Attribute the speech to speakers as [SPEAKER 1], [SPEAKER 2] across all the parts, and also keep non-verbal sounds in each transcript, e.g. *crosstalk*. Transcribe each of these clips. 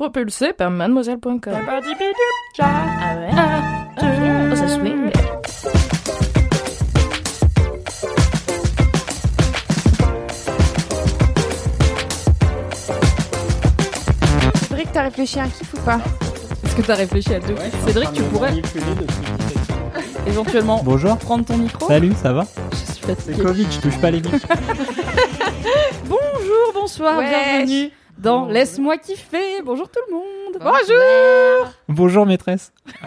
[SPEAKER 1] Propulsé par mademoiselle.com. Ah ouais? Oh, ça swing.
[SPEAKER 2] Cédric, t'as réfléchi à un kiff ou pas?
[SPEAKER 1] Est-ce que t'as réfléchi à deux Cédric, tu pourrais éventuellement
[SPEAKER 3] Bonjour.
[SPEAKER 1] prendre ton micro?
[SPEAKER 3] Salut, ça va?
[SPEAKER 1] Je suis
[SPEAKER 3] C'est. Covid, je touche pas les *laughs* micros.
[SPEAKER 1] Bonjour, bonsoir,
[SPEAKER 2] Wesh.
[SPEAKER 1] bienvenue dans Laisse-moi kiffer. Bonjour tout le monde.
[SPEAKER 2] Bonjour
[SPEAKER 3] Bonjour maîtresse. *laughs*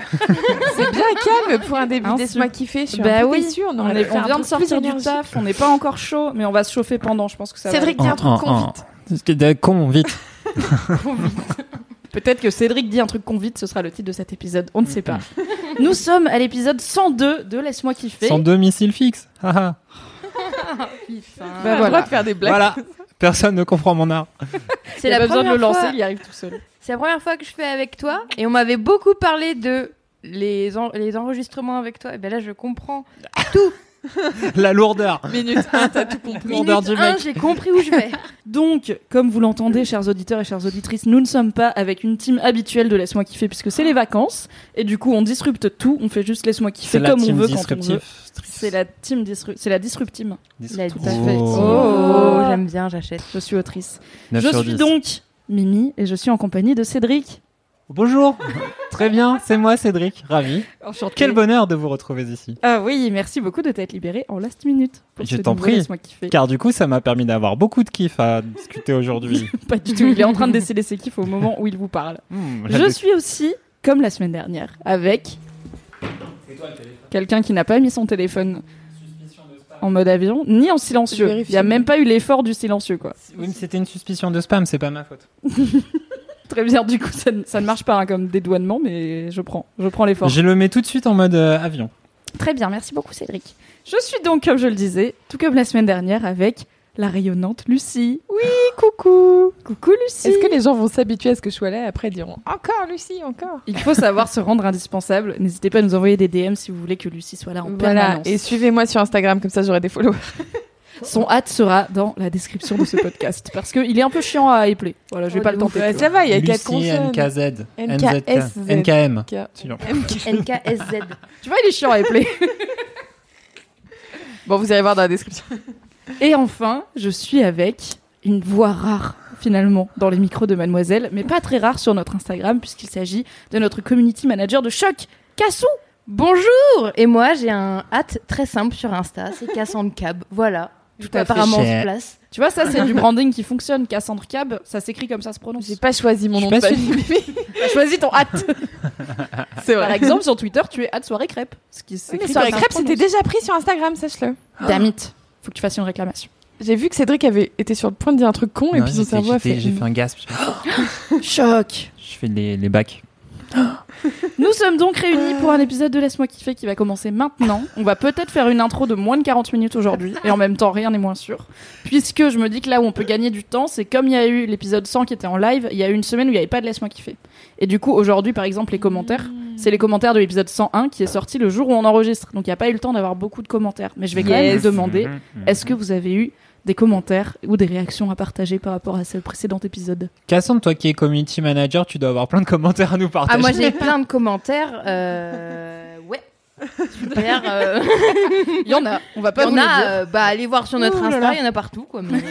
[SPEAKER 2] C'est bien calme pour un début Laisse-moi
[SPEAKER 1] su-
[SPEAKER 2] kiffer. Je suis
[SPEAKER 1] Bah
[SPEAKER 2] un peu
[SPEAKER 1] oui,
[SPEAKER 2] déçue, On,
[SPEAKER 1] est- on vient de sortir du taf, on n'est pas encore chaud, mais on va se chauffer pendant. Je pense que ça va.
[SPEAKER 2] Cédric, dis un truc con vite.
[SPEAKER 3] Con, vite.
[SPEAKER 1] Peut-être que Cédric dit un truc con vite, ce sera le titre de cet épisode, on ne sait pas. *laughs* Nous sommes à l'épisode 102 de Laisse-moi kiffer.
[SPEAKER 3] Sans deux missiles fixes. Haha. *laughs*
[SPEAKER 1] Putain.
[SPEAKER 2] Bah, voilà. droit de faire des blagues.
[SPEAKER 3] voilà. Personne ne comprend mon art. *laughs*
[SPEAKER 4] C'est la
[SPEAKER 1] pas besoin de
[SPEAKER 4] première
[SPEAKER 1] le lancer,
[SPEAKER 4] fois.
[SPEAKER 1] il y arrive tout seul.
[SPEAKER 4] C'est la première fois que je fais avec toi et on m'avait beaucoup parlé de les, en- les enregistrements avec toi. Et ben là, je comprends *laughs* tout. *laughs*
[SPEAKER 3] La lourdeur.
[SPEAKER 2] Minute 1, t'as tout compris.
[SPEAKER 4] Minute
[SPEAKER 3] Lourdeur du
[SPEAKER 4] 1,
[SPEAKER 3] mec.
[SPEAKER 4] j'ai compris où je vais. *laughs*
[SPEAKER 1] Donc, comme vous l'entendez, chers auditeurs et chères auditrices, nous ne sommes pas avec une team habituelle de Laisse-moi kiffer puisque c'est les vacances. Et du coup, on disrupte tout. On fait juste Laisse-moi kiffer
[SPEAKER 3] C'est la
[SPEAKER 1] comme on
[SPEAKER 3] team
[SPEAKER 1] veut quand on
[SPEAKER 3] disruptive.
[SPEAKER 1] veut. C'est la team disru- c'est la disruptime.
[SPEAKER 4] La
[SPEAKER 1] Tout à fait.
[SPEAKER 3] Oh.
[SPEAKER 4] Oh, j'aime bien, j'achète.
[SPEAKER 1] Je suis autrice.
[SPEAKER 3] 9
[SPEAKER 1] je
[SPEAKER 3] sur
[SPEAKER 1] suis
[SPEAKER 3] 10.
[SPEAKER 1] donc Mimi et je suis en compagnie de Cédric.
[SPEAKER 3] Bonjour. Très bien, c'est moi Cédric, ravi.
[SPEAKER 1] Enchanté.
[SPEAKER 3] Quel bonheur de vous retrouver ici.
[SPEAKER 1] Ah oui, merci beaucoup de t'être libéré en last minute. pour
[SPEAKER 3] Je t'en prie. Car du coup, ça m'a permis d'avoir beaucoup de kiff à discuter aujourd'hui. *laughs*
[SPEAKER 1] Pas du tout. Il est en train de décider ses kiffs au moment où il vous parle.
[SPEAKER 3] Hmm,
[SPEAKER 1] Je suis aussi, comme la semaine dernière, avec quelqu'un qui n'a pas mis son téléphone en mode avion, ni en silencieux. Il n'y a même pas eu l'effort du silencieux, quoi.
[SPEAKER 3] Oui, mais c'était une suspicion de spam, c'est pas ma faute. *laughs*
[SPEAKER 1] Très bien, du coup, ça, ne- ça ne marche pas hein, comme dédouanement, mais je prends, je prends l'effort.
[SPEAKER 3] Je le mets tout de suite en mode euh, avion.
[SPEAKER 1] Très bien, merci beaucoup, Cédric. Je suis donc, comme je le disais, tout comme la semaine dernière, avec la rayonnante Lucie. Oui, coucou Coucou, Lucie
[SPEAKER 2] Est-ce que les gens vont s'habituer à ce que je sois là et après ils diront Encore Lucie, encore
[SPEAKER 1] Il faut savoir se rendre indispensable. N'hésitez pas à nous envoyer des DM si vous voulez que Lucie soit là en
[SPEAKER 2] Voilà,
[SPEAKER 1] permanence.
[SPEAKER 2] et suivez-moi sur Instagram, comme ça j'aurai des followers.
[SPEAKER 1] Son hâte sera dans la description de ce podcast parce qu'il est un peu chiant à épeler. Voilà, je vais
[SPEAKER 2] Oh,
[SPEAKER 1] pas le tenter.
[SPEAKER 2] Ouais, ça va, il y a quatre
[SPEAKER 3] Lucie,
[SPEAKER 2] consonnes.
[SPEAKER 3] NKZ,
[SPEAKER 2] NKSZ.
[SPEAKER 3] NKM.
[SPEAKER 4] NKSZ.
[SPEAKER 1] Tu vois, il est chiant à épeler. *laughs*
[SPEAKER 2] Bon, vous allez voir dans la description.
[SPEAKER 1] Et enfin, je suis avec une voix rare finalement dans les micros de Mademoiselle, mais pas très rare sur notre Instagram puisqu'il s'agit de notre community manager de choc, Cassou.
[SPEAKER 4] Bonjour Et moi, j'ai un hâte très simple sur Insta, c'est Cassandre Cab. Voilà.
[SPEAKER 1] Tout à
[SPEAKER 4] apparemment on
[SPEAKER 3] Cher.
[SPEAKER 4] se place.
[SPEAKER 1] Tu vois, ça c'est du *laughs* branding qui fonctionne. Cassandre Cab, ça s'écrit comme ça se prononce.
[SPEAKER 2] J'ai pas choisi mon
[SPEAKER 3] Je
[SPEAKER 2] nom
[SPEAKER 3] suis
[SPEAKER 2] de
[SPEAKER 3] pas
[SPEAKER 2] famille.
[SPEAKER 1] T'as choisi ton hâte. *laughs*
[SPEAKER 2] C'est
[SPEAKER 1] Par exemple, sur Twitter, tu es hâte soirée crêpe. Ce qui
[SPEAKER 2] Oui,
[SPEAKER 1] s'écrit
[SPEAKER 2] mais soirée crêpe, c'était déjà pris sur Instagram, sache-le.
[SPEAKER 1] Damit. Faut que tu fasses une réclamation.
[SPEAKER 2] J'ai vu que Cédric avait été sur le point de dire un truc con et puis son cerveau a fait.
[SPEAKER 3] J'ai fait un gasp. *gasps*
[SPEAKER 1] Choc.
[SPEAKER 3] Je fais les, les bacs. *gasps*
[SPEAKER 1] Nous sommes donc réunis pour un épisode de Laisse-moi kiffer qui va commencer maintenant. On va peut-être faire une intro de moins de 40 minutes aujourd'hui et en même temps rien n'est moins sûr. Puisque je me dis que là où on peut gagner du temps, c'est comme il y a eu l'épisode 100 qui était en live, il y a eu une semaine où il n'y avait pas de Laisse-moi kiffer. Et du coup aujourd'hui par exemple les commentaires, c'est les commentaires de l'épisode 101 qui est sorti le jour où on enregistre. Donc il n'y a pas eu le temps d'avoir beaucoup de commentaires. Mais je vais quand même vous demander,
[SPEAKER 3] Mhm, mhm.
[SPEAKER 1] est-ce que vous avez eu des commentaires ou des réactions à partager par rapport à ce précédent épisode
[SPEAKER 3] Cassandre, toi qui es community manager, tu dois avoir plein de commentaires à nous partager.
[SPEAKER 4] Ah, moi j'ai plein de commentaires. Euh... *laughs* Ouais. Super. euh,
[SPEAKER 1] Il y en a, on va
[SPEAKER 4] Il
[SPEAKER 1] pas
[SPEAKER 4] y en a,
[SPEAKER 1] dire.
[SPEAKER 4] euh, bah allez voir sur notre
[SPEAKER 1] Ouh
[SPEAKER 4] Insta,
[SPEAKER 1] là.
[SPEAKER 4] il y en a partout quoi. mais-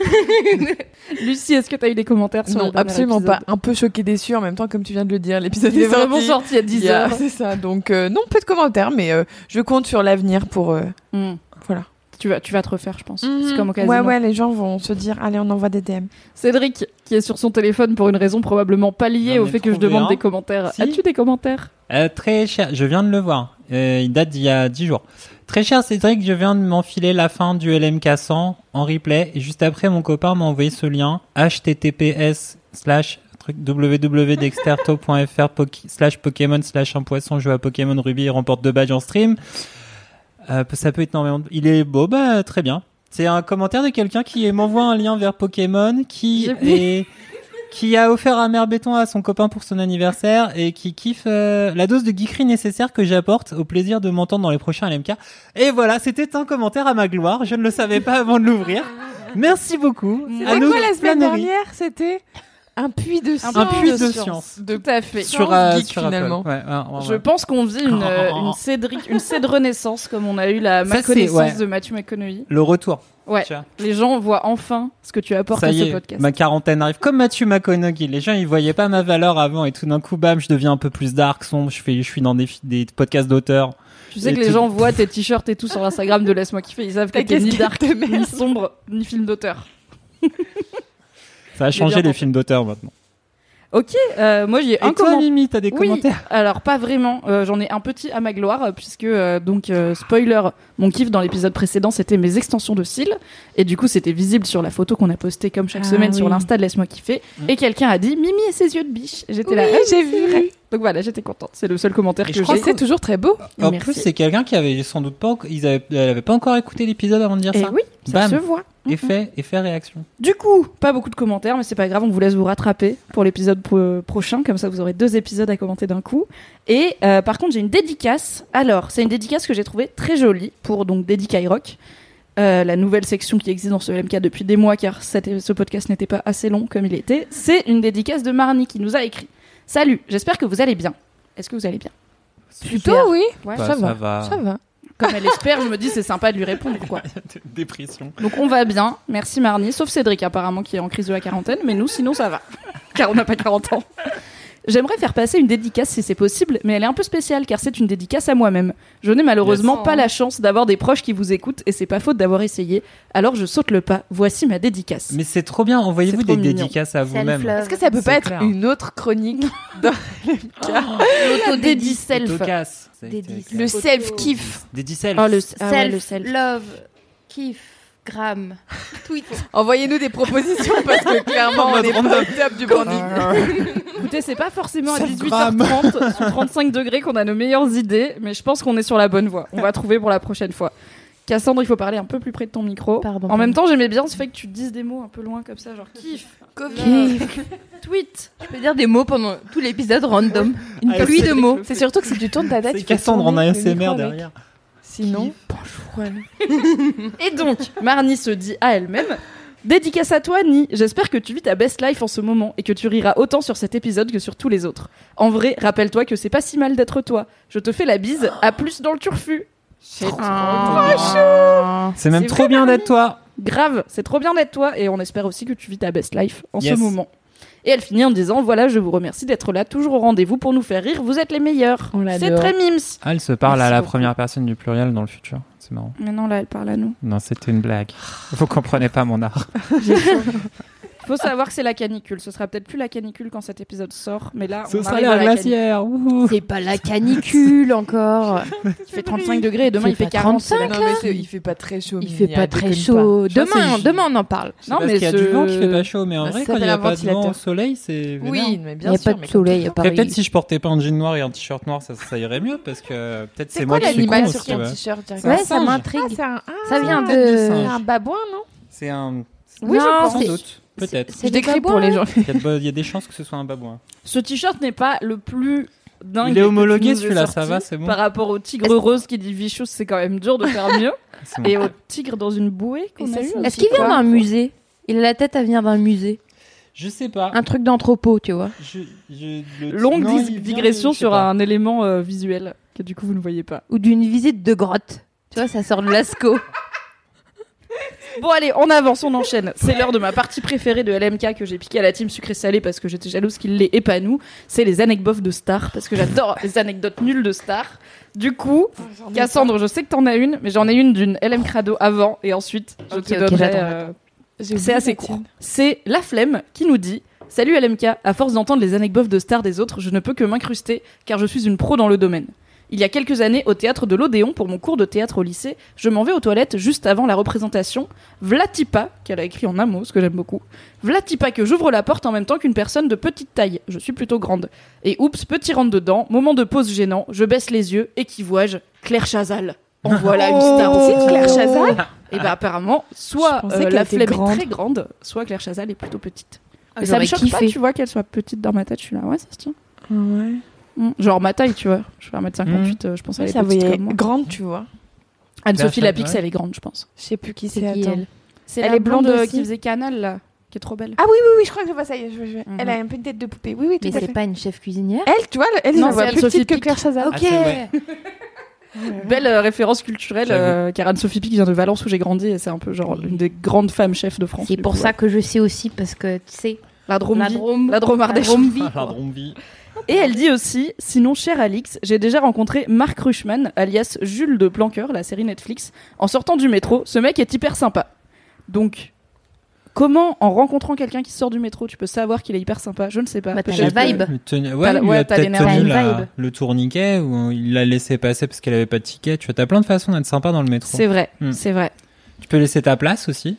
[SPEAKER 4] *laughs*
[SPEAKER 1] Lucie, est-ce que tu as eu des commentaires sur
[SPEAKER 2] Non, absolument pas. Un peu choqué, déçu en même temps, comme tu viens de le dire. L'épisode
[SPEAKER 1] Il est vraiment
[SPEAKER 2] sorti.
[SPEAKER 1] il y a 10
[SPEAKER 2] Il y a-
[SPEAKER 1] heures. *laughs*
[SPEAKER 2] C'est ça. Donc, euh, non, peu de commentaires, mais euh, je compte sur l'avenir pour. euh,
[SPEAKER 1] Hmm.
[SPEAKER 2] Voilà.
[SPEAKER 1] Tu vas, tu vas te refaire, je pense.
[SPEAKER 2] Mhm.
[SPEAKER 1] C'est comme au casino.
[SPEAKER 2] Ouais, ouais, les gens vont se dire, allez, on envoie des DM.
[SPEAKER 1] Cédric, qui est sur son téléphone pour une raison probablement pas liée au
[SPEAKER 3] ai
[SPEAKER 1] fait que je demande
[SPEAKER 3] un.
[SPEAKER 1] des commentaires.
[SPEAKER 3] Si.
[SPEAKER 1] As-tu des commentaires?
[SPEAKER 3] Euh, très cher, je viens de le voir. Euh, il date d'il y a 10 jours. Très cher Cédric, je viens de m'enfiler la fin du LMK 100 en replay et juste après mon copain m'a envoyé ce lien https slash www.dexterto.fr slash Pokémon slash un poisson joue à Pokémon Ruby et remporte deux badges en stream. Euh, ça peut être énormément. de- Il est beau, bah très bien. C'est un commentaire de quelqu'un qui m'envoie un lien vers Pokémon, qui est qui a offert un mer béton à son copain pour son anniversaire et qui kiffe euh, la dose de geekerie nécessaire que j'apporte au plaisir de m'entendre dans les prochains LMK. Et voilà, c'était un commentaire à ma gloire. Je ne le savais pas avant de l'ouvrir. Merci beaucoup.
[SPEAKER 2] C'était quoi la semaine dernière C'était? Un puits de science.
[SPEAKER 3] Un puits de science.
[SPEAKER 1] Tout à fait.
[SPEAKER 3] Sur, euh,
[SPEAKER 2] geek,
[SPEAKER 3] sur Apple.
[SPEAKER 2] finalement.
[SPEAKER 3] Ouais, ouais, ouais,
[SPEAKER 1] Je pense qu'on vit une, *laughs* euh, une Cédric, une Céd renaissance comme on a eu la ma connaissance
[SPEAKER 3] ouais.
[SPEAKER 1] de Matthew McConaughey.
[SPEAKER 3] Le retour.
[SPEAKER 1] Ouais. Les gens voient enfin ce que tu apportes
[SPEAKER 3] Ça
[SPEAKER 1] à
[SPEAKER 3] y
[SPEAKER 1] ce
[SPEAKER 3] est,
[SPEAKER 1] podcast.
[SPEAKER 3] ma quarantaine arrive. Comme Mathieu McConaughey, les gens ils voyaient pas ma valeur avant et tout d'un coup bam, je deviens un peu plus dark, sombre. Je fais, je suis dans des, podcasts d'auteurs.
[SPEAKER 1] Tu sais
[SPEAKER 3] Et
[SPEAKER 1] que les
[SPEAKER 3] tout-
[SPEAKER 1] gens voient tes t-shirts et tout sur Instagram de Laisse-moi kiffer. Ils savent que
[SPEAKER 2] Ta
[SPEAKER 1] t'es ni dark, ni sombre, ni film d'auteur.
[SPEAKER 3] Ça a changé les films d'auteurs maintenant.
[SPEAKER 1] Ok, euh, moi j'ai un
[SPEAKER 3] Et toi,
[SPEAKER 1] commentaire.
[SPEAKER 3] Mimi, t'as des
[SPEAKER 1] Oui,
[SPEAKER 3] commentaires
[SPEAKER 1] alors pas vraiment. Euh, J'en ai un petit à ma gloire, euh, puisque, euh, donc, euh, spoiler, mon kiff dans l'épisode précédent, c'était mes extensions de cils. Et du coup, c'était visible sur la photo qu'on a postée comme chaque
[SPEAKER 2] Ah
[SPEAKER 1] semaine sur l'Insta de Laisse-moi kiffer. Et quelqu'un a dit Mimi et ses yeux de biche. J'étais là,
[SPEAKER 2] Oui,
[SPEAKER 1] Ah,
[SPEAKER 2] j'ai vu.
[SPEAKER 1] Donc voilà, j'étais contente. C'est le seul commentaire
[SPEAKER 3] Et
[SPEAKER 1] que j'ai.
[SPEAKER 2] Et c'est toujours très beau.
[SPEAKER 3] En
[SPEAKER 1] Merci.
[SPEAKER 3] plus, c'est quelqu'un qui avait sans doute pas, ils avaient, elle avait pas encore écouté l'épisode avant de dire
[SPEAKER 1] Et
[SPEAKER 3] ça.
[SPEAKER 1] oui, ça
[SPEAKER 3] Bam.
[SPEAKER 1] se voit.
[SPEAKER 3] Effet, effet réaction.
[SPEAKER 1] Du coup, pas beaucoup de commentaires, mais c'est pas grave, on vous laisse vous rattraper pour l'épisode pro- prochain, comme ça vous aurez deux épisodes à commenter d'un coup. Et euh, par contre, j'ai une dédicace. Alors, c'est une dédicace que j'ai trouvée très jolie pour donc Dédicace Rock, euh, la nouvelle section qui existe dans ce LMK depuis des mois, car cette- ce podcast n'était pas assez long comme il était. C'est une dédicace de Marnie qui nous a écrit. Salut, j'espère que vous allez bien. Est-ce que vous allez bien
[SPEAKER 2] Plutôt, oui.
[SPEAKER 1] Ouais.
[SPEAKER 3] Bah,
[SPEAKER 2] ça, va.
[SPEAKER 3] va.
[SPEAKER 2] Ça va.
[SPEAKER 1] Comme elle espère, je me dis c'est sympa de lui répondre quoi. *laughs*
[SPEAKER 3] Dépression.
[SPEAKER 1] Donc on va bien, merci Marnie, sauf Cédric apparemment qui est en crise de la quarantaine, mais nous sinon ça va, *laughs* car on n'a pas 40 ans. J'aimerais faire passer une dédicace si c'est possible, mais elle est un peu spéciale car c'est une dédicace à moi-même. Je n'ai malheureusement pas la chance d'avoir des proches qui vous écoutent et c'est pas faute d'avoir essayé, alors je saute le pas. Voici ma dédicace.
[SPEAKER 3] Mais c'est trop bien, envoyez-vous des
[SPEAKER 1] mignon.
[SPEAKER 3] dédicaces à vous-même.
[SPEAKER 2] Est-ce que ça peut pas être une autre chronique *laughs* dans
[SPEAKER 1] L'autodédie self.
[SPEAKER 3] Autocasse.
[SPEAKER 2] Le self-kiff
[SPEAKER 3] Dédi self.
[SPEAKER 1] Oh, le, ah ouais, le
[SPEAKER 4] Self,
[SPEAKER 1] self.
[SPEAKER 4] love, kiff, gram, tweet.
[SPEAKER 2] Envoyez-nous des propositions parce que clairement, on est pas au top du branding.
[SPEAKER 1] Écoutez, c'est pas forcément à
[SPEAKER 3] Self
[SPEAKER 1] 18h30 sous 35 degrés qu'on a nos meilleures idées, mais je pense qu'on est sur la bonne voie. On va trouver pour la prochaine fois. Cassandre, il faut parler un peu plus près de ton micro.
[SPEAKER 4] Pardon,
[SPEAKER 1] en même temps, j'aimais bien ce fait que tu dises des mots un peu loin comme ça, genre kiff,
[SPEAKER 4] Kiff. *laughs*
[SPEAKER 1] tweet.
[SPEAKER 4] Je peux dire des mots pendant tout l'épisode random. Une
[SPEAKER 3] Ah,
[SPEAKER 4] pluie de mots.
[SPEAKER 2] C'est surtout que si tu tournes ta tête,
[SPEAKER 3] C'est
[SPEAKER 2] tu
[SPEAKER 3] Cassandre en ASMR
[SPEAKER 2] avec. Sinon,
[SPEAKER 1] Et donc, Marnie se dit à elle-même Dédicace à toi, Ni. J'espère que tu vis ta best life en ce moment et que tu riras autant sur cet épisode que sur tous les autres. En vrai, rappelle-toi que c'est pas si mal d'être toi. Je te fais la bise. À plus dans le turfu. C'est trop
[SPEAKER 3] C'est même trop
[SPEAKER 1] vrai,
[SPEAKER 3] bien d'être toi.
[SPEAKER 1] Grave, c'est trop bien d'être toi et on espère aussi que tu vis ta best life en
[SPEAKER 3] Yes.
[SPEAKER 1] ce moment. Et elle finit en disant Voilà, je vous remercie d'être là, toujours au rendez-vous pour nous faire rire. Vous êtes les meilleurs. C'est très mimes.
[SPEAKER 3] Ah, elle se parle
[SPEAKER 1] Merci
[SPEAKER 3] à la
[SPEAKER 1] beaucoup.
[SPEAKER 3] première personne du pluriel dans le futur. C'est marrant.
[SPEAKER 1] Mais non, là, elle parle à nous.
[SPEAKER 3] Non, c'était une blague. Vous comprenez pas mon art. *laughs*
[SPEAKER 1] Faut savoir que c'est la canicule. Ce sera peut-être plus la canicule quand cet épisode sort, mais là,
[SPEAKER 3] Ce
[SPEAKER 1] on
[SPEAKER 3] sera
[SPEAKER 1] la.
[SPEAKER 3] Wouhou.
[SPEAKER 4] C'est pas la canicule encore. *laughs*
[SPEAKER 1] Il fait 35 degrés et demain
[SPEAKER 4] Il
[SPEAKER 1] il fait
[SPEAKER 4] fait
[SPEAKER 1] 40. c'est la
[SPEAKER 2] non, mais c'est- il fait pas très chaud.
[SPEAKER 4] Il fait pas
[SPEAKER 2] hein,
[SPEAKER 4] très chaud.
[SPEAKER 3] Je
[SPEAKER 4] Demain,
[SPEAKER 3] c'est-
[SPEAKER 4] demain on en parle.
[SPEAKER 3] C'est
[SPEAKER 1] Non,
[SPEAKER 3] parce
[SPEAKER 1] mais
[SPEAKER 3] qu'il y a
[SPEAKER 1] ce-
[SPEAKER 3] du vent qui fait pas chaud, mais en
[SPEAKER 2] Bah,
[SPEAKER 3] vrai, quand il n'y
[SPEAKER 2] s'appelle
[SPEAKER 3] a pas de vent au
[SPEAKER 2] ventilateur.
[SPEAKER 3] soleil, c'est. vénère.
[SPEAKER 2] Oui, mais
[SPEAKER 4] Il
[SPEAKER 2] bien
[SPEAKER 4] n'y a
[SPEAKER 2] sûr.
[SPEAKER 4] pas de soleil
[SPEAKER 3] peut-être si je portais pas un jean noir et un t-shirt noir, ça, irait mieux parce que peut-être
[SPEAKER 2] C'est
[SPEAKER 3] c'est
[SPEAKER 2] quoi
[SPEAKER 3] moi qui suis
[SPEAKER 2] l'animal
[SPEAKER 3] con
[SPEAKER 2] sur ton t-shirt
[SPEAKER 3] C'est
[SPEAKER 4] Ouais, ça m'intrigue.
[SPEAKER 2] Ah, c'est ah,
[SPEAKER 4] Ça vient
[SPEAKER 3] de
[SPEAKER 2] c'est un babouin, non?
[SPEAKER 3] C'est un.
[SPEAKER 1] Oui, je
[SPEAKER 4] Non,
[SPEAKER 1] pense.
[SPEAKER 3] Sans
[SPEAKER 4] c'est-
[SPEAKER 3] doute. Peut-être.
[SPEAKER 4] c'est
[SPEAKER 2] Je
[SPEAKER 4] des
[SPEAKER 2] décris pour les gens.
[SPEAKER 3] Il y, a de bo- il y a des chances que ce soit un babouin.
[SPEAKER 1] Ce t-shirt n'est pas le plus dingue.
[SPEAKER 3] Il est homologué, celui-là, ça va, c'est bon.
[SPEAKER 1] Par rapport au tigre rose qui dit Vicious, c'est quand même dur de faire mieux. *laughs*
[SPEAKER 3] Bon.
[SPEAKER 1] Et au tigre dans une bouée qu'on a eu.
[SPEAKER 4] Est-ce qu'il vient d'un musée Il a la tête à venir d'un musée.
[SPEAKER 3] Je sais pas.
[SPEAKER 4] Un truc d'anthropo, tu vois.
[SPEAKER 3] Je- je- le-
[SPEAKER 1] Longue
[SPEAKER 3] non,
[SPEAKER 1] digression sur
[SPEAKER 3] pas.
[SPEAKER 1] un élément euh, visuel que du coup vous ne voyez pas.
[SPEAKER 4] Ou d'une visite de grotte. Tu vois, ça sort de Lascaux. *laughs*
[SPEAKER 1] Bon allez, on avance, on enchaîne. C'est l'heure de ma partie préférée de LMK que j'ai piqué à la team sucré salé parce que j'étais jalouse qu'il l'ait et pas nous. C'est les anecdotes de stars parce que j'adore les anecdotes nulles de stars. Du coup, Cassandre, je sais que t'en as une, mais j'en ai une d'une LM Crado avant et ensuite je te donnerai. euh, c'est assez court. C'est La Flemme qui nous dit Salut LMK, à force d'entendre les anecdotes de stars des autres, je ne peux que m'incruster car je suis une pro dans le domaine. Il y a quelques années, au théâtre de l'Odéon, pour mon cours de théâtre au lycée, je m'en vais aux toilettes juste avant la représentation. Vlatipa, qu'elle a écrit en un mot, ce que j'aime beaucoup. Vlatipa que j'ouvre la porte en même temps qu'une personne de petite taille. Je suis plutôt grande. Et oups, petit rentre dedans, moment de pause gênant, je baisse les yeux, et qui vois-je Claire Chazal. En voilà une star
[SPEAKER 2] Oh,
[SPEAKER 1] aussi.
[SPEAKER 2] Claire Chazal
[SPEAKER 1] Et bah apparemment, soit
[SPEAKER 2] Je pensais
[SPEAKER 1] euh, la flemme
[SPEAKER 2] grande.
[SPEAKER 1] est très grande, soit Claire Chazal est plutôt petite.
[SPEAKER 4] Ah,
[SPEAKER 1] Et ça me choque
[SPEAKER 4] kiffé.
[SPEAKER 1] pas, tu vois, qu'elle soit petite dans ma tête, je suis là, ouais, ça se tient.
[SPEAKER 2] Ouais.
[SPEAKER 1] Mm. Genre ma taille, tu vois. Je fais 1m58, euh, je pense est
[SPEAKER 2] ça
[SPEAKER 1] petite
[SPEAKER 2] voyait
[SPEAKER 1] comme moi.
[SPEAKER 2] grande, tu vois.
[SPEAKER 1] Anne-Sophie Lapix, elle est grande, je pense.
[SPEAKER 2] Je sais plus qui
[SPEAKER 4] C'est
[SPEAKER 2] c'est.
[SPEAKER 4] qui,
[SPEAKER 2] attends.
[SPEAKER 4] elle
[SPEAKER 1] C'est
[SPEAKER 2] Elle
[SPEAKER 1] la
[SPEAKER 2] est blonde
[SPEAKER 1] blonde euh, qui faisait Canal, là, qui est trop belle.
[SPEAKER 2] Ah oui, oui, oui, je crois que je vois ça. y est, je je vois.
[SPEAKER 1] Mhm.
[SPEAKER 2] Elle a un peu une tête de poupée. Oui, oui, tout
[SPEAKER 4] Mais c'est pas une chef cuisinière
[SPEAKER 2] Elle, tu vois, elle,
[SPEAKER 1] Non,
[SPEAKER 2] elle
[SPEAKER 1] c'est
[SPEAKER 2] est plus
[SPEAKER 1] Anne-Sophie
[SPEAKER 2] petite que. Claire Chazal.
[SPEAKER 4] Ok.
[SPEAKER 3] Ah, vrai. *laughs*
[SPEAKER 1] Belle euh, référence culturelle, euh, car Anne-Sophie Pic vient de Valence où j'ai grandi et c'est un peu genre une des grandes femmes chefs de France.
[SPEAKER 4] C'est pour
[SPEAKER 1] coup,
[SPEAKER 4] ça
[SPEAKER 1] ouais.
[SPEAKER 4] que je sais aussi, parce que tu sais,
[SPEAKER 1] La Drôme
[SPEAKER 4] la Drôme,
[SPEAKER 1] la Drôme Ardèche.
[SPEAKER 3] Ah, *laughs* la.
[SPEAKER 1] Et elle dit aussi, sinon cher Alix, j'ai déjà rencontré Marc Rushman, alias Jules de Planqueur, la série Netflix, en sortant du métro. Ce mec est hyper sympa. Donc, comment en rencontrant quelqu'un qui sort du métro, tu peux savoir qu'il est hyper sympa? Je ne sais pas.
[SPEAKER 4] Bah, t'as la vibe.
[SPEAKER 3] Tenu- Ouais, il
[SPEAKER 1] ouais,
[SPEAKER 3] a peut-être tenu la- le tourniquet ou il l'a laissé passer parce qu'elle avait pas de ticket. Tu vois, t'as plein de façons d'être sympa dans le métro.
[SPEAKER 1] C'est vrai,
[SPEAKER 3] Hmm.
[SPEAKER 1] c'est vrai.
[SPEAKER 3] Tu peux laisser ta place aussi.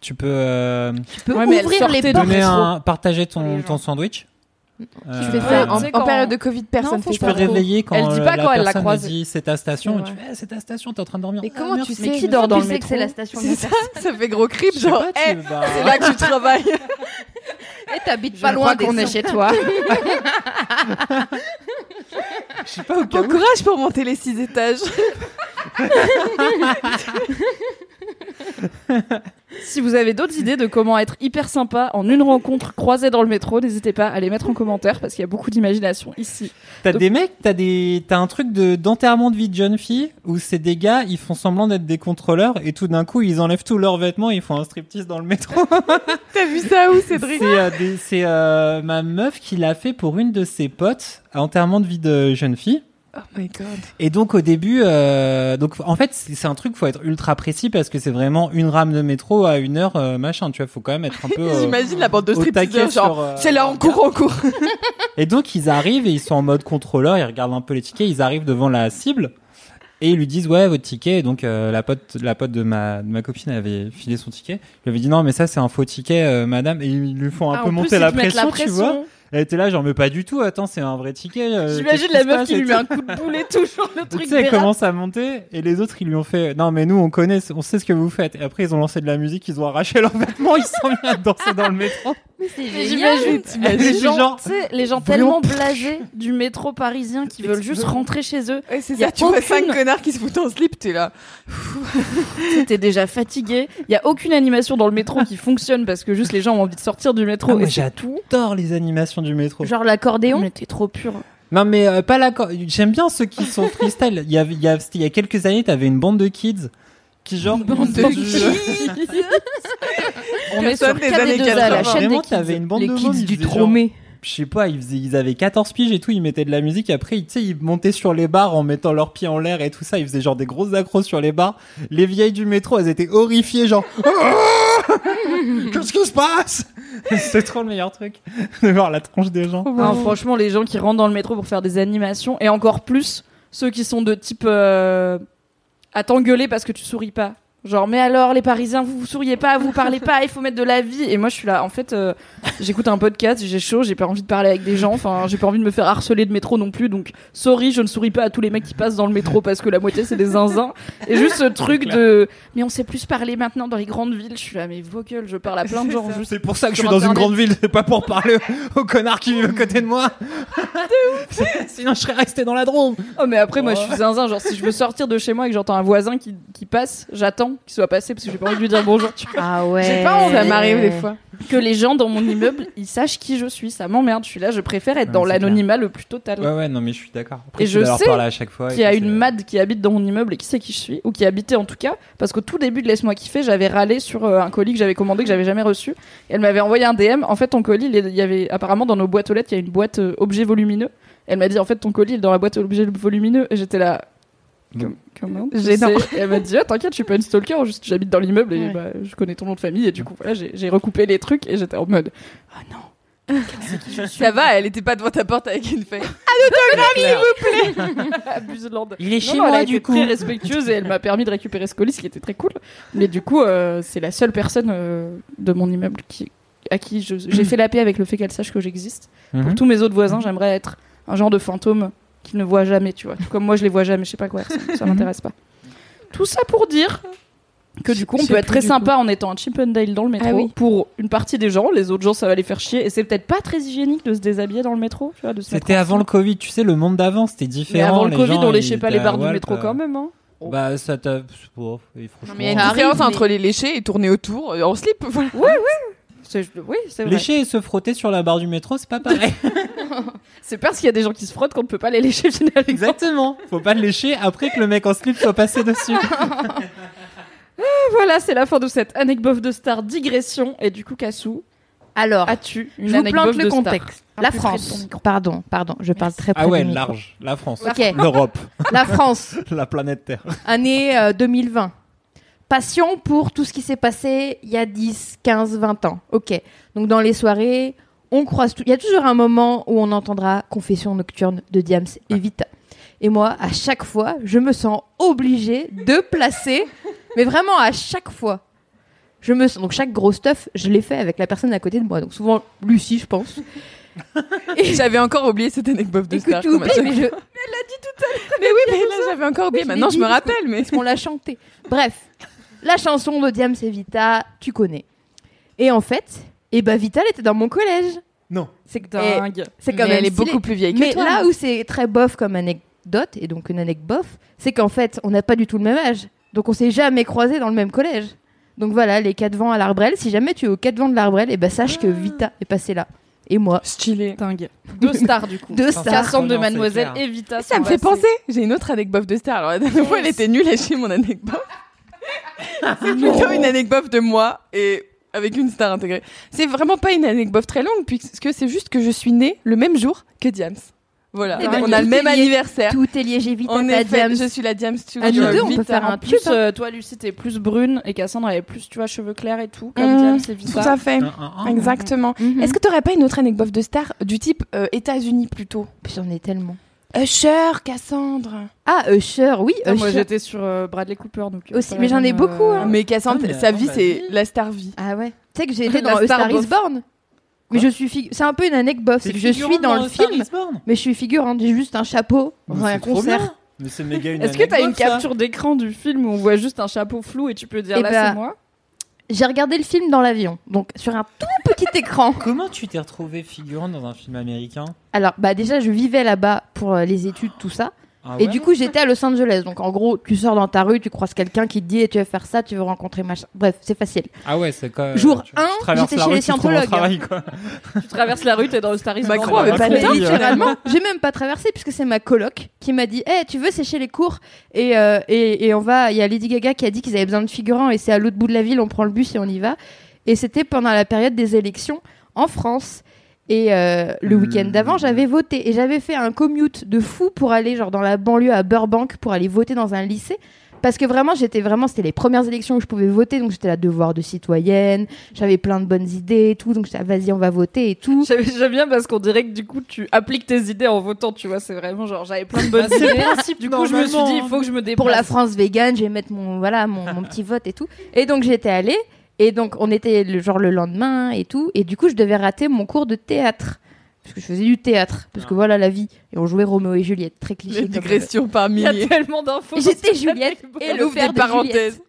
[SPEAKER 3] Tu peux euh,
[SPEAKER 4] tu peux
[SPEAKER 1] Ouais,
[SPEAKER 4] ouvrir les portes.
[SPEAKER 3] un, partager ton sandwich.
[SPEAKER 4] Tu
[SPEAKER 3] Euh,
[SPEAKER 4] fais ça
[SPEAKER 2] en,
[SPEAKER 1] tu
[SPEAKER 2] période de Covid, personne
[SPEAKER 4] faut
[SPEAKER 2] fait
[SPEAKER 3] Tu
[SPEAKER 4] pas
[SPEAKER 3] peux
[SPEAKER 2] ça.
[SPEAKER 3] réveiller quand
[SPEAKER 1] Elle dit
[SPEAKER 3] euh,
[SPEAKER 1] pas
[SPEAKER 3] la
[SPEAKER 1] quand elle la
[SPEAKER 3] personne
[SPEAKER 1] croise.
[SPEAKER 3] dit c'est ta station. Et tu fais Eh, c'est ta station, t'es en train de dormir.
[SPEAKER 4] Mais
[SPEAKER 3] Ah,
[SPEAKER 4] comment
[SPEAKER 3] merci.
[SPEAKER 4] tu sais
[SPEAKER 1] qui dort dans
[SPEAKER 4] tu
[SPEAKER 1] le
[SPEAKER 4] sais que
[SPEAKER 1] métro
[SPEAKER 4] c'est la station de
[SPEAKER 2] C'est ça, ça fait gros crip, genre,
[SPEAKER 3] pas,
[SPEAKER 2] hey,
[SPEAKER 3] tu vas-
[SPEAKER 2] c'est là que tu travailles.
[SPEAKER 4] Et t'habites pas loin
[SPEAKER 1] qu'on
[SPEAKER 4] des
[SPEAKER 1] est chez toi.
[SPEAKER 3] Je sais pas au
[SPEAKER 2] Bon courage pour monter les six étages. *laughs* *laughs*
[SPEAKER 1] si vous avez d'autres idées de comment être hyper sympa en une rencontre croisée dans le métro, n'hésitez pas à les mettre en commentaire parce qu'il y a beaucoup d'imagination ici.
[SPEAKER 3] T'as
[SPEAKER 1] Donc-
[SPEAKER 3] des mecs, t'as des, t'as un truc de d'enterrement de vie de jeune fille où c'est des gars, ils font semblant d'être des contrôleurs et tout d'un coup ils enlèvent tous leurs vêtements et ils font un striptease dans le métro. *laughs*
[SPEAKER 2] T'as vu ça où, Cédric
[SPEAKER 3] C'est euh, des- c'est euh, ma meuf qui l'a fait pour une de ses potes à enterrement de vie de jeune fille.
[SPEAKER 2] Oh my god.
[SPEAKER 3] Et donc au début, euh, donc en fait c'est un truc faut être ultra précis parce que c'est vraiment une rame de métro à une heure euh, machin. Tu vois, faut quand même être un peu. euh, *laughs*
[SPEAKER 2] J'imagine la bande de stripteaseurs, genre,
[SPEAKER 3] euh,
[SPEAKER 2] c'est là, en cours, en cours.
[SPEAKER 3] Et donc ils arrivent et ils sont en mode contrôleur, ils regardent un peu les tickets, ils arrivent devant la cible et ils lui disent ouais votre ticket. Et donc euh, la pote, la pote de ma de ma copine avait filé son ticket. Je lui avais dit non mais ça c'est un faux ticket madame et ils lui font un
[SPEAKER 1] Ah,
[SPEAKER 3] peu
[SPEAKER 1] plus,
[SPEAKER 3] monter la
[SPEAKER 1] te mettent
[SPEAKER 3] pression, tu vois. Elle était là genre mais pas du tout. Attends c'est un vrai ticket. euh,
[SPEAKER 1] J'imagine la meuf qui
[SPEAKER 3] et
[SPEAKER 1] lui
[SPEAKER 3] tout.
[SPEAKER 1] met un coup de boulet toujours le
[SPEAKER 3] Tu
[SPEAKER 1] truc
[SPEAKER 3] sais, elle commence à monter et les autres ils lui ont fait non mais nous on connaît, on sait ce que vous faites. Et après ils ont lancé de la musique, ils ont arraché *laughs* leurs vêtements, ils sont mis à danser dans le métro.
[SPEAKER 4] Mais c'est.
[SPEAKER 1] J'imagine *laughs* les gens,
[SPEAKER 3] genre,
[SPEAKER 1] tu sais, les gens tellement blasés du métro parisien qui veulent juste rentrer chez eux.
[SPEAKER 2] Ouais, c'est
[SPEAKER 1] Y a
[SPEAKER 2] ça, tu vois
[SPEAKER 1] aucune-
[SPEAKER 2] cinq connards qui se foutent en slip, t'es là. *laughs*
[SPEAKER 1] T'es déjà fatigué. Il y a aucune animation dans le métro qui fonctionne parce que juste les gens ont envie de sortir du métro.
[SPEAKER 3] Ah,
[SPEAKER 1] et tout.
[SPEAKER 3] j'adore les animations du métro.
[SPEAKER 4] Genre l'accordéon.
[SPEAKER 1] Mais t'es trop pur.
[SPEAKER 3] Non mais euh, pas la cor- J'aime bien ceux qui sont freestyle. Il y avait, il y a, il y a quelques années, t'avais une bande de kids qui genre
[SPEAKER 1] bande
[SPEAKER 3] faisaient
[SPEAKER 1] de
[SPEAKER 3] du- *laughs*
[SPEAKER 1] On est sur
[SPEAKER 2] des années
[SPEAKER 1] KD2A, la
[SPEAKER 2] 80.
[SPEAKER 1] chaîne
[SPEAKER 3] Vraiment,
[SPEAKER 1] kids.
[SPEAKER 3] t'avais une bande
[SPEAKER 4] Les
[SPEAKER 3] de
[SPEAKER 4] kids
[SPEAKER 3] mômes,
[SPEAKER 4] du Tromé.
[SPEAKER 3] Je sais pas, ils, faisaient- ils avaient 14 piges et tout, ils mettaient de la musique. Et après, tu sais, ils montaient sur les bars en mettant leurs pieds en l'air et tout ça. Ils faisaient genre des grosses accros sur les bars. Les vieilles du métro, elles étaient horrifiées, genre. *laughs* *laughs* Qu'est-ce qui se passe? C'est trop le meilleur truc *laughs* de voir la tronche des gens.
[SPEAKER 1] Non, franchement, les gens qui rentrent dans le métro pour faire des animations, et encore plus ceux qui sont de type euh, à t'engueuler parce que tu souris pas. Genre, mais alors, les Parisiens, vous, vous souriez pas, vous parlez pas, il faut mettre de la vie. Et moi, je suis là, en fait, euh, j'écoute un podcast, j'ai chaud, j'ai pas envie de parler avec des gens, enfin, j'ai pas envie de me faire harceler de métro non plus. Donc, sorry, je ne souris pas à tous les mecs qui passent dans le métro parce que la moitié, c'est des zinzins. Et juste ce truc de, mais on sait plus parler maintenant dans les grandes villes. Je suis là, mais vos gueules, je parle à plein de gens. juste
[SPEAKER 3] C'est pour ça que je suis dans une grande ville, c'est pas pour parler aux connards qui vivent à côté de moi. *laughs* Sinon, je serais resté dans la Drôme.
[SPEAKER 1] Oh mais après moi je suis zinzin genre si je veux sortir de chez moi et que j'entends un voisin qui, qui passe j'attends qu'il soit passé parce que j'ai pas envie de lui dire bonjour. Tu vois.
[SPEAKER 4] Ah ouais.
[SPEAKER 1] J'ai pas envie.
[SPEAKER 2] Ça m'arrive des fois.
[SPEAKER 1] Que les gens dans mon immeuble, ils sachent qui je suis. Ça m'emmerde. Je suis là, je préfère être
[SPEAKER 3] Ouais,
[SPEAKER 1] dans l'anonymat le plus total.
[SPEAKER 3] Ouais, ouais, non, mais je suis d'accord.
[SPEAKER 1] Et je sais
[SPEAKER 3] à chaque fois.
[SPEAKER 1] Qu'il y a une mad qui habite dans mon immeuble et qui sait qui je suis, ou qui habitait en tout cas, parce qu'au tout début de Laisse-moi kiffer, j'avais râlé sur euh, un colis que j'avais commandé que j'avais jamais reçu. Et elle m'avait envoyé un DM. En fait, ton colis, il y avait apparemment dans nos boîtes aux lettres, il y a une boîte euh, objet volumineux. Elle m'a dit en fait ton colis il est dans la boîte objet volumineux et j'étais là. Comment *laughs* elle m'a dit ah, t'inquiète je suis pas une stalker juste j'habite dans l'immeuble et
[SPEAKER 4] Ouais.
[SPEAKER 1] bah, je connais ton nom de famille et du coup voilà j'ai recoupé les trucs et j'étais en mode ah non
[SPEAKER 2] Ça va, elle était pas devant ta porte avec une feuille. *laughs* *laughs*
[SPEAKER 1] abuselande
[SPEAKER 3] Il est chez
[SPEAKER 1] Non, non, elle
[SPEAKER 3] moi,
[SPEAKER 1] a
[SPEAKER 3] du
[SPEAKER 1] été
[SPEAKER 3] coup.
[SPEAKER 1] très respectueuse et elle m'a permis de récupérer ce colis, ce qui était très cool. Mais du coup, euh, c'est la seule personne euh, de mon immeuble qui, à qui j'ai fait la paix avec le fait qu'elle sache que j'existe. Pour
[SPEAKER 3] Mhm.
[SPEAKER 1] tous mes autres voisins, j'aimerais être un genre de fantôme qui ne voit jamais, tu vois. Tout comme moi, je les vois jamais, je sais pas quoi, ça, ça m'intéresse pas. Tout ça pour dire que du coup, on peut être très sympa en étant un Chippendale dans le métro.
[SPEAKER 2] Ah oui.
[SPEAKER 1] Pour une partie des gens, les autres gens, ça va les faire chier. Et c'est peut-être pas très hygiénique de se déshabiller dans le métro,
[SPEAKER 3] C'était avant le Covid, tu sais, le monde d'avant, c'était
[SPEAKER 1] Mais
[SPEAKER 3] différent.
[SPEAKER 1] avant le
[SPEAKER 3] les
[SPEAKER 1] Covid,
[SPEAKER 3] gens,
[SPEAKER 1] on léchait pas les barres du métro
[SPEAKER 3] euh,
[SPEAKER 1] quand même, hein.
[SPEAKER 3] Bah, ça t'a. et franchement.
[SPEAKER 2] Mais il y a une différence entre les lécher et tourner autour euh, en slip. *laughs* Voilà.
[SPEAKER 1] C'est- Oui, c'est vrai.
[SPEAKER 3] Lécher et se frotter sur la barre du métro, c'est pas pareil. *laughs*
[SPEAKER 1] C'est parce qu'il y a des gens qui se frottent qu'on ne peut pas les lécher finalement.
[SPEAKER 3] Exactement. Faut pas le lécher après que le mec en slip soit passé dessus. *laughs*
[SPEAKER 1] Voilà, c'est la fin de cette anecdote de star digression. Et du coup, Cassou,
[SPEAKER 4] Alors,
[SPEAKER 1] as-tu une
[SPEAKER 4] je vous
[SPEAKER 1] anecdote
[SPEAKER 4] plante
[SPEAKER 1] de
[SPEAKER 4] le
[SPEAKER 1] star
[SPEAKER 4] contexte. La France. Pardon, pardon, je parle très près
[SPEAKER 3] Ah ouais, large. La France.
[SPEAKER 4] Ok,
[SPEAKER 3] L'Europe.
[SPEAKER 4] la France, *laughs*
[SPEAKER 3] la planète Terre.
[SPEAKER 4] année euh, 2020. Passion pour tout ce qui s'est passé il y a 10, 15, 20 ans. Ok. Donc dans les soirées, on croise tout. Il y a toujours un moment où on entendra Confession nocturne de Diams et Vita. Et moi, à chaque fois, je me sens obligée de placer, *laughs* mais vraiment à chaque fois. Je me sens, donc chaque gros stuff, je l'ai fait avec la personne à côté de moi. Donc souvent Lucie, je pense. *laughs*
[SPEAKER 2] J'avais encore oublié cette anecdote de star.
[SPEAKER 4] tu
[SPEAKER 2] comme à
[SPEAKER 4] oublies,
[SPEAKER 2] chaque
[SPEAKER 4] mais je,
[SPEAKER 2] Mais oui, mais là j'avais encore oublié.
[SPEAKER 4] Je
[SPEAKER 2] Maintenant je
[SPEAKER 4] dit,
[SPEAKER 2] me rappelle, mais
[SPEAKER 4] parce qu'on l'a chanté. Bref, la chanson de Diams et Vita, tu connais. Et en fait, eh ben Vita, elle était dans mon collège.
[SPEAKER 3] Non.
[SPEAKER 4] C'est
[SPEAKER 1] Dingue.
[SPEAKER 4] c'est quand
[SPEAKER 2] Mais
[SPEAKER 4] même
[SPEAKER 2] elle est
[SPEAKER 4] stylé.
[SPEAKER 2] beaucoup plus vieille que
[SPEAKER 4] Mais
[SPEAKER 2] toi.
[SPEAKER 4] là où c'est très bof comme anecdote, et donc une anecdote bof, c'est qu'en fait, on n'a pas du tout le même âge. Donc on s'est jamais croisés dans le même collège. Donc voilà, les quatre vents à l'Arbrel. Si jamais tu es aux quatre vents de l'Arbrel, et ben sache que Vita est passée là. Et moi,
[SPEAKER 2] stylé.
[SPEAKER 1] Dingue. Deux stars du coup.
[SPEAKER 4] Deux
[SPEAKER 3] stars.
[SPEAKER 1] Cassandre de Mademoiselle et Vita.
[SPEAKER 2] Ça me fait penser. J'ai une autre anecdote de star. Alors la dernière fois, elle était nulle à chier mon anecdote. C'est plutôt une anecdote de moi et avec une star intégrée. C'est vraiment pas une anecdote très longue puisque c'est juste que je suis née le même jour que Diams. Voilà,
[SPEAKER 4] Eh ben,
[SPEAKER 2] on a le
[SPEAKER 4] tout
[SPEAKER 2] même
[SPEAKER 4] est lié.
[SPEAKER 2] anniversaire.
[SPEAKER 4] tout est lié, j'ai Vita,
[SPEAKER 2] En
[SPEAKER 4] t'as
[SPEAKER 2] effet,
[SPEAKER 4] Diams.
[SPEAKER 2] je suis la Diams to
[SPEAKER 4] À nous deux, on peut faire un
[SPEAKER 1] plus, euh, toi, Lucie, t'es plus brune et Cassandre avait plus, tu vois, cheveux clairs et tout, comme
[SPEAKER 2] Mmh,
[SPEAKER 1] Diams et
[SPEAKER 2] Tout
[SPEAKER 1] Vita.
[SPEAKER 2] à fait. Exactement.
[SPEAKER 4] Mhm.
[SPEAKER 2] Est-ce que t'aurais pas une autre anecdote de star du type euh, États-Unis plutôt?
[SPEAKER 4] J'en ai tellement.
[SPEAKER 2] Usher, Cassandre.
[SPEAKER 4] Ah, Usher, oui,
[SPEAKER 1] Ah, moi,
[SPEAKER 4] Usher.
[SPEAKER 1] j'étais sur euh, Bradley Cooper, donc. euh,
[SPEAKER 4] Aussi, mais j'en ai beaucoup,
[SPEAKER 1] euh,
[SPEAKER 4] hein.
[SPEAKER 2] Mais Cassandre,
[SPEAKER 3] Ah, mais
[SPEAKER 2] sa vie, c'est la star vie.
[SPEAKER 4] Ah ouais. Tu sais que j'ai *laughs* été dans A
[SPEAKER 1] star
[SPEAKER 4] Star is. Born. Mais je suis fig- c'est un peu une anecdote, c'est que je suis dans le film, mais je suis figurante, j'ai juste un chapeau dans un concert.
[SPEAKER 3] Mais c'est méga une *laughs*
[SPEAKER 1] Est-ce que t'as une capture d'écran du film où on voit juste un chapeau flou et tu peux dire
[SPEAKER 4] Eh
[SPEAKER 1] là
[SPEAKER 4] bah,
[SPEAKER 1] c'est moi?
[SPEAKER 4] J'ai regardé le film dans l'avion, donc sur un tout petit écran.
[SPEAKER 3] Comment tu t'es retrouvé figurante dans un film américain?
[SPEAKER 4] Alors, bah déjà, je vivais là-bas pour euh, les études, tout ça.
[SPEAKER 3] Ah
[SPEAKER 4] Et
[SPEAKER 3] ouais?
[SPEAKER 4] du coup, j'étais à Los Angeles. Donc, en gros, tu sors dans ta rue, tu croises quelqu'un qui te dit, eh, tu veux faire ça, tu veux rencontrer machin. Bref, c'est facile.
[SPEAKER 3] Ah ouais, c'est quoi
[SPEAKER 4] Jour
[SPEAKER 3] tu- tu
[SPEAKER 4] un,
[SPEAKER 3] traverses
[SPEAKER 4] j'étais
[SPEAKER 3] la
[SPEAKER 4] chez
[SPEAKER 3] rue,
[SPEAKER 4] les scientologues.
[SPEAKER 3] travail, quoi. *laughs*
[SPEAKER 1] Tu traverses la rue, t'es dans le Star is.
[SPEAKER 2] Macron avait pas dit.
[SPEAKER 4] Littéralement, *laughs* j'ai même pas traversé puisque c'est ma coloc qui m'a dit "Eh, tu veux sécher les cours? Et, euh, et et on va il y a Lady Gaga qui a dit qu'ils avaient besoin de figurants et c'est à l'autre bout de la ville, on prend le bus et on y va." Et c'était pendant la période des élections en France. Et euh, le
[SPEAKER 3] Hmm.
[SPEAKER 4] week-end d'avant, j'avais voté et j'avais fait un commute de fou pour aller genre dans la banlieue à Burbank pour aller voter dans un lycée parce que vraiment j'étais vraiment c'était les premières élections où je pouvais voter donc j'étais là devoir de citoyenne, j'avais plein de bonnes idées et tout donc j'étais là, vas-y on va voter et tout.
[SPEAKER 1] J'aime bien parce qu'on dirait que du coup tu appliques tes idées en votant, tu vois, c'est vraiment genre j'avais plein de bonnes
[SPEAKER 3] Bah,
[SPEAKER 1] idées.
[SPEAKER 3] principe,
[SPEAKER 1] Du coup, je me suis dit il faut que je me déplace.
[SPEAKER 4] pour la France végane, je vais mettre mon voilà mon, mon petit vote et tout. Et donc j'étais allée et donc on était le genre le lendemain et tout et du coup je devais rater mon cours de théâtre parce que je faisais du théâtre parce que
[SPEAKER 3] Ah.
[SPEAKER 4] voilà la vie et on jouait Roméo et Juliette très cliché.
[SPEAKER 2] Les
[SPEAKER 4] comme-
[SPEAKER 2] digressions par
[SPEAKER 1] Il y a tellement d'infos. *laughs*
[SPEAKER 4] J'étais Juliette et
[SPEAKER 2] Elle
[SPEAKER 4] le
[SPEAKER 2] des
[SPEAKER 4] de
[SPEAKER 2] parenthèses.
[SPEAKER 4] Juliette.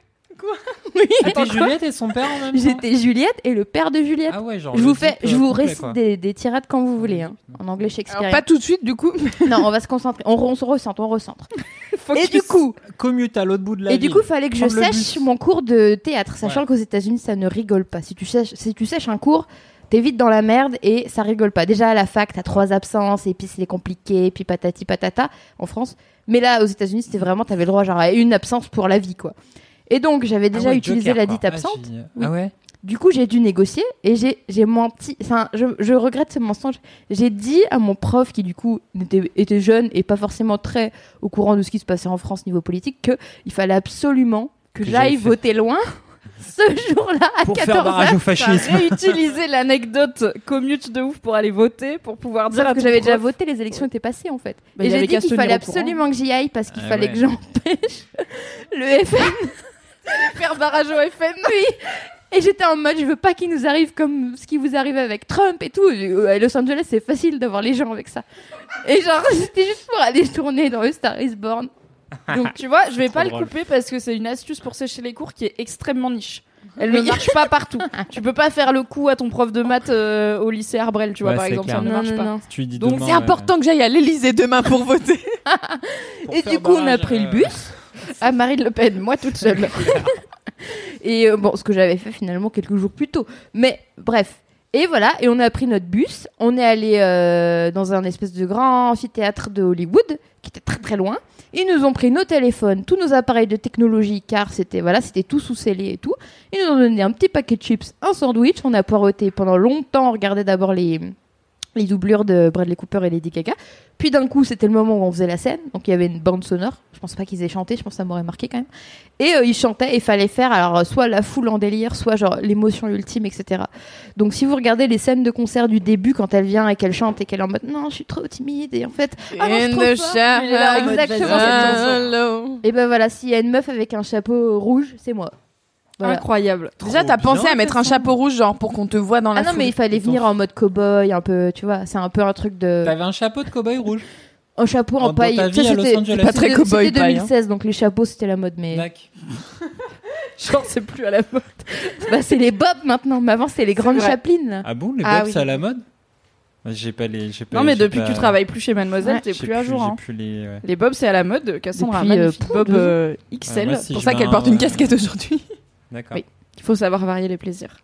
[SPEAKER 3] T'es Juliette et son père en même temps
[SPEAKER 4] J'étais Juliette et le père de Juliette.
[SPEAKER 3] Ah ouais, genre.
[SPEAKER 4] je vous fais,
[SPEAKER 3] type,
[SPEAKER 4] je
[SPEAKER 3] euh,
[SPEAKER 4] vous
[SPEAKER 3] complet,
[SPEAKER 4] récite
[SPEAKER 3] quoi.
[SPEAKER 4] des, des tirades quand vous voulez, hein, en anglais
[SPEAKER 2] Alors
[SPEAKER 4] shakespearien.
[SPEAKER 2] pas tout de suite du coup.
[SPEAKER 4] Non, on va se concentrer. On, on se recentre, on recentre. *laughs* Et du coup,
[SPEAKER 3] commute à l'autre bout de la
[SPEAKER 4] et
[SPEAKER 3] ville.
[SPEAKER 4] du coup, fallait que je sèche mon cours de théâtre, sachant
[SPEAKER 3] Ouais.
[SPEAKER 4] qu'aux États-Unis, ça ne rigole pas. Si tu sèches, si tu sèches un cours, t'es vite dans la merde et ça rigole pas. Déjà à la fac, t'as trois absences et puis c'est compliqué, puis patati patata en France. Mais là, aux États-Unis, c'était vraiment, t'avais le droit genre à une absence pour la vie, quoi. Et donc, j'avais déjà
[SPEAKER 3] Ah ouais,
[SPEAKER 4] utilisé
[SPEAKER 3] Joker,
[SPEAKER 4] la dite
[SPEAKER 3] Ah,
[SPEAKER 4] absente.
[SPEAKER 3] j'ai-
[SPEAKER 4] Oui.
[SPEAKER 3] Ah ouais
[SPEAKER 4] Du coup, j'ai dû négocier et j'ai j'ai menti. Enfin, je, je regrette ce mensonge. J'ai dit à mon prof, qui du coup était, était jeune et pas forcément très au courant de ce qui se passait en France niveau politique, que il fallait absolument que,
[SPEAKER 3] Que
[SPEAKER 4] j'aille voter loin *laughs* ce jour-là à
[SPEAKER 3] Pour
[SPEAKER 4] 14
[SPEAKER 3] faire barrage au
[SPEAKER 1] T'as
[SPEAKER 3] fascisme.
[SPEAKER 1] réutilisé l'anecdote commute de ouf pour aller voter, pour pouvoir dire
[SPEAKER 4] Sauf
[SPEAKER 1] à
[SPEAKER 4] que j'avais déjà voté, les élections étaient passées en fait.
[SPEAKER 1] Bah,
[SPEAKER 4] et j'ai dit qu'il fallait
[SPEAKER 1] courant.
[SPEAKER 4] absolument que j'y aille parce qu'il
[SPEAKER 3] Ah
[SPEAKER 4] fallait
[SPEAKER 3] ouais.
[SPEAKER 4] que j'empêche *laughs* le FN.
[SPEAKER 1] Faire barrage au FN.
[SPEAKER 4] Oui. Et j'étais en mode, je veux pas qu'il nous arrive comme ce qui vous arrive avec Trump et tout. À Los Angeles, c'est facile d'avoir les gens avec ça. Et genre, *laughs* c'était juste pour aller tourner dans le Star is Born.
[SPEAKER 1] Donc tu vois, je vais pas le couper parce que c'est une astuce pour sécher les cours qui est extrêmement niche. Elle ne marche pas partout. tu peux pas faire le coup à ton prof de maths euh, au lycée Arbrel, tu vois,
[SPEAKER 3] Ouais,
[SPEAKER 1] par
[SPEAKER 3] c'est
[SPEAKER 1] exemple,
[SPEAKER 3] clair.
[SPEAKER 1] ça ne
[SPEAKER 4] Non,
[SPEAKER 1] marche
[SPEAKER 4] non,
[SPEAKER 1] pas.
[SPEAKER 4] non.
[SPEAKER 3] Tu lui dis
[SPEAKER 1] Donc,
[SPEAKER 2] C'est
[SPEAKER 3] ouais.
[SPEAKER 2] important que j'aille à l'Elysée demain pour voter.
[SPEAKER 3] Pour
[SPEAKER 4] Et du coup, on a pris le
[SPEAKER 3] euh,
[SPEAKER 4] bus à Marine Le Pen, moi toute seule. *laughs* et euh, bon, ce que j'avais fait finalement quelques jours plus tôt. Mais bref. Et voilà, et on a pris notre bus. On est allé euh, dans un espèce de grand amphithéâtre de Hollywood, qui était très très loin. Ils nous ont pris nos téléphones, tous nos appareils de technologie, car c'était voilà, c'était tout sous scellé et tout. Ils nous ont donné un petit paquet de chips, un sandwich. On a poireauté pendant longtemps. On regardait d'abord les les doublures de Bradley Cooper et Lady Gaga. Puis d'un coup, c'était le moment où on faisait la scène, donc il y avait une bande sonore. Je pense pas qu'ils aient chanté, je pense que ça m'aurait marqué quand même. Et euh, ils chantaient et fallait faire alors euh, soit la foule en délire, soit genre l'émotion ultime, etc. Donc si vous regardez les scènes de concert du début quand elle vient et qu'elle chante et qu'elle est en mode non, je suis trop timide et en fait Ah non, c'est trop fort. exactement cette chanson. Et ben voilà, s'il y a une meuf avec un chapeau rouge, c'est moi. Voilà.
[SPEAKER 1] Incroyable.
[SPEAKER 2] Déjà, t'as pensé à mettre un chapeau rouge, genre pour qu'on te voit dans la
[SPEAKER 4] Ah non,
[SPEAKER 2] foule.
[SPEAKER 4] mais il fallait venir en mode cow-boy, un peu, tu vois, c'est un peu un truc de.
[SPEAKER 3] T'avais un chapeau de cow-boy rouge. *laughs*
[SPEAKER 4] Un chapeau en paille.
[SPEAKER 3] ta
[SPEAKER 4] Ça,
[SPEAKER 3] vie à Los
[SPEAKER 4] c'était-
[SPEAKER 3] Angeles.
[SPEAKER 4] c'était-
[SPEAKER 3] Pas
[SPEAKER 2] très
[SPEAKER 4] c'était
[SPEAKER 2] cow-boy paille,
[SPEAKER 4] 2016, donc les chapeaux c'était la mode, mais
[SPEAKER 3] Dac. *laughs*
[SPEAKER 1] Genre, c'est plus à la mode. *laughs*
[SPEAKER 4] bah, c'est les bobs maintenant. Mais avant c'était les grandes là.
[SPEAKER 3] Ah bon, les
[SPEAKER 4] Ah
[SPEAKER 3] bobs,
[SPEAKER 4] oui.
[SPEAKER 3] c'est à la mode J'ai pas les. j'ai pas-
[SPEAKER 1] Non, mais depuis
[SPEAKER 3] pas-
[SPEAKER 1] que tu travailles plus chez Mademoiselle,
[SPEAKER 4] Ouais.
[SPEAKER 1] t'es plus à jour. Hein.
[SPEAKER 3] plus les. ouais.
[SPEAKER 1] Les bobs, c'est à la mode. Cassandra a un
[SPEAKER 4] Depuis, euh,
[SPEAKER 1] bob euh,
[SPEAKER 3] Ouais,
[SPEAKER 1] XL.
[SPEAKER 3] si
[SPEAKER 2] C'est pour ça qu'elle porte une casquette aujourd'hui.
[SPEAKER 3] D'accord.
[SPEAKER 1] Oui. Il faut savoir varier les plaisirs.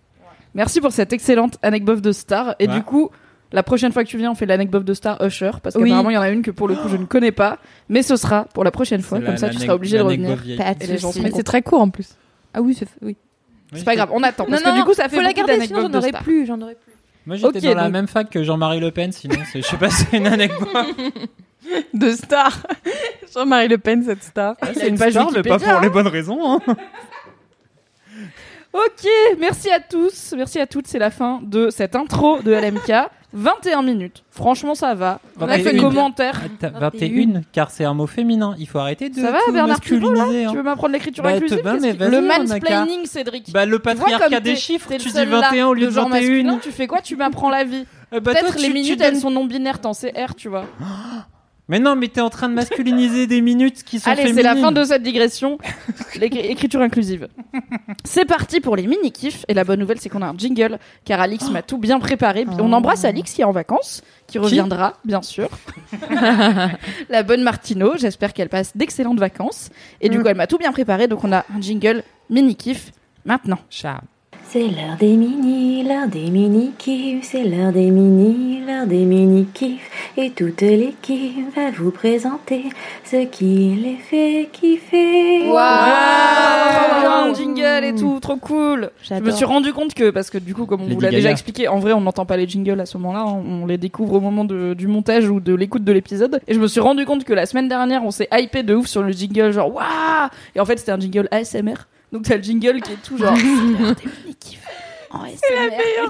[SPEAKER 1] Merci pour cette excellente anecdote de star. Et
[SPEAKER 3] Ouais.
[SPEAKER 1] du coup, la prochaine fois que tu viens, on fait l'anecdote de star Usher. Parce
[SPEAKER 4] Oui.
[SPEAKER 1] qu'apparemment, il y en a une que pour le coup, je ne connais pas. Mais ce sera pour la prochaine fois. Comme
[SPEAKER 3] la-
[SPEAKER 1] ça, tu seras obligé de revenir. Et les gens
[SPEAKER 2] Mais c'est très court en plus.
[SPEAKER 4] Ah oui, c'est oui.
[SPEAKER 1] C'est pas grave, on attend. Parce
[SPEAKER 4] non,
[SPEAKER 1] que
[SPEAKER 4] non,
[SPEAKER 1] du coup, ça fait
[SPEAKER 4] la garder, sinon j'en
[SPEAKER 1] de
[SPEAKER 4] aurais plus, j'en aurais plus.
[SPEAKER 3] Moi, j'étais dans la même fac que Jean-Marie Le Pen, sinon je sais pas, c'est une anecdote. *laughs*
[SPEAKER 2] De star. *laughs* Jean-Marie Le Pen, cette star.
[SPEAKER 1] Il a
[SPEAKER 3] c'est
[SPEAKER 1] une
[SPEAKER 3] une
[SPEAKER 1] page
[SPEAKER 3] star, mais pas pour les
[SPEAKER 1] hein.
[SPEAKER 3] bonnes raisons. *laughs* hein.
[SPEAKER 1] Ok, merci à tous, merci à toutes. C'est la fin de cette intro de LMK. 21 *laughs* minutes. Franchement, ça va. On a fait
[SPEAKER 3] 21.
[SPEAKER 1] commentaire.
[SPEAKER 3] Ah, t'as 21, car c'est un mot féminin. Il faut arrêter de
[SPEAKER 1] Ça va,
[SPEAKER 3] tout
[SPEAKER 1] Bernard Pivot,
[SPEAKER 3] masculiniser.
[SPEAKER 1] Tu
[SPEAKER 3] hein.
[SPEAKER 1] veux m'apprendre l'écriture
[SPEAKER 3] Bah,
[SPEAKER 1] inclusive?
[SPEAKER 3] bah, mais
[SPEAKER 1] Le mansplaining, Cédric.
[SPEAKER 3] Bah, le
[SPEAKER 1] Tu
[SPEAKER 3] patriarcat des chiffres, tu dis
[SPEAKER 1] seul là
[SPEAKER 3] 21 au lieu de
[SPEAKER 1] genre
[SPEAKER 3] 21.
[SPEAKER 1] masculin, tu fais quoi? Tu m'apprends la vie.
[SPEAKER 3] Euh, bah,
[SPEAKER 1] Peut-être
[SPEAKER 3] tu-
[SPEAKER 1] les
[SPEAKER 3] tu
[SPEAKER 1] minutes,
[SPEAKER 3] donnes-
[SPEAKER 1] elles sont non binaires, t'en sais R, tu vois. *gasps*
[SPEAKER 3] Mais non, mais t'es en train de masculiniser des minutes qui sont
[SPEAKER 1] Allez,
[SPEAKER 3] féminines.
[SPEAKER 1] c'est la fin de cette digression. *laughs* L'écri- Écriture inclusive. C'est parti pour les mini-kifs. Et la bonne nouvelle, c'est qu'on a un jingle, car Alix m'a tout bien préparé. On embrasse Alix qui est en vacances, qui reviendra, bien sûr. *laughs* la bonne Martino, j'espère qu'elle passe d'excellentes vacances. Et du coup, elle m'a tout bien préparé, donc on a un jingle mini-kiff maintenant.
[SPEAKER 3] Chat.
[SPEAKER 5] C'est l'heure des mini, l'heure des mini kiffs, c'est l'heure des mini, l'heure des mini kiffs, et toute l'équipe va vous présenter ce qui les fait kiffer.
[SPEAKER 1] Trop bien, jingle et tout, trop cool. Je me suis rendu compte que, parce que du coup, comme on
[SPEAKER 3] Lady
[SPEAKER 1] vous l'a déjà expliqué, en vrai, on n'entend pas les jingles à ce moment-là, on, on les découvre au moment de- du montage ou de l'écoute de l'épisode. Et je me suis rendu compte que la semaine dernière, on s'est hypé de ouf sur le jingle, genre waouh Et en fait, c'était un jingle ASMR. Donc t'as le jingle qui est tout genre. C'est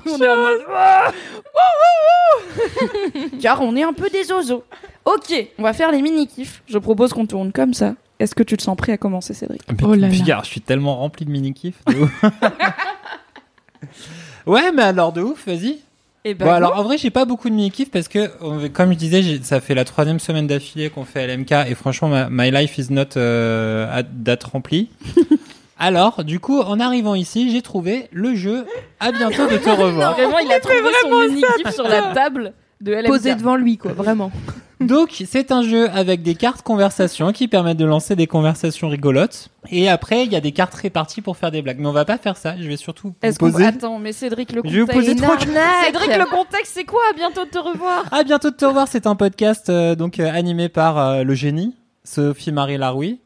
[SPEAKER 1] Wouh, wouh, wouh Car on est un peu des oiseaux. Ok, on va faire les mini-kiffs. Je propose qu'on tourne comme ça. Est-ce que tu te sens prêt à commencer, Cédric
[SPEAKER 2] Oh là là.
[SPEAKER 3] Je suis tellement rempli de ouf. *laughs* ouais, mais alors de ouf, vas-y.
[SPEAKER 1] Eh ben,
[SPEAKER 3] Bon, alors en vrai, j'ai pas beaucoup de mini-kiffs parce que, comme je disais, ça fait la troisième semaine d'affilée qu'on fait LMK et franchement, ma- my life is not euh, at date remplie. *laughs* alors, du coup, en arrivant ici, j'ai trouvé le jeu À bientôt de te *laughs* revoir.
[SPEAKER 1] Vraiment, il a trouvé son mini-kiff sur la table de LMK.
[SPEAKER 4] Posé devant lui, quoi, vraiment. *laughs*
[SPEAKER 3] Donc, c'est un jeu avec des cartes conversation qui permettent de lancer des conversations rigolotes. Et après, il y a des cartes réparties pour faire des blagues. Mais on va pas faire ça. Je vais surtout vous
[SPEAKER 1] Est-ce qu'on
[SPEAKER 3] poser.
[SPEAKER 1] attends mais Cédric le
[SPEAKER 3] Je vais vous
[SPEAKER 1] contexte
[SPEAKER 3] poser trois
[SPEAKER 1] Cédric le contexte c'est quoi? À bientôt de te revoir
[SPEAKER 3] À bientôt de te revoir. C'est un podcast euh, donc euh, animé par euh, le génie Sophie Marie Laroui,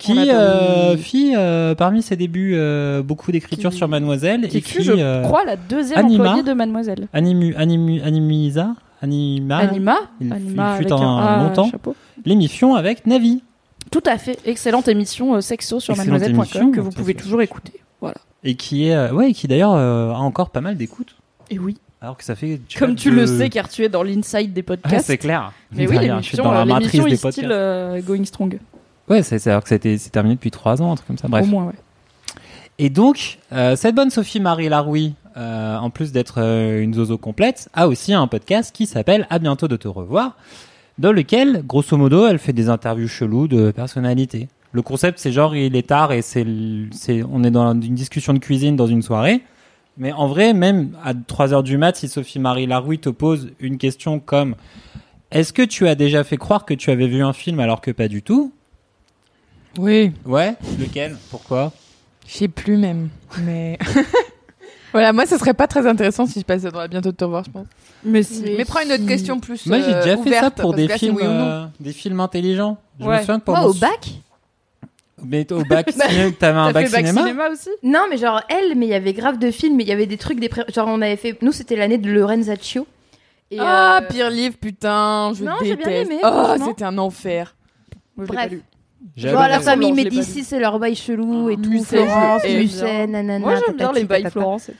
[SPEAKER 3] qui euh, fit euh, parmi ses débuts euh, beaucoup d'écriture
[SPEAKER 1] Qui-
[SPEAKER 3] sur Mademoiselle
[SPEAKER 1] qui
[SPEAKER 3] et
[SPEAKER 1] fut
[SPEAKER 3] qui
[SPEAKER 1] je crois la deuxième
[SPEAKER 3] Anima.
[SPEAKER 1] employée de Mademoiselle.
[SPEAKER 3] animu, animu, animisa, anima,
[SPEAKER 1] Anima
[SPEAKER 3] il
[SPEAKER 1] Anima
[SPEAKER 3] fut
[SPEAKER 1] avec
[SPEAKER 3] un
[SPEAKER 1] un
[SPEAKER 3] longtemps. l'émission avec Navi.
[SPEAKER 1] Tout à fait, excellente émission sexo sur mademoiselle.com que vous pouvez toujours écouter. Voilà.
[SPEAKER 3] Et qui est, ouais, et qui d'ailleurs a encore pas mal d'écoutes.
[SPEAKER 1] Et oui,
[SPEAKER 3] Alors que ça fait. tu
[SPEAKER 1] comme tu
[SPEAKER 3] de-
[SPEAKER 1] le sais car tu es dans l'inside des podcasts.
[SPEAKER 3] c'est clair.
[SPEAKER 1] Mais oui, l'émission
[SPEAKER 3] dans la matrice
[SPEAKER 1] l'émission
[SPEAKER 3] des
[SPEAKER 1] est
[SPEAKER 3] podcasts.
[SPEAKER 1] style Going Strong.
[SPEAKER 3] Ouais, c'est alors que c'était c'est terminé depuis trois ans, un truc comme ça. Bref.
[SPEAKER 1] Au moins, ouais.
[SPEAKER 3] Et donc, euh, cette bonne Sophie Marie Laroui, euh, en plus d'être euh, une zozo complète, a aussi un podcast qui s'appelle À bientôt de te revoir, dans lequel, grosso modo, elle fait des interviews cheloues de personnalités. Le concept, c'est genre, il est tard et c'est, on est dans une discussion de cuisine dans une soirée. Mais en vrai, même à 3 heures du mat, si Sophie Marie Laroui te pose une question comme Est-ce que tu as déjà fait croire que tu avais vu un film alors que pas du tout?
[SPEAKER 2] Oui,
[SPEAKER 3] Ouais. Lequel Pourquoi?
[SPEAKER 2] Je sais plus même. Mais. *laughs* voilà, moi, ça serait pas très intéressant si je passais dans la bientôt de te revoir, je pense.
[SPEAKER 1] Mais si.
[SPEAKER 2] Mais prends une autre question plus.
[SPEAKER 3] Moi, j'ai
[SPEAKER 2] euh,
[SPEAKER 3] déjà fait ça pour des
[SPEAKER 2] là,
[SPEAKER 3] films,
[SPEAKER 2] oui
[SPEAKER 3] euh, des films intelligents. Je
[SPEAKER 1] Ouais.
[SPEAKER 3] me souviens que pour
[SPEAKER 4] Moi, au bac
[SPEAKER 3] Mais au bac, *laughs* ciné- t'avais un
[SPEAKER 1] T'as
[SPEAKER 3] bac
[SPEAKER 1] fait bac
[SPEAKER 3] cinéma,
[SPEAKER 1] cinéma aussi?
[SPEAKER 4] Non, mais genre elle, mais il y avait grave de films, mais il y avait des trucs, des pré- genre on avait fait. Nous, c'était l'année de Lorenzaccio. Et,
[SPEAKER 2] Ah,
[SPEAKER 4] euh,
[SPEAKER 2] pire livre, putain, je
[SPEAKER 4] Non, j'ai
[SPEAKER 2] déteste.
[SPEAKER 4] bien aimé,
[SPEAKER 2] oh, c'était un enfer.
[SPEAKER 4] Bref. Genre la famille Médicis, c'est leur bail chelou et tout.
[SPEAKER 2] Lucette,
[SPEAKER 4] Florence. Lucette, nanana.
[SPEAKER 1] Moi j'aime bien les bails. Florence.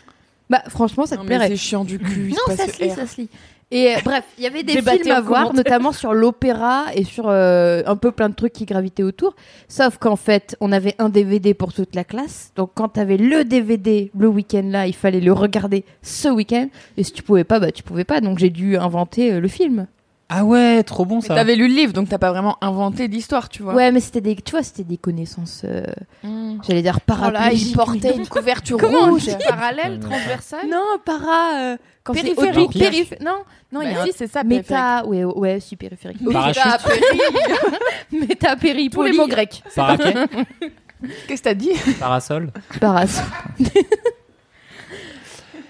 [SPEAKER 4] Bah, franchement, ça te plairait.
[SPEAKER 2] c'est chiant du cul.
[SPEAKER 4] Non, ça se lit, ça se lit. Et euh, bref, il y avait des films à voir, notamment sur l'opéra et sur euh, un peu plein de trucs qui gravitaient autour. Sauf qu'en fait, on avait un DVD pour toute la classe. Donc quand t'avais le DVD le week-end là, il fallait le regarder ce week-end. Et si tu pouvais pas, bah tu pouvais pas. Donc j'ai dû inventer euh, le film.
[SPEAKER 3] Ah ouais, trop bon
[SPEAKER 2] Mais
[SPEAKER 3] ça.
[SPEAKER 2] t'avais lu le livre, donc t'as pas vraiment inventé l'histoire, tu vois.
[SPEAKER 4] Ouais, mais c'était des, tu vois, c'était des connaissances. euh, J'allais dire
[SPEAKER 2] Oh là, il portait une couverture
[SPEAKER 4] Comment on
[SPEAKER 2] rouge.
[SPEAKER 4] dit
[SPEAKER 1] Parallèle,
[SPEAKER 3] Ouais.
[SPEAKER 1] transversal
[SPEAKER 4] Non, para. euh, quand c'est
[SPEAKER 2] Périphérique.
[SPEAKER 4] autour- périph- Non, non, il y a
[SPEAKER 2] Bah
[SPEAKER 4] un
[SPEAKER 2] si, c'est ça,
[SPEAKER 4] méta. Ouais, ouais, si périphérique.
[SPEAKER 3] Parachute.
[SPEAKER 4] méta péripoli. *laughs*
[SPEAKER 1] Tous les mots grecs.
[SPEAKER 3] Paraquet,
[SPEAKER 2] Qu'est-ce que t'as dit?
[SPEAKER 3] Parasol.
[SPEAKER 4] Paras. *laughs*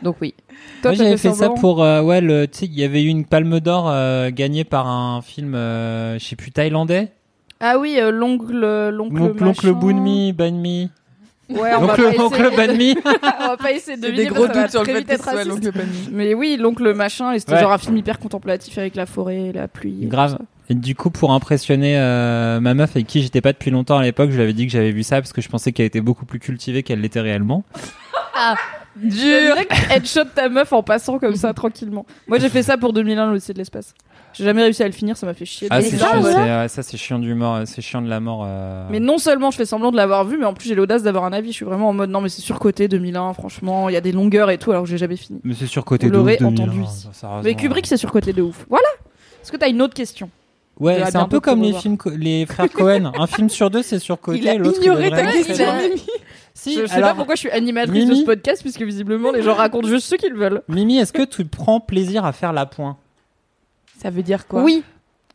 [SPEAKER 4] Donc oui.
[SPEAKER 1] Toi,
[SPEAKER 3] Moi j'avais
[SPEAKER 1] fait
[SPEAKER 3] ça pour euh, ouais le tu sais il y avait eu une Palme d'Or euh, gagnée par un film euh, je sais plus thaïlandais.
[SPEAKER 1] Ah oui, euh, l'oncle, l'oncle,
[SPEAKER 3] L'oncle l'oncle
[SPEAKER 1] machin.
[SPEAKER 3] Bunmi, Banmi.
[SPEAKER 1] Ouais, on va
[SPEAKER 3] L'oncle
[SPEAKER 1] pas essayer.
[SPEAKER 3] l'oncle Banmi. *laughs*
[SPEAKER 1] on va pas essayer de deviner.
[SPEAKER 2] des gros
[SPEAKER 1] parce que ça va
[SPEAKER 2] doutes sur le
[SPEAKER 1] très
[SPEAKER 2] fait
[SPEAKER 1] vite
[SPEAKER 2] que
[SPEAKER 1] être
[SPEAKER 2] ce soit
[SPEAKER 1] raciste. Mais oui, l'oncle machin, et c'était
[SPEAKER 3] Ouais.
[SPEAKER 1] genre un film hyper contemplatif avec la forêt, la pluie. et
[SPEAKER 3] Grave.
[SPEAKER 1] tout.
[SPEAKER 3] Et du coup, pour impressionner euh, ma meuf avec qui j'étais pas depuis longtemps à l'époque, je lui avais dit que j'avais vu ça parce que je pensais qu'elle était beaucoup plus cultivée qu'elle l'était réellement.
[SPEAKER 1] Dur. Headshot ta meuf en passant comme ça *laughs* tranquillement. Moi j'ai fait ça pour 2001 l'Odyssée de l'espace. J'ai jamais réussi à le finir, ça m'a fait chier.
[SPEAKER 3] Ah,
[SPEAKER 1] Mais
[SPEAKER 3] c'est chiant, c'est, euh, ça c'est chiant du mort, c'est chiant de la mort. euh.
[SPEAKER 1] Mais non seulement je fais semblant de l'avoir vu, mais en plus j'ai l'audace d'avoir un avis. Je suis vraiment en mode non mais c'est surcoté 2001, franchement, il y a des longueurs et tout alors que j'ai jamais fini.
[SPEAKER 3] Mais c'est surcoté
[SPEAKER 1] Vous
[SPEAKER 3] de ouf,
[SPEAKER 1] l'aurez
[SPEAKER 3] 2001,
[SPEAKER 1] entendu
[SPEAKER 3] ça.
[SPEAKER 1] Mais Kubrick c'est surcoté de ouf. Voilà. Est-ce que t'as une autre question
[SPEAKER 3] Ouais, c'est un peu comme les films, les frères Cohen. un film sur deux, c'est surcoté.
[SPEAKER 2] Il a
[SPEAKER 3] l'autre,
[SPEAKER 2] ignoré ta question.
[SPEAKER 3] Si,
[SPEAKER 1] Je sais
[SPEAKER 3] alors,
[SPEAKER 1] pas pourquoi je suis animatrice de ce podcast puisque visiblement les gens racontent juste ce qu'ils veulent.
[SPEAKER 3] Mimi, est-ce que tu prends plaisir à faire la pointe?
[SPEAKER 2] Ça veut dire quoi?
[SPEAKER 1] Oui.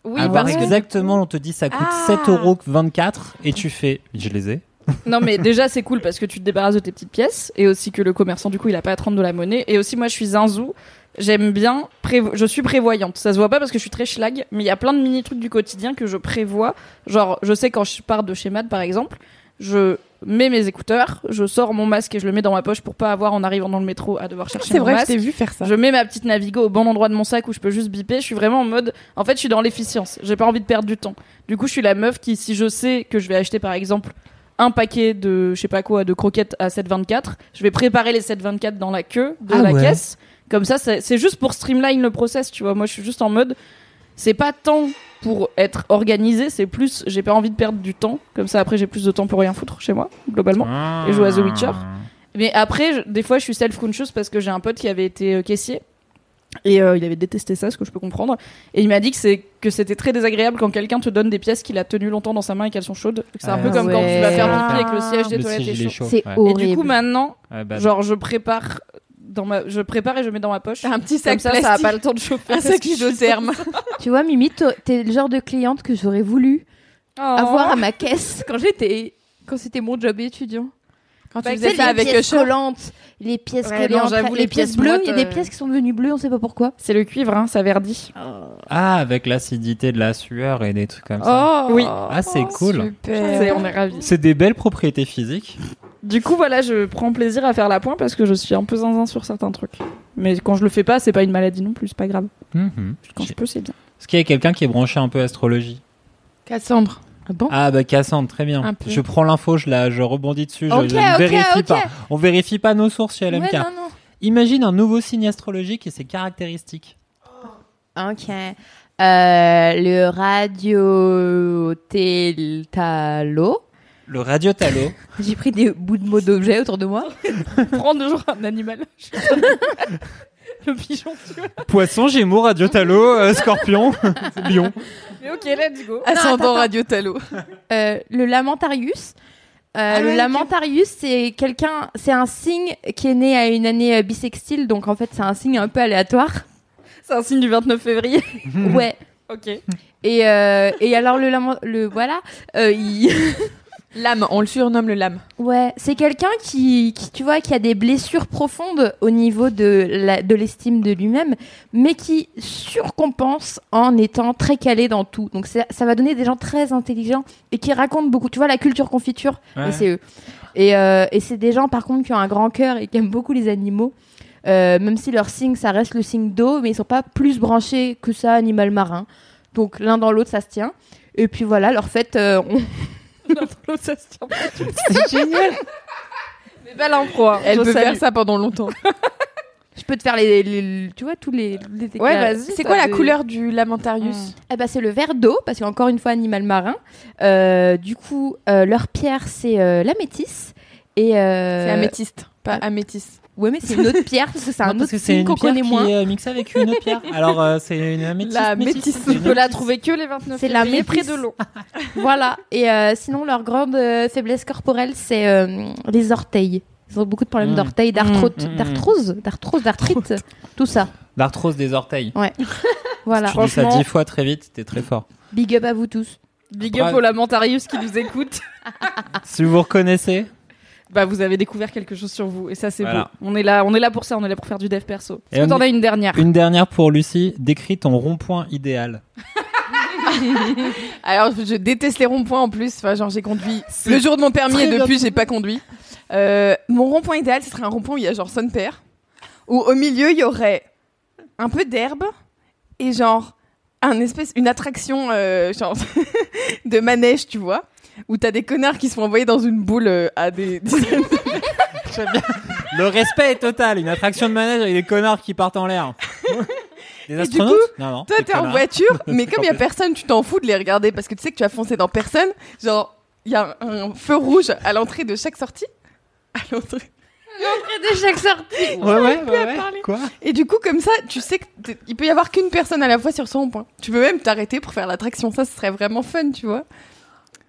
[SPEAKER 1] Oui,
[SPEAKER 3] Avoir
[SPEAKER 1] parce que
[SPEAKER 3] exactement, on te dit ça coûte
[SPEAKER 2] Ah.
[SPEAKER 3] 7,24€ et tu fais, je les ai. *laughs*
[SPEAKER 1] Non mais déjà c'est cool parce que tu te débarrasses de tes petites pièces et aussi que le commerçant du coup il a pas à te rendre de la monnaie et aussi moi je suis zinzou j'aime bien prévo- je suis prévoyante ça se voit pas parce que je suis très schlag mais il y a plein de mini trucs du quotidien que je prévois genre je sais quand je pars de chez Mad par exemple je mets mes écouteurs je sors mon masque et je le mets dans ma poche pour pas avoir en arrivant dans le métro à devoir chercher
[SPEAKER 2] C'est
[SPEAKER 1] mon
[SPEAKER 2] vrai, je
[SPEAKER 1] masque
[SPEAKER 2] t'ai vu faire ça.
[SPEAKER 1] je mets ma petite Navigo au bon endroit de mon sac où je peux juste biper. Je suis vraiment en mode. En fait, je suis dans l'efficience. J'ai pas envie de perdre du temps. Du coup, je suis la meuf qui, si je sais que je vais acheter par exemple un paquet de, je sais pas quoi, de croquettes à 7,24, je vais préparer les 7,24 dans la queue de
[SPEAKER 3] Ah
[SPEAKER 1] la
[SPEAKER 3] ouais.
[SPEAKER 1] caisse. Comme ça, c'est c'est juste pour streamline le process, tu vois. Moi, je suis juste en mode. C'est pas tant pour être organisé, c'est plus j'ai pas envie de perdre du temps. Comme ça, après, j'ai plus de temps pour rien foutre chez moi, globalement. Et jouer à The Witcher. Mais après, je- des fois, je suis self-conscious parce que j'ai un pote qui avait été euh, caissier. Et euh, il avait détesté ça, ce que je peux comprendre. Et il m'a dit que c'est que c'était très désagréable quand quelqu'un te donne des pièces qu'il a tenues longtemps dans sa main et qu'elles sont chaudes. C'est un
[SPEAKER 3] Ah
[SPEAKER 1] peu comme quand tu vas faire pipi et que le siège des
[SPEAKER 3] Le
[SPEAKER 1] toilettes
[SPEAKER 3] siège,
[SPEAKER 1] est
[SPEAKER 3] il est
[SPEAKER 1] chaud.
[SPEAKER 3] chaud.
[SPEAKER 4] C'est
[SPEAKER 3] ouais.
[SPEAKER 1] Et
[SPEAKER 4] horrible.
[SPEAKER 1] du coup, maintenant,
[SPEAKER 3] Ouais, bah,
[SPEAKER 1] genre, je prépare dans ma, je prépare et je mets dans ma poche.
[SPEAKER 2] Un petit
[SPEAKER 1] Comme
[SPEAKER 2] sac
[SPEAKER 1] ça,
[SPEAKER 2] plastique,
[SPEAKER 1] ça a pas le temps de chauffer. *laughs*
[SPEAKER 2] un sac isotherme. *laughs*
[SPEAKER 4] Tu vois, Mimi, t'es le genre de cliente que j'aurais voulu
[SPEAKER 1] Oh.
[SPEAKER 4] avoir à ma caisse *laughs* quand j'étais, quand c'était mon job étudiant.
[SPEAKER 2] Quand tu
[SPEAKER 4] Tu
[SPEAKER 2] faisais
[SPEAKER 4] sais,
[SPEAKER 2] ça
[SPEAKER 4] les
[SPEAKER 2] avec
[SPEAKER 4] pièces collantes, les pièces
[SPEAKER 1] Ouais,
[SPEAKER 4] collantes, les,
[SPEAKER 1] les
[SPEAKER 4] pièces
[SPEAKER 1] pièces
[SPEAKER 4] bleues. Il y a des
[SPEAKER 1] euh,
[SPEAKER 4] pièces qui sont devenues bleues, on sait pas pourquoi.
[SPEAKER 1] C'est le cuivre, hein, ça verdit.
[SPEAKER 3] Ah, avec l'acidité de la sueur et des trucs comme ça.
[SPEAKER 2] Oh
[SPEAKER 1] Oui.
[SPEAKER 3] Ah, c'est cool.
[SPEAKER 1] C'est-
[SPEAKER 2] Super.
[SPEAKER 1] on est ravis.
[SPEAKER 3] C'est des belles propriétés physiques.
[SPEAKER 1] Du coup, voilà, je prends plaisir à faire la pointe parce que je suis un peu zinzin sur certains trucs. Mais quand je le fais pas, c'est pas une maladie non plus, c'est pas grave.
[SPEAKER 3] Mhm.
[SPEAKER 1] Quand je peux, c'est bien.
[SPEAKER 3] Est-ce qu'il y a quelqu'un qui est branché un peu astrologie
[SPEAKER 2] Cassandre.
[SPEAKER 4] Ah bon?
[SPEAKER 3] Ah bah Cassandre, très bien.
[SPEAKER 2] Peu.
[SPEAKER 3] Je prends l'info, je la, je rebondis dessus, je,
[SPEAKER 4] Ok,
[SPEAKER 3] je ne
[SPEAKER 4] ok,
[SPEAKER 3] vérifie
[SPEAKER 4] ok.
[SPEAKER 3] pas. On vérifie pas nos sources chez LMK.
[SPEAKER 4] Ouais, non, non.
[SPEAKER 3] Imagine un nouveau signe astrologique et ses caractéristiques.
[SPEAKER 4] Ok. Euh, le radio talo.
[SPEAKER 3] Le radiotalo. *laughs*
[SPEAKER 4] J'ai pris des bouts de mots d'objets autour de moi. *laughs*
[SPEAKER 1] Prendre genre un animal. *laughs* le pigeon, tu vois.
[SPEAKER 3] Poisson, Gémeaux, radiotalo, euh, Scorpion, Lion.
[SPEAKER 1] Mais ok, let's go.
[SPEAKER 2] Ascendant Radio Talo.
[SPEAKER 4] Euh, le Lamentarius. Euh, le Lamentarius, c'est quelqu'un, c'est un signe qui est né à une année euh, bissextile, donc en fait c'est un signe un peu aléatoire.
[SPEAKER 1] C'est un signe du 29 février.
[SPEAKER 4] Ouais.
[SPEAKER 1] Ok.
[SPEAKER 4] Et, euh, et alors le lament, le voilà, euh, il-
[SPEAKER 2] L'âme, on le surnomme le lame.
[SPEAKER 4] ouais, c'est quelqu'un qui, qui, tu vois, qui a des blessures profondes au niveau de la, de l'estime de lui-même, mais qui surcompense en étant très calé dans tout. Donc c'est- ça va donner des gens très intelligents et qui racontent beaucoup. Tu vois, la culture confiture,
[SPEAKER 3] Ouais.
[SPEAKER 4] c'est eux. Et, euh, et c'est des gens par contre qui ont un grand cœur et qui aiment beaucoup les animaux. Euh, même si leur signe, ça reste le signe d'eau, mais ils sont pas plus branchés que ça, animal marin. Donc l'un dans l'autre, ça se tient. Et puis voilà, leur fête, euh, on-
[SPEAKER 1] L'autre, ça se tient.
[SPEAKER 3] C'est génial.
[SPEAKER 1] Mais belle impro. hein.
[SPEAKER 2] Elle
[SPEAKER 1] Je
[SPEAKER 2] peut
[SPEAKER 1] salue.
[SPEAKER 2] faire ça pendant longtemps.
[SPEAKER 4] je peux te faire les, les- tu vois tous les, les
[SPEAKER 1] Ouais, vas-y.
[SPEAKER 2] C'est quoi la couleur du Lamentarius
[SPEAKER 4] Eh ben, c'est le verre d'eau parce qu'encore une fois animal marin. Euh, du coup, euh, leur pierre c'est euh, la métisse et euh,
[SPEAKER 2] C'est améthyste, pas améthyste.
[SPEAKER 4] Ouais, mais c'est une autre pierre parce que c'est un
[SPEAKER 3] parce
[SPEAKER 4] autre
[SPEAKER 3] que c'est
[SPEAKER 4] signe
[SPEAKER 3] une
[SPEAKER 4] qu'on
[SPEAKER 3] pierre
[SPEAKER 4] connaît
[SPEAKER 3] qui
[SPEAKER 4] moins.
[SPEAKER 3] est euh, mixée avec une autre pierre. Alors euh, c'est une améthyste.
[SPEAKER 2] La
[SPEAKER 3] métisse.
[SPEAKER 2] métisse.
[SPEAKER 3] C'est
[SPEAKER 1] Tu
[SPEAKER 3] une
[SPEAKER 1] peux la
[SPEAKER 3] métisse.
[SPEAKER 1] trouver que les 29
[SPEAKER 4] C'est la
[SPEAKER 1] février près
[SPEAKER 4] métisse.
[SPEAKER 1] de l'eau. *laughs*
[SPEAKER 4] Voilà. Et euh, sinon, leur grande euh, faiblesse corporelle, c'est euh, les orteils. Ils ont beaucoup de problèmes
[SPEAKER 3] Mm.
[SPEAKER 4] d'orteils, d'arthrose,
[SPEAKER 3] Mm, mm,
[SPEAKER 4] d'arthrose, d'arthrose, d'arthrite, tout ça.
[SPEAKER 3] L'arthrose des orteils. *laughs*
[SPEAKER 4] Voilà.
[SPEAKER 3] Tu dis ça
[SPEAKER 1] Franchement-
[SPEAKER 3] dix fois très vite, t'es très fort.
[SPEAKER 4] Big up à vous tous.
[SPEAKER 1] Big up
[SPEAKER 3] Bref.
[SPEAKER 1] au Lamentarius qui nous écoute. *laughs*
[SPEAKER 3] Si vous reconnaissez,
[SPEAKER 1] Bah, vous avez découvert quelque chose sur vous et ça c'est
[SPEAKER 3] Voilà.
[SPEAKER 1] beau. On est là, on est là pour ça, on est là pour faire du dev perso.
[SPEAKER 3] Et
[SPEAKER 1] Est-ce que t'en as une dernière?
[SPEAKER 3] Une dernière pour Lucie. Décris ton rond-point idéal. *laughs*
[SPEAKER 2] Alors, je déteste les ronds-points en plus. Enfin, genre, j'ai conduit le jour de mon permis et depuis, j'ai pas conduit. Euh, mon rond-point idéal, ce serait un rond-point où il y a genre son père, où au milieu, il y aurait un peu d'herbe et genre un espèce, une attraction euh, genre *laughs* de manège, tu vois, où t'as des connards qui se font envoyer dans une boule euh, à des dizaines *laughs*
[SPEAKER 3] Le respect est total. Une attraction de manège avec des connards qui partent en l'air. *laughs* Des
[SPEAKER 2] du
[SPEAKER 3] astronautes
[SPEAKER 2] coup,
[SPEAKER 3] Non, non.
[SPEAKER 2] Toi,
[SPEAKER 3] des
[SPEAKER 2] t'es en
[SPEAKER 3] connards.
[SPEAKER 2] voiture, *laughs* mais comme il y a personne, tu t'en fous de les regarder parce que tu sais que tu vas foncer dans personne. Genre, il y a un, un feu rouge à l'entrée de chaque sortie. À l'entrée.
[SPEAKER 4] de chaque sortie.
[SPEAKER 3] Ouais, ouais, ouais, ouais. Quoi?
[SPEAKER 2] Et du coup, comme ça, tu sais qu'il peut y avoir qu'une personne à la fois sur son rond-point. Tu peux même t'arrêter pour faire l'attraction. Ça, ce serait vraiment fun, tu vois.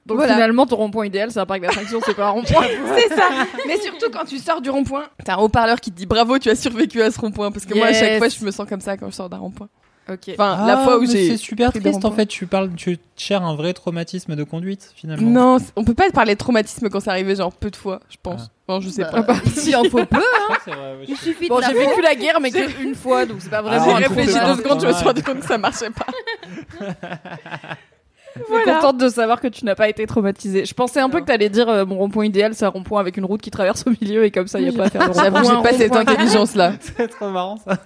[SPEAKER 1] Donc
[SPEAKER 2] Voilà.
[SPEAKER 1] finalement, ton rond-point idéal, c'est un parc d'attractions, c'est pas un rond-point. *laughs*
[SPEAKER 2] C'est ça. *laughs* Mais surtout quand tu sors du rond-point, t'as un haut-parleur qui te dit bravo, tu as survécu à ce rond-point. Parce que moi, à chaque fois, je me sens comme ça quand je sors d'un rond-point.
[SPEAKER 1] ok.
[SPEAKER 2] Enfin, la
[SPEAKER 3] Ah,
[SPEAKER 2] fois où
[SPEAKER 3] mais
[SPEAKER 2] j'ai.
[SPEAKER 3] C'est super triste en fait. Tu parles, tu cherches un vrai traumatisme de conduite finalement.
[SPEAKER 2] Non, on peut pas parler de traumatisme quand c'est arrivé, genre peu de fois, je pense. Enfin, je sais
[SPEAKER 4] Bah,
[SPEAKER 2] pas. *laughs*
[SPEAKER 4] si en faut peu.
[SPEAKER 3] C'est vrai,
[SPEAKER 4] Il suffit
[SPEAKER 1] Bon,
[SPEAKER 4] de
[SPEAKER 1] j'ai
[SPEAKER 4] la
[SPEAKER 1] vécu la guerre, mais qu'une fois, donc c'est pas vraiment
[SPEAKER 3] Ah,
[SPEAKER 2] J'ai réfléchi deux secondes, je me suis rendu compte que ça marchait pas. *laughs*
[SPEAKER 1] Je suis contente de savoir que tu n'as pas été traumatisée. Je pensais un peu que t'allais dire euh, mon rond-point idéal, c'est un rond-point avec une route qui traverse au milieu et comme ça, il y a pas à faire de *laughs*
[SPEAKER 2] J'avoue, j'ai pas cette intelligence-là. *laughs*
[SPEAKER 3] C'est trop marrant ça.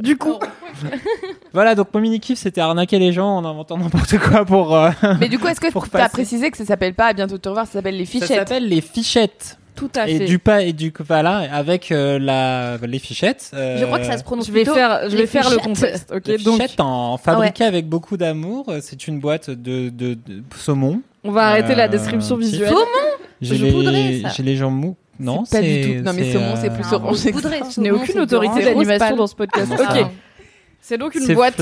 [SPEAKER 1] Du coup,
[SPEAKER 3] Voilà, donc mon mini kiff c'était arnaquer les gens en inventant n'importe quoi pour. euh,
[SPEAKER 2] Mais du coup, est-ce que
[SPEAKER 3] Pour
[SPEAKER 2] t'as
[SPEAKER 3] passer.
[SPEAKER 2] précisé que ça s'appelle pas à bientôt te revoir, ça s'appelle les
[SPEAKER 3] Ça
[SPEAKER 2] fichettes?
[SPEAKER 3] s'appelle les fichettes.
[SPEAKER 1] Tout à
[SPEAKER 3] Et
[SPEAKER 1] fait.
[SPEAKER 3] du pas et du voilà avec euh, la les fichettes. euh,
[SPEAKER 4] Je crois que ça se prononce
[SPEAKER 1] Je vais
[SPEAKER 4] plutôt
[SPEAKER 1] faire, je vais faire le contexte. Ok,
[SPEAKER 3] les
[SPEAKER 1] donc
[SPEAKER 3] fichettes en fabriquées avec beaucoup d'amour. C'est une boîte de, de, de saumon.
[SPEAKER 1] on va arrêter la
[SPEAKER 3] Euh,
[SPEAKER 1] description visuelle.
[SPEAKER 4] Saumon
[SPEAKER 3] J'ai
[SPEAKER 4] Je
[SPEAKER 3] les j'ai les jambes mous. Non,
[SPEAKER 2] C'est pas du tout. Non, mais saumon, c'est plus orange.
[SPEAKER 1] Je n'ai aucune autorité d'animation dans ce podcast. Ok, c'est donc une boîte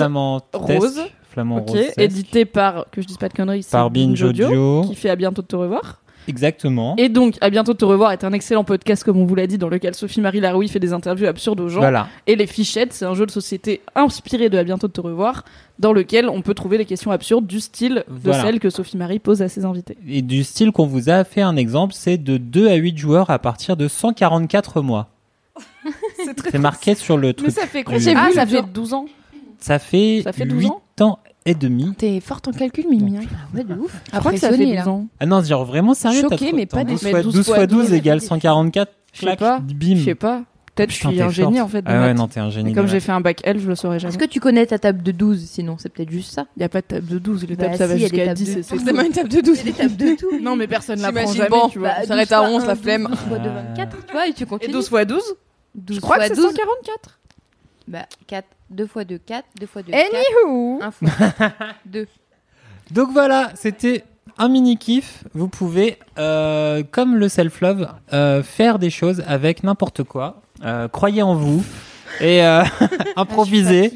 [SPEAKER 1] rose.
[SPEAKER 3] Flamand rose.
[SPEAKER 1] édité par, que je dise pas de conneries,
[SPEAKER 3] par Binge Audio.
[SPEAKER 1] qui fait à bientôt de te revoir.
[SPEAKER 3] Exactement.
[SPEAKER 1] Et donc, à bientôt de te revoir est un excellent podcast, comme on vous l'a dit, dans lequel Sophie-Marie Laroui fait des interviews absurdes aux gens.
[SPEAKER 3] Voilà.
[SPEAKER 1] Et les fichettes, c'est un jeu de société inspiré de À bientôt de te revoir, dans lequel on peut trouver des questions absurdes du style de
[SPEAKER 3] Voilà.
[SPEAKER 1] celles que Sophie-Marie pose à ses invités.
[SPEAKER 3] Et du style qu'on vous a fait un exemple, c'est de 2 à 8 joueurs à partir de 144 mois.
[SPEAKER 1] C'est
[SPEAKER 3] marqué sur le
[SPEAKER 1] Mais
[SPEAKER 3] truc.
[SPEAKER 1] ça fait
[SPEAKER 3] du-
[SPEAKER 1] combien Ah, ça fait
[SPEAKER 2] genre.
[SPEAKER 1] 12 ans.
[SPEAKER 3] Ça fait,
[SPEAKER 1] Ça fait 12
[SPEAKER 3] 8
[SPEAKER 1] ans
[SPEAKER 3] ans et demi.
[SPEAKER 2] T'es forte en calcul, Mimi. hein.
[SPEAKER 4] Ouais, de ouf.
[SPEAKER 1] Je crois que ça fait 12
[SPEAKER 4] là.
[SPEAKER 1] ans.
[SPEAKER 3] Ah non, genre vraiment sérieux, trop-
[SPEAKER 2] mais pas des-
[SPEAKER 3] 12
[SPEAKER 1] mais
[SPEAKER 3] fois
[SPEAKER 1] 12
[SPEAKER 3] 12 fois
[SPEAKER 1] fois
[SPEAKER 3] 12
[SPEAKER 1] 12,
[SPEAKER 3] égale 144.
[SPEAKER 1] Je sais
[SPEAKER 3] clac,
[SPEAKER 1] pas.
[SPEAKER 3] Bim.
[SPEAKER 1] Je sais pas. Peut-être je suis un génie
[SPEAKER 3] forte.
[SPEAKER 1] en fait. de
[SPEAKER 3] Ah ouais, non, t'es un génie.
[SPEAKER 1] Comme j'ai fait un bac L, je le saurais jamais.
[SPEAKER 4] Est-ce que tu connais ta table de 12 sinon? C'est peut-être juste ça.
[SPEAKER 1] Il n'y a pas de table de 12, les
[SPEAKER 4] Bah
[SPEAKER 1] tables ça va jusqu'à
[SPEAKER 4] tables
[SPEAKER 1] 10
[SPEAKER 4] de-
[SPEAKER 1] et c'est
[SPEAKER 2] Forcément une table de 12.
[SPEAKER 4] des tables de *laughs* tout.
[SPEAKER 1] Non, mais personne l'apprend jamais,
[SPEAKER 2] bon,
[SPEAKER 1] tu vois.
[SPEAKER 2] bah, s'arrête à 11, la
[SPEAKER 4] 12
[SPEAKER 2] flemme.
[SPEAKER 4] fois 2, 24, tu vois, et tu
[SPEAKER 1] Et
[SPEAKER 4] continues.
[SPEAKER 1] 12 fois 12
[SPEAKER 4] 12
[SPEAKER 1] Je crois que
[SPEAKER 4] fois
[SPEAKER 1] c'est
[SPEAKER 4] 12.
[SPEAKER 1] 144.
[SPEAKER 4] Bah, 4. 2 fois 2, 4. 2 fois 2, 4.
[SPEAKER 1] Anywho
[SPEAKER 4] 1 fois *laughs* 2.
[SPEAKER 3] Donc voilà, c'était un mini kiff. Vous pouvez, euh, comme le self-love, euh, faire des choses avec n'importe quoi. Euh, croyez en vous et euh, *laughs* *laughs* improvisez.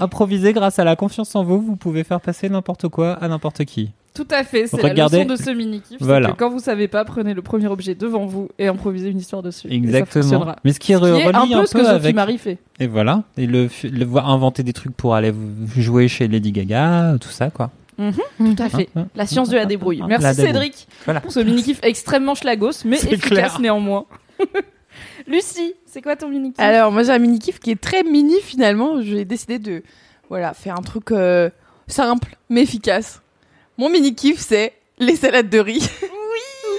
[SPEAKER 3] Improvisez grâce à la confiance en vous. Vous pouvez faire passer n'importe quoi à n'importe qui.
[SPEAKER 1] Tout à fait, c'est
[SPEAKER 3] Regardez.
[SPEAKER 1] la leçon de ce mini-kiff.
[SPEAKER 3] Voilà.
[SPEAKER 1] que quand vous savez pas, prenez le premier objet devant vous et improvisez une histoire dessus. Et ça
[SPEAKER 3] Exactement.
[SPEAKER 1] fonctionnera.
[SPEAKER 3] Mais ce qui,
[SPEAKER 1] Ce qui est
[SPEAKER 3] relie
[SPEAKER 1] un peu ce que
[SPEAKER 3] peu avec
[SPEAKER 1] Marie fait.
[SPEAKER 3] et voilà et le, le voir inventer des trucs pour aller jouer chez Lady Gaga, tout ça quoi.
[SPEAKER 1] Tout à fait.
[SPEAKER 3] Hein, hein.
[SPEAKER 1] La science de la débrouille.
[SPEAKER 3] La
[SPEAKER 1] Merci
[SPEAKER 3] débrouille.
[SPEAKER 1] Cédric
[SPEAKER 3] Voilà.
[SPEAKER 1] pour ce mini-kiff extrêmement schlagos, mais
[SPEAKER 3] C'est
[SPEAKER 1] efficace
[SPEAKER 3] clair.
[SPEAKER 1] néanmoins. *laughs* Lucie, c'est quoi ton mini-kiff
[SPEAKER 2] Alors, moi, j'ai un mini kiff qui est très mini finalement. J'ai décidé de voilà, faire un truc euh, simple mais efficace. Mon mini kiff, c'est les salades de riz. *laughs*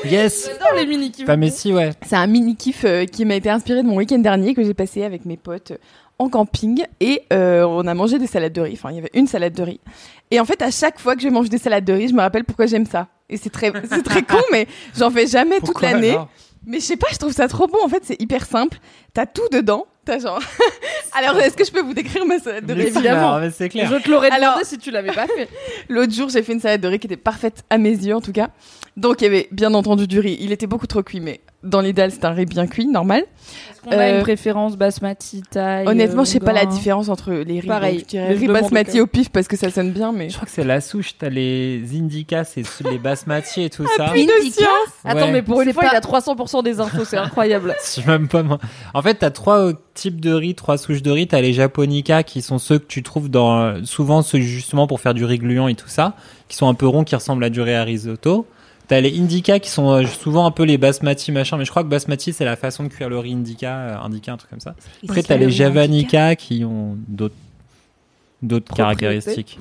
[SPEAKER 3] Yes.
[SPEAKER 1] J'adore les mini-kiffs.
[SPEAKER 3] Pas mais si ouais.
[SPEAKER 2] C'est un mini kiff euh, qui m'a été inspiré de mon week-end dernier que j'ai passé avec mes potes euh, en camping et euh, on a mangé des salades de riz. Enfin, il y avait une salade de riz. Et en fait, à chaque fois que je mange des salades de riz, je me rappelle pourquoi j'aime ça. Et c'est très, *laughs* c'est très con, mais j'en fais jamais toute l'année. Mais je sais pas, je trouve ça trop bon. En fait, c'est hyper simple. T'as tout dedans. T'as genre. *laughs* Alors, est-ce que je peux vous décrire ma salade de
[SPEAKER 3] Mais
[SPEAKER 2] riz
[SPEAKER 3] si,
[SPEAKER 1] évidemment.
[SPEAKER 3] mais c'est clair.
[SPEAKER 1] Je te l'aurais demandé
[SPEAKER 2] Alors-
[SPEAKER 1] si tu l'avais pas fait. *laughs*
[SPEAKER 2] L'autre jour, j'ai fait une salade de riz qui était parfaite à mes yeux, en tout cas. Donc, il y avait bien entendu du riz. Il était beaucoup trop cuit, mais dans l'idéal, c'est un riz bien cuit, normal.
[SPEAKER 1] Est-ce qu'on a
[SPEAKER 2] Euh,
[SPEAKER 1] une préférence basmati, taille
[SPEAKER 2] Honnêtement,
[SPEAKER 1] euh,
[SPEAKER 2] je sais pas la différence entre les riz.
[SPEAKER 1] Pareil,
[SPEAKER 2] donc je dirais riz basmati au pif parce que ça sonne bien, mais.
[SPEAKER 3] Je crois que c'est la souche, t'as les indicas, c'est les basmati et tout ça.
[SPEAKER 2] Plus de
[SPEAKER 4] Indica.
[SPEAKER 2] science.
[SPEAKER 1] Attends, mais pour une
[SPEAKER 4] C'est
[SPEAKER 1] fois,
[SPEAKER 4] pas-
[SPEAKER 1] il a 300% des infos, c'est incroyable. *laughs*
[SPEAKER 3] Je sais même pas moi. En fait, t'as trois euh, types de riz, trois souches de riz. T'as les japonica qui sont ceux que tu trouves dans euh, souvent ceux justement pour faire du riz gluant et tout ça, qui sont un peu ronds, qui ressemblent à du riz à risotto. T'as les indica qui sont euh, souvent un peu les basmati machin, mais je crois que basmati c'est la façon de cuire le riz indica, euh, indica un truc comme ça. Après t'as les javanica qui ont d'autres caractéristiques.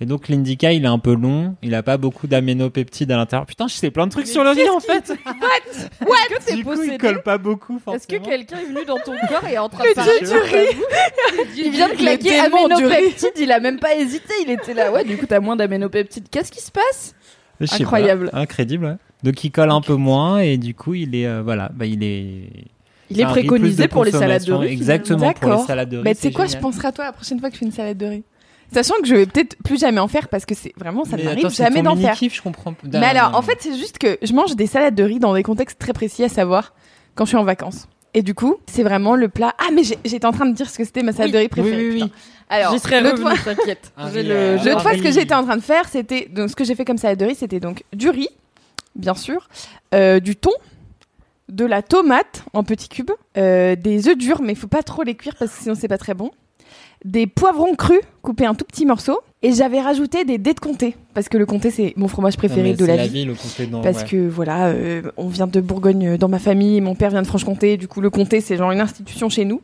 [SPEAKER 3] Et donc l'indica il est un peu long, il a pas beaucoup d'aménopeptides à l'intérieur. Putain, je sais plein de trucs sur le riz en fait.
[SPEAKER 1] Est-ce que
[SPEAKER 3] Du coup, il colle pas beaucoup.
[SPEAKER 1] Est-ce que quelqu'un est venu dans ton corps et est en train de parler
[SPEAKER 3] du
[SPEAKER 1] Il vient de
[SPEAKER 2] Le
[SPEAKER 1] claquer
[SPEAKER 2] démon du riz.
[SPEAKER 1] aménopeptide, il a même pas hésité, il était là. Ouais, du coup, t'as moins d'aménopeptide. Qu'est-ce qui se passe? Incroyable.
[SPEAKER 3] pas. Ouais. Donc il colle un peu moins et du coup il est euh, voilà, bah, il est.
[SPEAKER 1] Il est préconisé pour les salades de riz.
[SPEAKER 3] Exactement pour les salades de riz.
[SPEAKER 2] Bah, tu sais
[SPEAKER 3] c'est
[SPEAKER 2] quoi, je penserai à toi la prochaine fois que je fais une salade de riz. Sachant que je vais peut-être plus jamais en faire parce que c'est vraiment, ça
[SPEAKER 3] Mais
[SPEAKER 2] m'arrive jamais d'en faire.
[SPEAKER 3] mini-kiff, je comprends.
[SPEAKER 2] Mais alors, en fait, c'est juste que je mange des salades de riz dans des contextes très précis, à savoir quand je suis en vacances. Et du coup, c'est vraiment le plat. Ah, mais j'étais en train de dire ce que c'était ma salade de riz préférée.
[SPEAKER 3] oui, oui.
[SPEAKER 2] Alors,
[SPEAKER 1] J'y serais
[SPEAKER 2] l'autre
[SPEAKER 1] revenu,
[SPEAKER 2] fois,
[SPEAKER 1] t'inquiète.
[SPEAKER 3] Euh,
[SPEAKER 1] j'ai-
[SPEAKER 2] l'autre fois, ce que
[SPEAKER 3] riz.
[SPEAKER 2] j'étais en train de faire, c'était. Donc, ce que j'ai fait comme salade de riz, c'était donc du riz, bien sûr, euh, du thon, de la tomate en petits cubes, euh, des œufs durs, mais il faut pas trop les cuire parce que sinon c'est pas très bon, des poivrons crus coupés en tout petits morceaux, et j'avais rajouté des dés de comté parce que le comté c'est mon fromage préféré de la vie.
[SPEAKER 3] le comté dans-
[SPEAKER 2] Parce
[SPEAKER 3] ouais.
[SPEAKER 2] que voilà, euh, on vient de Bourgogne euh, dans ma famille, mon père vient de Franche-Comté, du coup le comté c'est genre une institution chez nous.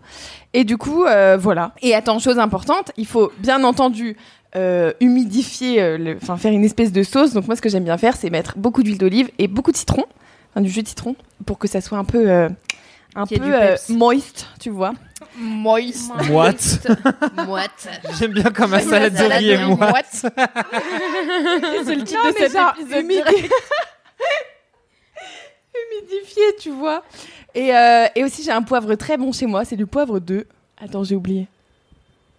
[SPEAKER 2] Et du coup, euh, voilà. Et attends, chose importante, il faut bien entendu euh, humidifier, euh, enfin faire une espèce de sauce. Donc moi ce que j'aime bien faire, c'est mettre beaucoup d'huile d'olive et beaucoup de citron, enfin du jus de citron, pour que ça soit un peu, euh, un peu euh, moist, tu vois.
[SPEAKER 1] Moist.
[SPEAKER 3] Moite.
[SPEAKER 4] Moite.
[SPEAKER 3] J'aime bien comme ma salade
[SPEAKER 4] la
[SPEAKER 3] de riz est moite. *laughs*
[SPEAKER 1] C'est le titre
[SPEAKER 2] Non,
[SPEAKER 1] de cet
[SPEAKER 2] genre,
[SPEAKER 1] épisode.
[SPEAKER 2] Humidifié, tu vois. Et, euh, et aussi j'ai un poivre très bon chez moi, c'est du poivre de... Attends, j'ai oublié.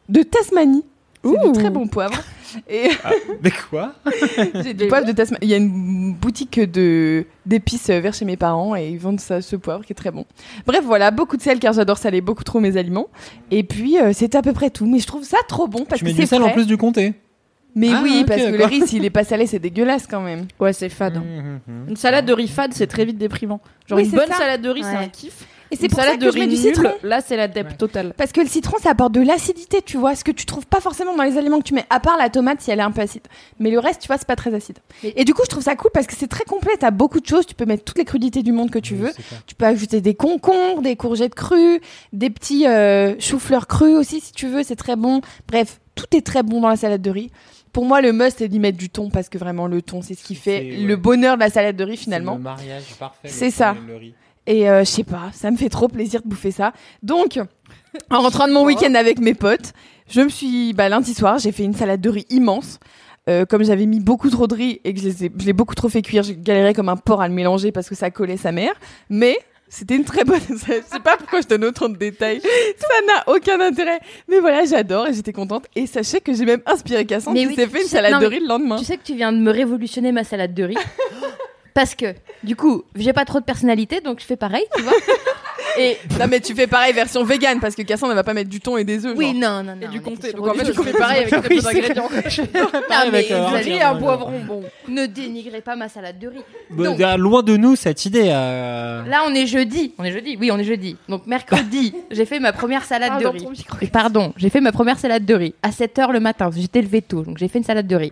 [SPEAKER 2] De Tasmanie. C'est du très bon poivre. Et
[SPEAKER 3] Mais quoi? *laughs*
[SPEAKER 2] J'ai du poivre de Tasmanie. Il y a une boutique de d'épices euh, vers chez mes parents et ils vendent ça, ce poivre qui est très bon. Bref, voilà, beaucoup de sel car j'adore saler beaucoup trop mes aliments. Et puis euh, c'est à peu près tout. Mais je trouve ça trop bon parce
[SPEAKER 3] Tu
[SPEAKER 2] que
[SPEAKER 3] mets
[SPEAKER 2] c'est
[SPEAKER 3] du sel en plus du comté?
[SPEAKER 2] Mais
[SPEAKER 3] Ah,
[SPEAKER 2] oui, parce que le riz, s'il est pas salé, c'est dégueulasse quand même.
[SPEAKER 1] Ouais, c'est fade. hein.
[SPEAKER 3] Mhm, mhm.
[SPEAKER 1] Une salade de riz fade, c'est très vite déprimant. Genre
[SPEAKER 2] Oui,
[SPEAKER 1] une bonne
[SPEAKER 2] ça.
[SPEAKER 1] salade de riz, c'est un kiff.
[SPEAKER 2] Et c'est pour ça que
[SPEAKER 1] de
[SPEAKER 2] je mets du citron.
[SPEAKER 1] là c'est la dep totale.
[SPEAKER 2] Parce que le citron, ça apporte de l'acidité, tu vois, ce que tu trouves pas forcément dans les aliments que tu mets, à part la tomate si elle est un peu acide. Mais le reste, tu vois, c'est pas très acide. Et du coup, je trouve ça cool parce que c'est très complet, t'as beaucoup de choses, tu peux mettre toutes les crudités du monde que tu
[SPEAKER 3] Oui,
[SPEAKER 2] veux. Tu peux ajouter des concombres, des courgettes crues, des petits euh, choux-fleurs crus aussi si tu veux, c'est très bon. Bref, tout est très bon dans la salade de riz. Pour moi, le must, c'est d'y mettre du thon parce que vraiment, le thon, c'est ce qui fait le bonheur de la salade de riz finalement.
[SPEAKER 3] C'est le mariage parfait.
[SPEAKER 2] C'est ça.
[SPEAKER 3] le riz.
[SPEAKER 2] Et euh, je sais pas, ça me fait trop plaisir de bouffer ça. Donc, *laughs* en rentrant de mon week-end avec mes potes, je me suis, bah, lundi soir, j'ai fait une salade de riz immense. Euh, comme j'avais mis beaucoup trop de riz et que je l'ai beaucoup trop fait cuire, j'ai galéré comme un porc à le mélanger parce que ça collait sa mère. Mais c'était une très bonne. *laughs* Je sais pas pourquoi je donne autant de détails. Ça n'a aucun intérêt. Mais voilà, j'adore et j'étais contente. Et sachez que j'ai même inspiré Cassandre
[SPEAKER 4] Mais
[SPEAKER 2] qui
[SPEAKER 4] oui,
[SPEAKER 2] s'est fait une
[SPEAKER 4] sais-
[SPEAKER 2] salade
[SPEAKER 4] non,
[SPEAKER 2] de riz le lendemain.
[SPEAKER 4] Tu sais que tu viens de me révolutionner ma salade de riz. *laughs* Parce que, du coup, j'ai pas trop de personnalité, donc je fais pareil, tu vois. *laughs* Et
[SPEAKER 2] Non mais tu fais pareil version vegan parce que Cassandre ne va pas mettre du thon et des œufs.
[SPEAKER 4] oui,
[SPEAKER 2] genre.
[SPEAKER 4] non, non, non.
[SPEAKER 1] Et du comté. Donc en fait, tu fais *laughs* pareil avec
[SPEAKER 3] Oui, c'est
[SPEAKER 1] d'ingrédients.
[SPEAKER 3] Pareil *laughs*
[SPEAKER 4] mais vous
[SPEAKER 3] un
[SPEAKER 4] allez-
[SPEAKER 1] poivron, bon.
[SPEAKER 4] Ne dénigrez pas ma salade de riz. Donc-
[SPEAKER 3] bah, loin de nous cette idée. euh,
[SPEAKER 4] Là, on est jeudi. On est jeudi. Oui, on est jeudi. Donc mercredi, j'ai fait ma première salade
[SPEAKER 1] Ah,
[SPEAKER 4] de riz. Pardon, j'ai fait ma première salade de riz à 7h le matin. J'étais levée tôt, donc j'ai fait une salade de riz.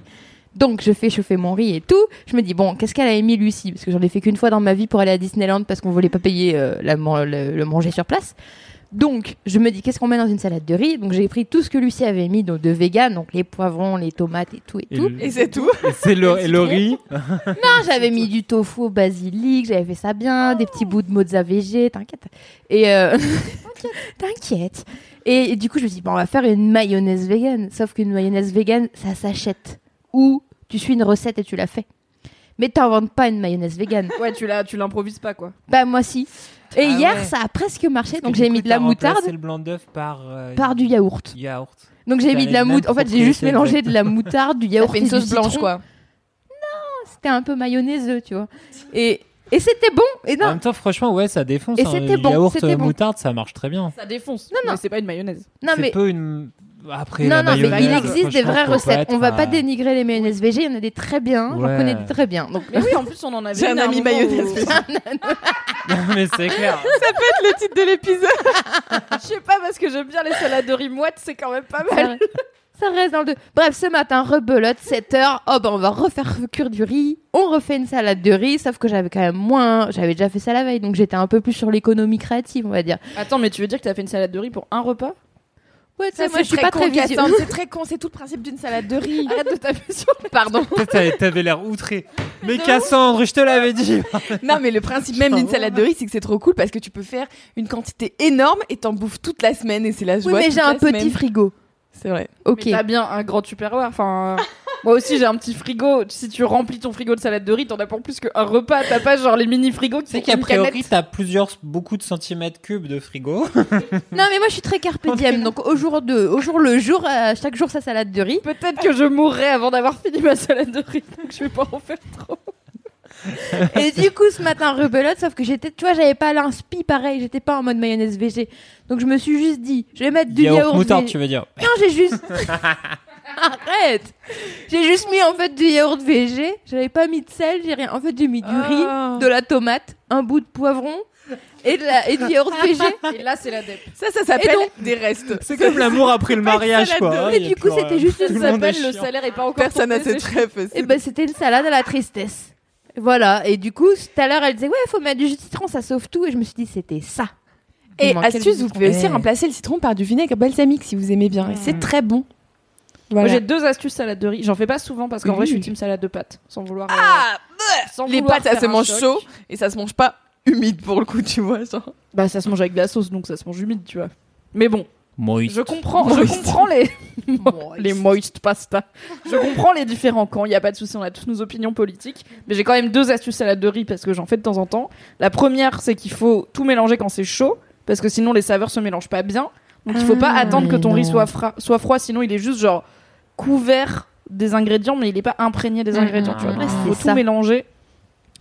[SPEAKER 4] Donc je fais chauffer mon riz et tout. Je me dis bon, qu'est-ce qu'elle a émis Lucie? Parce que j'en ai fait qu'une fois dans ma vie pour aller à Disneyland parce qu'on voulait pas payer euh, la le, le manger sur place. Donc je me dis qu'est-ce qu'on met dans une salade de riz? Donc j'ai pris tout ce que Lucie avait mis donc de vegan, donc les poivrons, les tomates et tout et
[SPEAKER 3] et
[SPEAKER 4] tout.
[SPEAKER 3] le-
[SPEAKER 2] Et c'est tout?
[SPEAKER 3] et c'est le, et le riz? *laughs*
[SPEAKER 4] Non, j'avais mis du tofu au basilic, j'avais fait ça bien, des petits bouts de mozza végé, t'inquiète. Et euh... *laughs* t'inquiète. Et, et du coup, je me suis dit, bon, on va faire une mayonnaise vegan. Sauf qu'une mayonnaise vegan, ça s'achète. Ou tu suis une recette et tu la fais. Mais t'inventes pas une mayonnaise vegan. *laughs*
[SPEAKER 1] Ouais, tu l'as, tu l'improvises pas quoi.
[SPEAKER 4] bah, moi si. Et
[SPEAKER 3] Ah
[SPEAKER 4] hier,
[SPEAKER 3] ouais.
[SPEAKER 4] ça a presque marché.
[SPEAKER 3] Parce
[SPEAKER 4] Donc j'ai mis de la moutarde
[SPEAKER 3] le blanc d'œuf par. euh,
[SPEAKER 4] par du yaourt.
[SPEAKER 3] yaourt.
[SPEAKER 4] Donc j'ai mis de la moutarde. En fait, j'ai juste mélangé de la moutarde, du *laughs* yaourt et
[SPEAKER 2] une sauce blanche quoi.
[SPEAKER 4] C'était un peu mayonnaiseux, tu vois. Et, et c'était bon. Et
[SPEAKER 3] En
[SPEAKER 4] non,
[SPEAKER 3] même temps, franchement, ouais, ça défonce.
[SPEAKER 4] Et
[SPEAKER 3] hein.
[SPEAKER 4] c'était
[SPEAKER 3] Le
[SPEAKER 4] bon,
[SPEAKER 3] Yaourt
[SPEAKER 4] c'était
[SPEAKER 3] euh,
[SPEAKER 4] bon.
[SPEAKER 3] moutarde, ça marche très bien.
[SPEAKER 1] Ça défonce.
[SPEAKER 4] Non, non.
[SPEAKER 1] Mais c'est pas une mayonnaise.
[SPEAKER 4] non
[SPEAKER 3] c'est
[SPEAKER 4] mais
[SPEAKER 3] peu une. Après,
[SPEAKER 4] Non, non, mais il existe des vraies recettes.
[SPEAKER 3] être,
[SPEAKER 4] On va pas dénigrer les mayonnaises végé, il y en a des très bien, j'en
[SPEAKER 3] Ouais.
[SPEAKER 4] connais des très bien. Donc,
[SPEAKER 1] oui, en plus on en avait.
[SPEAKER 2] J'ai un ami mayonnaise végé. *laughs*
[SPEAKER 3] Non, mais c'est clair.
[SPEAKER 2] le titre de l'épisode.
[SPEAKER 1] Je sais pas parce que j'aime bien les salades de riz moite, c'est quand même pas
[SPEAKER 4] ça,
[SPEAKER 1] mal.
[SPEAKER 4] ça reste dans le deux. Bref, ce matin, rebelote, 7h, oh ben on va refaire cuire du riz, on refait une salade de riz, sauf que j'avais quand même moins, j'avais déjà fait ça la veille, donc j'étais un peu plus sur l'économie créative, on va dire.
[SPEAKER 1] Attends, mais tu veux dire que t'as fait une salade de riz pour un repas?
[SPEAKER 4] Ouais, tu
[SPEAKER 2] Ça,
[SPEAKER 4] sais, moi
[SPEAKER 2] c'est
[SPEAKER 4] je suis
[SPEAKER 2] très
[SPEAKER 4] pas très
[SPEAKER 2] con. Cassandre, C'est très con, c'est tout le principe d'une salade de riz.
[SPEAKER 1] Arrête de taper sur
[SPEAKER 2] Pardon.
[SPEAKER 3] T'avais- l'air outré. Mais Cassandre, je te l'avais dit. *laughs*
[SPEAKER 2] Non, mais le principe même d'une salade de riz, c'est que c'est trop cool parce que tu peux faire une quantité énorme et t'en bouffes toute la semaine et c'est la
[SPEAKER 4] Oui,
[SPEAKER 2] joie.
[SPEAKER 4] mais
[SPEAKER 2] toute
[SPEAKER 4] j'ai un petit
[SPEAKER 2] semaine.
[SPEAKER 4] frigo.
[SPEAKER 2] C'est vrai.
[SPEAKER 4] Ok.
[SPEAKER 1] Mais t'as bien un grand tupperware. Enfin, euh, *laughs* moi aussi j'ai un petit frigo. Si tu remplis ton frigo de salade de riz, t'en as pour plus qu'un repas. T'as pas genre les mini frigos qui
[SPEAKER 3] Tu sais
[SPEAKER 1] sont
[SPEAKER 3] qu'a
[SPEAKER 1] une
[SPEAKER 3] priori, t'as plusieurs, beaucoup de centimètres cubes de frigo. *laughs*
[SPEAKER 4] Non, mais moi je suis très carpe diem, donc au jour, de, au jour le jour, euh, chaque jour sa salade de riz.
[SPEAKER 1] Peut-être que je mourrai avant d'avoir fini ma salade de riz, donc je vais pas en faire trop.
[SPEAKER 4] Et du coup, ce matin, rebelote, sauf que j'étais, tu vois, j'avais pas l'inspi pareil, j'étais pas en mode mayonnaise végé. Donc je me suis juste dit, je vais mettre du
[SPEAKER 3] Yaourt,
[SPEAKER 4] yaourt,
[SPEAKER 3] moutarde, tu veux dire.
[SPEAKER 4] Non, j'ai juste. *laughs* Arrête J'ai juste mis en fait du yaourt végé, j'avais pas mis de sel, j'ai rien. En fait, j'ai mis du
[SPEAKER 2] Ah.
[SPEAKER 4] riz, de la tomate, un bout de poivron et, de la, et du yaourt végé.
[SPEAKER 1] Et là, c'est la dep.
[SPEAKER 2] Ça, ça s'appelle
[SPEAKER 4] Et donc-
[SPEAKER 2] des restes.
[SPEAKER 3] C'est comme l'amour après le *laughs* mariage,
[SPEAKER 2] salade
[SPEAKER 3] quoi.
[SPEAKER 2] de
[SPEAKER 3] hein,
[SPEAKER 4] riz.
[SPEAKER 3] il y a
[SPEAKER 4] Du coup, c'était juste une
[SPEAKER 1] s'appelle le salaire est pas encore
[SPEAKER 2] Personne n'a cette rêve.
[SPEAKER 4] Et
[SPEAKER 2] c'est
[SPEAKER 4] ben c'était une salade à la tristesse. Voilà, et du coup, tout à l'heure, elle disait Ouais, faut mettre du jus de citron, ça sauve tout. Et je me suis dit C'était ça.
[SPEAKER 2] Et astuce, vous pouvez aussi
[SPEAKER 3] Eh.
[SPEAKER 2] remplacer le citron par du vinaigre balsamique si vous aimez bien. Et c'est
[SPEAKER 3] Mm.
[SPEAKER 2] très bon.
[SPEAKER 1] Moi, j'ai deux astuces salade de riz. J'en fais pas souvent parce qu'en
[SPEAKER 2] Oui.
[SPEAKER 1] vrai, je suis team salade de pâtes, sans vouloir. euh,
[SPEAKER 2] Ah
[SPEAKER 1] sans
[SPEAKER 2] Les
[SPEAKER 1] vouloir
[SPEAKER 2] pâtes, ça se mange
[SPEAKER 1] choc.
[SPEAKER 2] chaud et ça se mange pas humide pour le coup, tu vois. Genre.
[SPEAKER 1] Bah, ça se mange avec de la sauce, donc ça se mange humide, tu vois. Mais bon,
[SPEAKER 3] Moïse.
[SPEAKER 1] je comprends, je
[SPEAKER 2] Moist.
[SPEAKER 1] comprends les *laughs* *laughs* les moist pasta. Je comprends les différents camps. Il y a pas de souci, on a tous nos opinions politiques. Mais j'ai quand même deux astuces salade de riz parce que j'en fais de temps en temps. La première, c'est qu'il faut tout mélanger quand c'est chaud parce que sinon les saveurs se mélangent pas bien. Donc il faut pas
[SPEAKER 4] Ah,
[SPEAKER 1] attendre que ton riz soit, fra- soit froid, sinon il est juste genre couvert des ingrédients, mais il est pas imprégné des
[SPEAKER 4] Mhm.
[SPEAKER 1] ingrédients. Tu vois. Donc, il faut
[SPEAKER 4] c'est
[SPEAKER 1] tout
[SPEAKER 4] ça.
[SPEAKER 1] mélanger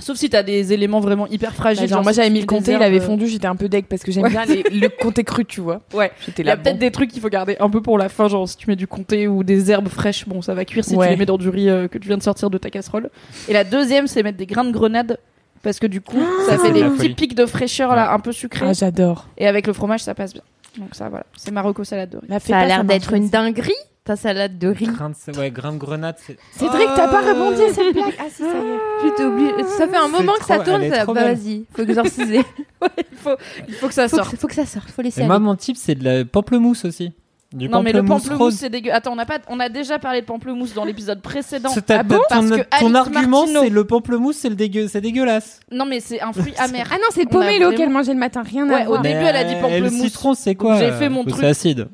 [SPEAKER 1] Sauf si t'as des éléments vraiment hyper fragiles.
[SPEAKER 2] Bah, genre, moi j'avais mis le comté, il avait fondu, j'étais un peu deg parce que j'aime
[SPEAKER 1] Ouais.
[SPEAKER 2] bien les- le comté cru, tu vois. *laughs*
[SPEAKER 1] Ouais.
[SPEAKER 2] J'étais
[SPEAKER 1] Il y a
[SPEAKER 2] là.
[SPEAKER 1] peut-être
[SPEAKER 2] bon.
[SPEAKER 1] des trucs qu'il faut garder un peu pour la fin, genre si tu mets du comté ou des herbes fraîches, bon ça va cuire si
[SPEAKER 2] Ouais.
[SPEAKER 1] tu les mets dans du riz euh, que tu viens de sortir de ta casserole. Et la deuxième, c'est mettre des grains de grenade parce que du coup, ça
[SPEAKER 3] ça,
[SPEAKER 1] fait des petits
[SPEAKER 3] folie.
[SPEAKER 1] pics de fraîcheur là, un peu sucrés.
[SPEAKER 2] Ah, j'adore.
[SPEAKER 1] et avec le fromage, ça passe bien. Donc ça, voilà, c'est Marocco salade de riz.
[SPEAKER 4] Ça a l'air d'être une dinguerie, ta salade de riz.
[SPEAKER 3] Grain de, ouais, grain de grenade, c'est.
[SPEAKER 2] Cédric, t'as pas rebondi à cette blague? *laughs* Ah si, ça y est.
[SPEAKER 4] J'étais obligée. Ça fait un moment que ça tourne. ça- Bah, vas-y, faut exorciser. *laughs*
[SPEAKER 1] il, faut, il faut que ça
[SPEAKER 4] faut,
[SPEAKER 1] sorte.
[SPEAKER 4] que, faut que ça sorte. Faut laisser
[SPEAKER 3] Et moi, mon type, c'est de la pamplemousse aussi. Du
[SPEAKER 1] Non mais le
[SPEAKER 3] pamplemousse
[SPEAKER 1] c'est dégueu. Attends, on a pas, on a déjà parlé de pamplemousse dans l'épisode précédent. Ah bon?
[SPEAKER 3] ton,
[SPEAKER 1] Parce que
[SPEAKER 3] ton argument, c'est le pamplemousse, c'est le dégueu, c'est dégueulasse.
[SPEAKER 1] Non mais c'est un fruit *laughs* amer.
[SPEAKER 2] Ah non, c'est pomelo
[SPEAKER 1] vraiment-
[SPEAKER 2] qu'elle mangeait le matin, rien
[SPEAKER 1] Ouais,
[SPEAKER 2] à
[SPEAKER 1] au
[SPEAKER 2] voir.
[SPEAKER 1] début, elle a dit
[SPEAKER 3] Mais,
[SPEAKER 1] pamplemousse.
[SPEAKER 3] Le citron, c'est quoi?
[SPEAKER 1] J'ai fait mon truc.
[SPEAKER 3] C'est acide?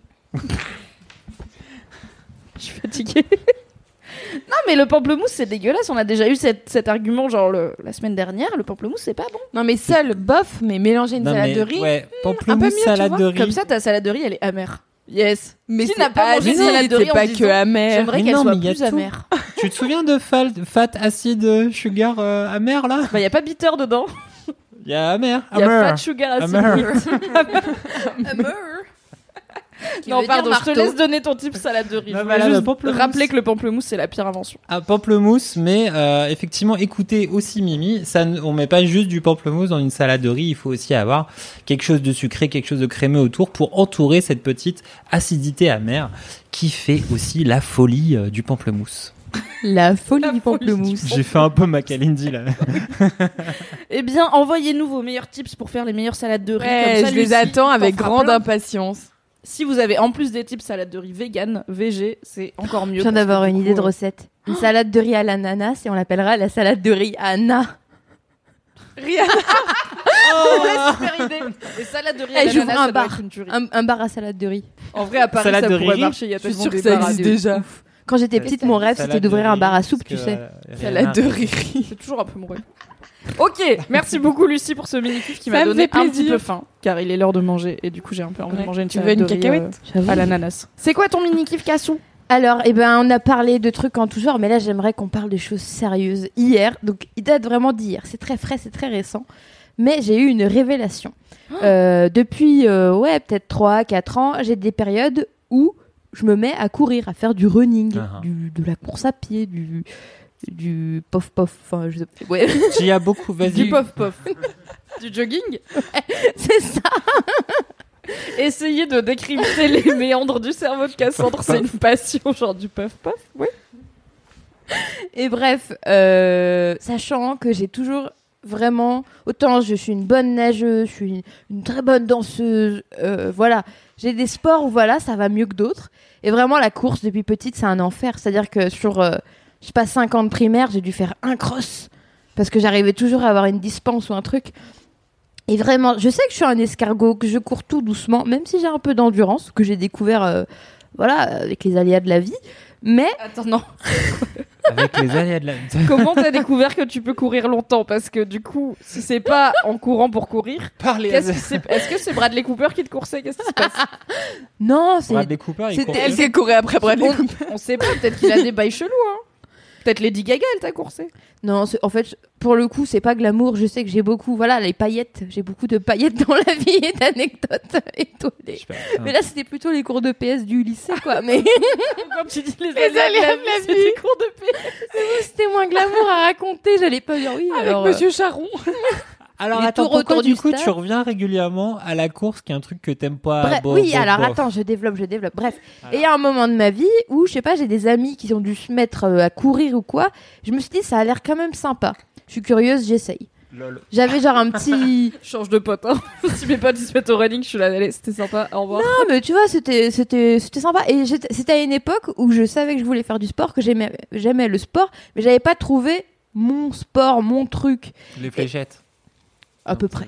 [SPEAKER 1] Je suis fatiguée. *laughs* non, mais le pamplemousse, c'est dégueulasse. On a déjà eu cette- cet argument, genre le- la semaine dernière. Le pamplemousse, c'est pas bon.
[SPEAKER 2] Non mais seul, bof, mais mélanger une
[SPEAKER 3] Non,
[SPEAKER 2] salade
[SPEAKER 3] mais,
[SPEAKER 2] de riz.
[SPEAKER 3] Ouais,
[SPEAKER 2] un peu
[SPEAKER 3] pamplemousse,
[SPEAKER 2] tu
[SPEAKER 3] salade
[SPEAKER 2] vois,
[SPEAKER 3] de riz.
[SPEAKER 1] Comme ça, ta salade de riz, elle est amère. Yes.
[SPEAKER 2] Mais
[SPEAKER 1] Qui n'a pas mangé de salade de riz
[SPEAKER 2] c'est
[SPEAKER 1] en
[SPEAKER 2] pas que amer.
[SPEAKER 1] J'aimerais
[SPEAKER 3] Mais
[SPEAKER 1] qu'elle
[SPEAKER 3] non,
[SPEAKER 1] soit
[SPEAKER 3] mais il y a
[SPEAKER 1] plus
[SPEAKER 3] tout.
[SPEAKER 1] amère. *laughs*
[SPEAKER 3] Tu te souviens de fat, acide, sugar, euh, amer là?
[SPEAKER 1] Bah, y a pas bitter dedans.
[SPEAKER 3] Il *laughs* y a amer.
[SPEAKER 1] Y a
[SPEAKER 3] amer.
[SPEAKER 1] fat sugar acid.
[SPEAKER 3] Amer.
[SPEAKER 4] Qui
[SPEAKER 1] Non, pardon, je te laisse donner ton type salade de *laughs* riz.
[SPEAKER 3] Bah
[SPEAKER 1] Je voulais
[SPEAKER 3] voilà,
[SPEAKER 1] juste
[SPEAKER 3] le pamplemousse.
[SPEAKER 1] rappeler que le pamplemousse, c'est la pire invention.
[SPEAKER 3] Un pamplemousse, mais euh, effectivement, écoutez aussi Mimi, ça, ne- on met pas juste du pamplemousse dans une salade de riz, il faut aussi avoir quelque chose de sucré, quelque chose de crémeux autour pour entourer cette petite acidité amère qui fait aussi la folie euh, du pamplemousse.
[SPEAKER 4] La folie
[SPEAKER 1] La
[SPEAKER 4] du pamplemousse.
[SPEAKER 3] J'ai fait un peu ma Kalindi là.
[SPEAKER 1] Eh bien, envoyez-nous vos meilleurs tips pour faire les meilleures salades de riz.
[SPEAKER 2] Ouais,
[SPEAKER 1] Comme ça,
[SPEAKER 2] je les attends
[SPEAKER 1] t'en
[SPEAKER 2] avec grande impatience.
[SPEAKER 1] Si vous avez en plus des tips salade de riz vegan, VG, c'est encore mieux.
[SPEAKER 4] Je viens d'avoir une idée de
[SPEAKER 1] euh,
[SPEAKER 4] recette. Une salade de riz à l'ananas et on l'appellera la salade de riz à Anna.
[SPEAKER 1] Rien. *laughs* Oh, super idée. Les salades de riz à
[SPEAKER 4] Eh, j'ouvre
[SPEAKER 1] l'ananas,
[SPEAKER 4] un
[SPEAKER 1] ça doit
[SPEAKER 4] bar.
[SPEAKER 1] être une tuerie.
[SPEAKER 4] Un, un bar à salade de riz.
[SPEAKER 1] En vrai, à Paris,
[SPEAKER 3] Salade
[SPEAKER 1] ça
[SPEAKER 3] de
[SPEAKER 1] pourrait
[SPEAKER 3] riz.
[SPEAKER 1] marcher. Il y a
[SPEAKER 2] Je suis
[SPEAKER 1] tellement
[SPEAKER 2] sûre que
[SPEAKER 1] des
[SPEAKER 2] ça
[SPEAKER 1] bars à
[SPEAKER 2] existe déjà.
[SPEAKER 4] Quand j'étais petite, mon rêve, c'était d'ouvrir un bar à soupe, tu sais.
[SPEAKER 2] Salade de riz. *laughs*
[SPEAKER 1] C'est toujours un peu mon rêve. Ok, merci beaucoup Lucie pour ce mini kiff qui m'a
[SPEAKER 2] me
[SPEAKER 1] donné un petit peu faim, car il est l'heure de manger et du coup j'ai un peu envie de manger une
[SPEAKER 2] Tu veux une cacahuète
[SPEAKER 1] euh, à l'ananas. C'est quoi ton mini kiff Cassou?
[SPEAKER 4] Alors, eh ben, on a parlé de trucs en tout genre, mais là, j'aimerais qu'on parle de choses sérieuses. Hier, donc il date vraiment d'hier. C'est très frais, c'est très récent. Mais j'ai eu une révélation. Euh, depuis, euh, ouais, peut-être 3, 4 ans, j'ai des périodes où je me mets à courir, à faire du running,
[SPEAKER 3] Ah.
[SPEAKER 4] du, de la course à pied, du, du pof pof. Enfin, je sais pas. Ouais, *laughs*
[SPEAKER 3] J'y a beaucoup, vas-y.
[SPEAKER 1] Du pof pof. *laughs* du jogging? *laughs*
[SPEAKER 4] C'est ça.
[SPEAKER 1] Essayer de décrypter les méandres du cerveau de Cassandre, c'est une passion, genre du puff puff. Oui.
[SPEAKER 4] Et bref, euh, sachant que j'ai toujours vraiment autant je suis une bonne nageuse, je suis une, une très bonne danseuse, euh, voilà, j'ai des sports où voilà ça va mieux que d'autres. Et vraiment la course depuis petite c'est un enfer, c'est-à-dire que sur euh, je sais pas 5 ans de primaire j'ai dû faire un cross parce que j'arrivais toujours à avoir une dispense ou un truc. Et vraiment, je sais que je suis un escargot, que je cours tout doucement, même si j'ai un peu d'endurance que j'ai découvert, euh, voilà, avec les aléas de la vie. Mais
[SPEAKER 1] Attends, non. *laughs*
[SPEAKER 3] Avec les aléas de la.
[SPEAKER 1] Comment t'as découvert que tu peux courir longtemps? Parce que du coup, si c'est pas en courant pour courir,
[SPEAKER 3] Parlez
[SPEAKER 1] qu'est-ce que c'est? Est-ce que c'est Bradley Cooper qui te coursait? Qu'est-ce qui se passe?
[SPEAKER 4] Non, c'est
[SPEAKER 3] Bradley Cooper, il
[SPEAKER 4] C'était-.
[SPEAKER 2] Elle qui courait après Bradley
[SPEAKER 1] on, on sait pas, peut-être qu'il a des bails chelous. Hein. Peut-être Lady Gaga, elle t'a coursé.
[SPEAKER 4] Non, c'est- en fait, pour le coup, c'est pas glamour. Je sais que j'ai beaucoup, voilà, les paillettes. J'ai beaucoup de paillettes dans la vie et d'anecdotes *laughs* étoilées. Mais là, c'était plutôt les cours de PS du lycée, quoi. Mais *laughs*
[SPEAKER 1] Quand tu dis les,
[SPEAKER 2] aléas de la vie.
[SPEAKER 1] c'est des cours de paix.
[SPEAKER 4] c'était moins glamour à raconter. J'allais pas dire oui.
[SPEAKER 2] avec
[SPEAKER 4] alors, euh,
[SPEAKER 2] Monsieur Charon. *laughs*
[SPEAKER 3] Alors
[SPEAKER 4] Les
[SPEAKER 3] attends, pourquoi du
[SPEAKER 4] du
[SPEAKER 3] coup
[SPEAKER 4] stade.
[SPEAKER 3] tu reviens régulièrement à la course, qui est un truc que t'aimes pas
[SPEAKER 4] Bref,
[SPEAKER 3] bof,
[SPEAKER 4] oui,
[SPEAKER 3] bof,
[SPEAKER 4] alors
[SPEAKER 3] bof.
[SPEAKER 4] attends, je développe, je développe. Bref, et il y a un moment de ma vie où, je sais pas, j'ai des amis qui ont dû se mettre euh, à courir ou quoi. Je me suis dit, ça a l'air quand même sympa. Je suis curieuse, j'essaye.
[SPEAKER 3] Lol.
[SPEAKER 4] J'avais genre un petit. *laughs*
[SPEAKER 1] Change de pote. Hein. *laughs* si mes potes ils se mettent au running, je suis là, allez, c'était sympa, au revoir.
[SPEAKER 4] Non, mais tu vois, c'était, c'était, c'était sympa. Et c'était à une époque où je savais que je voulais faire du sport, que j'aimais, j'aimais le sport, mais j'avais pas trouvé mon sport, mon truc,
[SPEAKER 3] Les fléchettes.
[SPEAKER 4] À peu près.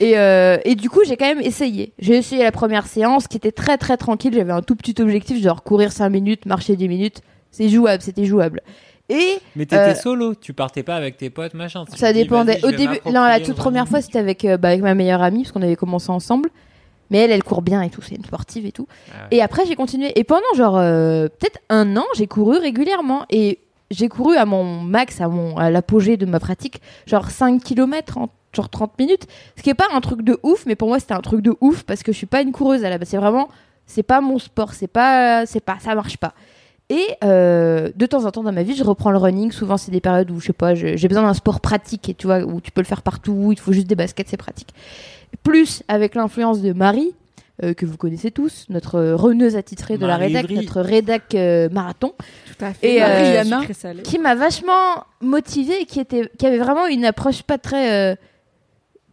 [SPEAKER 4] Et, euh, et du coup, j'ai quand même essayé. J'ai essayé la première séance qui était très très tranquille. J'avais un tout petit objectif, genre courir 5 minutes, marcher 10 minutes. C'est jouable, c'était jouable. Et
[SPEAKER 3] Mais t'étais
[SPEAKER 4] Euh,
[SPEAKER 3] solo, tu partais pas avec tes potes, machin.
[SPEAKER 4] Ça
[SPEAKER 3] dis,
[SPEAKER 4] dépendait. Au début, non, la toute première fois, c'était avec, euh, bah, avec ma meilleure amie, parce qu'on avait commencé ensemble. Mais elle, elle court bien et tout, c'est une sportive et tout.
[SPEAKER 3] Ah ouais.
[SPEAKER 4] Et après, j'ai continué. Et pendant genre euh, peut-être un an, j'ai couru régulièrement. Et j'ai couru à mon max, à, mon, à l'apogée de ma pratique, genre 5 km en genre 30 minutes. Ce qui est pas un truc de ouf, mais pour moi, c'était un truc de ouf parce que je suis pas une coureuse à la base. C'est vraiment, c'est pas mon sport, c'est pas, c'est pas, ça marche pas. Et euh, de temps en temps dans ma vie, je reprends le running. Souvent, c'est des périodes où je sais pas, j'ai besoin d'un sport pratique et tu vois où tu peux le faire partout. Il te faut juste des baskets, c'est pratique. Plus avec l'influence de Marie, euh, que vous connaissez tous, notre euh, reneuse attitrée de la
[SPEAKER 3] Marie
[SPEAKER 4] rédac,
[SPEAKER 3] Ivry.
[SPEAKER 4] notre rédac euh, marathon,
[SPEAKER 1] Tout à fait.
[SPEAKER 4] Et, euh,
[SPEAKER 1] salé.
[SPEAKER 4] qui m'a vachement motivée et qui était, qui avait vraiment une approche pas très, euh,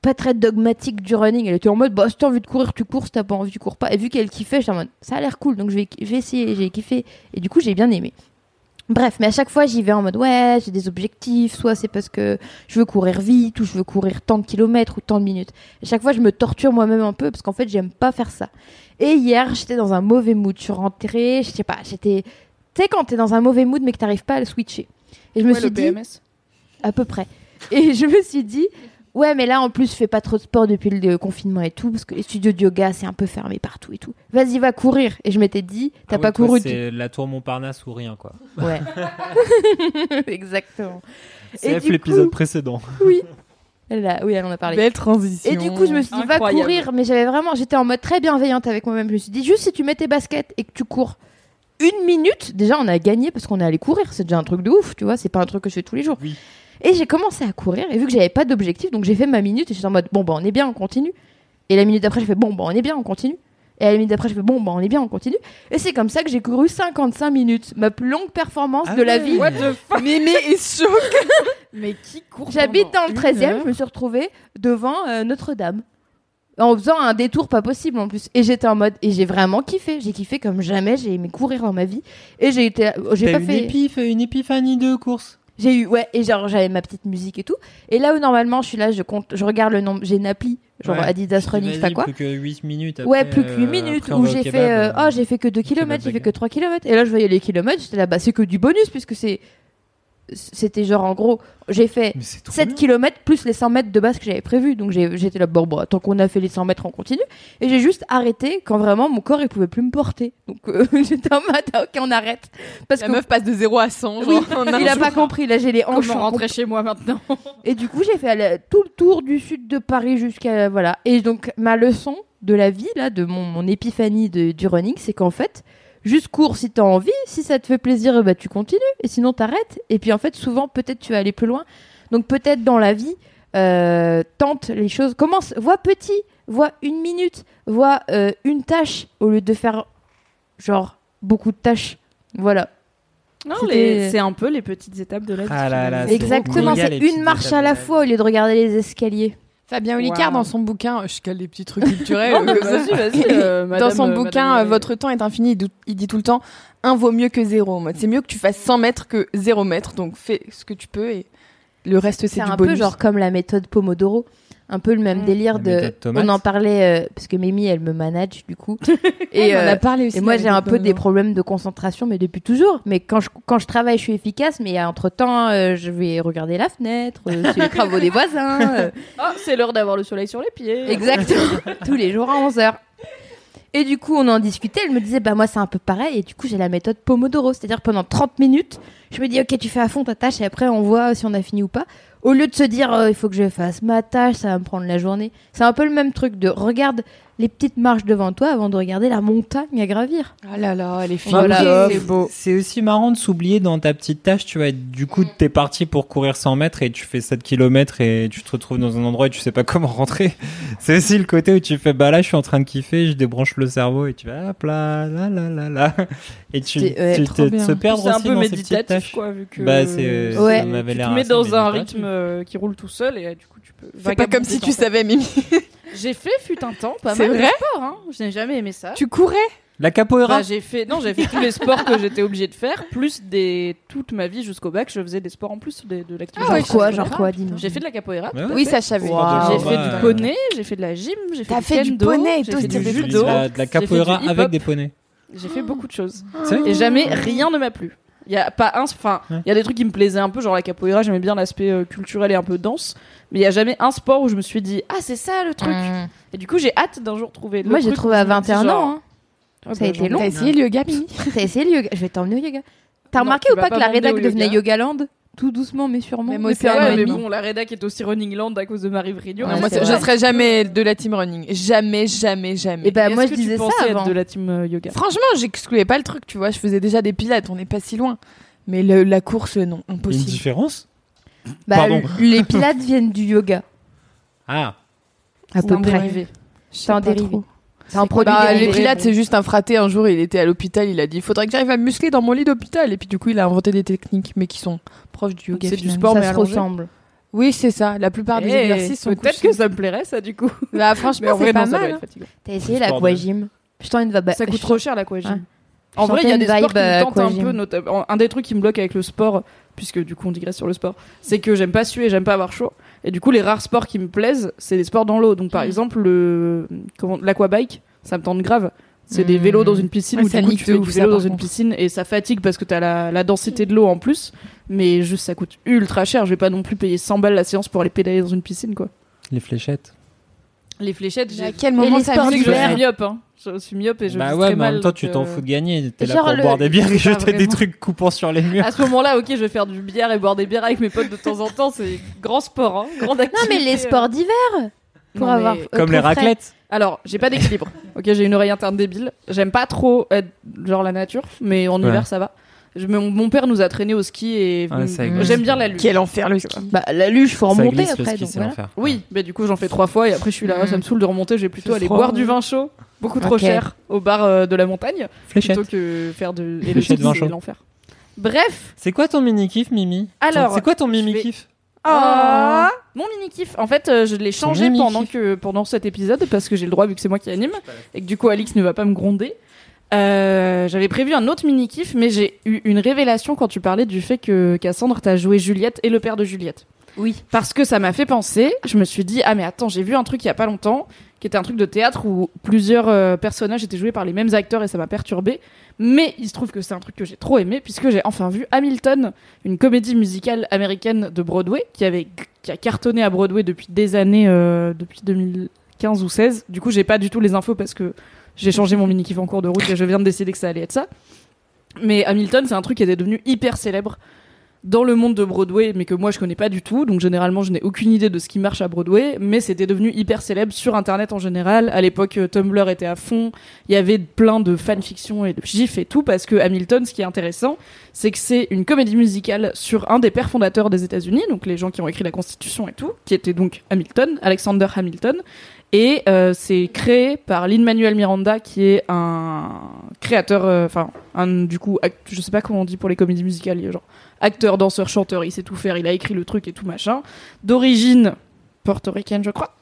[SPEAKER 4] pas très dogmatique du running. Elle était en mode, bah si t'as envie de courir, tu cours. Si t'as pas envie, tu cours pas. Et vu qu'elle kiffait, j'étais en mode, ça a l'air cool, donc je vais, je vais essayer. J'ai kiffé et du coup j'ai bien aimé. Bref, mais à chaque fois j'y vais en mode ouais, j'ai des objectifs, soit c'est parce que je veux courir vite ou je veux courir tant de kilomètres ou tant de minutes. Et chaque fois je me torture moi-même un peu parce qu'en fait j'aime pas faire ça. Et hier j'étais dans un mauvais mood, je suis rentrée, je sais pas, j'étais, tu sais quand t'es dans un mauvais mood mais que t'arrives pas à le switcher. Et je me suis
[SPEAKER 1] le
[SPEAKER 4] dit,
[SPEAKER 1] PMS.
[SPEAKER 4] à peu près. Et je me suis dit, ouais, mais là, en plus, je fais pas trop de sport depuis le confinement et tout, parce que les studios de yoga, c'est un peu fermé partout et tout. Vas-y, va courir. Et je m'étais dit, t'as
[SPEAKER 3] Ah
[SPEAKER 4] pas
[SPEAKER 3] toi,
[SPEAKER 4] couru. du-
[SPEAKER 3] C'est la tour Montparnasse ou rien, quoi.
[SPEAKER 4] Ouais. *laughs* Exactement.
[SPEAKER 3] C'est l'épisode
[SPEAKER 4] coup-
[SPEAKER 3] précédent.
[SPEAKER 4] Oui. A- oui, elle en a parlé.
[SPEAKER 2] Belle transition.
[SPEAKER 4] Et du coup, je me suis dit, va courir, mais j'avais vraiment, j'étais en mode très bienveillante avec moi-même. Je me suis dit, juste si tu mets tes baskets et que tu cours une minute, déjà, on a gagné parce qu'on est allé courir. C'est déjà un truc de ouf, tu vois. C'est pas un truc que je fais tous les jours.
[SPEAKER 3] Oui.
[SPEAKER 4] Et j'ai commencé à courir, et vu que j'avais pas d'objectif, donc j'ai fait ma minute et j'étais en mode, bon, bah, on est bien, on continue. Et la minute d'après, je fais, bon, bah, on est bien, on continue. Et la minute d'après, je fais, bon, bah, on est bien, on continue. Et c'est comme ça que j'ai couru 55 minutes, ma plus longue performance
[SPEAKER 3] Ah
[SPEAKER 4] de la vie.
[SPEAKER 1] What the fuck?
[SPEAKER 2] Mémé est choc. *laughs*
[SPEAKER 1] Mais qui court
[SPEAKER 4] J'habite dans le
[SPEAKER 1] une
[SPEAKER 4] 13e,
[SPEAKER 1] heure
[SPEAKER 4] je me suis retrouvée devant euh, Notre-Dame. En faisant un détour pas possible en plus. Et j'étais en mode. Et j'ai vraiment kiffé. J'ai kiffé comme jamais. J'ai aimé courir dans ma vie. Et j'ai été. J'ai pas
[SPEAKER 3] une
[SPEAKER 4] fait.
[SPEAKER 3] une épiphanie de course?
[SPEAKER 4] J'ai eu. Ouais, et genre j'avais ma petite musique et tout. Et là où normalement je suis là, je compte. Je regarde le nombre. J'ai une appli, genre
[SPEAKER 3] Ouais.
[SPEAKER 4] Adidas Running, je sais pas quoi.
[SPEAKER 3] Plus que 8 minutes.
[SPEAKER 4] ouais,
[SPEAKER 3] après,
[SPEAKER 4] plus que 8
[SPEAKER 3] euh,
[SPEAKER 4] minutes
[SPEAKER 3] on
[SPEAKER 4] où j'ai fait. euh,
[SPEAKER 3] euh,
[SPEAKER 4] oh, j'ai fait que 2
[SPEAKER 3] kebab
[SPEAKER 4] km, j'ai fait que 3 km. Et là, je voyais les kilomètres, j'étais là, bah, c'est que du bonus puisque c'est. C'était genre en gros, j'ai fait
[SPEAKER 3] Mais c'est trop
[SPEAKER 4] 7
[SPEAKER 3] bien.
[SPEAKER 4] km plus les 100 mètres de base que j'avais prévu. Donc j'ai- j'étais là, bon, bon, tant qu'on a fait les 100 mètres, on continue. Et j'ai juste arrêté quand vraiment mon corps il pouvait plus me porter. Donc euh, *laughs* j'étais en mode, ah, ok, on arrête. Parce
[SPEAKER 2] La
[SPEAKER 4] que
[SPEAKER 2] meuf passe de 0 à 100.
[SPEAKER 4] oui,
[SPEAKER 2] genre,
[SPEAKER 4] il a
[SPEAKER 2] jour.
[SPEAKER 4] pas compris. Là, j'ai les hanches.
[SPEAKER 1] Comment
[SPEAKER 4] en
[SPEAKER 1] rentrer chez moi maintenant?
[SPEAKER 4] Et du coup, j'ai fait aller tout le tour du sud de Paris jusqu'à voilà. Et donc ma leçon de la vie là, de mon, mon épiphanie de, du running, c'est qu'en fait, juste cours si t'as envie, si ça te fait plaisir, ben, tu continues, et sinon t'arrêtes. Et puis en fait, souvent peut-être tu vas aller plus loin. Donc peut-être dans la vie, euh, tente les choses, commence, vois petit, vois une minute, vois euh, une tâche au lieu de faire genre beaucoup de tâches. Voilà.
[SPEAKER 1] Non, c'est un peu les petites étapes de la vie.
[SPEAKER 3] Ah là là, c'est
[SPEAKER 4] Exactement, c'est une marche à la fois au lieu de regarder les escaliers.
[SPEAKER 2] Fabien Olicard,
[SPEAKER 1] Wow.
[SPEAKER 2] dans son bouquin, euh, je cale des petits trucs culturels. *laughs*
[SPEAKER 1] Non,
[SPEAKER 2] euh,
[SPEAKER 1] vas-y, vas-y. *laughs* euh,
[SPEAKER 2] dans son
[SPEAKER 1] euh,
[SPEAKER 2] bouquin,
[SPEAKER 1] madame,
[SPEAKER 2] Votre temps est infini, il dit tout le temps un vaut mieux que zéro. en mode, C'est mieux que tu fasses 100 mètres que 0 mètres, donc fais ce que tu peux et le reste c'est
[SPEAKER 4] C'est
[SPEAKER 2] du
[SPEAKER 4] un
[SPEAKER 2] bonus.
[SPEAKER 4] peu genre comme la méthode Pomodoro. Un peu le même
[SPEAKER 1] Mm.
[SPEAKER 4] délire de. On en parlait euh, parce que Mimi elle me manage du coup. *laughs*
[SPEAKER 2] et
[SPEAKER 4] et,
[SPEAKER 2] on en
[SPEAKER 4] euh,
[SPEAKER 2] a parlé aussi.
[SPEAKER 4] et moi j'ai un peu des problèmes de concentration, mais depuis toujours. Mais quand je, quand je travaille, je suis efficace. Mais entre temps, je vais regarder la fenêtre, euh, sur les *laughs* travaux des voisins. euh,
[SPEAKER 1] Ah, c'est l'heure d'avoir le soleil sur les pieds.
[SPEAKER 4] Exactement. *laughs* Tous les jours à 11h. Et du coup, on en discutait. Elle me disait, bah moi, c'est un peu pareil. Et du coup, j'ai la méthode Pomodoro. C'est-à-dire, pendant 30 minutes, je me dis, ok, tu fais à fond ta tâche et après, on voit si on a fini ou pas. Au lieu de se dire, euh, il faut que je fasse ma tâche, ça va me prendre la journée. C'est un peu le même truc de regarde les petites marches devant toi avant de regarder la montagne à gravir.
[SPEAKER 2] Ah là là, elle est fine.
[SPEAKER 4] Voilà.
[SPEAKER 2] c'est beau.
[SPEAKER 3] C'est aussi marrant de s'oublier dans ta petite tâche, tu vois. Du coup, t'es parti pour courir 100 mètres et tu fais 7 km et tu te retrouves dans un endroit et tu sais pas comment rentrer. *laughs* C'est aussi le côté où tu fais, bah là, je suis en train de kiffer, je débranche le cerveau et tu vas, hop là, là, là, là, là. Et tu,
[SPEAKER 4] ouais,
[SPEAKER 3] tu te, se perdre
[SPEAKER 1] C'est un
[SPEAKER 3] aussi
[SPEAKER 1] peu
[SPEAKER 3] dans ces petites
[SPEAKER 1] méditatif,
[SPEAKER 3] tâches.
[SPEAKER 1] quoi, vu que.
[SPEAKER 3] Bah, c'est,
[SPEAKER 4] Ouais.
[SPEAKER 3] ça m'avait
[SPEAKER 1] Tu te mets dans un
[SPEAKER 3] méditatif.
[SPEAKER 1] rythme euh, qui roule tout seul et euh, du coup
[SPEAKER 2] Fais pas comme si tu savais, Mimi. *laughs*
[SPEAKER 1] J'ai fait fut un temps, pas
[SPEAKER 2] C'est
[SPEAKER 1] mal de
[SPEAKER 2] vrai
[SPEAKER 1] sport. Hein. Je n'ai jamais aimé ça.
[SPEAKER 2] Tu courais
[SPEAKER 3] La capoeira.
[SPEAKER 1] Bah, j'ai fait non, j'ai fait tous les sports que j'étais obligée de faire, plus des toute ma vie jusqu'au bac, je faisais des sports en plus de, de l'activité.
[SPEAKER 4] genre
[SPEAKER 1] physique.
[SPEAKER 4] quoi, genre quoi, dis-moi.
[SPEAKER 1] J'ai fait de la capoeira.
[SPEAKER 3] Ouais, ouais.
[SPEAKER 2] Oui, ça je savais.
[SPEAKER 4] Wow.
[SPEAKER 1] J'ai fait
[SPEAKER 3] Ouais.
[SPEAKER 1] du poney, j'ai fait de la gym, j'ai fait
[SPEAKER 2] fait du poney et
[SPEAKER 1] j'ai
[SPEAKER 2] tout,
[SPEAKER 1] fait du
[SPEAKER 3] de
[SPEAKER 1] judo,
[SPEAKER 3] la, de la capoeira avec des poneys.
[SPEAKER 1] j'ai fait beaucoup de choses. Et jamais rien ne m'a plu. Il y a pas un, enfin, il
[SPEAKER 3] Ouais.
[SPEAKER 1] y a des trucs qui me plaisaient un peu, genre la capoeira, j'aimais bien l'aspect euh, culturel et un peu dense, mais il y a jamais un sport où je me suis dit ah c'est ça le truc.
[SPEAKER 4] Mmh.
[SPEAKER 1] Et du coup j'ai hâte d'un jour trouver. le
[SPEAKER 4] Moi, j'ai trouvé à
[SPEAKER 1] je me dis
[SPEAKER 4] 21
[SPEAKER 1] genre,
[SPEAKER 4] ans. hein.
[SPEAKER 1] ah
[SPEAKER 4] Ça a
[SPEAKER 1] bah,
[SPEAKER 4] été long.
[SPEAKER 2] T'as essayé le yoga, Mimi *laughs*
[SPEAKER 4] T'as essayé le yoga Je vais t'emmener au yoga. T'as remarqué ou pas
[SPEAKER 1] pas
[SPEAKER 4] que la rédac devenait
[SPEAKER 1] yoga.
[SPEAKER 4] Yogaland? Tout doucement, mais sûrement.
[SPEAKER 2] Mais
[SPEAKER 1] bon, la rédac est aussi Running Land à cause de Marie Vrigno.
[SPEAKER 2] Non,
[SPEAKER 4] Ouais,
[SPEAKER 2] moi, je serais jamais de la team running. Jamais, jamais, jamais.
[SPEAKER 4] Et bah, moi, je disais ça avant.
[SPEAKER 1] être de la team euh, yoga?
[SPEAKER 2] Franchement, j'excluais pas le truc, tu vois. Je faisais déjà des pilates, on n'est pas si loin. Mais le- la course, non,
[SPEAKER 3] Une
[SPEAKER 2] impossible.
[SPEAKER 3] différence?
[SPEAKER 4] Bah,
[SPEAKER 3] Pardon.
[SPEAKER 4] les pilates viennent du yoga.
[SPEAKER 3] Ah,
[SPEAKER 4] À peu près.
[SPEAKER 1] dérivé.
[SPEAKER 4] C'est un dérivé. C'est un produit
[SPEAKER 2] Bah, les pilates, c'est juste un fraté. Un jour, il était à l'hôpital, il a dit faudrait que j'arrive à me muscler dans mon lit d'hôpital. Et puis, du coup, il a inventé des techniques, mais qui sont proches du yoga.
[SPEAKER 1] C'est du sport, mais
[SPEAKER 4] ça se
[SPEAKER 1] allongé.
[SPEAKER 4] ressemble.
[SPEAKER 2] Oui, c'est ça. La plupart des
[SPEAKER 1] Eh,
[SPEAKER 2] exercices sont
[SPEAKER 1] Peut-être
[SPEAKER 2] couchés.
[SPEAKER 1] que ça me plairait, ça, du coup.
[SPEAKER 2] Bah, franchement,
[SPEAKER 1] Mais en vrai,
[SPEAKER 2] c'est pas
[SPEAKER 1] non,
[SPEAKER 2] mal. hein.
[SPEAKER 4] T'as essayé l'aquagym Putain, une va
[SPEAKER 1] Ça coûte trop cher l'aquagym.
[SPEAKER 4] Ouais.
[SPEAKER 1] En vrai, il y a des sports qui me
[SPEAKER 4] euh,
[SPEAKER 1] tentent un peu. notamment- Un des trucs qui me bloque avec le sport, puisque du coup on digresse sur le sport, c'est que j'aime pas suer, j'aime pas avoir chaud. Et du coup, les rares sports qui me plaisent, c'est les sports dans l'eau. Donc
[SPEAKER 4] Mm.
[SPEAKER 1] par exemple, le comment l'aquabike, ça me tente grave. C'est des
[SPEAKER 4] Mm.
[SPEAKER 1] vélos dans une piscine
[SPEAKER 2] Ouais,
[SPEAKER 1] où
[SPEAKER 2] ça
[SPEAKER 1] du coup tu fais du vélo dans une piscine et ça fatigue parce que t'as la, la densité de l'eau en plus. Mais juste ça coûte ultra cher. Je vais pas non plus payer 100 balles la séance pour aller pédaler dans une piscine quoi.
[SPEAKER 3] les fléchettes.
[SPEAKER 1] Les fléchettes, j'ai
[SPEAKER 2] à quel
[SPEAKER 4] Et
[SPEAKER 2] moment
[SPEAKER 4] les
[SPEAKER 2] ça
[SPEAKER 4] sports
[SPEAKER 1] je
[SPEAKER 2] me
[SPEAKER 1] suis
[SPEAKER 4] d'hiver.
[SPEAKER 1] myope, hein. Je suis myope et je
[SPEAKER 3] bah
[SPEAKER 1] vis
[SPEAKER 3] ouais,
[SPEAKER 1] très
[SPEAKER 3] mais en
[SPEAKER 1] mal,
[SPEAKER 3] même temps, tu
[SPEAKER 1] euh,
[SPEAKER 3] t'en fous de gagner. T'es là pour
[SPEAKER 4] le-
[SPEAKER 3] boire des bières et *laughs* jeter des trucs coupants sur les murs.
[SPEAKER 1] À ce moment-là, ok, je vais faire du bière et boire des bières avec mes potes de temps en temps. C'est grand sport, hein, grande
[SPEAKER 4] Non,
[SPEAKER 1] activité.
[SPEAKER 4] mais les sports d'hiver Pour
[SPEAKER 1] Non, mais-
[SPEAKER 4] avoir. euh,
[SPEAKER 3] Comme les raclettes.
[SPEAKER 1] Alors, j'ai pas d'équilibre. ok, j'ai une oreille interne débile. J'aime pas trop être genre la nature, mais en
[SPEAKER 3] Ouais.
[SPEAKER 1] hiver ça va. Je- mon, mon père nous a traînés au ski et
[SPEAKER 3] Ouais, glisse.
[SPEAKER 1] j'aime bien la luge.
[SPEAKER 2] Quel enfer le ski.
[SPEAKER 4] Bah, la luge, faut remonter
[SPEAKER 3] glisse,
[SPEAKER 4] après.
[SPEAKER 3] ski,
[SPEAKER 4] donc
[SPEAKER 3] c'est
[SPEAKER 4] voilà.
[SPEAKER 3] l'enfer.
[SPEAKER 1] Oui, mais du coup j'en fais trois fois et après je suis là, ça me saoule de remonter. Je vais plutôt aller
[SPEAKER 2] froid,
[SPEAKER 1] boire
[SPEAKER 2] ouais.
[SPEAKER 1] du vin chaud, beaucoup trop cher, au bar euh, de la montagne,
[SPEAKER 3] Fléchette.
[SPEAKER 1] plutôt que faire de et le ski,
[SPEAKER 3] vin
[SPEAKER 1] c'est
[SPEAKER 3] chaud.
[SPEAKER 1] l'enfer. Bref,
[SPEAKER 3] C'est quoi ton mini kiff, Mimi
[SPEAKER 1] Alors,
[SPEAKER 3] c'est quoi ton
[SPEAKER 1] vais-
[SPEAKER 3] kiff
[SPEAKER 1] Ah mon mini kiff. En fait, euh, je l'ai changé
[SPEAKER 3] mini
[SPEAKER 1] pendant que pendant cet épisode parce que j'ai le droit vu que c'est moi qui anime et que du coup Alix ne va pas me gronder. Euh, J'avais prévu un autre mini kiff, mais j'ai eu une révélation quand tu parlais du fait que Cassandre t'a joué Juliette et le père de Juliette.
[SPEAKER 4] Oui.
[SPEAKER 1] Parce que ça m'a fait penser. Je me suis dit ah mais attends j'ai vu un truc il y a pas longtemps qui était un truc de théâtre où plusieurs euh, personnages étaient joués par les mêmes acteurs et ça m'a perturbé. Mais il se trouve que c'est un truc que j'ai trop aimé puisque j'ai enfin vu Hamilton, une comédie musicale américaine de Broadway qui avait qui a cartonné à Broadway depuis des années, euh, depuis 2015 ou 16. Du coup j'ai pas du tout les infos parce que j'ai changé mon mini kiff en cours de route et je viens de décider que ça allait être ça. Mais Hamilton c'est un truc qui était devenu hyper célèbre dans le monde de Broadway, mais que moi je connais pas du tout, donc généralement je n'ai aucune idée de ce qui marche à Broadway, mais c'était devenu hyper célèbre sur internet en général. À l'époque, euh, Tumblr était à fond, il y avait plein de fanfictions et de gifs et tout, parce que Hamilton, ce qui est intéressant, c'est que c'est une comédie musicale sur un des pères fondateurs des États-Unis, donc les gens qui ont écrit la Constitution et tout, qui était donc Hamilton, Alexander Hamilton, et euh, c'est créé par Lin-Manuel Miranda, qui est un créateur, euh, enfin, du coup, act- je sais pas comment on dit pour les comédies musicales, genre acteur, danseur, chanteur, il sait tout faire, il a écrit le truc et tout machin, d'origine portoricaine, je crois.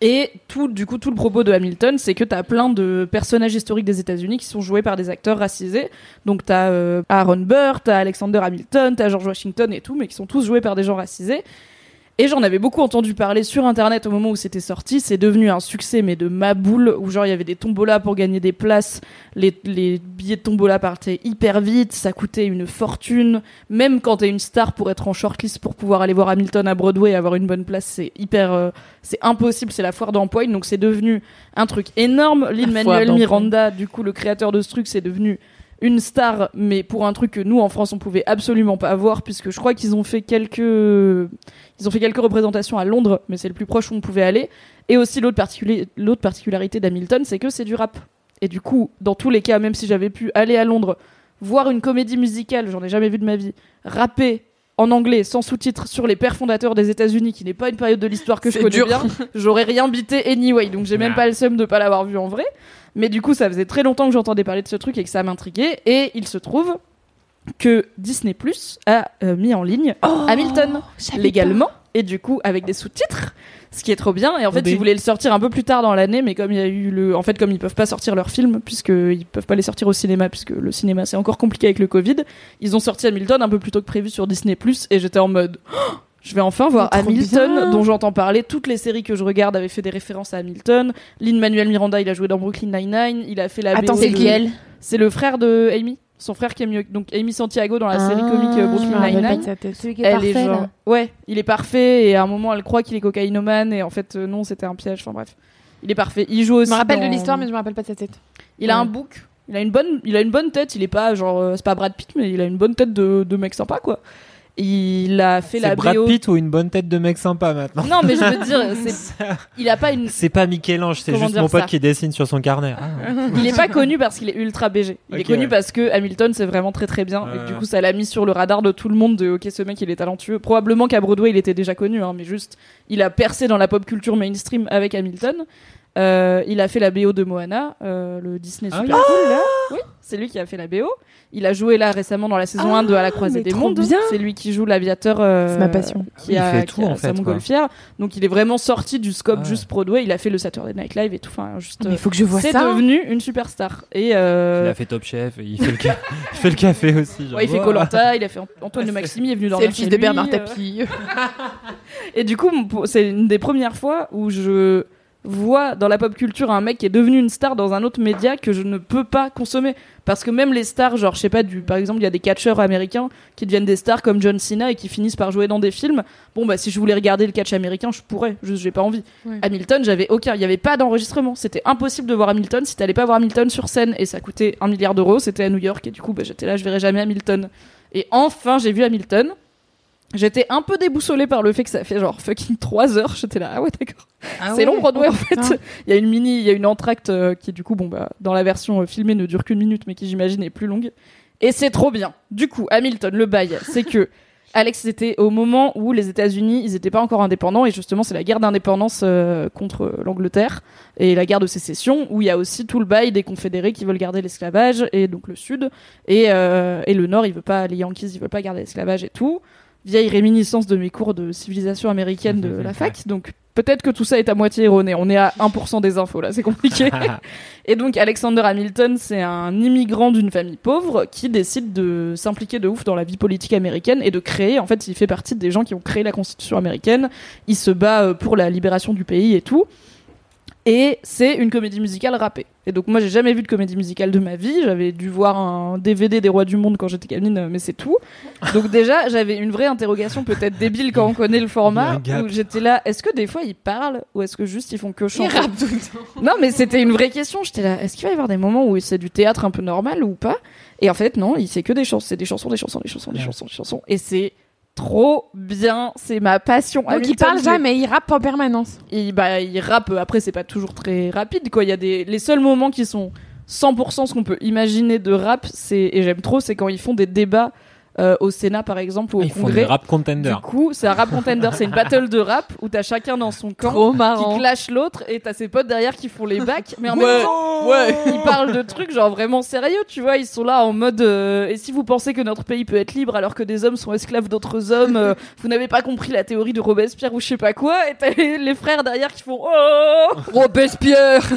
[SPEAKER 1] Et tout, du coup, tout le propos de Hamilton, c'est que t'as plein de personnages historiques des États-Unis qui sont joués par des acteurs racisés. Donc t'as euh, Aaron Burr, t'as Alexander Hamilton, t'as George Washington et tout, mais qui sont tous joués par des gens racisés. Et j'en avais beaucoup entendu parler sur internet au moment où c'était sorti. C'est devenu un succès, mais de ma boule, où genre il y avait des tombolas pour gagner des places. Les, les billets de tombola partaient hyper vite, ça coûtait une fortune. Même quand t'es une star pour être en shortlist pour pouvoir aller voir Hamilton à Broadway et avoir une bonne place, c'est hyper. euh, c'est impossible, c'est la foire d'empoigne. Donc c'est devenu un truc énorme. Lin-Manuel. Miranda, du coup, le créateur de ce truc, c'est devenu une star, mais pour un truc que nous en France on pouvait absolument pas avoir, puisque je crois qu'ils ont fait quelques, ils ont fait quelques représentations à Londres, mais c'est le plus proche où on pouvait aller. Et aussi l'autre particuli- l'autre particularité d'Hamilton, c'est que c'est du rap. Et du coup, dans tous les cas, même si j'avais pu aller à Londres, voir une comédie musicale, j'en ai jamais vu de ma vie, rapper en anglais sans sous-titres sur les pères fondateurs des États-Unis, qui n'est pas une période de l'histoire que je connais
[SPEAKER 2] dur.
[SPEAKER 1] bien, j'aurais rien bité anyway. Donc j'ai même pas le seum de pas l'avoir vu en vrai. Mais du coup, ça faisait très longtemps que j'entendais parler de ce truc et que ça m'intriguait. Et il se trouve que Disney Plus a euh, mis en ligne Hamilton légalement et du coup avec des sous-titres, ce qui est trop bien. Et en fait, ils voulaient le sortir un peu plus tard dans l'année, mais comme il y a eu le, en fait, comme ils peuvent pas sortir leurs films puisqu'ils peuvent pas les sortir au cinéma puisque le cinéma c'est encore compliqué avec le Covid, ils ont sorti Hamilton un peu plus tôt que prévu sur Disney Plus et j'étais en mode. Oh, je vais enfin voir
[SPEAKER 2] Oh,
[SPEAKER 1] Hamilton,
[SPEAKER 2] bien.
[SPEAKER 1] dont j'entends parler. Toutes les séries que je regarde avaient fait des références à Hamilton. Lin-Manuel Miranda, il a joué dans Brooklyn Nine-Nine. Il a fait la
[SPEAKER 2] Attends,
[SPEAKER 1] BO
[SPEAKER 4] C'est
[SPEAKER 1] de-
[SPEAKER 4] lequel
[SPEAKER 1] C'est le frère de Amy. Son frère qui est mieux. Donc Amy Santiago dans la série
[SPEAKER 4] Ah,
[SPEAKER 1] comique euh, Brooklyn Nine-Nine.
[SPEAKER 4] Celui qui est
[SPEAKER 1] Elle
[SPEAKER 4] parfait,
[SPEAKER 1] est genre...
[SPEAKER 4] là.
[SPEAKER 1] Ouais, il est parfait et à un moment elle croit qu'il est cocaïnomane et en fait euh, non, c'était un piège. Enfin bref. Il est parfait. Il joue aussi.
[SPEAKER 2] Je me rappelle
[SPEAKER 1] dans-
[SPEAKER 2] de l'histoire, mais je me rappelle pas de sa tête.
[SPEAKER 1] Il a un book Il a une bonne, il a une bonne tête. Il est pas genre, euh, c'est pas Brad Pitt, mais il a une bonne tête de, de mec sympa, quoi. Il a fait la
[SPEAKER 3] Brad
[SPEAKER 1] BO.
[SPEAKER 3] Pitt ou une bonne tête de mec sympa maintenant
[SPEAKER 1] Non, mais je veux dire, *laughs* c'est, il a pas une,
[SPEAKER 3] C'est pas Michel-Ange, c'est juste mon pote qui dessine sur son carnet. Ah. *laughs*
[SPEAKER 1] il est pas connu parce qu'il est ultra BG. Il est connu
[SPEAKER 3] ouais.
[SPEAKER 1] parce que Hamilton c'est vraiment très très bien et du coup ça l'a mis sur le radar de tout le monde de ok ce mec il est talentueux. Probablement qu'à Broadway il était déjà connu hein, mais juste il a percé dans la pop culture mainstream avec Hamilton. Euh, il a fait la BO de Moana, euh, le Disney
[SPEAKER 3] Ah
[SPEAKER 1] super
[SPEAKER 3] oui.
[SPEAKER 1] cool là. Oui, c'est lui qui a fait la BO. Il a joué là récemment dans la saison 1 de À la croisée
[SPEAKER 4] mais
[SPEAKER 1] des mondes. C'est lui qui joue l'aviateur. euh,
[SPEAKER 4] C'est ma passion.
[SPEAKER 1] Qui
[SPEAKER 3] Il
[SPEAKER 1] a,
[SPEAKER 3] fait
[SPEAKER 1] qui
[SPEAKER 3] tout,
[SPEAKER 1] a
[SPEAKER 3] en fait,
[SPEAKER 1] montgolfière. Donc il est vraiment sorti du scope
[SPEAKER 3] Ah ouais.
[SPEAKER 1] juste Broadway. Il a fait le Saturday Night Live et tout. Enfin, juste.
[SPEAKER 4] Mais il faut que je vois
[SPEAKER 1] c'est
[SPEAKER 4] ça.
[SPEAKER 1] devenu une superstar. Et euh,
[SPEAKER 3] Il a fait Top Chef, il fait le, ca- *laughs* il fait le café aussi. genre,
[SPEAKER 1] ouais, il fait. Colanta, il a fait Ant- Antoine de Maximi, il est venu dans
[SPEAKER 4] C'est le fils de Bernard Tapie. *laughs*
[SPEAKER 1] Et du coup, c'est une des premières fois où je vois dans la pop culture un mec qui est devenu une star dans un autre média que je ne peux pas consommer. Parce que même les stars genre je sais pas du par exemple il y a des catcheurs américains qui deviennent des stars comme John Cena et qui finissent par jouer dans des films. Bon bah si je voulais regarder le catch américain je pourrais juste j'ai pas envie.
[SPEAKER 4] Ouais.
[SPEAKER 1] Hamilton j'avais aucun il y avait pas d'enregistrement. C'était impossible de voir Hamilton si t'allais pas voir Hamilton sur scène. Et ça coûtait un milliard d'euros c'était à New York. Et du coup bah, j'étais là je verrai jamais Hamilton. Et enfin j'ai vu Hamilton J'étais un peu déboussolée par le fait que ça fait genre fucking 3 heures. J'étais là, ah ouais, d'accord. c'est long Broadway en fait.
[SPEAKER 4] putain.
[SPEAKER 1] Il y a une mini, il y a une entracte euh, qui du coup, bon bah, dans la version euh, filmée ne dure qu'une minute, mais qui j'imagine est plus longue. Et c'est trop bien. Du coup, Hamilton, le bail, c'est que *laughs* Alex, c'était au moment où les États-Unis, ils étaient pas encore indépendants, et justement, c'est la guerre d'indépendance euh, contre l'Angleterre et la guerre de sécession, où il y a aussi tout le bail des confédérés qui veulent garder l'esclavage, et donc le Sud, et, et le Nord, il veut pas, les Yankees, ils veulent pas garder l'esclavage et tout. Vieille réminiscence de mes cours de civilisation américaine de la fac, donc peut-être que tout ça est à moitié erroné. On est à 1% des infos là, c'est compliqué. *laughs* Et donc Alexander Hamilton, c'est un immigrant d'une famille pauvre qui décide de s'impliquer de ouf dans la vie politique américaine et de créer, en fait, il fait partie des gens qui ont créé la Constitution américaine. Il se bat euh, pour la libération du pays et tout. Et c'est une comédie musicale rappée. Et donc moi j'ai jamais vu de comédie musicale de ma vie. J'avais dû voir un DVD des Rois du Monde quand j'étais gamine, euh, mais c'est tout. Donc déjà j'avais une vraie interrogation peut-être débile quand on connaît le format où j'étais là. Est-ce que des fois ils parlent ou est-ce que juste ils font que chanter?
[SPEAKER 4] Tout le temps.
[SPEAKER 1] non, mais c'était une vraie question. J'étais là, est-ce qu'il va y avoir des moments où c'est du théâtre un peu normal ou pas? Et en fait, non, il c'est que des chansons, c'est des chansons, des chansons, des chansons, des chansons, des chansons. Et c'est trop bien, c'est ma passion.
[SPEAKER 4] Donc il
[SPEAKER 1] Hamilton,
[SPEAKER 4] parle jamais, il rappe en permanence.
[SPEAKER 1] Il, bah, il rappe. Après, c'est pas toujours très rapide, quoi. Il y a des les seuls moments qui sont 100% ce qu'on peut imaginer de rap, c'est et j'aime trop, c'est quand ils font des débats euh, au Sénat, par exemple, ou au
[SPEAKER 3] Ils font
[SPEAKER 1] Congrès.
[SPEAKER 3] des rap contender.
[SPEAKER 1] Du coup, c'est un rap contender, c'est une battle de rap où t'as chacun dans son camp
[SPEAKER 4] Trop
[SPEAKER 1] qui
[SPEAKER 4] marrant.
[SPEAKER 1] clash l'autre et t'as ses potes derrière qui font les bacs, mais en
[SPEAKER 3] Ouais.
[SPEAKER 1] même temps, ouais, ils parlent de trucs genre vraiment sérieux, tu vois, ils sont là en mode euh, et si vous pensez que notre pays peut être libre alors que des hommes sont esclaves d'autres hommes, euh, *laughs* vous n'avez pas compris la théorie de Robespierre ou je sais pas quoi, et t'as les, les frères derrière qui font oh
[SPEAKER 4] Robespierre *laughs*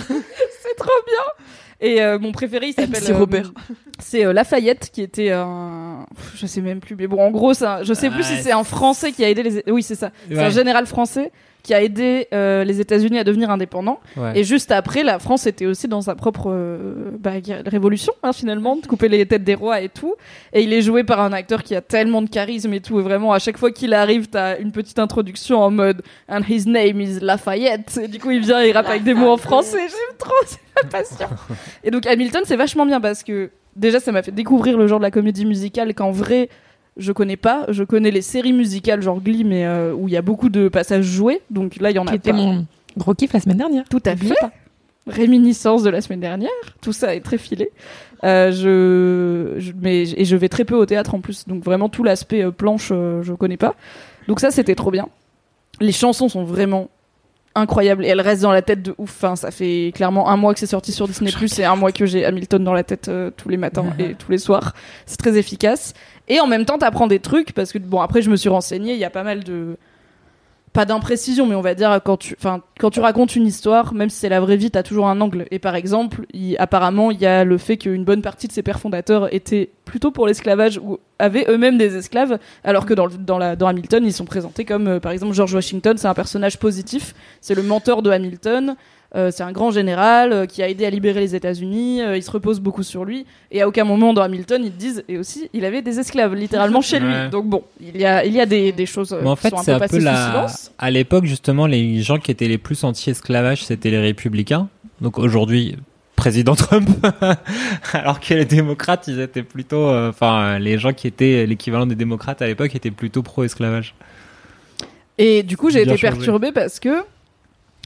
[SPEAKER 1] c'est trop bien. Et euh, mon préféré, il *laughs* s'appelle
[SPEAKER 4] Robert.
[SPEAKER 1] c'est euh, Lafayette qui était un, je sais même plus, mais bon, en gros, c'est un- je sais plus si c'est un Français qui a aidé les, oui, c'est ça, c'est un général français qui a aidé euh, les États-Unis à devenir indépendants.
[SPEAKER 3] Ouais.
[SPEAKER 1] Et juste après, la France était aussi dans sa propre euh, bah, révolution, hein, finalement, de couper les têtes des rois et tout. Et il est joué par un acteur qui a tellement de charisme et tout. Et vraiment, à chaque fois qu'il arrive, t'as une petite introduction en mode And his name is Lafayette. Et du coup, il vient et il rappe avec des mots en français. J'aime trop, *laughs* c'est ma passion. Et donc, Hamilton, c'est vachement bien parce que déjà, ça m'a fait découvrir le genre de la comédie musicale qu'en vrai, je connais pas. Je connais les séries musicales, genre Glee, mais euh, où il y a beaucoup de passages joués. Donc là, il y en a
[SPEAKER 4] Qui était
[SPEAKER 1] pas.
[SPEAKER 4] mon gros kiff la semaine dernière.
[SPEAKER 1] Tout à fait.
[SPEAKER 4] pas.
[SPEAKER 1] Réminiscence de la semaine dernière. Tout ça est très filé. Euh, je, je- mais, et je vais très peu au théâtre en plus. Donc vraiment tout l'aspect euh, planche, euh, je connais pas. Donc ça, c'était trop bien. Les chansons sont vraiment incroyables et elles restent dans la tête de ouf. Enfin, ça fait clairement un mois que c'est sorti sur Disney Plus et un mois que j'ai Hamilton dans la tête euh, tous les matins et tous les soirs. C'est très efficace. Et en même temps, t'apprends des trucs parce que bon, après, je me suis renseignée. Il y a pas mal de pas d'imprécision, mais on va dire quand tu, enfin, quand tu racontes une histoire, même si c'est la vraie vie, t'as toujours un angle. Et par exemple, apparemment, il y a le fait qu'une bonne partie de ses pères fondateurs étaient plutôt pour l'esclavage ou avaient eux-mêmes des esclaves, alors que dans, dans, la, dans Hamilton, ils sont présentés comme, euh, par exemple, George Washington, c'est un personnage positif, c'est le mentor de Hamilton. Euh, c'est un grand général euh, qui a aidé à libérer les États-Unis. euh, il se repose beaucoup sur lui. Et à aucun moment dans Hamilton, ils disent. Et aussi, il avait des esclaves, littéralement chez lui.
[SPEAKER 3] Ouais.
[SPEAKER 1] Donc bon, il y a, il y a des, des choses
[SPEAKER 3] Mais en
[SPEAKER 1] qui
[SPEAKER 3] fait,
[SPEAKER 1] sont un
[SPEAKER 3] c'est
[SPEAKER 1] peu
[SPEAKER 3] un
[SPEAKER 1] passées
[SPEAKER 3] peu
[SPEAKER 1] sous
[SPEAKER 3] la.
[SPEAKER 1] silence.
[SPEAKER 3] À l'époque, justement, les gens qui étaient les plus anti-esclavage, c'était les républicains. Donc aujourd'hui, président Trump. *laughs* Alors que les démocrates, ils étaient plutôt, euh, enfin, les gens qui étaient l'équivalent des démocrates à l'époque étaient plutôt pro-esclavage.
[SPEAKER 1] Et du coup, j'ai été
[SPEAKER 3] changé.
[SPEAKER 1] perturbée parce que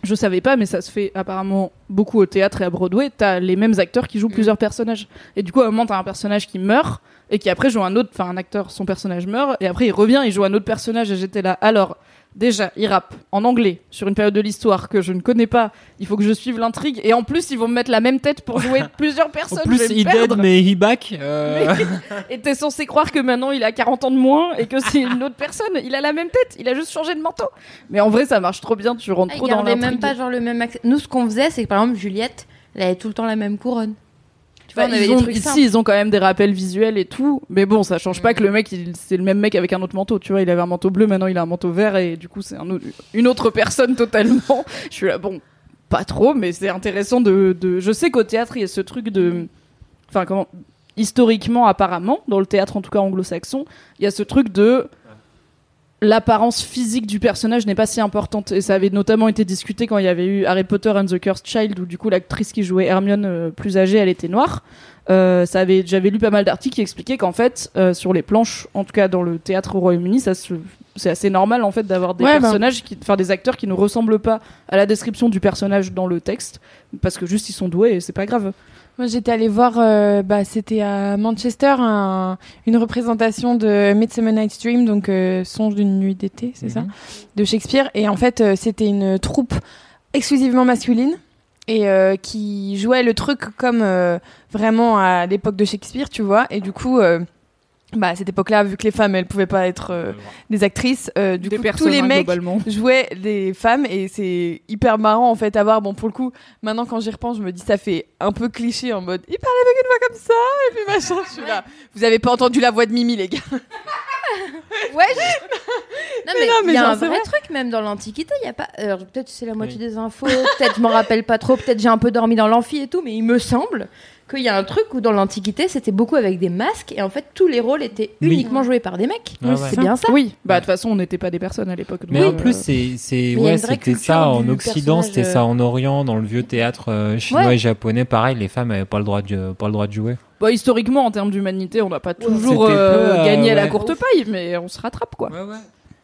[SPEAKER 1] je savais pas, mais ça se fait apparemment beaucoup au théâtre et à Broadway. T'as les mêmes acteurs qui jouent plusieurs personnages. Et du coup, à un moment, t'as un personnage qui meurt et qui après joue un autre, enfin, un acteur, son personnage meurt et après il revient, il joue un autre personnage et j'étais là. Alors, déjà, il rappe en anglais sur une période de l'histoire que je ne connais pas. Il faut que je suive l'intrigue et en plus, ils vont me mettre la même tête pour jouer *laughs* plusieurs
[SPEAKER 3] En
[SPEAKER 1] personnes.
[SPEAKER 3] plus,
[SPEAKER 1] je vais me
[SPEAKER 3] il dead, mais he back. euh, *laughs*
[SPEAKER 1] Et t'es censé croire que maintenant il a 40 ans de moins et que c'est une autre personne. Il a la même tête, il a juste changé de manteau. Mais en vrai, ça marche trop bien, tu rentres
[SPEAKER 4] Ah,
[SPEAKER 1] trop
[SPEAKER 4] ils
[SPEAKER 1] dans l'intrigue.
[SPEAKER 4] même pas genre le même accès. Nous, ce qu'on faisait, c'est que par exemple, Juliette, elle avait tout le temps la même couronne.
[SPEAKER 1] Bah,
[SPEAKER 4] on avait
[SPEAKER 1] ils
[SPEAKER 4] des
[SPEAKER 1] ont-
[SPEAKER 4] trucs
[SPEAKER 1] ici, ils ont quand même des rappels visuels et tout. Mais bon, ça change pas que le mec, c'est le même mec avec un autre manteau. Tu vois, il avait un manteau bleu, maintenant il a un manteau vert et du coup, c'est un une autre personne *laughs* totalement. Je suis là, bon, pas trop, mais c'est intéressant de, de. Je sais qu'au théâtre, il y a ce truc de. Enfin, comment. Historiquement, apparemment, dans le théâtre en tout cas anglo-saxon, il y a ce truc de l'apparence physique du personnage n'est pas si importante. Et ça avait notamment été discuté quand il y avait eu Harry Potter and the Cursed Child où du coup l'actrice qui jouait Hermione euh, plus âgée elle était noire. Euh, ça avait j'avais lu pas mal d'articles qui expliquaient qu'en fait euh, sur les planches en tout cas dans le théâtre au Royaume-Uni ça se- c'est assez normal en fait d'avoir des
[SPEAKER 2] Ouais, bah.
[SPEAKER 1] personnages qui enfin des acteurs qui ne ressemblent pas à la description du personnage dans le texte parce que juste ils sont doués et c'est pas grave
[SPEAKER 2] Moi, j'étais allée voir, euh, bah, c'était à Manchester, un- une représentation de Midsummer Night's Dream, donc euh, Songe d'une nuit d'été, c'est ça,
[SPEAKER 3] Mhm.
[SPEAKER 2] de Shakespeare. Et en fait, euh, c'était une troupe exclusivement masculine et qui jouait le truc comme vraiment à l'époque de Shakespeare, tu vois. Et du coup, bah, à cette époque-là, vu que les femmes, elles pouvaient pas être euh, des actrices, euh, du
[SPEAKER 1] des
[SPEAKER 2] coup, tous les
[SPEAKER 1] hein,
[SPEAKER 2] mecs *laughs* jouaient des femmes et c'est hyper marrant en fait à voir. Bon, pour le coup, maintenant quand j'y repense, je me dis ça fait un peu cliché en mode il parlait avec une voix comme ça et puis machin. Je suis là. Vous avez pas entendu la voix de Mimi, les gars *laughs*
[SPEAKER 4] Ouais. je- Non mais il y a un vrai
[SPEAKER 2] vrai.
[SPEAKER 4] truc même dans l'Antiquité. Il y a pas. Alors peut-être c'est la moitié
[SPEAKER 1] Oui.
[SPEAKER 4] des infos. Peut-être je m'en rappelle pas trop. Peut-être j'ai un peu dormi dans l'amphi et tout. Mais il me semble qu'il y a un truc où dans l'Antiquité c'était beaucoup avec des masques et en fait tous les rôles étaient
[SPEAKER 3] Oui.
[SPEAKER 4] uniquement joués par des mecs.
[SPEAKER 3] Ouais.
[SPEAKER 4] C'est bien ça.
[SPEAKER 1] oui bah de toute façon on n'était pas des personnes à l'époque
[SPEAKER 3] Mais en plus,
[SPEAKER 1] euh,
[SPEAKER 3] c'est, ouais, c'était ça en Occident, c'était
[SPEAKER 4] euh.
[SPEAKER 3] ça en Orient, dans le vieux théâtre euh, chinois
[SPEAKER 4] Ouais.
[SPEAKER 3] et japonais, pareil, les femmes avaient pas le droit de, pas le droit de jouer.
[SPEAKER 1] Bah, historiquement, en termes d'humanité, on n'a pas toujours euh,
[SPEAKER 3] peu, euh,
[SPEAKER 1] gagné à la
[SPEAKER 3] ouais.
[SPEAKER 1] courte paille, mais on se rattrape quoi.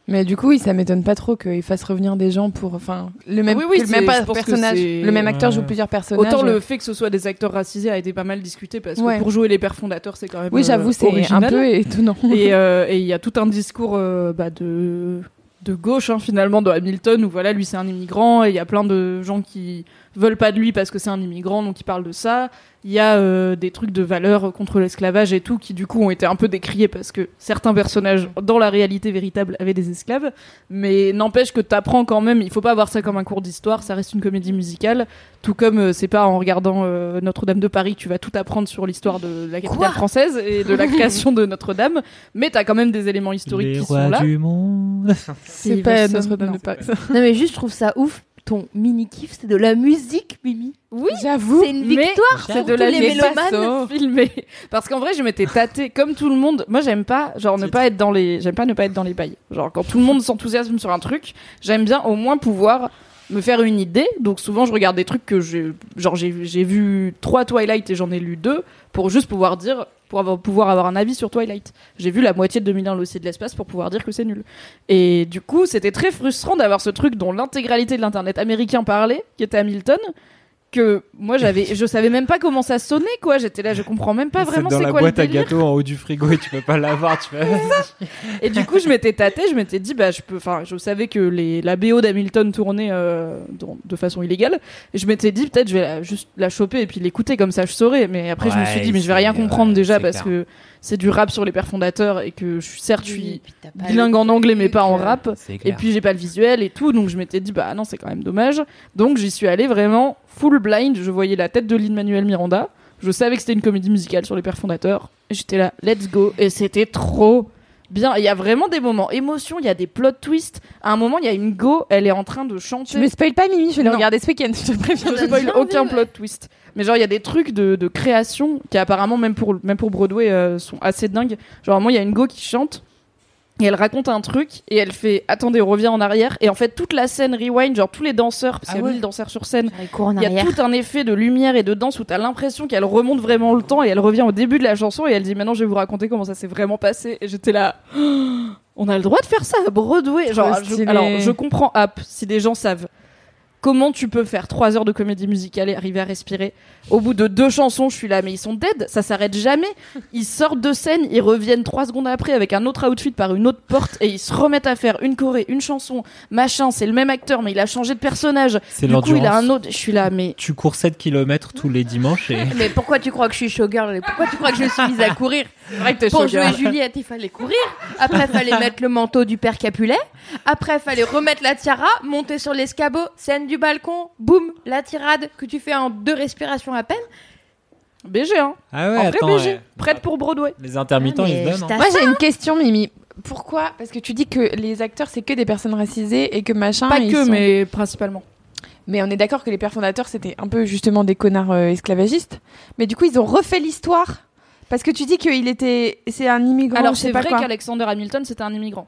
[SPEAKER 2] Mais du coup, oui, ça m'étonne pas trop qu'ils fassent revenir des gens pour. Enfin, le même,
[SPEAKER 1] Oui, oui,
[SPEAKER 2] que le
[SPEAKER 1] c'est-
[SPEAKER 2] même personnage. Le même acteur
[SPEAKER 3] Ouais.
[SPEAKER 2] joue plusieurs personnages.
[SPEAKER 1] Autant le fait que ce soit des acteurs racisés a été pas mal discuté parce que
[SPEAKER 2] Ouais.
[SPEAKER 1] pour jouer les pères fondateurs, c'est quand même
[SPEAKER 2] Oui,
[SPEAKER 1] euh,
[SPEAKER 2] j'avoue, c'est un peu étonnant.
[SPEAKER 1] Et euh, et il y a tout un discours euh, bah, de de gauche hein, finalement de Hamilton où voilà lui c'est un immigrant et il y a plein de gens qui veulent pas de lui parce que c'est un immigrant donc ils parlent de ça il y a euh, des trucs de valeur contre l'esclavage et tout qui du coup ont été un peu décriés parce que certains personnages dans la réalité véritable avaient des esclaves mais n'empêche que t'apprends quand même il faut pas voir ça comme un cours d'histoire ça reste une comédie musicale tout comme euh, c'est pas en regardant euh, Notre-Dame de Paris que tu vas tout apprendre sur l'histoire de la capitale française et de la *laughs* création de Notre-Dame mais t'as quand même des éléments historiques
[SPEAKER 3] les
[SPEAKER 1] qui
[SPEAKER 3] rois
[SPEAKER 1] sont là
[SPEAKER 3] du monde.
[SPEAKER 2] C'est pas Notre-Dame de Paris.
[SPEAKER 4] Non mais juste je trouve ça ouf. Ton mini kiff c'est de la musique, Mimi.
[SPEAKER 1] oui
[SPEAKER 2] J'avoue.
[SPEAKER 4] C'est une victoire
[SPEAKER 1] c'est de
[SPEAKER 4] tous
[SPEAKER 1] la
[SPEAKER 4] les mélomanes
[SPEAKER 1] filmée parce qu'en vrai je m'étais tâtée comme tout le monde moi j'aime pas genre ne pas être dans les j'aime pas ne pas être dans les bails genre quand tout le monde s'enthousiasme sur un truc j'aime bien au moins pouvoir me faire une idée. Donc souvent je regarde des trucs que j'ai genre j'ai vu trois Twilight et j'en ai lu deux pour juste pouvoir dire pour avoir, pouvoir avoir un avis sur Twilight. J'ai vu la moitié de 2001 l'Odyssée de l'espace pour pouvoir dire que c'est nul. Et du coup c'était très frustrant d'avoir ce truc dont l'intégralité de l'internet américain parlait qui était Hamilton que moi j'avais je savais même pas comment ça sonnait quoi. J'étais là je comprends même pas vraiment
[SPEAKER 3] dans
[SPEAKER 1] c'est
[SPEAKER 3] la
[SPEAKER 1] quoi
[SPEAKER 3] boîte
[SPEAKER 1] le
[SPEAKER 3] à
[SPEAKER 1] délire.
[SPEAKER 3] gâteaux en haut du frigo et tu peux pas l'avoir, tu fais.
[SPEAKER 1] et du coup je m'étais tâtée je m'étais dit bah je peux enfin je savais que les la BO d'Hamilton tournait euh, dans- de façon illégale. Et je m'étais dit peut-être je vais la- juste la choper et puis l'écouter comme ça je saurais. Mais après je me suis dit mais je vais rien comprendre
[SPEAKER 3] ouais,
[SPEAKER 1] déjà parce
[SPEAKER 3] clair.
[SPEAKER 1] que c'est du rap sur les pères fondateurs et que je suis certes je suis bilingue en anglais mais pas en
[SPEAKER 4] euh,
[SPEAKER 1] rap et puis j'ai pas le visuel et tout, donc je m'étais dit bah non c'est quand même dommage. Donc j'y suis allée vraiment full blind. Je voyais la tête de Lin Manuel Miranda. Je savais que c'était une comédie musicale sur les pères fondateurs. J'étais là, let's go. Et c'était trop bien. Il y a vraiment des moments émotion. Il y a des plot twists. À un moment il y a une go, elle est en train de chanter.
[SPEAKER 2] Tu me spoil pas, Mimi, je vais le regarder ce week-end, je te préviens.
[SPEAKER 1] Je spoil aucun plot
[SPEAKER 4] ouais.
[SPEAKER 1] twist. Mais genre, il y a des trucs de, de création qui apparemment, même pour, même pour Broadway, euh, sont assez dingues. Genre, moi, il y a une go qui chante. Et elle raconte un truc et elle fait attendez, on revient en arrière. Et en fait toute la scène rewind, genre tous les danseurs parce
[SPEAKER 2] Ah
[SPEAKER 1] qu'il y a
[SPEAKER 2] ouais.
[SPEAKER 1] 1000 danseurs sur scène, il y a tout un effet de lumière et de danse où t'as l'impression qu'elle remonte vraiment le temps et elle revient au début de la chanson et elle dit maintenant je vais vous raconter comment ça s'est vraiment passé. Et j'étais là *gasps* on a le droit de faire ça à Broadway genre je- alors je comprends App si des gens savent comment tu peux faire trois heures de comédie musicale et arriver à respirer au bout de deux chansons je suis là mais ils sont dead ça s'arrête jamais. Ils sortent de scène ils reviennent trois secondes après avec un autre outfit par une autre porte et ils se remettent à faire une choré une chanson machin c'est le même acteur mais il a changé de personnage.
[SPEAKER 3] C'est
[SPEAKER 1] du coup, il a un autre. Je suis là, mais
[SPEAKER 3] Tu cours 7 km tous les dimanches et *laughs*
[SPEAKER 4] Mais pourquoi tu crois que je suis showgirl? Et Pourquoi tu crois que je me suis mise à courir?
[SPEAKER 1] Vrai que
[SPEAKER 4] Pour jouer Juliette, il fallait courir. Après, fallait mettre le manteau du père Capulet. Après, fallait remettre la tiara, monter sur l'escabeau, scène du balcon, boum, la tirade que tu fais en deux respirations à peine.
[SPEAKER 1] BG, hein.
[SPEAKER 3] Ah ouais,
[SPEAKER 1] en vrai,
[SPEAKER 3] attends,
[SPEAKER 1] BG.
[SPEAKER 3] ouais.
[SPEAKER 1] Prête pour Broadway.
[SPEAKER 3] les intermittents
[SPEAKER 4] Ah,
[SPEAKER 3] ils se donnent. hein.
[SPEAKER 2] Moi, j'ai une question, Mimi. Pourquoi? Parce que tu dis que les acteurs, c'est que des personnes racisées et que machin.
[SPEAKER 1] Pas
[SPEAKER 2] ils
[SPEAKER 1] que,
[SPEAKER 2] sont-
[SPEAKER 1] mais principalement.
[SPEAKER 2] Mais on est d'accord que les pères fondateurs, c'était un peu justement des connards euh, esclavagistes. Mais du coup, ils ont refait l'histoire. Parce que tu dis qu'il était. C'est un immigrant.
[SPEAKER 1] Alors,
[SPEAKER 2] je
[SPEAKER 1] c'est vrai qu'Alexander Hamilton, c'était un immigrant.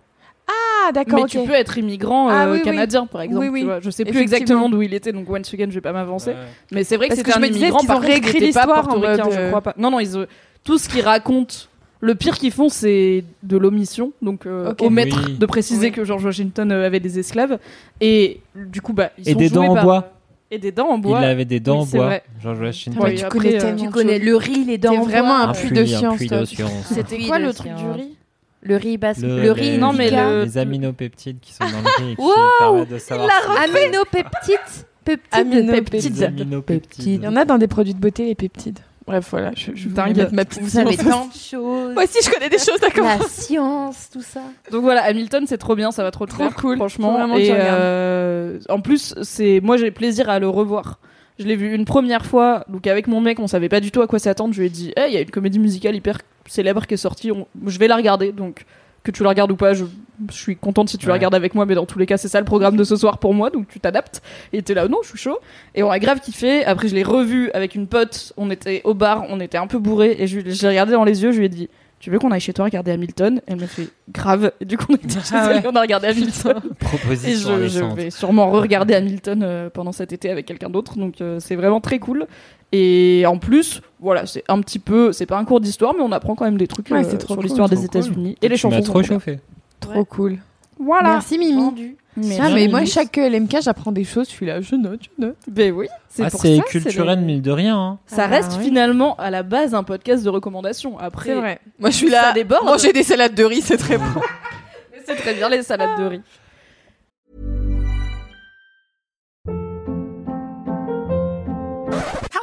[SPEAKER 2] Ah, d'accord,
[SPEAKER 1] Mais tu peux être immigrant
[SPEAKER 2] Ah
[SPEAKER 1] euh,
[SPEAKER 2] oui.
[SPEAKER 1] canadien, par exemple.
[SPEAKER 2] Oui, oui.
[SPEAKER 1] tu vois. Je sais plus exactement d'où il était, donc once again, je vais pas m'avancer.
[SPEAKER 3] Ouais.
[SPEAKER 1] Mais c'est vrai que
[SPEAKER 2] Parce
[SPEAKER 1] c'était
[SPEAKER 2] que je
[SPEAKER 1] un
[SPEAKER 2] me disais
[SPEAKER 1] immigrant.
[SPEAKER 2] qu'ils
[SPEAKER 1] Par
[SPEAKER 2] ont réécrit l'histoire en mode,
[SPEAKER 1] je
[SPEAKER 2] euh,
[SPEAKER 1] crois pas. Non, non, ils, euh, tout ce qu'ils racontent, le pire qu'ils font, c'est de l'omission. Donc, euh,
[SPEAKER 2] Ok.
[SPEAKER 1] omettre
[SPEAKER 3] Oui.
[SPEAKER 1] de préciser
[SPEAKER 2] Oui.
[SPEAKER 1] que George Washington euh, avait des esclaves. Et du coup, bah, ils
[SPEAKER 3] Et
[SPEAKER 1] sont
[SPEAKER 3] des
[SPEAKER 1] joués
[SPEAKER 3] dents en
[SPEAKER 1] par-
[SPEAKER 3] bois.
[SPEAKER 1] Et des dents en bois.
[SPEAKER 3] Il avait des dents
[SPEAKER 1] Oui,
[SPEAKER 3] en
[SPEAKER 1] c'est
[SPEAKER 3] bois.
[SPEAKER 1] vrai.
[SPEAKER 3] George Washington.
[SPEAKER 1] Ouais,
[SPEAKER 2] tu
[SPEAKER 1] après,
[SPEAKER 2] connais
[SPEAKER 1] euh,
[SPEAKER 4] Tu connais le riz, les dents. En
[SPEAKER 2] vraiment
[SPEAKER 4] bois,
[SPEAKER 2] un
[SPEAKER 3] un
[SPEAKER 2] puits de
[SPEAKER 3] un
[SPEAKER 2] science,
[SPEAKER 3] puits
[SPEAKER 2] toi.
[SPEAKER 3] de science.
[SPEAKER 1] C'était quoi le truc du riz
[SPEAKER 4] Le riz basque.
[SPEAKER 3] Le-
[SPEAKER 4] Le, riz.
[SPEAKER 3] les-
[SPEAKER 1] Non, mais le-
[SPEAKER 3] Les aminopeptides qui sont dans le riz et qui
[SPEAKER 4] Wow,
[SPEAKER 3] permettent de savoir
[SPEAKER 4] Aminopeptides. Peptides.
[SPEAKER 2] Aminopeptides.
[SPEAKER 3] Les aminopeptides.
[SPEAKER 2] Il y en a dans des produits de beauté, les peptides. Bref, voilà. Je, je voulais mettre ma petite
[SPEAKER 4] Vous savez tant de choses.
[SPEAKER 2] Moi aussi, je connais des choses, d'accord.
[SPEAKER 4] La science, tout ça.
[SPEAKER 1] Donc voilà, Hamilton, c'est trop bien, ça va trop
[SPEAKER 2] Trop
[SPEAKER 1] faire,
[SPEAKER 2] cool.
[SPEAKER 1] franchement. Et euh, en plus, c'est moi j'ai plaisir à le revoir. Je l'ai vu une première fois, donc avec mon mec, on savait pas du tout à quoi s'attendre. Je lui ai dit, hey, il y a une comédie musicale hyper célèbre qui est sortie, on- je vais la regarder. Donc que tu la regardes ou pas, je, je suis contente si tu la
[SPEAKER 3] Ouais.
[SPEAKER 1] regardes avec moi, mais dans tous les cas, c'est ça le programme de ce soir pour moi, donc tu t'adaptes. Et t'es là, non, je suis chaud. Et on a grave kiffé. Après, je l'ai revu avec une pote. On était au bar, on était un peu bourré, et je, je l'ai regardé dans les yeux. Je lui ai dit, tu veux qu'on aille chez toi regarder Hamilton? Elle m'a fait grave. Et du coup, on était
[SPEAKER 3] Ah ouais.
[SPEAKER 1] et on a regardé Hamilton. *laughs* Et
[SPEAKER 3] Proposition
[SPEAKER 1] je, je vais sûrement re-regarder Hamilton euh, pendant cet été avec quelqu'un d'autre. Donc euh, c'est vraiment très cool. Et en plus, voilà, c'est un petit peu, c'est pas un cours d'histoire, mais on apprend quand même des trucs
[SPEAKER 2] Ouais,
[SPEAKER 1] euh, sur
[SPEAKER 2] cool,
[SPEAKER 1] l'histoire des
[SPEAKER 3] cool.
[SPEAKER 1] États-Unis et les chansons.
[SPEAKER 3] trop chauffé.
[SPEAKER 2] Trop cool.
[SPEAKER 1] Voilà.
[SPEAKER 2] Merci, Mimi.
[SPEAKER 1] Mais,
[SPEAKER 2] Ah, mais moi, chaque LMK, j'apprends des choses. Je suis là, je note, je note.
[SPEAKER 1] Ben oui, c'est
[SPEAKER 3] Ah, c'est culturel, mille de rien. hein.
[SPEAKER 1] Ça
[SPEAKER 2] Ah bah
[SPEAKER 1] reste
[SPEAKER 2] oui.
[SPEAKER 1] finalement à la base un podcast de recommandations. Après,
[SPEAKER 2] vrai. Moi, je suis
[SPEAKER 1] Ça
[SPEAKER 2] là.
[SPEAKER 1] déborde.
[SPEAKER 2] Manger des salades de riz, c'est très *laughs* bon.
[SPEAKER 1] c'est très bien les salades de riz.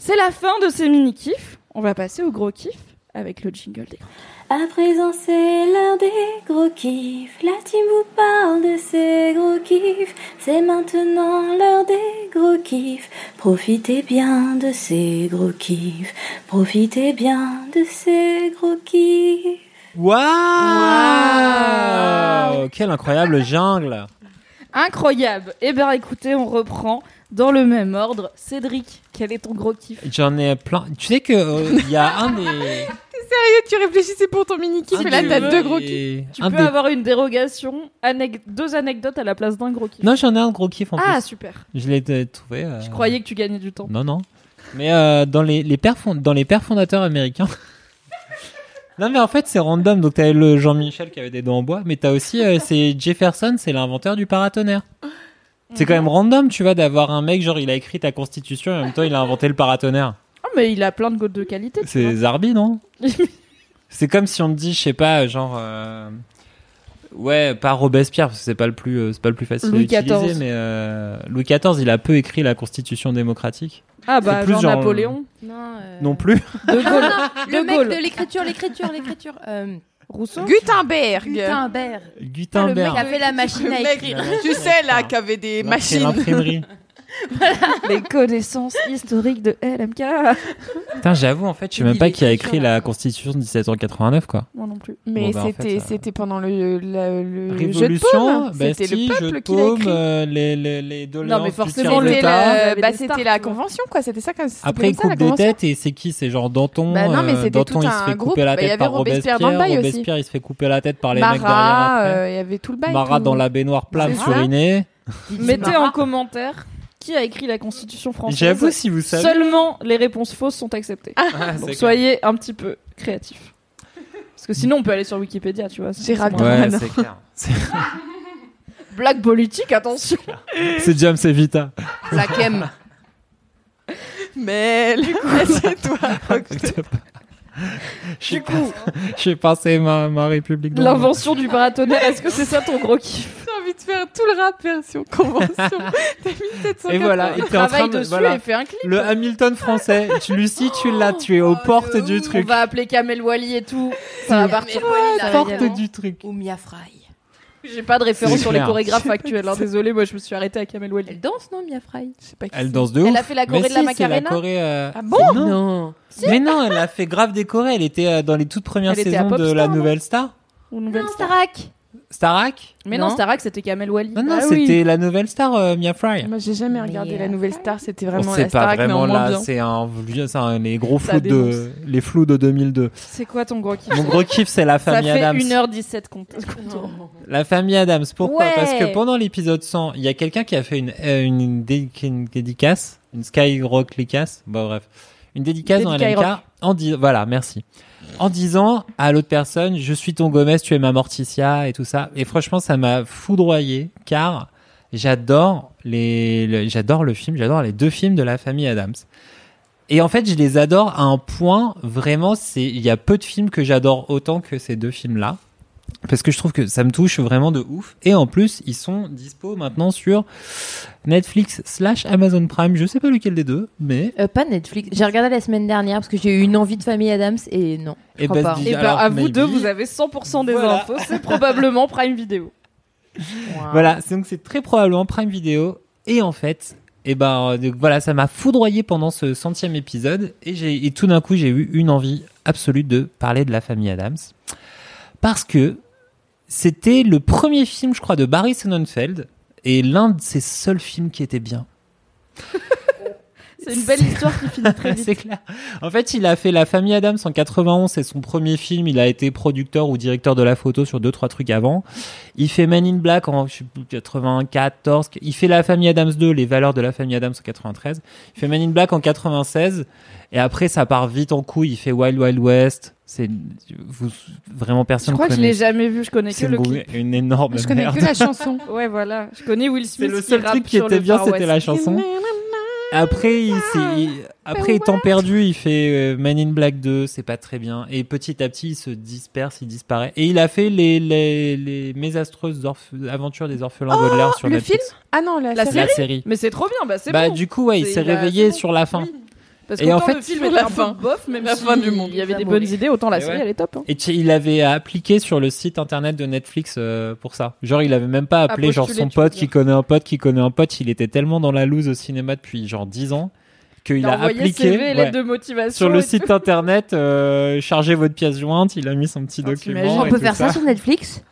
[SPEAKER 1] C'est la fin de ces mini kiffs. On va passer au gros kiff avec le jingle des gros.
[SPEAKER 5] À présent c'est l'heure des gros kiffs. La team vous parle de ces gros kiffs. C'est maintenant l'heure des gros kiffs. Profitez bien de ces gros kiffs. Profitez bien de ces gros kiffs.
[SPEAKER 3] Waouh Quelle incroyable jungle
[SPEAKER 1] Incroyable. Eh bien, écoutez, on reprend dans le même ordre. Cédric, quel est ton gros kiff
[SPEAKER 3] J'en ai plein. Tu sais que euh, il y a un des. *laughs*
[SPEAKER 2] Sérieux, tu réfléchissais pour ton mini-kiff,
[SPEAKER 3] un
[SPEAKER 2] mais là, t'as deux gros kiffs.
[SPEAKER 1] Tu peux
[SPEAKER 3] des-
[SPEAKER 1] avoir une dérogation, anec- deux anecdotes à la place d'un gros kiff.
[SPEAKER 3] Non, j'en ai un gros kiff en
[SPEAKER 1] ah,
[SPEAKER 3] plus.
[SPEAKER 1] super.
[SPEAKER 3] Je l'ai trouvé. euh,
[SPEAKER 1] Je croyais que tu gagnais du temps.
[SPEAKER 3] Non, non. Mais euh, dans les, les pères fond- dans les pères fondateurs américains. *laughs* non, mais en fait, c'est random. Donc, t'as le Jean-Michel qui avait des dents en bois, mais t'as aussi euh, c'est Jefferson, c'est l'inventeur du paratonnerre. C'est quand même random, tu vois, d'avoir un mec genre il a écrit ta constitution et en même temps il a inventé le paratonnerre.
[SPEAKER 1] Ah, mais il a plein de de qualité.
[SPEAKER 3] C'est. Zarbi, non *laughs* C'est comme si on te dit, je sais pas, genre. euh, Ouais, pas Robespierre, parce que c'est pas le plus, euh, c'est pas le plus facile
[SPEAKER 1] Louis
[SPEAKER 3] à utiliser,
[SPEAKER 1] XIV.
[SPEAKER 3] mais euh, Louis XIV, il a peu écrit la Constitution démocratique.
[SPEAKER 1] Ah, bah,
[SPEAKER 3] plus
[SPEAKER 1] genre
[SPEAKER 3] genre-
[SPEAKER 1] Napoléon.
[SPEAKER 4] Non, euh,
[SPEAKER 3] Non plus.
[SPEAKER 1] De Gaulle.
[SPEAKER 4] Le
[SPEAKER 1] De
[SPEAKER 4] mec
[SPEAKER 1] Gaulle.
[SPEAKER 4] de l'écriture, l'écriture, l'écriture. Euh,
[SPEAKER 1] Rousseau?
[SPEAKER 2] Gutenberg.
[SPEAKER 4] Gutenberg. Le mec
[SPEAKER 3] Gutenberg.
[SPEAKER 4] a fait la machine à écrire.
[SPEAKER 2] tu sais là, qui avait des machines.
[SPEAKER 3] l'imprimerie. *laughs*
[SPEAKER 1] Les connaissances historiques de LMK.
[SPEAKER 3] Putain, j'avoue, en fait, je sais même pas qui a écrit la Constitution de 1789, quoi.
[SPEAKER 1] Moi non plus.
[SPEAKER 2] Mais
[SPEAKER 3] Bon, bah, en
[SPEAKER 2] c'était
[SPEAKER 3] fait, ça-
[SPEAKER 2] c'était pendant le, le, le jeu de
[SPEAKER 3] Révolution.
[SPEAKER 2] C'était
[SPEAKER 3] Bastille,
[SPEAKER 2] le peuple
[SPEAKER 3] de
[SPEAKER 2] qui l'a écrit.
[SPEAKER 3] euh, les, les, les doléances
[SPEAKER 1] Non, mais forcément, le
[SPEAKER 2] C'était la, bah, c'était
[SPEAKER 1] stars,
[SPEAKER 2] la convention, quoi. C'était ça comme
[SPEAKER 3] Après, il
[SPEAKER 2] la
[SPEAKER 3] coupe des têtes et c'est qui? C'est genre Danton.
[SPEAKER 2] Bah non, mais
[SPEAKER 3] euh,
[SPEAKER 2] c'était tout
[SPEAKER 3] il
[SPEAKER 2] un
[SPEAKER 3] se fait
[SPEAKER 2] groupe.
[SPEAKER 3] couper la
[SPEAKER 2] Bah, il y
[SPEAKER 3] tête
[SPEAKER 2] avait
[SPEAKER 3] par
[SPEAKER 2] Robespierre
[SPEAKER 3] Robespierre.
[SPEAKER 2] dans le bail aussi.
[SPEAKER 3] Robespierre, il se fait couper la tête par les mecs derrière
[SPEAKER 2] euh, il y avait tout le bail.
[SPEAKER 3] Marat dans la baignoire plane
[SPEAKER 2] C'est
[SPEAKER 3] sur
[SPEAKER 2] ça.
[SPEAKER 3] Iné.
[SPEAKER 1] Mettez en commentaire qui a écrit la Constitution française.
[SPEAKER 3] J'avoue, si vous savez.
[SPEAKER 1] Seulement les réponses fausses sont acceptées.
[SPEAKER 3] Ah,
[SPEAKER 1] Donc
[SPEAKER 3] c'est
[SPEAKER 1] soyez un petit peu créatifs. Parce que sinon on peut aller sur Wikipédia, tu vois. c'est-
[SPEAKER 2] Gérald
[SPEAKER 1] c'est-
[SPEAKER 3] clair. Ouais,
[SPEAKER 2] Darmanin.
[SPEAKER 3] c'est clair. C'est-
[SPEAKER 1] Blague politique, attention.
[SPEAKER 3] C'est James Evita.
[SPEAKER 4] La Kem.
[SPEAKER 2] Mais du coup, *laughs* c'est toi.
[SPEAKER 3] Du coup, j'ai *laughs* passé ma, ma République.
[SPEAKER 1] L'invention du paratonnerre, est-ce que c'est ça ton gros kiff?
[SPEAKER 2] De faire tout le rap version convention. *laughs* T'as mis 780.
[SPEAKER 3] Et voilà, il était en train de.
[SPEAKER 1] dessus
[SPEAKER 3] Voilà.
[SPEAKER 1] et fait un clip.
[SPEAKER 3] Le Hamilton français, tu Lucie, tu l'as, tu es aux portes du
[SPEAKER 1] On
[SPEAKER 3] truc.
[SPEAKER 1] va appeler Kamel Wally et tout. Ça va partir. Ça va y
[SPEAKER 3] Porte
[SPEAKER 1] aller.
[SPEAKER 3] du truc.
[SPEAKER 4] Ou Mia Fry.
[SPEAKER 1] J'ai pas de référence sur les chorégraphes actuels. hein, Désolé, moi je me suis arrêtée à Kamel Wally.
[SPEAKER 4] Elle danse, non, Mia Fry?
[SPEAKER 2] Pas
[SPEAKER 3] Elle danse de ouf.
[SPEAKER 1] Elle a fait la Corée
[SPEAKER 3] Mais
[SPEAKER 1] de la
[SPEAKER 3] si,
[SPEAKER 1] Macarena
[SPEAKER 3] Corée, euh,
[SPEAKER 2] Ah bon?
[SPEAKER 3] non.
[SPEAKER 4] Non.
[SPEAKER 3] Mais non, elle a fait grave décorer. Elle était euh, dans les toutes premières
[SPEAKER 1] Elle
[SPEAKER 3] saisons de la nouvelle star.
[SPEAKER 1] Ou Nouvelle.
[SPEAKER 4] Starak?
[SPEAKER 3] Starac
[SPEAKER 1] Mais non,
[SPEAKER 4] Non.
[SPEAKER 1] Starak c'était Kamel Wally.
[SPEAKER 3] Non, non,
[SPEAKER 1] Bah oui.
[SPEAKER 3] c'était la nouvelle star, euh, Mia Fry.
[SPEAKER 2] Moi, j'ai jamais regardé la nouvelle star. C'était vraiment
[SPEAKER 3] c'est
[SPEAKER 2] la
[SPEAKER 3] pas
[SPEAKER 2] star, mais
[SPEAKER 3] vraiment
[SPEAKER 2] en moins
[SPEAKER 3] là,
[SPEAKER 2] bien.
[SPEAKER 3] c'est un, c'est un- les gros
[SPEAKER 1] Ça
[SPEAKER 3] flous de, les flous de 2002.
[SPEAKER 1] C'est quoi ton gros kiff
[SPEAKER 3] Mon gros kiff, c'est la
[SPEAKER 1] Ça
[SPEAKER 3] famille
[SPEAKER 1] fait
[SPEAKER 3] Adams.
[SPEAKER 1] 1h17 compte. *laughs*
[SPEAKER 3] La famille Adams. Pourquoi?
[SPEAKER 1] Ouais.
[SPEAKER 3] Parce que pendant l'épisode 100, il y a quelqu'un qui a fait une, euh, une, dé- une dédicace, une Skyrock Licasse. Bon, bref. Une dédicace dans
[SPEAKER 1] Dédicace
[SPEAKER 3] LMK
[SPEAKER 1] rock.
[SPEAKER 3] en disant, voilà, merci. En disant à l'autre personne, je suis ton Gomez, tu es ma Morticia et tout ça. Et franchement, ça m'a foudroyé car j'adore les, le- j'adore le film, j'adore les deux films de la famille Adams. Et en fait, je les adore à un point, vraiment, c'est, il y a peu de films que j'adore autant que ces deux films-là. Parce que je trouve que ça me touche vraiment de ouf. Et en plus, ils sont dispo maintenant sur Netflix slash Amazon Prime. Je sais pas lequel des deux, mais.
[SPEAKER 4] Euh, pas Netflix. J'ai regardé la semaine dernière parce que j'ai eu une envie de famille Adams et non. Je
[SPEAKER 3] Et
[SPEAKER 4] crois
[SPEAKER 3] bah,
[SPEAKER 4] pas.
[SPEAKER 3] dis-
[SPEAKER 1] Et bah,
[SPEAKER 3] alors,
[SPEAKER 1] à vous deux, vous avez 100% des
[SPEAKER 3] Voilà.
[SPEAKER 1] infos. C'est probablement Prime Video.
[SPEAKER 3] Voilà, donc c'est très probablement Prime Video. Et en fait, et ben euh, donc voilà, ça m'a foudroyé pendant ce centième épisode. Et, j'ai, et tout d'un coup, j'ai eu une envie absolue de parler de la famille Adams. Parce que c'était le premier film, je crois, de Barry Sonnenfeld. Et l'un de ses seuls films qui était bien. *laughs*
[SPEAKER 1] C'est une belle histoire qui finit très *laughs* vite.
[SPEAKER 3] c'est clair. En fait, il a fait La Famille Adams en 91, c'est son premier film. Il a été producteur ou directeur de la photo sur deux trois trucs avant. Il fait Man in Black en je sais plus, 94. Il fait La Famille Adams 2, Les valeurs de la famille Adams en 93. Il fait Man in Black en 96. Et après, ça part vite en couille. Il fait Wild Wild West. C'est vous vraiment
[SPEAKER 1] Je
[SPEAKER 3] personne
[SPEAKER 1] crois que je l'ai jamais vu. Je connais que
[SPEAKER 3] C'est
[SPEAKER 1] le clip.
[SPEAKER 3] une énorme
[SPEAKER 2] Je connais
[SPEAKER 3] merde.
[SPEAKER 2] que la chanson.
[SPEAKER 1] Ouais, voilà. Je connais Will
[SPEAKER 3] C'est
[SPEAKER 1] Smith.
[SPEAKER 3] le seul truc qui était bien, c'était la chanson. Après, il, s'est- il- après étant perdu, il fait euh, Man in Black 2, c'est pas très bien. Et petit à petit, il se disperse, il disparaît. Et il a fait les, les, les mésastreuses aventures des orphelins Baudelaire sur
[SPEAKER 2] le
[SPEAKER 3] Netflix.
[SPEAKER 2] Ah non, la,
[SPEAKER 1] La
[SPEAKER 2] série?
[SPEAKER 3] La série.
[SPEAKER 1] Mais c'est trop bien. Bah, c'est
[SPEAKER 3] Bah,
[SPEAKER 1] bon.
[SPEAKER 3] du coup, ouais, il s'est réveillé sur la fin.
[SPEAKER 1] Oui. Parce
[SPEAKER 3] Et
[SPEAKER 1] que
[SPEAKER 3] en fait,
[SPEAKER 1] le film
[SPEAKER 2] la
[SPEAKER 1] un
[SPEAKER 2] fin.
[SPEAKER 1] peu bof, même
[SPEAKER 2] La
[SPEAKER 1] si
[SPEAKER 2] fin du monde.
[SPEAKER 1] il y avait des bonnes idées, autant la
[SPEAKER 3] Et
[SPEAKER 1] série
[SPEAKER 3] ouais.
[SPEAKER 1] elle est top. hein.
[SPEAKER 3] Et il avait appliqué sur le site internet de Netflix euh, pour ça. Genre, il avait même pas appelé genre son pote qui connaît un pote qui connaît un pote. Il était tellement dans la loose au cinéma depuis genre 10 ans qu'il a appliqué
[SPEAKER 1] CV,
[SPEAKER 3] ouais,
[SPEAKER 1] de motivation.
[SPEAKER 3] sur le site internet, euh, chargez votre pièce jointe. Il a mis son petit
[SPEAKER 1] Ah,
[SPEAKER 3] document.
[SPEAKER 4] On peut faire ça sur Netflix?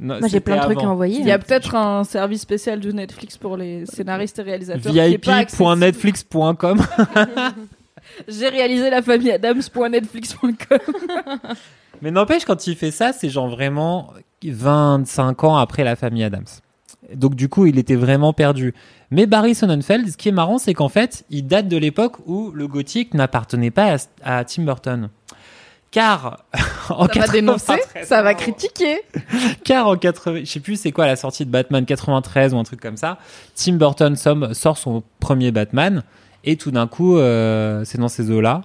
[SPEAKER 3] Non,
[SPEAKER 4] Moi j'ai plein de trucs à envoyer.
[SPEAKER 1] Il y a peut-être un service spécial de Netflix pour les scénaristes et réalisateurs.
[SPEAKER 3] VIP.netflix.com. *laughs*
[SPEAKER 1] J'ai réalisé la famille Adams.netflix.com. *laughs*
[SPEAKER 3] Mais n'empêche, quand il fait ça, c'est genre vraiment 25 ans après la famille Adams. Donc du coup, il était vraiment perdu. Mais Barry Sonnenfeld, ce qui est marrant, c'est qu'en fait, il date de l'époque où le gothique n'appartenait pas à, à Tim Burton. Car *laughs* en
[SPEAKER 1] Ça va dénoncer,
[SPEAKER 3] 93,
[SPEAKER 1] ça va critiquer. *laughs*
[SPEAKER 3] car en 80, je sais plus c'est quoi la sortie de Batman 93 ou un truc comme ça, Tim Burton sort son premier Batman et tout d'un coup, euh, c'est dans ces eaux-là.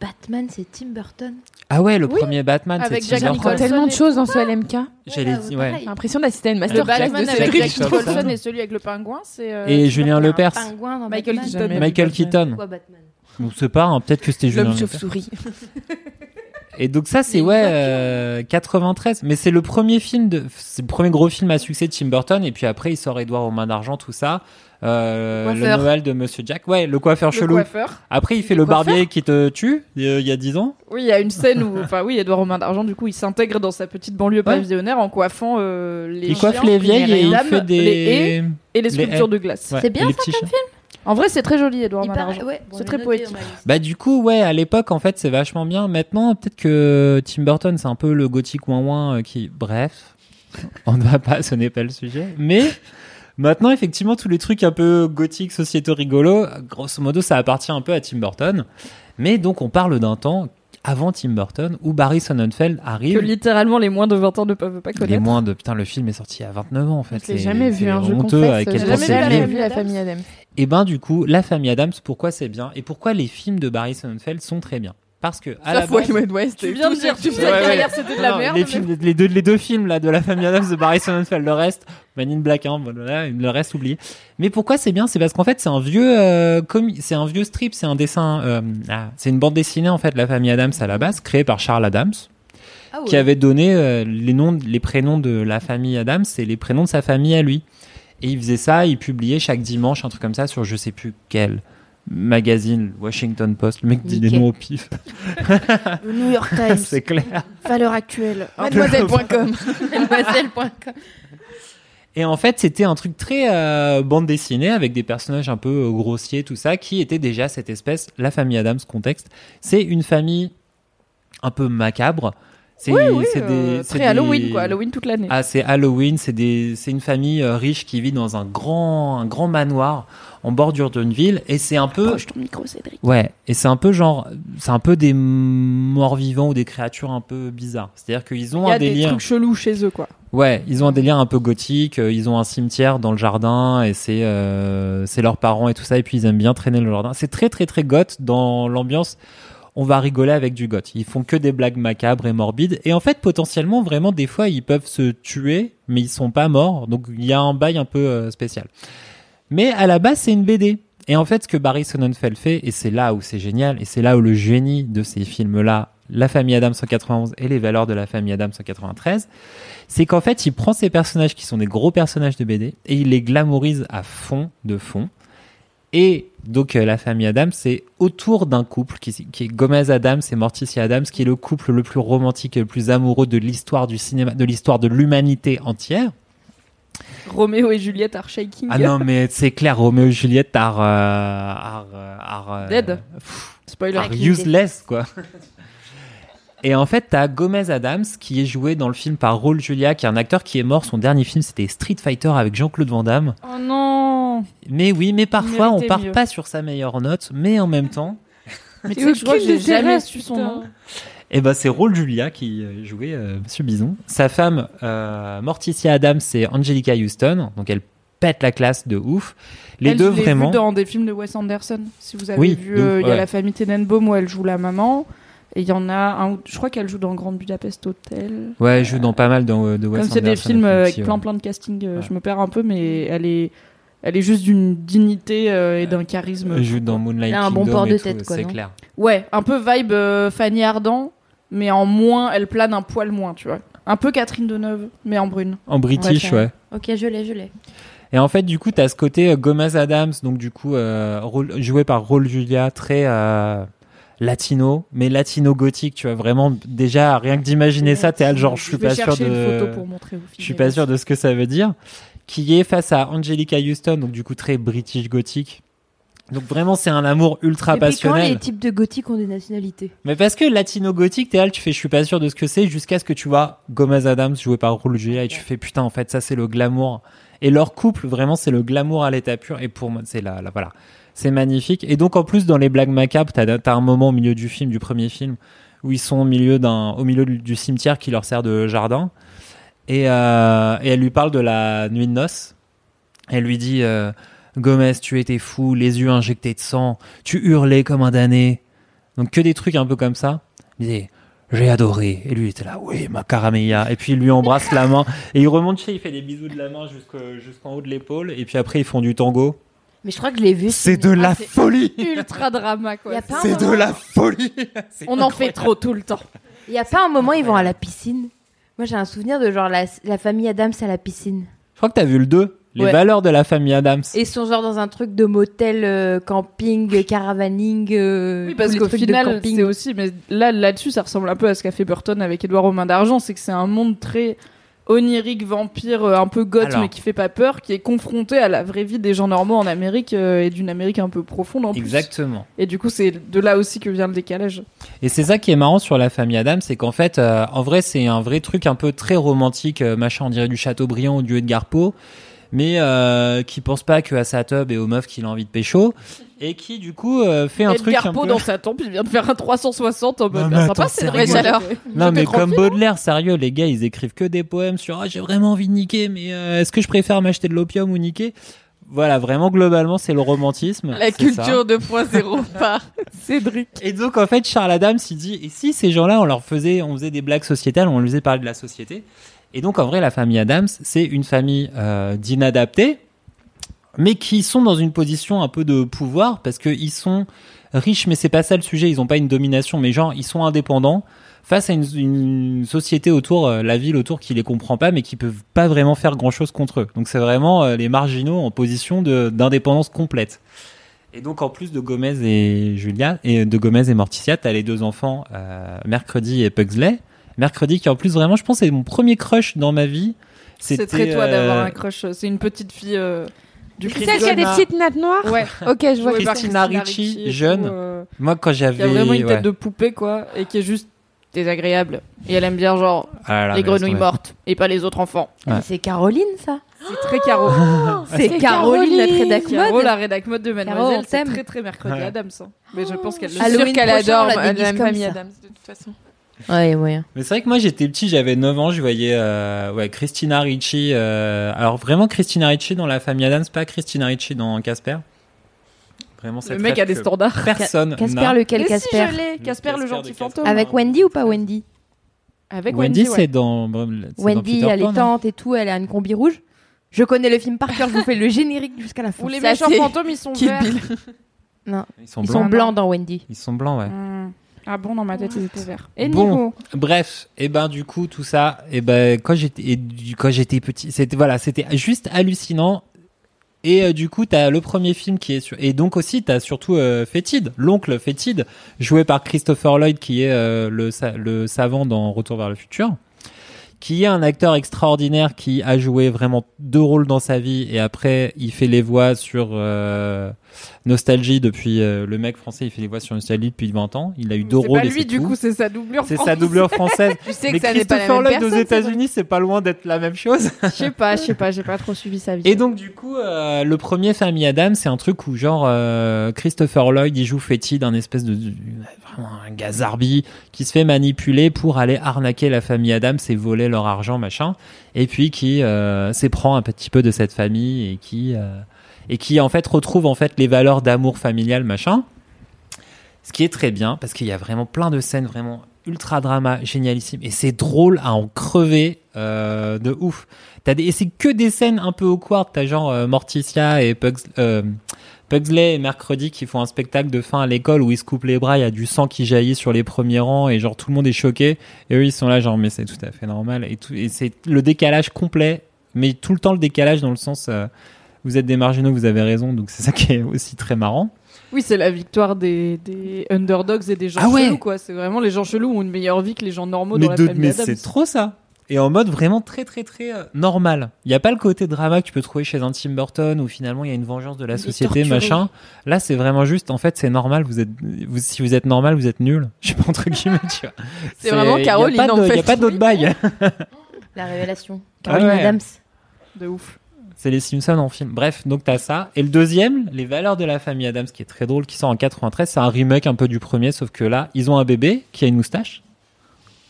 [SPEAKER 4] Batman, c'est Tim Burton.
[SPEAKER 3] Ah ouais, le
[SPEAKER 1] Oui,
[SPEAKER 3] premier Batman,
[SPEAKER 1] avec
[SPEAKER 3] c'est Tim Burton.
[SPEAKER 1] Nicholson
[SPEAKER 2] tellement de choses dans ce LMK.
[SPEAKER 3] J'allais dire, ouais.
[SPEAKER 2] J'ai l'impression d'assister à une masterclass
[SPEAKER 1] Batman
[SPEAKER 2] de
[SPEAKER 1] avec
[SPEAKER 3] Cédric
[SPEAKER 1] Jack
[SPEAKER 3] Nicholson.
[SPEAKER 1] Et celui avec le pingouin, c'est. euh,
[SPEAKER 3] Et Julien. Lepers.
[SPEAKER 4] Pingouin dans
[SPEAKER 1] Michael
[SPEAKER 4] Batman.
[SPEAKER 1] Keaton.
[SPEAKER 3] Michael
[SPEAKER 2] Batman.
[SPEAKER 3] Keaton. Ou c'est pas, hein, peut-être que c'était Julien
[SPEAKER 2] L'homme chauve-souris.
[SPEAKER 3] Et donc ça c'est ouais
[SPEAKER 4] une
[SPEAKER 3] euh, 93, mais c'est le premier film de, c'est le premier gros film à succès de Tim Burton. Et puis après il sort Edouard aux mains d'argent, tout ça. Euh, le. Noël de Monsieur Jack, ouais, le coiffeur
[SPEAKER 1] Le
[SPEAKER 3] chelou.
[SPEAKER 1] coiffeur.
[SPEAKER 3] Après il fait
[SPEAKER 1] Le
[SPEAKER 3] le barbier qui te tue euh, il y a 10 ans.
[SPEAKER 1] Oui, il y a une scène où, enfin oui, Edouard Romain d'Argent, du coup, il s'intègre dans sa petite banlieue pavillonnaire en coiffant euh, les
[SPEAKER 3] Il coiffe les vieilles et il
[SPEAKER 1] dames,
[SPEAKER 3] fait des
[SPEAKER 1] les haies et les sculptures de glace.
[SPEAKER 3] Ouais,
[SPEAKER 4] C'est bien
[SPEAKER 3] et
[SPEAKER 4] ça
[SPEAKER 3] petits chiens.
[SPEAKER 1] En vrai, c'est très joli, Edouard d'Argent.
[SPEAKER 4] ouais, bon,
[SPEAKER 1] C'est très poétique.
[SPEAKER 3] Bah du coup ouais à l'époque en fait c'est vachement bien. Maintenant peut-être que Tim Burton c'est un peu le gothique ouin ouin euh, qui bref *laughs* on ne va pas ce n'est pas le sujet mais maintenant effectivement tous les trucs un peu gothiques sociétaux rigolos grosso modo ça appartient un peu à Tim Burton mais donc on parle d'un temps avant Tim Burton où Barry Sonnenfeld
[SPEAKER 1] Que
[SPEAKER 3] arrive
[SPEAKER 1] littéralement les moins de 20 ans ne peuvent pas
[SPEAKER 3] les
[SPEAKER 1] connaître.
[SPEAKER 3] moins de putain le film est sorti à 29 ans en fait
[SPEAKER 2] Je l'ai
[SPEAKER 3] C'est-
[SPEAKER 2] jamais vu, hein, je
[SPEAKER 3] honteux
[SPEAKER 2] confesse.
[SPEAKER 3] à quel
[SPEAKER 1] jamais vu la famille Adams.
[SPEAKER 2] famille Adams.
[SPEAKER 3] Et ben du coup, la famille Adams, pourquoi c'est bien et pourquoi les films de Barry Sonnenfeld sont très bien? Parce que à la
[SPEAKER 2] Sauf
[SPEAKER 3] base,
[SPEAKER 2] West.
[SPEAKER 1] Tu viens de dire que tu
[SPEAKER 3] ouais.
[SPEAKER 1] derrière, c'était de la merde.
[SPEAKER 3] les,
[SPEAKER 1] mais-
[SPEAKER 3] films, les, deux, les deux films là de la famille Adams de Barry Sonnenfeld, le reste, Man in Black, hein, voilà, le reste oublié. Mais pourquoi c'est bien? C'est parce qu'en fait c'est un vieux euh, c'est un vieux strip, c'est un dessin, euh, ah, c'est une bande dessinée en fait, la famille Adams à la base, créée par Charles Adams,
[SPEAKER 4] Ah
[SPEAKER 3] qui avait donné euh, les noms, les prénoms de la famille Adams et les prénoms de sa famille à lui. Et il faisait ça, il publiait chaque dimanche un truc comme ça sur je sais plus quel magazine, Washington Post, le mec dit des noms au pif, *laughs*
[SPEAKER 1] Le New York *laughs* Times,
[SPEAKER 3] c'est clair.
[SPEAKER 1] valeur actuelle.
[SPEAKER 2] Mademoiselle.com.
[SPEAKER 4] Mademoiselle.com. *laughs*
[SPEAKER 3] Et en fait, c'était un truc très euh, bande dessinée avec des personnages un peu euh, grossiers, tout ça, qui était déjà cette espèce, la famille Adams, contexte. C'est une famille un peu macabre. C'est
[SPEAKER 1] Oui, oui,
[SPEAKER 3] c'est
[SPEAKER 1] euh,
[SPEAKER 3] des- c'est
[SPEAKER 1] très
[SPEAKER 3] des-
[SPEAKER 1] Halloween, quoi. Halloween toute l'année.
[SPEAKER 3] Ah, c'est Halloween, c'est des, c'est une famille euh, riche qui vit dans un grand, un grand manoir en bordure d'une ville, et c'est un peu,
[SPEAKER 1] Approche ton micro, Cédric.
[SPEAKER 3] ouais, et c'est un peu genre, c'est un peu des morts vivants ou des créatures un peu bizarres. C'est-à-dire qu'ils ont
[SPEAKER 1] Il y
[SPEAKER 3] un
[SPEAKER 1] a des
[SPEAKER 3] délire.
[SPEAKER 1] trucs chelous chez eux, quoi.
[SPEAKER 3] Ouais, ils ont un délire un peu gothique. euh, Ils ont un cimetière dans le jardin et c'est euh, c'est leurs parents et tout ça. Et puis ils aiment bien traîner le jardin. C'est très très très goth dans l'ambiance. On va rigoler avec du goth. Ils font que des blagues macabres et morbides. Et en fait, potentiellement, vraiment, des fois, ils peuvent se tuer, mais ils sont pas morts. Donc il y a un bail un peu euh, spécial. Mais à la base, c'est une BD. Et en fait, ce que Barry Sonnenfeld fait, et c'est là où c'est génial, et c'est là où le génie de ces films-là, La famille Adams 191 et Les valeurs de la famille Adams 193, c'est qu'en fait, il prend ces personnages qui sont des gros personnages de BD et il les glamourise à fond de fond. Et donc, euh, la famille Adams, c'est autour d'un couple qui, qui est Gomez Adams et Morticia Adams, qui est le couple le plus romantique et le plus amoureux de l'histoire du cinéma, de l'histoire de l'humanité entière. *laughs*
[SPEAKER 1] Roméo et Juliette are shaking.
[SPEAKER 3] Ah non, mais c'est clair, Roméo et Juliette are, euh, are, euh, are, euh,
[SPEAKER 1] Dead.
[SPEAKER 3] pff,
[SPEAKER 1] Spoiler.
[SPEAKER 3] are useless, quoi. *laughs* Et en fait, t'as Gomez Adams qui est joué dans le film par Raul Julia, qui est un acteur qui est mort. Son dernier film, c'était Street Fighter avec Jean-Claude Van Damme.
[SPEAKER 1] Oh non
[SPEAKER 3] Mais oui, mais parfois, on part
[SPEAKER 1] mieux.
[SPEAKER 3] pas sur sa meilleure note, mais en même temps,
[SPEAKER 1] Mais tu sais je crois que j'ai jamais su son nom.
[SPEAKER 3] Eh ben, c'est Raul Julia qui euh, jouait euh, Monsieur Bison. Sa femme, euh, Morticia Adams, c'est Angelica Houston. Donc, elle pète la classe de ouf. Les
[SPEAKER 1] Elle,
[SPEAKER 3] deux,
[SPEAKER 1] je
[SPEAKER 3] vraiment.
[SPEAKER 1] vue dans des films de Wes Anderson. Si vous avez
[SPEAKER 3] Oui,
[SPEAKER 1] vu, euh, il y a
[SPEAKER 3] ouais.
[SPEAKER 1] la famille Tenenbaum où elle joue la maman. Et il y en a un, où- je crois qu'elle joue dans Grand Budapest Hotel.
[SPEAKER 3] Ouais, elle joue dans pas mal de, de Wes
[SPEAKER 1] Comme c'est des
[SPEAKER 3] Anderson,
[SPEAKER 1] films avec
[SPEAKER 3] aussi, ouais.
[SPEAKER 1] plein plein de casting,
[SPEAKER 3] Ouais.
[SPEAKER 1] je me perds un peu, mais elle est, elle est juste d'une dignité euh, et d'un charisme.
[SPEAKER 3] Elle joue dans Moonlight
[SPEAKER 4] Elle a un bon
[SPEAKER 3] Kingdom
[SPEAKER 4] port
[SPEAKER 3] et
[SPEAKER 4] de
[SPEAKER 3] tout,
[SPEAKER 4] tête, quoi,
[SPEAKER 3] C'est clair.
[SPEAKER 1] Ouais, un peu vibe euh, Fanny Ardant, mais en moins, elle plane un poil moins, tu vois. Un peu Catherine Deneuve, mais en brune.
[SPEAKER 3] En british,
[SPEAKER 4] Ouais,
[SPEAKER 3] ouais.
[SPEAKER 4] Ok, je l'ai, je l'ai.
[SPEAKER 3] Et en fait, du coup, t'as ce côté euh, Gomez Adams, donc du coup, euh, rôle- joué par Raul Julia, très euh, latino, mais latino gothique, tu vois, vraiment, déjà, rien que d'imaginer ça, t'es genre, je suis pas sûr
[SPEAKER 1] chercher
[SPEAKER 3] de...
[SPEAKER 1] une photo pour montrer aux filles.
[SPEAKER 3] Je suis pas sûr de ce que ça veut dire. Qui est face à Angelica Houston, donc du coup, très british gothique. Donc vraiment, c'est un amour ultra
[SPEAKER 4] Et puis quand
[SPEAKER 3] passionnel.
[SPEAKER 4] les types de gothiques ont des nationalités
[SPEAKER 3] Mais parce que latino gothique, t'es là, tu fais, je suis pas sûr de ce que c'est, jusqu'à ce que tu vois Gomez Adams joué par Raul Julia et tu fais putain, en fait, ça c'est le glamour. Et leur couple, vraiment, c'est le glamour à l'état pur. Et pour moi, c'est là, là, voilà, c'est magnifique. Et donc en plus, dans les blagues macabres, t'as as un moment au milieu du film, du premier film, où ils sont au milieu d'un, au milieu du, du cimetière qui leur sert de jardin. Et, euh, et elle lui parle de la nuit de noces. Elle lui dit. Euh, Gomez, tu étais fou, les yeux injectés de sang, tu hurlais comme un damné. Donc que des trucs un peu comme ça. Il disait, j'ai adoré. Et lui il était là, oui, ma caramella. Et puis il lui embrasse la main. Et il remonte chez, il fait des bisous de la main jusqu'au- jusqu'en haut de l'épaule. Et puis après, ils font du tango.
[SPEAKER 4] Mais je crois que je l'ai vu.
[SPEAKER 3] C'est
[SPEAKER 4] ce
[SPEAKER 3] de la
[SPEAKER 1] Ah,
[SPEAKER 3] folie
[SPEAKER 1] Ultra drama, quoi.
[SPEAKER 3] C'est de la folie *laughs*
[SPEAKER 1] On en fait trop tout le temps.
[SPEAKER 4] Il y a pas un moment ils vont à la piscine. Moi j'ai un souvenir de genre la, la famille Adams à la piscine.
[SPEAKER 3] Je crois que t'as vu le 2. Les
[SPEAKER 4] Ouais.
[SPEAKER 3] valeurs de la famille Adams.
[SPEAKER 4] Et sont genre dans un truc de motel, euh, camping, euh, caravaning. euh,
[SPEAKER 1] Oui, parce
[SPEAKER 4] tous les
[SPEAKER 1] qu'au final, c'est aussi, mais là, là-dessus, ça ressemble un peu à ce qu'a fait Burton avec Edouard aux mains d'argent, c'est que c'est un monde très onirique, vampire, euh, un peu goth,
[SPEAKER 3] Alors.
[SPEAKER 1] mais qui fait pas peur, qui est confronté à la vraie vie des gens normaux en Amérique euh, et d'une Amérique un peu profonde en plus.
[SPEAKER 3] Exactement.
[SPEAKER 1] Et du coup, c'est de là aussi que vient le décalage.
[SPEAKER 3] Et c'est ça qui est marrant sur la famille Adams, c'est qu'en fait, euh, en vrai, c'est un vrai truc un peu très romantique, euh, machin, on dirait du Chateaubriand ou du Edgar Poe, mais euh, qui pense pas que à sa tub et aux meufs qu'il a envie de pécho, et qui du coup euh, fait un truc un peu...
[SPEAKER 1] dans sa tombe, il vient de faire un 360 en mode
[SPEAKER 3] Non,
[SPEAKER 1] bah,
[SPEAKER 3] mais
[SPEAKER 1] sympa, c'est
[SPEAKER 2] alors.
[SPEAKER 3] Non mais comme Baudelaire, sérieux, les gars, ils écrivent que des poèmes sur ah, j'ai vraiment envie de niquer, mais euh, est-ce que je préfère m'acheter de l'opium ou niquer? Voilà, vraiment globalement, c'est le romantisme.
[SPEAKER 2] La culture 2.0 *laughs* par Cédric.
[SPEAKER 3] Et donc en fait Charles Adams il dit et si ces gens-là on leur faisait on faisait des blagues sociétales on leur faisait parler de la société et donc en vrai la famille Adams c'est une famille euh, d'inadaptés mais qui sont dans une position un peu de pouvoir parce que ils sont riches mais c'est pas ça le sujet. Ils ont pas une domination mais genre ils sont indépendants face à une, une société autour euh, la ville autour qui les comprend pas mais qui peuvent pas vraiment faire grand chose contre eux. Donc c'est vraiment euh, les marginaux en position d'indépendance complète. Et donc en plus de Gomez et Julia et de Gomez et Morticia, t'as les deux enfants euh, Mercredi et Pugsley. Mercredi qui en plus vraiment, je pense, c'est mon premier crush dans ma vie.
[SPEAKER 1] C'est
[SPEAKER 3] C'était,
[SPEAKER 1] très toi
[SPEAKER 3] euh,
[SPEAKER 1] d'avoir un crush. C'est une petite fille euh, du
[SPEAKER 2] celle qui a des petites nattes noires
[SPEAKER 1] Ouais. *laughs*
[SPEAKER 2] Ok, je vois.
[SPEAKER 3] Christina Ricci, jeune.
[SPEAKER 1] tout, euh,
[SPEAKER 3] Moi quand
[SPEAKER 1] qui a
[SPEAKER 3] j'avais
[SPEAKER 1] vraiment une tête
[SPEAKER 3] ouais.
[SPEAKER 1] de poupée quoi et qui est juste désagréable et elle aime bien genre
[SPEAKER 3] Ah là
[SPEAKER 1] les grenouilles mortes et pas les autres enfants
[SPEAKER 3] Ouais.
[SPEAKER 4] C'est Caroline ça
[SPEAKER 1] c'est très Caro *laughs* *laughs*
[SPEAKER 4] C'est Caroline, notre rédac
[SPEAKER 1] Caro
[SPEAKER 4] mode.
[SPEAKER 1] la rédac mode de
[SPEAKER 4] Caro,
[SPEAKER 1] Mademoiselle c'est
[SPEAKER 4] t'aime.
[SPEAKER 1] très très mercredi
[SPEAKER 3] Ouais.
[SPEAKER 1] Adams hein. mais je pense qu'elle le
[SPEAKER 2] Je suis
[SPEAKER 1] sait.
[SPEAKER 2] sûre
[SPEAKER 4] Halloween
[SPEAKER 2] qu'elle adore
[SPEAKER 4] la
[SPEAKER 2] famille
[SPEAKER 4] ça.
[SPEAKER 2] Adams, de toute façon.
[SPEAKER 4] Ouais, moyen.
[SPEAKER 3] Mais c'est vrai que moi j'étais petit, j'avais 9 ans, je voyais euh, ouais, Christina Ricci. euh, alors vraiment Christina Ricci dans la famille Adams, pas Christina Ricci dans Casper. Vraiment,
[SPEAKER 1] le
[SPEAKER 3] cette
[SPEAKER 1] mec a des standards
[SPEAKER 3] Personne
[SPEAKER 4] Casper lequel
[SPEAKER 1] si
[SPEAKER 4] Casper
[SPEAKER 1] Casper le gentil fantôme
[SPEAKER 4] Avec Wendy ou pas Wendy?
[SPEAKER 1] Avec
[SPEAKER 3] Wendy,
[SPEAKER 1] ouais.
[SPEAKER 3] c'est dans, c'est dans
[SPEAKER 4] Wendy, elle est
[SPEAKER 3] hein.
[SPEAKER 4] tante et tout, elle a une combi rouge. Je connais le film par cœur, je vous fais le générique jusqu'à la fin.
[SPEAKER 1] où les méchants fantômes ils sont verts.
[SPEAKER 4] Non,
[SPEAKER 3] Ils sont
[SPEAKER 4] ils
[SPEAKER 3] blancs.
[SPEAKER 4] sont blancs dans Wendy.
[SPEAKER 3] Ils sont blancs, ouais.
[SPEAKER 1] Hmm. Ah bon dans ma tête ils étaient verts et
[SPEAKER 3] Bon. Bref, et ben du coup tout ça, et ben quand j'étais quand j'étais petit, c'était voilà, c'était juste hallucinant. Et euh, du coup, t'as le premier film qui est sur et donc aussi t'as surtout euh, Fétide, l'oncle Fétide, joué par Christopher Lloyd qui est euh, le sa- le savant dans Retour vers le futur, qui est un acteur extraordinaire qui a joué vraiment deux rôles dans sa vie et après il fait les voix sur euh, Nostalgie depuis euh, le mec français, il fait les voix sur Nostalgie depuis 20 ans. Il a eu deux
[SPEAKER 1] c'est
[SPEAKER 3] rôles
[SPEAKER 1] pas
[SPEAKER 3] et
[SPEAKER 1] lui
[SPEAKER 3] c'est
[SPEAKER 1] du coup c'est sa doublure
[SPEAKER 3] C'est sa
[SPEAKER 1] française.
[SPEAKER 3] doublure française. *laughs*
[SPEAKER 2] Tu sais
[SPEAKER 3] Mais
[SPEAKER 2] ça n'est pas la même
[SPEAKER 3] aux
[SPEAKER 2] c'est.
[SPEAKER 3] États-Unis, c'est pas loin d'être la même chose. *laughs*
[SPEAKER 1] je sais pas je sais pas j'ai pas trop suivi sa vie
[SPEAKER 3] Et donc du coup, euh, le premier Famille Adam, c'est un truc où genre euh, Christopher Lloyd, il joue fétide, un espèce de de- vraiment un gars zarbi qui se fait manipuler pour aller arnaquer la famille Adam, et voler leur argent, machin, et puis qui s'éprend un petit peu de cette famille et qui et qui en fait retrouve en fait les valeurs d'amour familial, machin. Ce qui est très bien parce qu'il y a vraiment plein de scènes vraiment ultra drama, génialissime et c'est drôle à en crever euh, de ouf. T'as des, et c'est que des scènes un peu awkward. T'as genre euh, Morticia et euh, Pugsley et Mercredi qui font un spectacle de fin à l'école où ils se coupent les bras, il y a du sang qui jaillit sur les premiers rangs et genre tout le monde est choqué. Et eux ils sont là genre mais c'est tout à fait normal et, c'est le décalage complet, mais tout le temps le décalage dans le sens vous êtes des marginaux, vous avez raison, donc c'est ça qui est aussi très marrant.
[SPEAKER 1] Oui, c'est la victoire des, des underdogs et des gens
[SPEAKER 3] Ah ouais.
[SPEAKER 1] chelous, quoi. C'est vraiment les gens chelous ont une meilleure vie que les gens normaux
[SPEAKER 3] mais
[SPEAKER 1] dans la
[SPEAKER 3] de-
[SPEAKER 1] famille
[SPEAKER 3] mais c'est trop ça. Et en mode vraiment très très très euh, normal. Il n'y a pas le côté drama que tu peux trouver chez un Tim Burton où finalement il y a une vengeance de la société, machin. Là, c'est vraiment juste, en fait, c'est normal. Vous êtes, vous, si vous êtes normal, vous êtes nul. Je sais pas entre guillemets, tu vois. *laughs*
[SPEAKER 2] C'est vraiment Caroline,
[SPEAKER 3] Il n'y a
[SPEAKER 2] fait.
[SPEAKER 3] pas d'autre *laughs* bail.
[SPEAKER 4] La révélation.
[SPEAKER 3] Ah
[SPEAKER 4] Caroline
[SPEAKER 3] ouais.
[SPEAKER 4] Adams.
[SPEAKER 1] De ouf.
[SPEAKER 3] C'est les Simpsons en film. Bref, donc t'as ça. Et le deuxième, Les valeurs de la famille Adams, qui est très drôle, qui sort en 93, c'est un remake un peu du premier, sauf que là, ils ont un bébé qui a une moustache.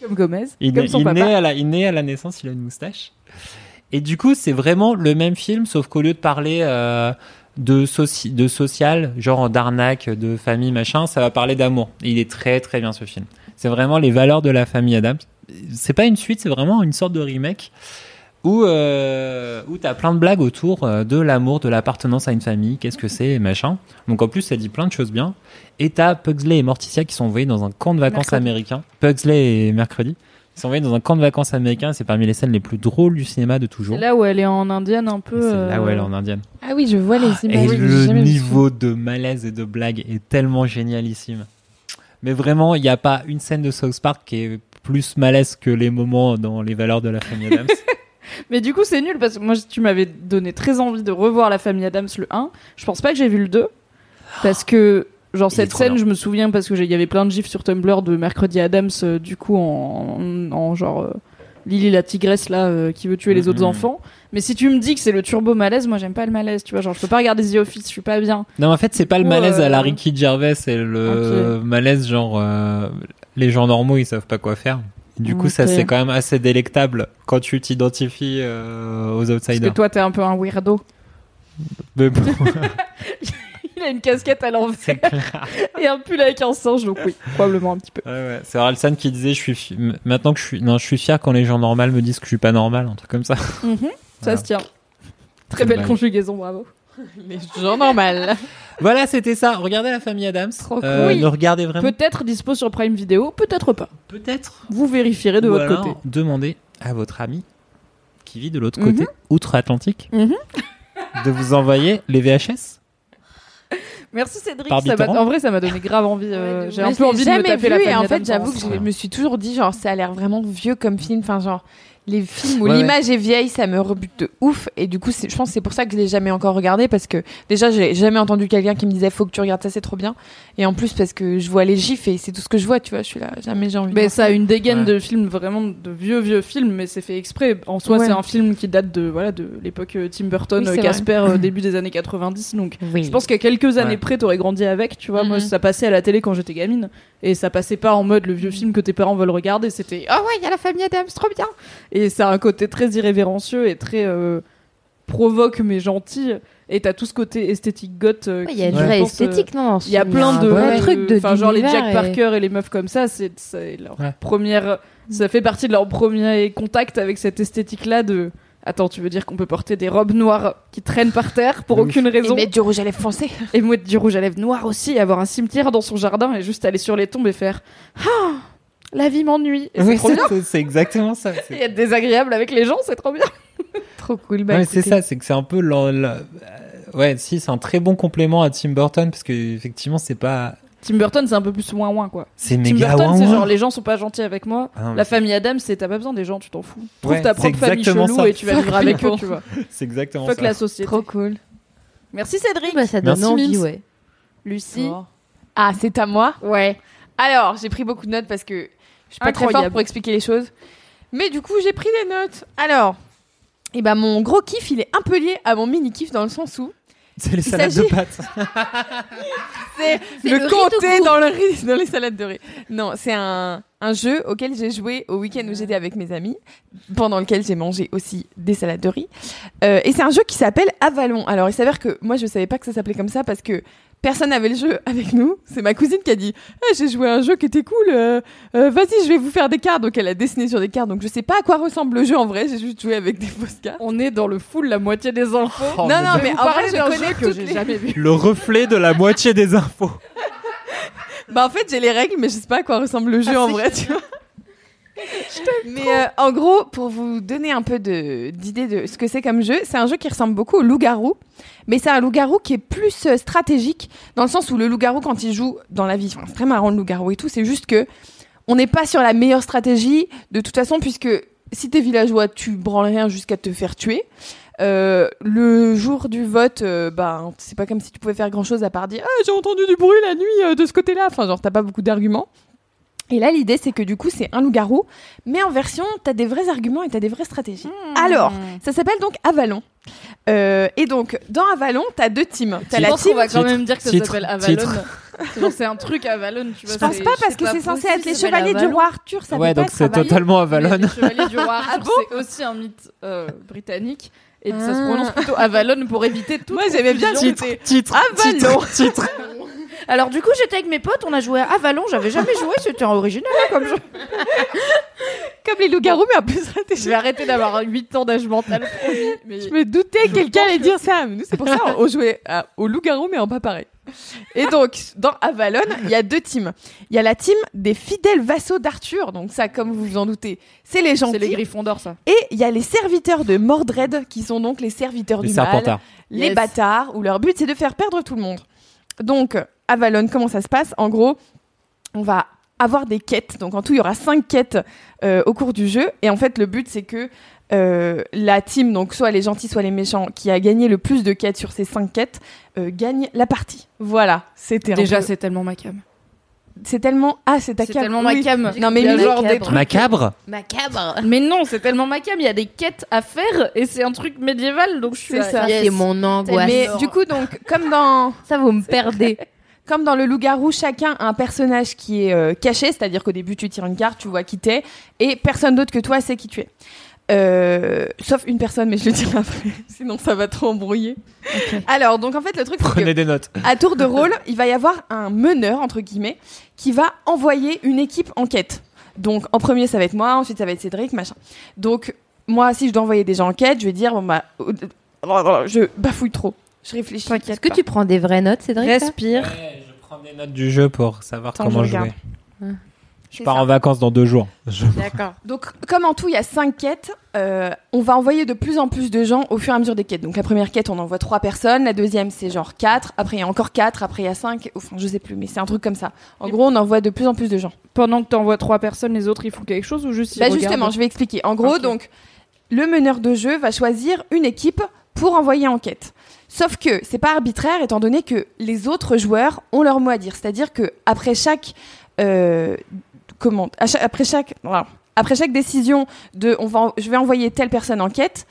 [SPEAKER 1] Comme Gomez.
[SPEAKER 3] Il,
[SPEAKER 1] comme son
[SPEAKER 3] il
[SPEAKER 1] papa.
[SPEAKER 3] naît à la, il naît à la naissance, il a une moustache. Et du coup, c'est vraiment le même film, sauf qu'au lieu de parler euh, de, soci- de social, genre d'arnaque, de famille, machin, ça va parler d'amour. Et il est très très bien ce film. C'est vraiment les valeurs de la famille Adams. C'est pas une suite, c'est vraiment une sorte de remake. Où, euh, où t'as plein de blagues autour euh, de l'amour, de l'appartenance à une famille, qu'est-ce que c'est, et machin. Donc en plus, ça dit plein de choses bien. Et t'as Pugsley et Morticia qui sont envoyés dans un camp de vacances
[SPEAKER 1] Mercredi.
[SPEAKER 3] américain. Pugsley et Mercredi. Ils sont envoyés dans un camp de vacances américain. C'est parmi les scènes les plus drôles du cinéma de toujours.
[SPEAKER 1] C'est là où elle est en indienne un peu.
[SPEAKER 3] Et C'est
[SPEAKER 1] euh,
[SPEAKER 3] là où elle est en indienne.
[SPEAKER 2] Ah oui, je vois les
[SPEAKER 3] Et
[SPEAKER 2] images. mais j'ai
[SPEAKER 3] le niveau de malaise et de blague est tellement génialissime. Mais vraiment, il n'y a pas une scène de South Park qui est plus malaise que les moments dans Les Valeurs de la famille Adams. *laughs*
[SPEAKER 1] Mais du coup, c'est nul parce que moi, tu m'avais donné très envie de revoir La famille Adams le 1. Je pense pas que j'ai vu le 2. Parce que, genre,
[SPEAKER 3] Il
[SPEAKER 1] cette scène,
[SPEAKER 3] bien.
[SPEAKER 1] je me souviens parce que il y avait plein de gifs sur Tumblr de Mercredi Adams, euh, du coup, en, en genre. euh, Lily la tigresse là euh, qui veut tuer les
[SPEAKER 3] Mhm.
[SPEAKER 1] autres enfants. Mais si tu me dis que c'est le turbo malaise, moi j'aime pas le malaise, tu vois. Genre je peux pas regarder The Office, je suis pas bien.
[SPEAKER 3] non, en fait, c'est pas le malaise à la Ricky Gervais, c'est le malaise genre euh, les gens normaux, ils savent pas quoi faire. Du coup, ça c'est quand même assez délectable quand tu t'identifies euh, aux
[SPEAKER 1] Parce que
[SPEAKER 3] outsiders.
[SPEAKER 1] toi t'es un peu un weirdo.
[SPEAKER 3] Mais bon, *laughs*
[SPEAKER 1] Il a une casquette à l'envers et un pull avec un singe, donc oui, probablement un petit peu.
[SPEAKER 3] Ouais, ouais. C'est Orelsan qui disait je suis fi- maintenant que je suis non, je suis fier quand les gens normaux me disent que je suis pas normal, un truc comme ça.
[SPEAKER 1] Mhm, Ça
[SPEAKER 3] Voilà.
[SPEAKER 1] se tient. Très
[SPEAKER 3] Très
[SPEAKER 1] belle conjugaison, bravo. *laughs*
[SPEAKER 2] Les gens normal. *laughs*
[SPEAKER 3] Voilà, c'était ça. Regardez la famille Adams.
[SPEAKER 1] Trop
[SPEAKER 3] Euh,
[SPEAKER 1] cool.
[SPEAKER 3] Ne regardez vraiment.
[SPEAKER 1] Peut-être dispo sur Prime Video, peut-être pas.
[SPEAKER 3] Peut-être.
[SPEAKER 1] Vous vérifierez de
[SPEAKER 3] Ou
[SPEAKER 1] votre
[SPEAKER 3] alors,
[SPEAKER 1] côté.
[SPEAKER 3] demandez à votre ami qui vit de l'autre
[SPEAKER 1] Mhm.
[SPEAKER 3] côté, outre-Atlantique,
[SPEAKER 1] Mhm.
[SPEAKER 3] de vous envoyer les VHS. *laughs*
[SPEAKER 1] Merci Cédric. Ça en vrai, ça m'a donné grave envie. euh, J'ai un peu envie de me taper
[SPEAKER 2] vu
[SPEAKER 1] la
[SPEAKER 2] et
[SPEAKER 1] famille
[SPEAKER 2] en fait j'avoue que
[SPEAKER 1] ensemble.
[SPEAKER 2] je me suis toujours dit genre ça a l'air vraiment vieux comme film enfin genre les films où
[SPEAKER 3] Ouais,
[SPEAKER 2] l'image est vieille ça me rebute de ouf et du coup c'est- je pense que c'est pour ça que je l'ai jamais encore regardé parce que déjà j'ai jamais entendu quelqu'un qui me disait faut que tu regardes ça c'est trop bien et en plus parce que je vois les gifs et c'est tout ce que je vois tu vois je suis là jamais j'ai envie de
[SPEAKER 1] Mais ça a une dégaine
[SPEAKER 3] Ouais.
[SPEAKER 1] de films vraiment de vieux vieux films, mais c'est fait exprès. En soi,
[SPEAKER 2] Ouais.
[SPEAKER 1] c'est un film qui date de voilà de l'époque euh, Tim Burton,
[SPEAKER 2] Oui,
[SPEAKER 1] euh, Casper, euh, *laughs* début des années 90. Donc,
[SPEAKER 4] Oui.
[SPEAKER 1] je pense qu'à quelques années
[SPEAKER 3] Ouais.
[SPEAKER 1] près, t'aurais grandi avec. Tu vois, moi,
[SPEAKER 2] Mhm.
[SPEAKER 1] ça passait à la télé quand j'étais gamine, et ça passait pas en mode le vieux film que tes parents veulent regarder. C'était ah ouais, il y a la famille Adams, trop bien. Et ça a un côté très irrévérencieux et très euh, provoque mais gentil. Et t'as tout ce côté esthétique goth. euh,
[SPEAKER 4] Il y a une vraie
[SPEAKER 1] euh,
[SPEAKER 4] esthétique, non
[SPEAKER 1] Il y a plein de, de-
[SPEAKER 4] trucs de
[SPEAKER 1] enfin genre les Jack
[SPEAKER 4] et-
[SPEAKER 1] Parker et les meufs comme ça, c'est leur
[SPEAKER 3] Ouais.
[SPEAKER 1] première, ça fait partie de leur premier contact avec cette esthétique là de. Attends, tu veux dire qu'on peut porter des robes noires qui traînent par terre pour aucune
[SPEAKER 2] et
[SPEAKER 1] raison
[SPEAKER 2] mettre du rouge à lèvres foncé. *laughs*
[SPEAKER 1] Et mettre du rouge à lèvres noir aussi, avoir un cimetière dans son jardin et juste aller sur les tombes et faire ah la vie m'ennuie et c'est
[SPEAKER 3] Oui,
[SPEAKER 1] trop
[SPEAKER 3] c'est
[SPEAKER 1] bien.
[SPEAKER 3] c'est- c'est exactement ça. *laughs*
[SPEAKER 1] et être désagréable avec les gens c'est trop bien.
[SPEAKER 2] Trop cool bah
[SPEAKER 3] Ouais, c'est ça, c'est que c'est un peu la- euh, ouais, si c'est un très bon complément à Tim Burton parce que effectivement c'est pas
[SPEAKER 1] Tim Burton c'est un peu plus ouin ouin quoi
[SPEAKER 3] c'est
[SPEAKER 1] Tim
[SPEAKER 3] méga
[SPEAKER 1] Burton c'est genre les gens sont pas gentils avec moi
[SPEAKER 3] Ah
[SPEAKER 1] la famille Adams c'est t'as pas besoin des gens tu t'en fous trouve
[SPEAKER 3] Ouais,
[SPEAKER 1] ta propre famille chelou
[SPEAKER 3] ça.
[SPEAKER 1] et tu vas vivre avec eux
[SPEAKER 2] people.
[SPEAKER 1] tu vois *laughs*
[SPEAKER 3] c'est exactement
[SPEAKER 1] fuck
[SPEAKER 3] ça.
[SPEAKER 1] la société
[SPEAKER 2] trop cool
[SPEAKER 1] merci Cédric
[SPEAKER 4] Bah, ça donne
[SPEAKER 3] Merci,
[SPEAKER 4] envie, ouais.
[SPEAKER 1] Lucie
[SPEAKER 2] ah c'est à moi
[SPEAKER 1] ouais
[SPEAKER 2] Alors, j'ai pris beaucoup de notes parce que je suis pas très
[SPEAKER 1] Incroyable.
[SPEAKER 2] forte pour expliquer les choses. Mais du coup, j'ai pris des notes. Alors, eh ben, mon gros kiff, il est un peu lié à mon mini kiff dans le sens où *laughs*
[SPEAKER 3] C'est les
[SPEAKER 2] Il
[SPEAKER 3] salades de
[SPEAKER 2] s'agit-
[SPEAKER 3] pâtes. *laughs*
[SPEAKER 2] c'est
[SPEAKER 4] C'est
[SPEAKER 2] le, comté dans le riz, dans les salades de riz. Non, c'est un, un jeu auquel j'ai joué au week-end où j'étais avec mes amis, pendant lequel j'ai mangé aussi des salades de riz. Euh, et c'est un jeu qui s'appelle Avalon. Alors, il s'avère que moi, je savais pas que ça s'appelait comme ça parce que personne n'avait le jeu avec nous. C'est ma cousine qui a dit Eh, J'ai joué à un jeu qui était cool, euh, euh, vas-y, je vais vous faire des cartes. Donc, elle a dessiné sur des cartes. Donc, je sais pas à quoi ressemble le jeu en vrai, j'ai juste joué avec des fausses cartes.
[SPEAKER 1] on est dans le full la moitié des infos
[SPEAKER 3] Oh,
[SPEAKER 2] non,
[SPEAKER 3] mon
[SPEAKER 2] non, mais en vrai, je connais
[SPEAKER 1] jeu que j'ai
[SPEAKER 2] les-
[SPEAKER 1] jamais vu
[SPEAKER 3] Le reflet de la moitié des infos. *laughs*
[SPEAKER 2] Bah en fait j'ai les règles mais je sais pas à quoi ressemble le jeu en vrai tu vois. *laughs* Mais euh, en gros pour vous donner un peu de d'idée de ce que c'est comme jeu, c'est un jeu qui ressemble beaucoup au loup-garou, mais c'est un loup-garou qui est plus euh, stratégique dans le sens où le loup-garou quand il joue dans la vie, enfin, c'est très marrant le loup-garou et tout, c'est juste que on n'est pas sur la meilleure stratégie de toute façon puisque si t'es villageois, tu branles rien jusqu'à te faire tuer. Euh, le jour du vote, euh, bah, c'est pas comme si tu pouvais faire grand chose à part dire ah, j'ai entendu du bruit la nuit euh, de ce côté-là. Enfin, genre, t'as pas beaucoup d'arguments. Et là, l'idée, c'est que du coup, c'est un loup-garou, mais en version, t'as des vrais arguments et t'as des vraies stratégies.
[SPEAKER 1] Hmm.
[SPEAKER 2] Alors, ça s'appelle donc Avalon. Euh, et donc, dans Avalon, t'as deux teams. T'as
[SPEAKER 1] je
[SPEAKER 2] la
[SPEAKER 1] pense qu'on
[SPEAKER 2] team.
[SPEAKER 1] va quand même dire que ça s'appelle Avalon. C'est un truc Avalon, tu vois.
[SPEAKER 2] Je pense pas parce que c'est censé être les chevaliers du roi Arthur. Ça
[SPEAKER 3] ouais, donc c'est totalement Avalon.
[SPEAKER 1] Les chevaliers du roi Arthur,
[SPEAKER 2] Ah
[SPEAKER 1] c'est aussi un mythe euh, britannique. Et ça se
[SPEAKER 2] Ah.
[SPEAKER 1] prononce plutôt Avalon pour éviter tout.
[SPEAKER 2] Moi, j'aimais bien le
[SPEAKER 1] titre.
[SPEAKER 2] titre. Avalon.
[SPEAKER 3] titre, titre. *laughs*
[SPEAKER 1] Alors du coup, j'étais avec mes potes, on a joué à Avalon, j'avais jamais joué, c'était original hein, comme jeu. *laughs*
[SPEAKER 2] Comme les loups-garous, mais en plus
[SPEAKER 1] Je
[SPEAKER 2] raté.
[SPEAKER 1] vais arrêter d'avoir 8 ans d'âge mental. mais- *laughs*
[SPEAKER 2] Je me doutais que quelqu'un allait dire ça. Mais nous, c'est pour ça on *laughs* jouait à- au loup-garou, mais en pas pareil. Et donc, dans Avalon, il y a deux teams. Il y a la team des fidèles vassaux d'Arthur. Donc ça, comme vous vous en doutez, c'est les gentils.
[SPEAKER 1] C'est les griffons d'or, ça.
[SPEAKER 2] Et il y a les serviteurs de Mordred, qui sont donc les serviteurs
[SPEAKER 3] Les
[SPEAKER 2] du mal,
[SPEAKER 3] serpentards.
[SPEAKER 2] les
[SPEAKER 1] Yes.
[SPEAKER 2] bâtards, où leur but c'est de faire perdre tout le monde. Donc, Avalon, comment ça se passe En gros, on va avoir des quêtes. Donc, en tout, il y aura cinq quêtes euh, au cours du jeu. Et en fait, le but c'est que euh, la team, donc soit les gentils, soit les méchants, qui a gagné le plus de quêtes sur ces cinq quêtes, euh, gagne la partie. Voilà, c'était un
[SPEAKER 1] Déjà,
[SPEAKER 2] peu-
[SPEAKER 1] c'est tellement ma cam.
[SPEAKER 2] C'est tellement ah c'est ta
[SPEAKER 1] tellement
[SPEAKER 2] Oui.
[SPEAKER 1] ma cam.
[SPEAKER 2] Non mais
[SPEAKER 1] Il y a
[SPEAKER 2] Mimi-
[SPEAKER 1] genre des
[SPEAKER 4] Macabre.
[SPEAKER 1] trucs-
[SPEAKER 3] Macabre
[SPEAKER 4] Macabre.
[SPEAKER 1] Mais non, c'est tellement ma cam. Il y a des quêtes à faire et c'est un truc médiéval, donc je suis.
[SPEAKER 2] Ça,
[SPEAKER 1] yes.
[SPEAKER 4] c'est mon angoisse.
[SPEAKER 2] mais du coup donc comme dans *laughs*
[SPEAKER 4] Ça, vous me perdez. *laughs*
[SPEAKER 2] Comme dans le loup-garou, chacun a un personnage qui est euh, caché, c'est-à-dire qu'au début tu tires une carte, tu vois qui t'es, et personne d'autre que toi sait qui tu es. Euh, sauf une personne, mais je le dirai après, *laughs* sinon ça va trop embrouiller. Alors, donc en fait, le truc, c'est
[SPEAKER 3] Prenez
[SPEAKER 2] que
[SPEAKER 3] des notes.
[SPEAKER 2] à tour de rôle, il va y avoir un meneur, entre guillemets, qui va envoyer une équipe en quête. Donc, en premier, ça va être moi, ensuite, ça va être Cédric, machin. Donc, moi, si je dois envoyer des gens en quête, je vais dire, bon, bah, je bafouille trop. Je réfléchis.
[SPEAKER 4] Est-ce que
[SPEAKER 1] pas.
[SPEAKER 4] tu prends des vraies notes, Cédric
[SPEAKER 1] Respire.
[SPEAKER 3] je prends des notes du jeu pour savoir comment
[SPEAKER 2] je regarde.
[SPEAKER 3] jouer. Je pars
[SPEAKER 2] ça.
[SPEAKER 3] en vacances dans deux jours. Je-
[SPEAKER 1] D'accord.
[SPEAKER 2] Donc, comme en tout, il y a cinq quêtes, euh, on va envoyer de plus en plus de gens au fur et à mesure des quêtes. Donc, la première quête, on envoie trois personnes. La deuxième, c'est genre quatre. Après, il y a encore quatre. Après, il y a cinq. Enfin, je sais plus, mais c'est un truc comme ça. En gros, on envoie de plus en plus de gens.
[SPEAKER 1] Pendant que t'envoies trois personnes, les autres ils font quelque chose ou juste ils
[SPEAKER 2] Bah,
[SPEAKER 1] regardent
[SPEAKER 2] justement, je vais expliquer. En gros, donc, le meneur de jeu va choisir une équipe pour envoyer en quête. Sauf que c'est pas arbitraire, étant donné que les autres joueurs ont leur mot à dire. C'est-à-dire que après chaque euh, après chaque après chaque décision de on va je vais envoyer telle personne en quête,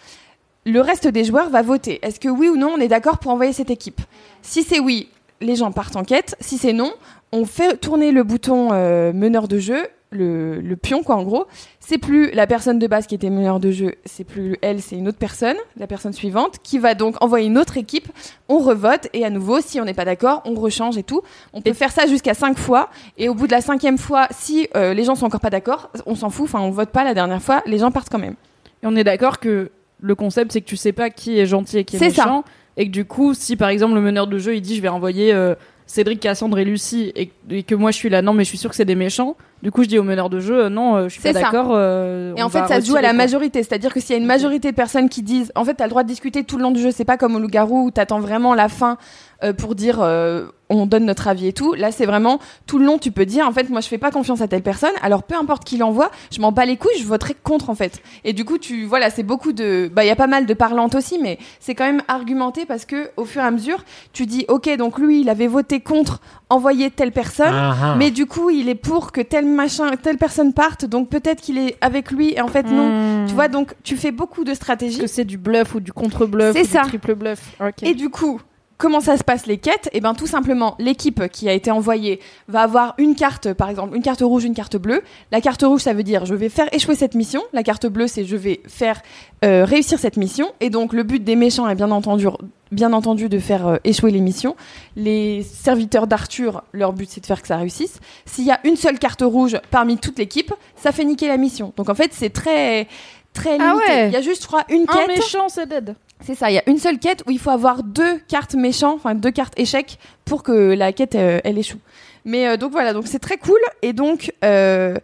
[SPEAKER 2] le reste des joueurs va voter. Est-ce que oui ou non on est d'accord pour envoyer cette équipe? Si c'est oui, les gens partent en quête. Si c'est non, on fait tourner le bouton euh, meneur de jeu, le, le pion quoi en gros. C'est plus la personne de base qui était meneur de jeu, c'est plus elle, c'est une autre personne, la personne suivante, qui va donc envoyer une autre équipe. On revote et à nouveau, si on n'est pas d'accord, on rechange et tout. On peut faire ça jusqu'à cinq fois et au bout de la cinquième fois, si euh, les gens sont encore pas d'accord, on s'en fout. Enfin, on vote pas la dernière fois, les gens partent quand même.
[SPEAKER 1] Et on est d'accord que le concept c'est que tu sais pas qui est gentil et qui est,
[SPEAKER 2] C'est ça.
[SPEAKER 1] méchant. Et que du coup, si par exemple le meneur de jeu il dit je vais envoyer euh, Cédric, Cassandre et Lucie et, et que moi je suis là non mais je suis sûr que c'est des méchants, du coup je dis au meneur de jeu euh, non euh, je suis
[SPEAKER 2] C'est
[SPEAKER 1] pas
[SPEAKER 2] ça.
[SPEAKER 1] d'accord. euh,
[SPEAKER 2] Et
[SPEAKER 1] on
[SPEAKER 2] en fait,
[SPEAKER 1] va
[SPEAKER 2] ça se joue à
[SPEAKER 1] retirer,
[SPEAKER 2] la
[SPEAKER 1] quoi.
[SPEAKER 2] majorité. C'est-à-dire que s'il y a une majorité de personnes qui disent, en fait, t'as le droit de discuter tout le long du jeu. C'est pas comme au loup-garou où t'attends vraiment la fin euh, pour dire, euh, on donne notre avis et tout. Là, c'est vraiment tout le long, tu peux dire, en fait, moi, je fais pas confiance à telle personne. Alors, peu importe qui l'envoie, je m'en bats les couilles, je voterai contre, en fait. Et du coup, tu, voilà, c'est beaucoup de, bah, il y a pas mal de parlantes aussi, mais c'est quand même argumenté parce que, au fur et à mesure, tu dis, ok, donc lui, il avait voté contre envoyer telle personne.
[SPEAKER 3] Ah, ah.
[SPEAKER 2] Mais du coup, il est pour que tel machin, telle personne parte, donc peut-être qu'il est avec lui et en fait non.
[SPEAKER 1] Mmh.
[SPEAKER 2] Tu vois, donc tu fais beaucoup de stratégies.
[SPEAKER 1] que c'est du bluff ou du contre-bluff
[SPEAKER 2] C'est
[SPEAKER 1] ou
[SPEAKER 2] ça.
[SPEAKER 1] du triple bluff.
[SPEAKER 2] Et du coup, comment ça se passe les quêtes? Et ben tout simplement, l'équipe qui a été envoyée va avoir une carte, par exemple, une carte rouge, une carte bleue. La carte rouge, ça veut dire je vais faire échouer cette mission. La carte bleue, c'est je vais faire euh, réussir cette mission. Et donc le but des méchants est bien entendu bien entendu de faire euh, échouer les missions. Les serviteurs d'Arthur, leur but c'est de faire que ça réussisse. S'il y a une seule carte rouge parmi toute l'équipe, ça fait niquer la mission. Donc en fait, c'est très très limité.
[SPEAKER 1] Ah ouais.
[SPEAKER 2] Il y a juste je crois une
[SPEAKER 1] un
[SPEAKER 2] quête.
[SPEAKER 1] méchant c'est dead.
[SPEAKER 2] C'est ça, il y a une seule quête où il faut avoir deux cartes méchants, enfin deux cartes échecs pour que la quête euh, elle échoue. Mais euh, donc voilà, donc c'est très cool et donc euh,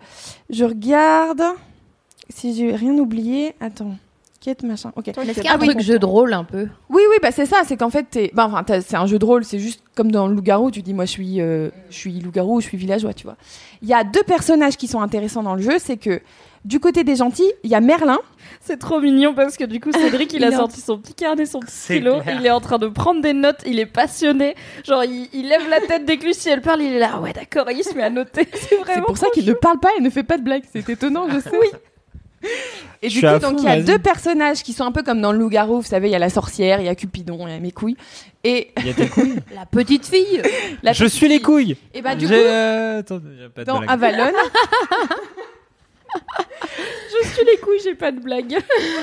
[SPEAKER 2] je regarde si j'ai rien oublié. Attends, quête machin. Ok.
[SPEAKER 4] Est-ce qu'il y a un truc jeu de rôle un peu
[SPEAKER 2] Oui oui bah c'est ça, c'est qu'en fait t'es, bah, enfin t'as- c'est un jeu de rôle, c'est juste comme dans le loup-garou, tu dis moi je suis euh, je suis loup-garou, je suis villageois, tu vois. Il y a deux personnages qui sont intéressants dans le jeu, c'est que du côté des gentils, il y a Merlin.
[SPEAKER 1] C'est trop mignon parce que du coup Cédric il *laughs* a
[SPEAKER 2] Il est en-
[SPEAKER 1] sorti son petit carnet, son petit
[SPEAKER 3] C'est
[SPEAKER 1] stylo,
[SPEAKER 3] clair.
[SPEAKER 1] il est en train de prendre des notes, il est passionné, genre il, il lève la tête dès que Lucie elle parle, il est là Ah ouais d'accord, il se met à noter, *laughs* c'est vraiment
[SPEAKER 2] C'est pour ça qu'il ne parle pas et ne fait pas de blagues. C'est étonnant, je *laughs* sais. Oui. Et du coup, donc il y a deux personnages qui sont un peu comme dans le loup-garou. Vous savez, il y a la sorcière, il y a Cupidon, il y a mes couilles. Et
[SPEAKER 3] Il y a tes couilles. *laughs*
[SPEAKER 4] La petite fille
[SPEAKER 2] la
[SPEAKER 3] Je
[SPEAKER 2] petite
[SPEAKER 3] suis les couilles.
[SPEAKER 2] Et bah du coup,
[SPEAKER 3] euh, attends, pas de
[SPEAKER 2] dans
[SPEAKER 3] blague.
[SPEAKER 2] Avalon, *laughs*
[SPEAKER 1] Je suis les couilles, j'ai pas de blague.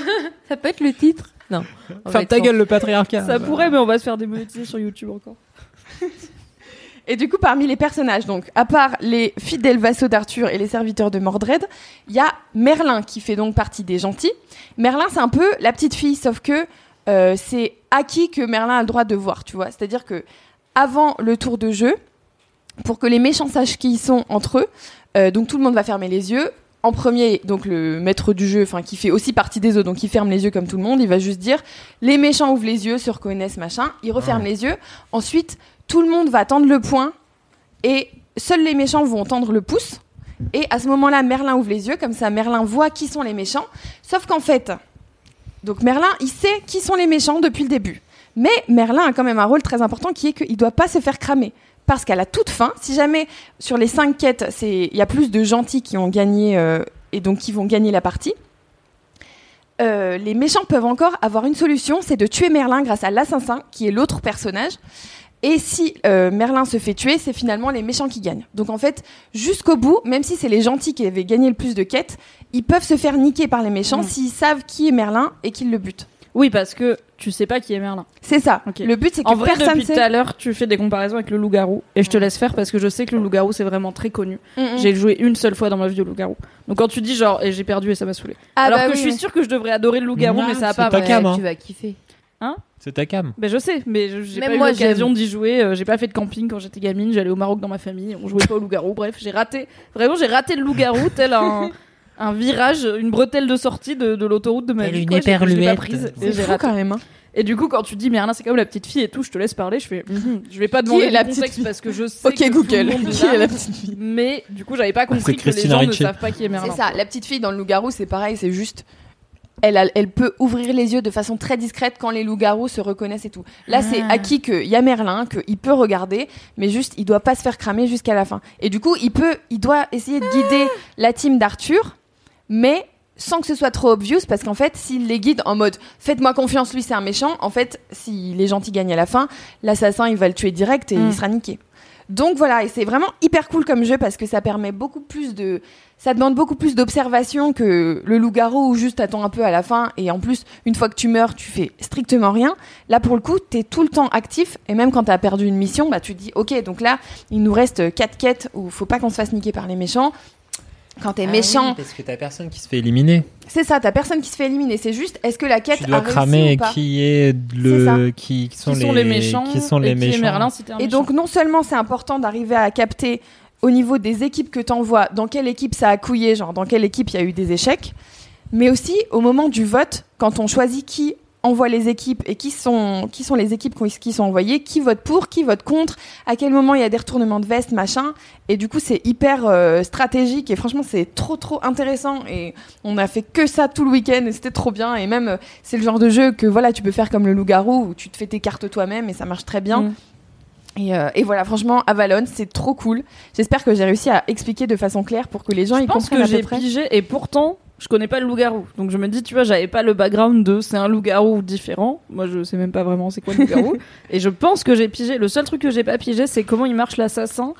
[SPEAKER 1] *laughs*
[SPEAKER 4] Ça peut être le titre Non.
[SPEAKER 3] Ferme ta
[SPEAKER 4] sans-
[SPEAKER 3] gueule, le patriarcat.
[SPEAKER 1] Ça pourrait, mais on va se faire démonétiser sur YouTube encore.
[SPEAKER 2] Et du coup, parmi les personnages, donc, à part les fidèles vassaux d'Arthur et les serviteurs de Mordred, il y a Merlin qui fait donc partie des gentils. Merlin, c'est un peu la petite fille, sauf que euh, c'est acquis que Merlin a le droit de voir, tu vois. C'est-à-dire que avant le tour de jeu, pour que les méchants sachent qui ils sont entre eux, euh, donc tout le monde va fermer les yeux. En premier, donc le maître du jeu, enfin qui fait aussi partie des autres, donc il ferme les yeux comme tout le monde. Il va juste dire les méchants ouvrent les yeux, se reconnaissent, machin. Il referme les yeux. Ensuite, tout le monde va tendre le poing et seuls les méchants vont tendre le pouce. Et à ce moment-là, Merlin ouvre les yeux, comme ça Merlin voit qui sont les méchants. Sauf qu'en fait, donc Merlin, il sait qui sont les méchants depuis le début. Mais Merlin a quand même un rôle très important qui est qu'il ne doit pas se faire cramer. Parce qu'à la toute fin, si jamais sur les cinq quêtes, il y a plus de gentils qui ont gagné euh, et donc qui vont gagner la partie, euh, les méchants peuvent encore avoir une solution, c'est de tuer Merlin grâce à l'assassin, qui est l'autre personnage. Et si euh, Merlin se fait tuer, c'est finalement les méchants qui gagnent. Donc en fait, jusqu'au bout, même si c'est les gentils qui avaient gagné le plus de quêtes, ils peuvent se faire niquer par les méchants
[SPEAKER 1] Mm.
[SPEAKER 2] s'ils savent qui est Merlin et qu'ils le butent.
[SPEAKER 1] Oui, parce que tu sais pas qui est Merlin.
[SPEAKER 2] C'est ça. Le but, c'est que
[SPEAKER 1] En vrai,
[SPEAKER 2] personne
[SPEAKER 1] depuis tout à l'heure, tu fais des comparaisons avec le loup-garou. Et je te laisse faire parce que je sais que le loup-garou, c'est vraiment très connu.
[SPEAKER 2] Mm, mm.
[SPEAKER 1] J'ai joué une seule fois dans ma vie au loup-garou. Donc quand tu dis genre, et j'ai perdu et ça m'a saoulé.
[SPEAKER 2] Ah
[SPEAKER 1] Alors
[SPEAKER 2] bah
[SPEAKER 1] que
[SPEAKER 2] oui,
[SPEAKER 1] je suis sûre que je devrais adorer le loup-garou, mais ça a
[SPEAKER 3] c'est
[SPEAKER 1] pas. Ouais.
[SPEAKER 3] cam, hein.
[SPEAKER 4] Tu vas kiffer.
[SPEAKER 3] C'est ta cam.
[SPEAKER 1] Ben je sais, mais j'ai pas eu l'occasion d'y jouer. euh, j'ai pas fait de camping quand j'étais gamine. J'allais au Maroc dans ma famille. On jouait pas au loup-garou. Bref, j'ai raté. Vraiment, j'ai raté le loup-garou *laughs* tel un, un virage, une bretelle de sortie de, de l'autoroute de ma vie.
[SPEAKER 3] une éperluette.
[SPEAKER 1] prise.
[SPEAKER 2] C'est fou
[SPEAKER 1] raté.
[SPEAKER 2] quand même. hein.
[SPEAKER 1] Et du coup, quand tu dis Merlin, c'est comme la petite fille et tout, je te laisse parler. Je fais, Mhm. je vais pas demander le
[SPEAKER 2] la
[SPEAKER 1] contexte
[SPEAKER 2] petite fille
[SPEAKER 1] parce que je sais
[SPEAKER 2] Ok
[SPEAKER 1] que tout
[SPEAKER 2] Google,
[SPEAKER 1] le monde
[SPEAKER 2] qui
[SPEAKER 1] l'a.
[SPEAKER 2] est la petite fille
[SPEAKER 1] Mais du coup, j'avais pas compris que les gens ne savent pas qui est Merlin.
[SPEAKER 2] C'est ça, la petite fille dans le loup-garou, c'est pareil, c'est juste. Elle, a- elle peut ouvrir les yeux de façon très discrète quand les loups-garous se reconnaissent et tout. Là, c'est
[SPEAKER 1] Ah.
[SPEAKER 2] acquis qu'il y a Merlin, qu'il peut regarder, mais juste, il doit pas se faire cramer jusqu'à la fin. Et du coup, il peut, il doit essayer de guider la team d'Arthur, mais sans que ce soit trop obvious, parce qu'en fait, s'il les guide en mode faites-moi confiance, lui c'est un méchant, en fait, si les gentils gagnent à la fin, l'assassin il va le tuer direct et
[SPEAKER 1] Mm.
[SPEAKER 2] il sera niqué. Donc voilà, et c'est vraiment hyper cool comme jeu parce que ça permet beaucoup plus de. Ça demande beaucoup plus d'observation que le loup-garou où juste t'attends un peu à la fin et en plus, une fois que tu meurs, tu fais strictement rien. Là, pour le coup, t'es tout le temps actif et même quand t'as perdu une mission, bah tu te dis ok, donc là, il nous reste quatre quêtes où faut pas qu'on se fasse niquer par les méchants. Quand t'es méchant,
[SPEAKER 3] Ah parce que t'as personne qui se fait éliminer.
[SPEAKER 2] c'est ça, t'as personne qui se fait éliminer. C'est juste, est-ce que la quête
[SPEAKER 3] Tu
[SPEAKER 2] a
[SPEAKER 3] dois
[SPEAKER 2] réussi
[SPEAKER 3] cramer
[SPEAKER 2] ou pas
[SPEAKER 3] qui est le qui, qui sont,
[SPEAKER 1] Qui sont les méchants
[SPEAKER 3] qui sont les
[SPEAKER 1] et qui est
[SPEAKER 3] méchants.
[SPEAKER 1] Merlin si t'es un
[SPEAKER 2] Et
[SPEAKER 1] méchant.
[SPEAKER 2] donc, non seulement c'est important d'arriver à capter au niveau des équipes que t'envoies, dans quelle équipe ça a couillé, genre dans quelle équipe il y a eu des échecs, mais aussi au moment du vote, quand on choisit qui envoie les équipes et qui sont, qui sont les équipes qui qui sont envoyées, qui vote pour, qui vote contre, à quel moment il y a des retournements de veste, machin. Et du coup, c'est hyper euh, stratégique et franchement, c'est trop trop intéressant. Et on a fait que ça tout le week-end et c'était trop bien. Et même, euh, c'est le genre de jeu que voilà, tu peux faire comme le loup-garou où tu te fais tes cartes toi-même et ça marche très bien.
[SPEAKER 1] Mm.
[SPEAKER 2] Et, euh, et voilà, franchement, Avalon, c'est trop cool. J'espère que j'ai réussi à expliquer de façon claire pour que les gens
[SPEAKER 1] je
[SPEAKER 2] y
[SPEAKER 1] pense
[SPEAKER 2] comprennent
[SPEAKER 1] que
[SPEAKER 2] à peu
[SPEAKER 1] j'ai pigé et pourtant je connais pas le loup-garou. Donc je me dis, tu vois, j'avais pas le background de c'est un loup-garou différent. Moi je sais même pas vraiment c'est quoi le loup-garou. *laughs* et je pense que j'ai pigé. Le seul truc que j'ai pas pigé, c'est comment il marche l'assassin.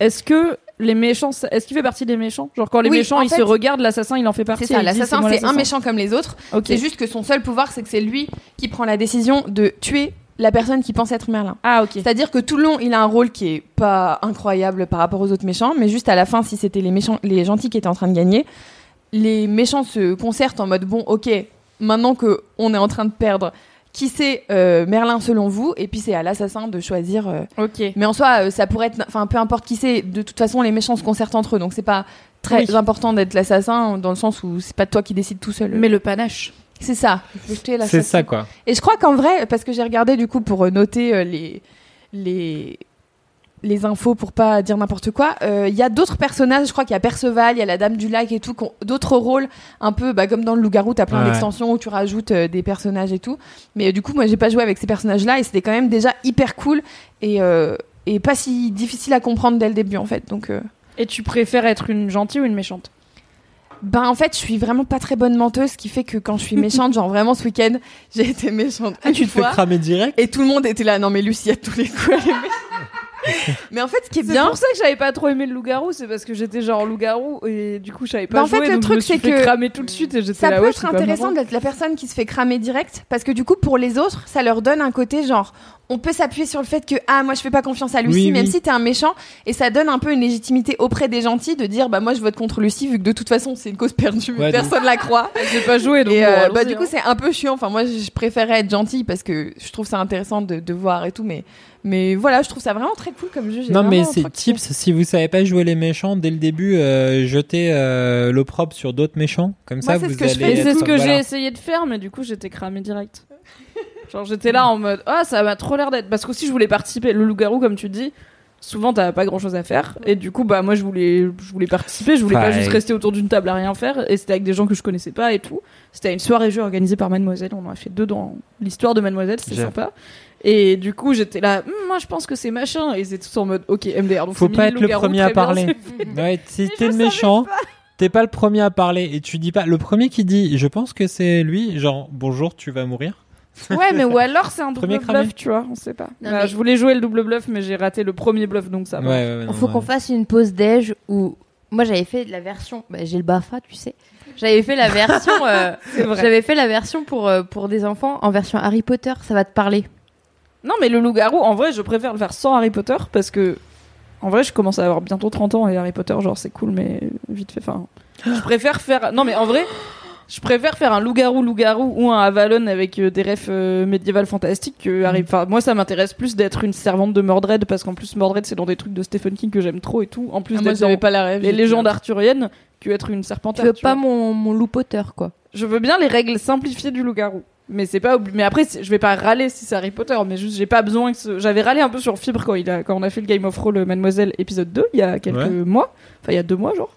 [SPEAKER 1] Est-ce que les méchants, est-ce qu'il fait partie des méchants? Genre quand les
[SPEAKER 2] Oui,
[SPEAKER 1] méchants ils
[SPEAKER 2] fait,
[SPEAKER 1] se regardent, l'assassin il en fait partie.
[SPEAKER 2] C'est ça, l'assassin c'est un méchant comme les autres. C'est juste que son seul pouvoir c'est que c'est lui qui prend la décision de tuer la personne qui pense être Merlin.
[SPEAKER 1] Ah ok.
[SPEAKER 2] C'est-à-dire que tout le long, il a un rôle qui est pas incroyable par rapport aux autres méchants, mais juste à la fin, si c'était les méchants, les gentils qui étaient en train de gagner, les méchants se concertent en mode bon, ok, maintenant que on est en train de perdre, qui c'est euh, Merlin selon vous Et puis c'est à l'assassin de choisir. euh,
[SPEAKER 1] Ok.
[SPEAKER 2] Mais en soi, euh, ça pourrait être, enfin, peu importe qui c'est. De toute façon, les méchants se concertent entre eux, donc c'est pas très
[SPEAKER 1] Oui.
[SPEAKER 2] important d'être l'assassin dans le sens où c'est pas toi qui décides tout seul.
[SPEAKER 1] Mais le panache.
[SPEAKER 2] C'est ça.
[SPEAKER 3] C'est ça quoi.
[SPEAKER 2] Et je crois qu'en vrai, parce que j'ai regardé du coup pour euh, noter euh, les, les, les infos pour pas dire n'importe quoi, euh, il y a d'autres personnages, je crois qu'il y a Perceval, il y a la Dame du Lac et tout, qui ont d'autres rôles, un peu bah, comme dans le Loup-Garou, t'as plein
[SPEAKER 3] Ouais.
[SPEAKER 2] d'extensions où tu rajoutes euh, des personnages et tout. Mais euh, du coup, moi j'ai pas joué avec ces personnages-là et c'était quand même déjà hyper cool et, euh, et pas si difficile à comprendre dès le début en fait. Donc. euh,
[SPEAKER 1] Et tu préfères être une gentille ou une méchante?
[SPEAKER 2] Ben en fait, je suis vraiment pas très bonne menteuse, ce qui fait que quand je suis *laughs* méchante, genre vraiment ce week-end, j'ai été méchante
[SPEAKER 3] Ah, tu te fais cramer direct
[SPEAKER 2] Et tout le monde était là, non mais Lucie, à tous les coups, elle est méchante. *laughs* Mais en fait, ce qui est
[SPEAKER 1] C'est
[SPEAKER 2] bien,
[SPEAKER 1] pour ça que j'avais pas trop aimé le loup-garou, c'est parce que j'étais genre loup-garou et du coup je savais pas
[SPEAKER 2] Bah, en fait, le
[SPEAKER 1] donc
[SPEAKER 2] truc, c'est que
[SPEAKER 1] cramer tout de suite et j'étais
[SPEAKER 2] ça
[SPEAKER 1] là
[SPEAKER 2] peut
[SPEAKER 1] ouais,
[SPEAKER 2] être intéressant d'être la personne qui se fait cramer direct, parce que du coup, pour les autres, ça leur donne un côté genre, on peut s'appuyer sur le fait que ah moi je fais pas confiance à Lucie
[SPEAKER 3] Oui,
[SPEAKER 2] même
[SPEAKER 3] oui.
[SPEAKER 2] si t'es un méchant et ça donne un peu une légitimité auprès des gentils de dire bah moi je vote contre Lucie vu que de toute façon c'est une cause perdue
[SPEAKER 3] Ouais,
[SPEAKER 2] personne la croit *laughs*
[SPEAKER 1] J'ai pas joué donc
[SPEAKER 2] et euh, bah du
[SPEAKER 1] hein.
[SPEAKER 2] coup c'est un peu chiant enfin moi je préférais être gentille parce que je trouve ça intéressant de, de voir et tout mais mais voilà je trouve ça vraiment très cool comme jeu
[SPEAKER 3] Non, mais c'est tips. Si vous savez pas jouer les méchants, dès le début, euh, jetez euh, l'opprobre sur d'autres méchants. Comme
[SPEAKER 2] Moi,
[SPEAKER 3] ça,
[SPEAKER 2] c'est
[SPEAKER 3] vous
[SPEAKER 2] ce que
[SPEAKER 3] allez.
[SPEAKER 1] c'est
[SPEAKER 3] être-
[SPEAKER 1] ce que
[SPEAKER 3] voilà.
[SPEAKER 1] j'ai essayé de faire, mais du coup j'étais cramé direct. Genre j'étais là en mode ah ça m'a trop l'air d'être parce qu'aussi je voulais participer. Le loup-garou comme tu dis, souvent t'as pas grand chose à faire et du coup bah moi je voulais je voulais participer, je voulais pas juste rester autour d'une table à rien faire et c'était avec des gens que je connaissais pas et tout. C'était une soirée jeu organisée par Mademoiselle, on en a fait deux dans l'histoire de Mademoiselle, c'était sympa. Et du coup j'étais là, Hum, moi je pense que c'est machin et ils étaient tous en mode ok MDR. Donc
[SPEAKER 3] Faut
[SPEAKER 1] c'est
[SPEAKER 3] pas être le premier à parler.
[SPEAKER 1] c'est- *laughs*
[SPEAKER 3] Ouais, si t'es méchant, t'es pas le premier à parler et tu dis pas. Le premier qui dit, je pense que c'est lui, genre bonjour, tu vas mourir.
[SPEAKER 1] Ouais, mais ou alors c'est un double
[SPEAKER 3] Premier
[SPEAKER 1] bluff,
[SPEAKER 3] cramé.
[SPEAKER 1] tu vois, on sait pas.
[SPEAKER 4] Non,
[SPEAKER 1] Bah,
[SPEAKER 4] mais-
[SPEAKER 1] Je voulais jouer le double bluff, mais j'ai raté le premier bluff, donc ça va.
[SPEAKER 3] ouais, ouais,
[SPEAKER 4] Il
[SPEAKER 3] non,
[SPEAKER 4] faut qu'on
[SPEAKER 3] ouais.
[SPEAKER 4] fasse une pause déj où moi j'avais fait la version, bah, j'ai le Bafa, tu sais. J'avais fait la version, *laughs* euh,
[SPEAKER 1] C'est vrai.
[SPEAKER 4] j'avais fait la version pour euh, pour des enfants en version Harry Potter. Ça va te parler.
[SPEAKER 1] Non, mais le loup-garou, en vrai, je préfère le faire sans Harry Potter parce que. En vrai, je commence à avoir bientôt 30 ans et Harry Potter, genre, c'est cool, mais vite fait. Enfin, je préfère faire. Non, mais en vrai, je préfère faire un loup-garou, loup-garou ou un Avalon avec euh, des refs euh, médiévales fantastiques que Harry. Enfin, moi, ça m'intéresse plus d'être une servante de Mordred parce qu'en plus, Mordred, c'est dans des trucs de Stephen King que j'aime trop et tout. En plus
[SPEAKER 2] Ah, moi j'avais pas la rêve
[SPEAKER 1] les légendes arthuriennes que être une serpentaire.
[SPEAKER 4] Tu veux
[SPEAKER 1] tu
[SPEAKER 4] pas mon mon loup Potter quoi
[SPEAKER 1] Je veux bien les règles simplifiées du loup-garou. Mais c'est pas mais après c'est- je vais pas râler si c'est Harry Potter mais juste j'ai pas besoin que ce- j'avais râlé un peu sur Fibre quand il a quand on a fait le Game of Roll Mademoiselle épisode 2 il y a quelques
[SPEAKER 3] Ouais.
[SPEAKER 1] mois enfin il y a deux mois genre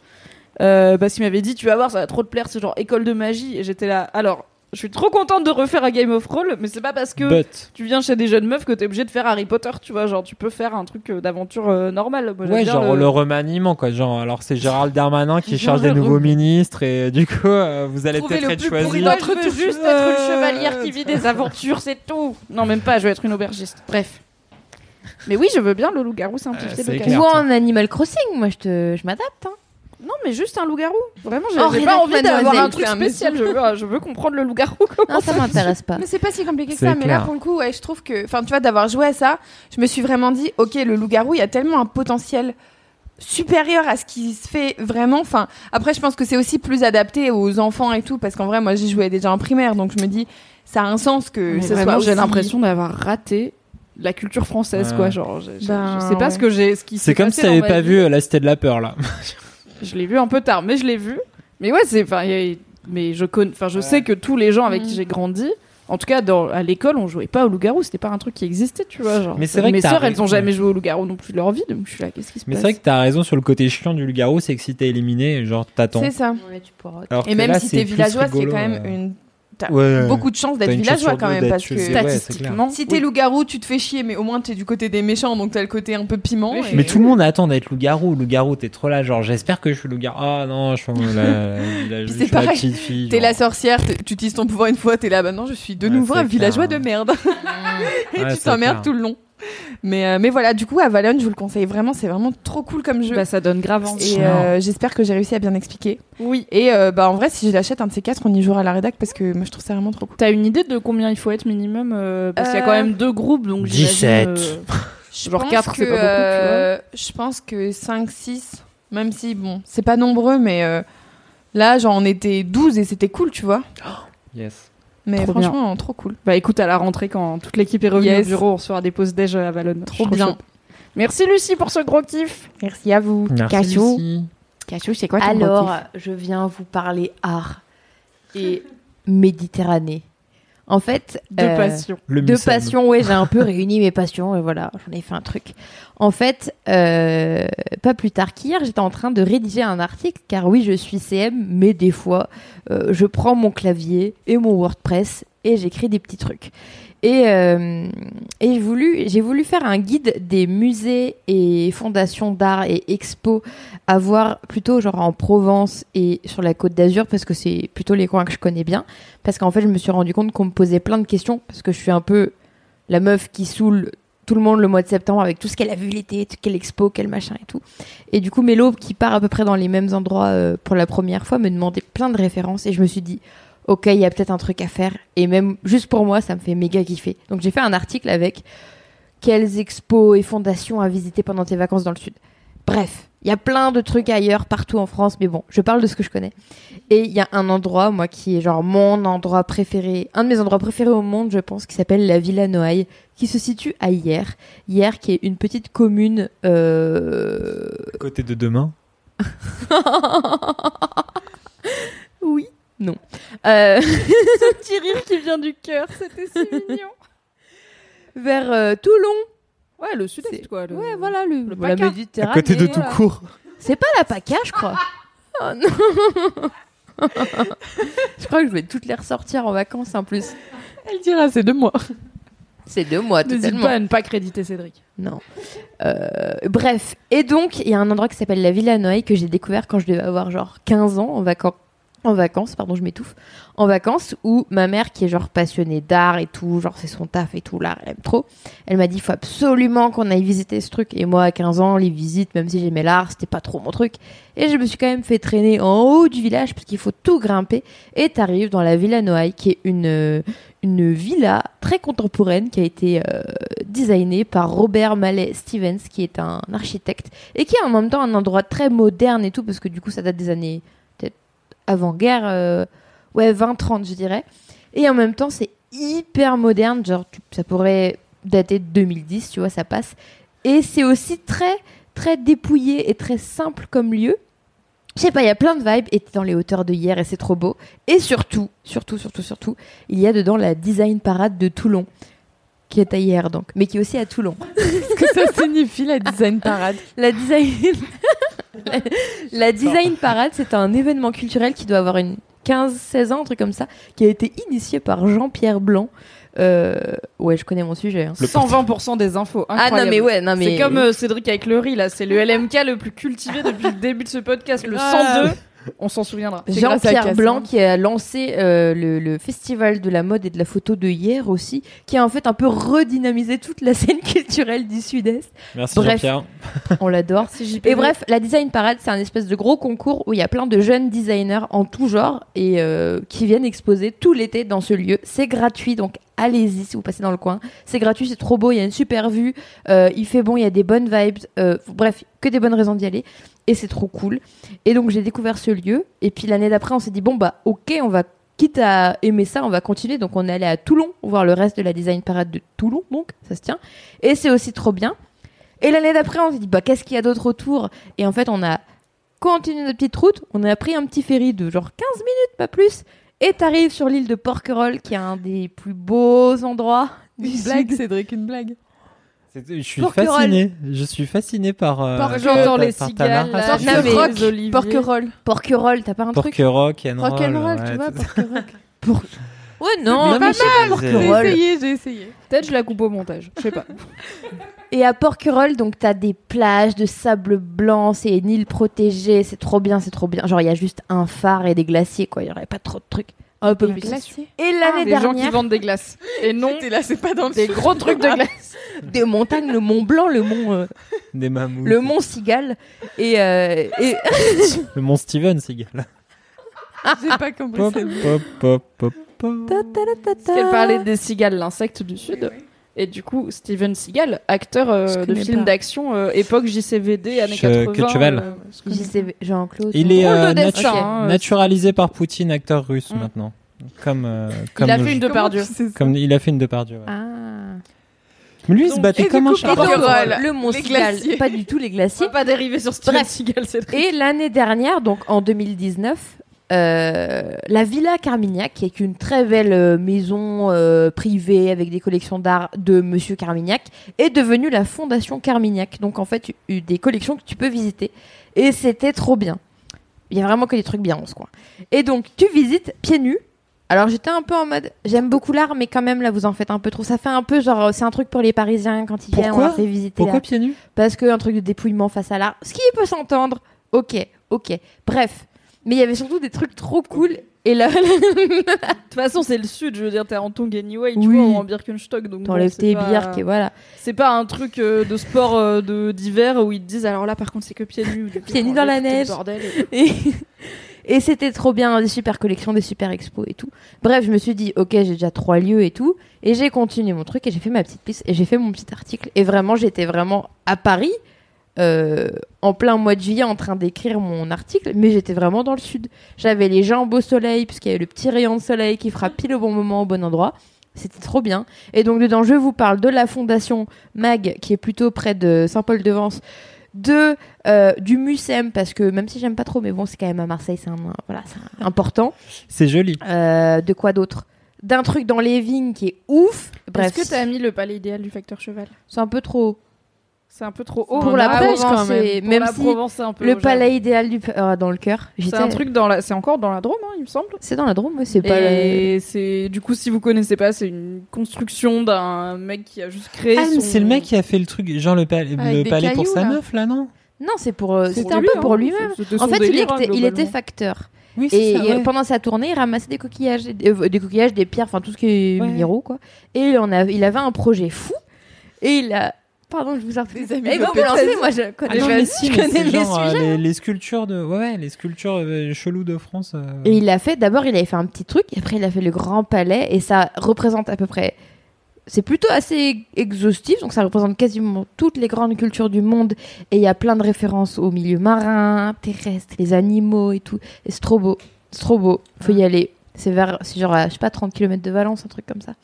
[SPEAKER 1] euh, parce qu'il m'avait dit tu vas voir ça va trop te plaire c'est genre école de magie et j'étais là alors je suis trop contente de refaire un Game of Roll mais c'est pas parce que
[SPEAKER 3] But.
[SPEAKER 1] tu viens chez des jeunes meufs que t'es obligé de faire Harry Potter tu vois genre tu peux faire un truc euh, d'aventure euh, normal Moi,
[SPEAKER 3] Ouais, genre le... remaniement, quoi. Genre, alors c'est Gérald Darmanin qui *laughs* charge des
[SPEAKER 1] le
[SPEAKER 3] nouveaux ministres et du coup, euh, vous allez
[SPEAKER 2] Trouver
[SPEAKER 3] peut-être
[SPEAKER 2] le
[SPEAKER 3] être
[SPEAKER 2] plus
[SPEAKER 3] choisi.
[SPEAKER 2] pourri
[SPEAKER 1] Moi, je veux juste être une chevalière qui vit des aventures, c'est tout. Non, même pas, je veux être une aubergiste. Bref. Mais oui, je veux bien le loup-garou simplifié
[SPEAKER 3] Euh.
[SPEAKER 4] Ou en Animal Crossing. Moi je te je m'adapte. Hein.
[SPEAKER 1] Non, mais juste un loup-garou. Vraiment, j'ai
[SPEAKER 4] Oh,
[SPEAKER 1] j'ai pas envie d'avoir un truc spécial. Je veux, je veux comprendre le loup-garou.
[SPEAKER 4] Non ça m'intéresse pas.
[SPEAKER 2] Mais c'est pas si compliqué que ça. Mais là, pour le coup, ouais, je trouve que, enfin, tu vois, d'avoir joué à ça, je me suis vraiment dit, ok, le loup-garou, il y a tellement un potentiel supérieur à ce qui se fait vraiment. Enfin, après, je pense que c'est aussi plus adapté aux enfants et tout, parce qu'en vrai, moi, j'y jouais déjà en primaire, donc je me dis, ça a un sens que
[SPEAKER 1] Mais vraiment,
[SPEAKER 2] soit.
[SPEAKER 1] j'ai l'impression d'avoir raté la culture française,
[SPEAKER 3] Ouais.
[SPEAKER 1] quoi. Genre, je, je-
[SPEAKER 2] Ben,
[SPEAKER 1] je sais pas
[SPEAKER 2] ouais.
[SPEAKER 1] ce que j'ai, ce qui s'est
[SPEAKER 3] C'est comme
[SPEAKER 1] passé
[SPEAKER 3] si t'avais pas
[SPEAKER 1] vie.
[SPEAKER 3] vu euh, La Cité de la Peur, là.
[SPEAKER 1] Je l'ai vu un peu tard, mais je l'ai vu. Mais ouais, c'est, enfin, mais je connais, enfin, je
[SPEAKER 3] Ouais.
[SPEAKER 1] sais que tous les gens avec qui
[SPEAKER 2] Mm.
[SPEAKER 1] j'ai grandi, en tout cas, dans, à l'école, on jouait pas au loup-garou. C'était pas un truc qui existait, tu vois. Genre,
[SPEAKER 3] Mais c'est vrai
[SPEAKER 1] mes sœurs, elles ont jamais joué au loup-garou non plus de leur vie, donc je suis là, qu'est-ce qui se
[SPEAKER 3] Mais c'est
[SPEAKER 1] passe
[SPEAKER 3] vrai que t'as raison sur le côté chiant du loup-garou, c'est que si t'es éliminé, genre t'attends.
[SPEAKER 2] C'est ça.
[SPEAKER 4] Ouais, tu pourras.
[SPEAKER 3] Alors
[SPEAKER 2] Et même
[SPEAKER 3] là,
[SPEAKER 2] si
[SPEAKER 3] c'est
[SPEAKER 2] t'es villageois, c'est quand même
[SPEAKER 3] euh.
[SPEAKER 2] une. T'as
[SPEAKER 3] Ouais.
[SPEAKER 2] beaucoup de chance d'être villageois quand même, parce que.
[SPEAKER 1] Statistiquement,
[SPEAKER 2] Si t'es
[SPEAKER 1] oui.
[SPEAKER 2] loup-garou, tu te fais chier, mais au moins t'es du côté des méchants, donc t'as le côté un peu piment. et-
[SPEAKER 3] Mais tout le monde attend d'être loup-garou. Loup-garou, t'es trop là, genre j'espère que je suis loup-garou. Ah non, je suis la, la, la- *laughs* je
[SPEAKER 2] c'est
[SPEAKER 3] suis la
[SPEAKER 2] pareil.
[SPEAKER 3] petite fille.
[SPEAKER 2] T'es la sorcière, t'es- tu utilises ton pouvoir une fois, t'es là, bah non, je suis de
[SPEAKER 3] Ouais,
[SPEAKER 2] nouveau un villageois
[SPEAKER 3] clair.
[SPEAKER 2] de merde. *laughs* et
[SPEAKER 3] Ouais,
[SPEAKER 2] tu t'emmerdes tout le long. Mais, euh, mais voilà, du coup, Avalon, je vous le conseille vraiment, c'est vraiment trop cool comme jeu.
[SPEAKER 1] Bah, ça donne grave envie.
[SPEAKER 2] et euh, j'espère que j'ai réussi à bien expliquer.
[SPEAKER 1] Oui.
[SPEAKER 2] Et euh, bah en vrai, si je l'achète un de ces quatre, on y jouera à la rédac parce que moi je trouve ça vraiment trop cool.
[SPEAKER 1] T'as une idée de combien il faut être minimum euh, Parce qu'il y a quand même deux groupes, donc
[SPEAKER 3] 17.
[SPEAKER 1] j'imagine, euh, *laughs*
[SPEAKER 2] Je
[SPEAKER 1] Genre
[SPEAKER 2] pense
[SPEAKER 1] quatre,
[SPEAKER 2] que,
[SPEAKER 1] c'est pas beaucoup, tu vois.
[SPEAKER 2] euh, Je pense que 5, 6, même si bon, c'est pas nombreux, mais euh, là, genre on était 12 et c'était cool, tu vois. *gasps*
[SPEAKER 3] Yes.
[SPEAKER 2] Mais
[SPEAKER 1] Trop
[SPEAKER 2] franchement, trop cool.
[SPEAKER 1] Bah écoute, à la rentrée, quand toute l'équipe est revenue
[SPEAKER 2] Yes.
[SPEAKER 1] au bureau, on se fera des pauses déj à Valonne.
[SPEAKER 2] Trop bien.
[SPEAKER 1] Merci Lucie pour ce gros kiff.
[SPEAKER 2] Merci à vous.
[SPEAKER 3] Merci.
[SPEAKER 4] Cachou.
[SPEAKER 3] Lucie.
[SPEAKER 1] Cachou, c'est quoi
[SPEAKER 4] Alors, je viens vous parler art et *laughs* Méditerranée. En fait,
[SPEAKER 1] De
[SPEAKER 4] euh,
[SPEAKER 1] passion.
[SPEAKER 3] Le
[SPEAKER 4] de passion, ouais, j'ai un peu réuni mes passions et voilà, j'en ai fait un truc. En fait, euh, pas plus tard qu'hier, j'étais en train de rédiger un article, car oui, je suis CM, mais des fois, euh, je prends mon clavier et mon WordPress et j'écris des petits trucs. Et, euh, et j'ai voulu, j'ai voulu faire un guide des musées et fondations d'art et expos à voir plutôt genre en Provence et sur la côte d'Azur parce que c'est plutôt les coins que je connais bien. Parce qu'en fait, je me suis rendu compte qu'on me posait plein de questions parce que je suis un peu la meuf qui saoule tout le monde le mois de septembre avec tout ce qu'elle a vu l'été, quelle expo, quel machin et tout. Et du coup, Mélo, qui part à peu près dans les mêmes endroits euh, pour la première fois, me demandait plein de références et je me suis dit, ok, il y a peut-être un truc à faire. Et même juste pour moi, ça me fait méga kiffer. Donc j'ai fait un article avec quelles expos et fondations à visiter pendant tes vacances dans le sud. Bref, il y a plein de trucs ailleurs, partout en France, mais bon, je parle de ce que je connais. Et il y a un endroit, moi, qui est genre mon endroit préféré, un de mes endroits préférés au monde, je pense, qui s'appelle la Villa Noailles, qui se situe à Hier. Hier, qui est une petite commune. Euh...
[SPEAKER 3] À côté de demain. *laughs*
[SPEAKER 4] oui, non. Euh... *laughs* *laughs*
[SPEAKER 1] Ce petit rire qui vient du cœur, c'était si *laughs* mignon.
[SPEAKER 4] Vers euh, Toulon.
[SPEAKER 1] Ouais, le sud-est,
[SPEAKER 4] C'est-
[SPEAKER 1] quoi. le-
[SPEAKER 4] Ouais, voilà, le,
[SPEAKER 1] le
[SPEAKER 4] la. Méditerranée.
[SPEAKER 3] À côté de tout
[SPEAKER 4] voilà.
[SPEAKER 3] court.
[SPEAKER 4] C'est pas la PACA, je crois. Oh non. je crois que je vais toutes les ressortir en vacances en plus.
[SPEAKER 2] Elle dira, c'est de moi.
[SPEAKER 4] C'est deux mois,
[SPEAKER 1] N'hésite
[SPEAKER 4] totalement.
[SPEAKER 1] pas à ne pas créditer Cédric.
[SPEAKER 4] Non. Euh, bref. Et donc, il y a un endroit qui s'appelle la Villa Noailles que j'ai découvert quand je devais avoir genre 15 ans en vacances. En vacances, pardon, je m'étouffe. En vacances, où ma mère, qui est genre passionnée d'art et tout, genre c'est son taf et tout, l'art, elle aime trop. Elle m'a dit, faut absolument qu'on aille visiter ce truc. Et moi, à 15 ans, les visites, même si j'aimais l'art, c'était pas trop mon truc. Et je me suis quand même fait traîner en haut du village, parce qu'il faut tout grimper. Et t'arrives dans la Villa Noailles, qui est une, euh, une villa très contemporaine, qui a été euh, designée par Robert Mallet Stevens, qui est un architecte, et qui est en même temps un endroit très moderne et tout, parce que du coup, ça date des années avant-guerre, euh, ouais, 20-30, je dirais. Et en même temps, c'est hyper moderne, genre, tu- ça pourrait dater de 2010, tu vois, ça passe. Et c'est aussi très, très dépouillé et très simple comme lieu. Je sais pas, il y a plein de vibes, et t'es dans les hauteurs de hier, et c'est trop beau. Et surtout, surtout, surtout, surtout, il y a dedans la design parade de Toulon, qui est à hier donc, mais qui est aussi à Toulon. *laughs*
[SPEAKER 2] Qu'est-ce que ça signifie, la design parade?
[SPEAKER 4] La design, *laughs* la, design parade, c'est un événement culturel qui doit avoir une 15-16 ans, un truc comme ça, qui a été initié par Jean-Pierre Blanc. Euh, ouais, je connais mon sujet. hein.
[SPEAKER 1] 120% des infos.
[SPEAKER 4] Ah non mais ouais, non mais
[SPEAKER 1] C'est comme euh, Cédric avec le riz, là. C'est le LMK le plus cultivé depuis le début de ce podcast. Le 102, on s'en souviendra.
[SPEAKER 4] Jean-Pierre. Blanc qui a lancé euh, le, le festival de la mode et de la photo de hier aussi, qui a en fait un peu redynamisé toute la scène *laughs* culturelle du Sud-Est.
[SPEAKER 3] Merci
[SPEAKER 4] Bref.
[SPEAKER 3] Jean-Pierre.
[SPEAKER 4] On l'adore. Et bref, la Design Parade, c'est un espèce de gros concours où il y a plein de jeunes designers en tout genre et euh, qui viennent exposer tout l'été dans ce lieu. C'est gratuit, donc allez-y si vous passez dans le coin. C'est gratuit, c'est trop beau, il y a une super vue, euh, il fait bon, il y a des bonnes vibes. euh, bref, que des bonnes raisons d'y aller. Et c'est trop cool. Et donc j'ai découvert ce lieu. Et puis l'année d'après, on s'est dit, bon bah ok, on va... Quitte à aimer ça, on va continuer. Donc on est allé à Toulon voir le reste de la Design Parade de Toulon, donc ça se tient. Et c'est aussi trop bien. Et l'année d'après, on s'est dit, bah, qu'est-ce qu'il y a d'autre autour? Et en fait, on a continué notre petite route. On a pris un petit ferry de genre 15 minutes, pas plus. Et t'arrives sur l'île de Porquerolles, qui est un des plus beaux endroits du
[SPEAKER 2] Une blague, Cédric, une blague.
[SPEAKER 3] C'est- Je suis
[SPEAKER 4] Porquerolles.
[SPEAKER 3] fasciné. Je suis fasciné par. euh,
[SPEAKER 1] J'entends les
[SPEAKER 3] par ta
[SPEAKER 1] cigales.
[SPEAKER 2] Porquerolles.
[SPEAKER 4] Porquerolles, t'as pas un truc
[SPEAKER 3] Porquerock,
[SPEAKER 2] Rock'n'roll, tu vois, Porquerolles. *laughs*
[SPEAKER 4] Ouais, non, mais
[SPEAKER 3] pas mal,
[SPEAKER 2] J'ai essayé, j'ai essayé.
[SPEAKER 1] Peut-être je la coupe au montage. Je sais pas. *laughs*
[SPEAKER 4] Et à Porquerolles, donc t'as des plages de sable blanc, c'est une île protégée, c'est trop bien, c'est trop bien. Genre il y a juste un phare et des glaciers, quoi. Il y aurait pas trop de trucs. Un peu
[SPEAKER 2] Il y a
[SPEAKER 4] plus. Et l'année
[SPEAKER 1] Des gens qui vendent des glaces. *laughs* Et non
[SPEAKER 2] T'es là, c'est pas dans le
[SPEAKER 1] des
[SPEAKER 2] sud.
[SPEAKER 1] gros trucs de glace. *laughs*
[SPEAKER 4] des montagnes, le Mont Blanc, le Mont, euh,
[SPEAKER 3] Des mammouths.
[SPEAKER 4] le Mont Cigale, et, euh, et
[SPEAKER 3] Le mont Steven Seagal.
[SPEAKER 2] J'ai pas compris.
[SPEAKER 3] Pop, pop, pop, pop.
[SPEAKER 1] Parce qu'elle parlait des cigales, l'insecte du sud. Et du coup, Steven Seagal, acteur euh,
[SPEAKER 2] Je
[SPEAKER 1] de films d'action, euh, époque JCVD, années
[SPEAKER 3] Je-
[SPEAKER 1] 80.
[SPEAKER 3] Cultural.
[SPEAKER 1] euh,
[SPEAKER 4] JCV Jean-Claude.
[SPEAKER 3] Il est
[SPEAKER 1] de
[SPEAKER 3] euh, natu-
[SPEAKER 1] hein,
[SPEAKER 3] naturalisé par Poutine, acteur russe
[SPEAKER 1] Mm.
[SPEAKER 3] maintenant. Comme, euh, comme,
[SPEAKER 1] Il a fait une de Depardieu.
[SPEAKER 3] Comme il a fait une Depardieu. Ouais.
[SPEAKER 4] Ah.
[SPEAKER 3] Mais lui, il se battait comme un
[SPEAKER 2] Porquerolles.
[SPEAKER 4] le Mont
[SPEAKER 2] glaciers.
[SPEAKER 4] pas du tout les
[SPEAKER 1] On
[SPEAKER 4] glaciers.
[SPEAKER 1] va pas dériver sur Steven. Seagal, c'est
[SPEAKER 4] Et l'année dernière, donc en 2019, euh, la Villa Carmignac, qui est une très belle euh, maison euh, privée avec des collections d'art de Monsieur Carmignac, est devenue la Fondation Carmignac. Donc en fait, eu des collections que tu peux visiter. Et c'était trop bien. Il y a vraiment que des trucs bien en ce coin. Et donc, tu visites pieds nus. Alors j'étais un peu en mode, j'aime beaucoup l'art, mais quand même là vous en faites un peu trop. Ça fait un peu genre, c'est un truc pour les Parisiens quand ils viennent, on leur fait visiter
[SPEAKER 3] Pourquoi pieds nus?
[SPEAKER 4] Parce que un truc de dépouillement face à l'art, ce qui peut s'entendre. Ok, ok. Bref, mais il y avait surtout des trucs trop cool. Et *laughs* là,
[SPEAKER 1] De toute façon, c'est le sud, je veux dire, t'es en Tongue anyway, tu
[SPEAKER 4] Oui.
[SPEAKER 1] vois, ou en Birkenstock. Donc
[SPEAKER 4] t'enlèves tes
[SPEAKER 1] pas-
[SPEAKER 4] birks et voilà.
[SPEAKER 1] C'est pas un truc euh, de sport euh, de d'hiver où ils te disent alors là par contre c'est que pieds nus. *laughs*
[SPEAKER 4] Pieds nus dans la neige.
[SPEAKER 1] Bordel. *laughs*
[SPEAKER 4] Et, Et c'était trop bien, des super collections, des super expos et tout. Bref, je me suis dit, ok, j'ai déjà trois lieux et tout. Et j'ai continué mon truc et j'ai fait ma petite piste et j'ai fait mon petit article. Et vraiment, j'étais vraiment à Paris, euh, en plein mois de juillet, en train d'écrire mon article. Mais j'étais vraiment dans le sud. J'avais les jambes au soleil, puisqu'il y avait le petit rayon de soleil qui fera pile au bon moment, au bon endroit. C'était trop bien. Et donc, dedans, je vous parle de la fondation MAG, qui est plutôt près de Saint-Paul-de-Vence, de euh, du Mucem parce que même si j'aime pas trop mais bon c'est quand même à Marseille c'est un, voilà important
[SPEAKER 3] C'est joli.
[SPEAKER 4] Euh, de quoi d'autre? D'un truc dans les vignes qui est ouf bref
[SPEAKER 1] Est-ce que t'as mis le palais idéal du facteur cheval?
[SPEAKER 4] C'est un peu trop
[SPEAKER 1] C'est un peu trop haut.
[SPEAKER 4] pour la
[SPEAKER 1] Ah,
[SPEAKER 4] Provence
[SPEAKER 1] quand même.
[SPEAKER 4] même
[SPEAKER 1] la
[SPEAKER 4] si
[SPEAKER 1] Provence, un peu
[SPEAKER 4] le
[SPEAKER 1] genre-
[SPEAKER 4] palais idéal du euh, dans le cœur
[SPEAKER 1] C'est un truc dans la. C'est encore dans la Drôme, hein, il me semble.
[SPEAKER 4] c'est dans la Drôme ouais, c'est pas
[SPEAKER 1] Et c'est du coup, si vous connaissez pas, c'est une construction d'un mec qui a juste créé.
[SPEAKER 3] Ah,
[SPEAKER 1] son-
[SPEAKER 3] c'est le mec qui a fait le truc, genre le, pal-
[SPEAKER 2] Avec
[SPEAKER 3] le
[SPEAKER 2] des
[SPEAKER 3] palais pour sa
[SPEAKER 2] là.
[SPEAKER 3] meuf, là, non?
[SPEAKER 4] Non c'est pour euh, c'était un peu pour
[SPEAKER 1] hein.
[SPEAKER 4] lui-même en fait il
[SPEAKER 1] délire,
[SPEAKER 4] était, il était
[SPEAKER 1] globalement.
[SPEAKER 4] facteur
[SPEAKER 3] Oui,
[SPEAKER 4] Et
[SPEAKER 3] ça,
[SPEAKER 4] il-
[SPEAKER 3] ouais.
[SPEAKER 4] pendant sa tournée, il ramassait des coquillages, des, euh, des coquillages, des pierres, enfin tout ce qui est
[SPEAKER 3] Ouais.
[SPEAKER 4] minéraux, quoi. Et on a, il avait un projet fou. Et il a. Pardon, je vous en prie.
[SPEAKER 2] Des amis
[SPEAKER 4] Eh ben,
[SPEAKER 2] de
[SPEAKER 4] vous lancez, moi je
[SPEAKER 3] Ah
[SPEAKER 4] connais,
[SPEAKER 3] non,
[SPEAKER 4] je-
[SPEAKER 3] mais
[SPEAKER 4] je
[SPEAKER 3] si, mais
[SPEAKER 4] connais
[SPEAKER 3] c'est
[SPEAKER 4] les
[SPEAKER 3] genre, euh,
[SPEAKER 4] sujets.
[SPEAKER 3] les, les sculptures de, ouais, ouais, les sculptures euh, cheloues de France. euh,
[SPEAKER 4] Et il a fait, d'abord, il avait fait un petit truc, et après, il a fait le grand palais, et ça représente à peu près. C'est plutôt assez exhaustif, donc ça représente quasiment toutes les grandes cultures du monde, et il y a plein de références au milieu marin, terrestre, les animaux et tout. Et c'est trop beau, c'est trop beau, faut y aller. C'est vers, c'est genre, à, je sais pas, 30 km de Valence, un truc comme ça.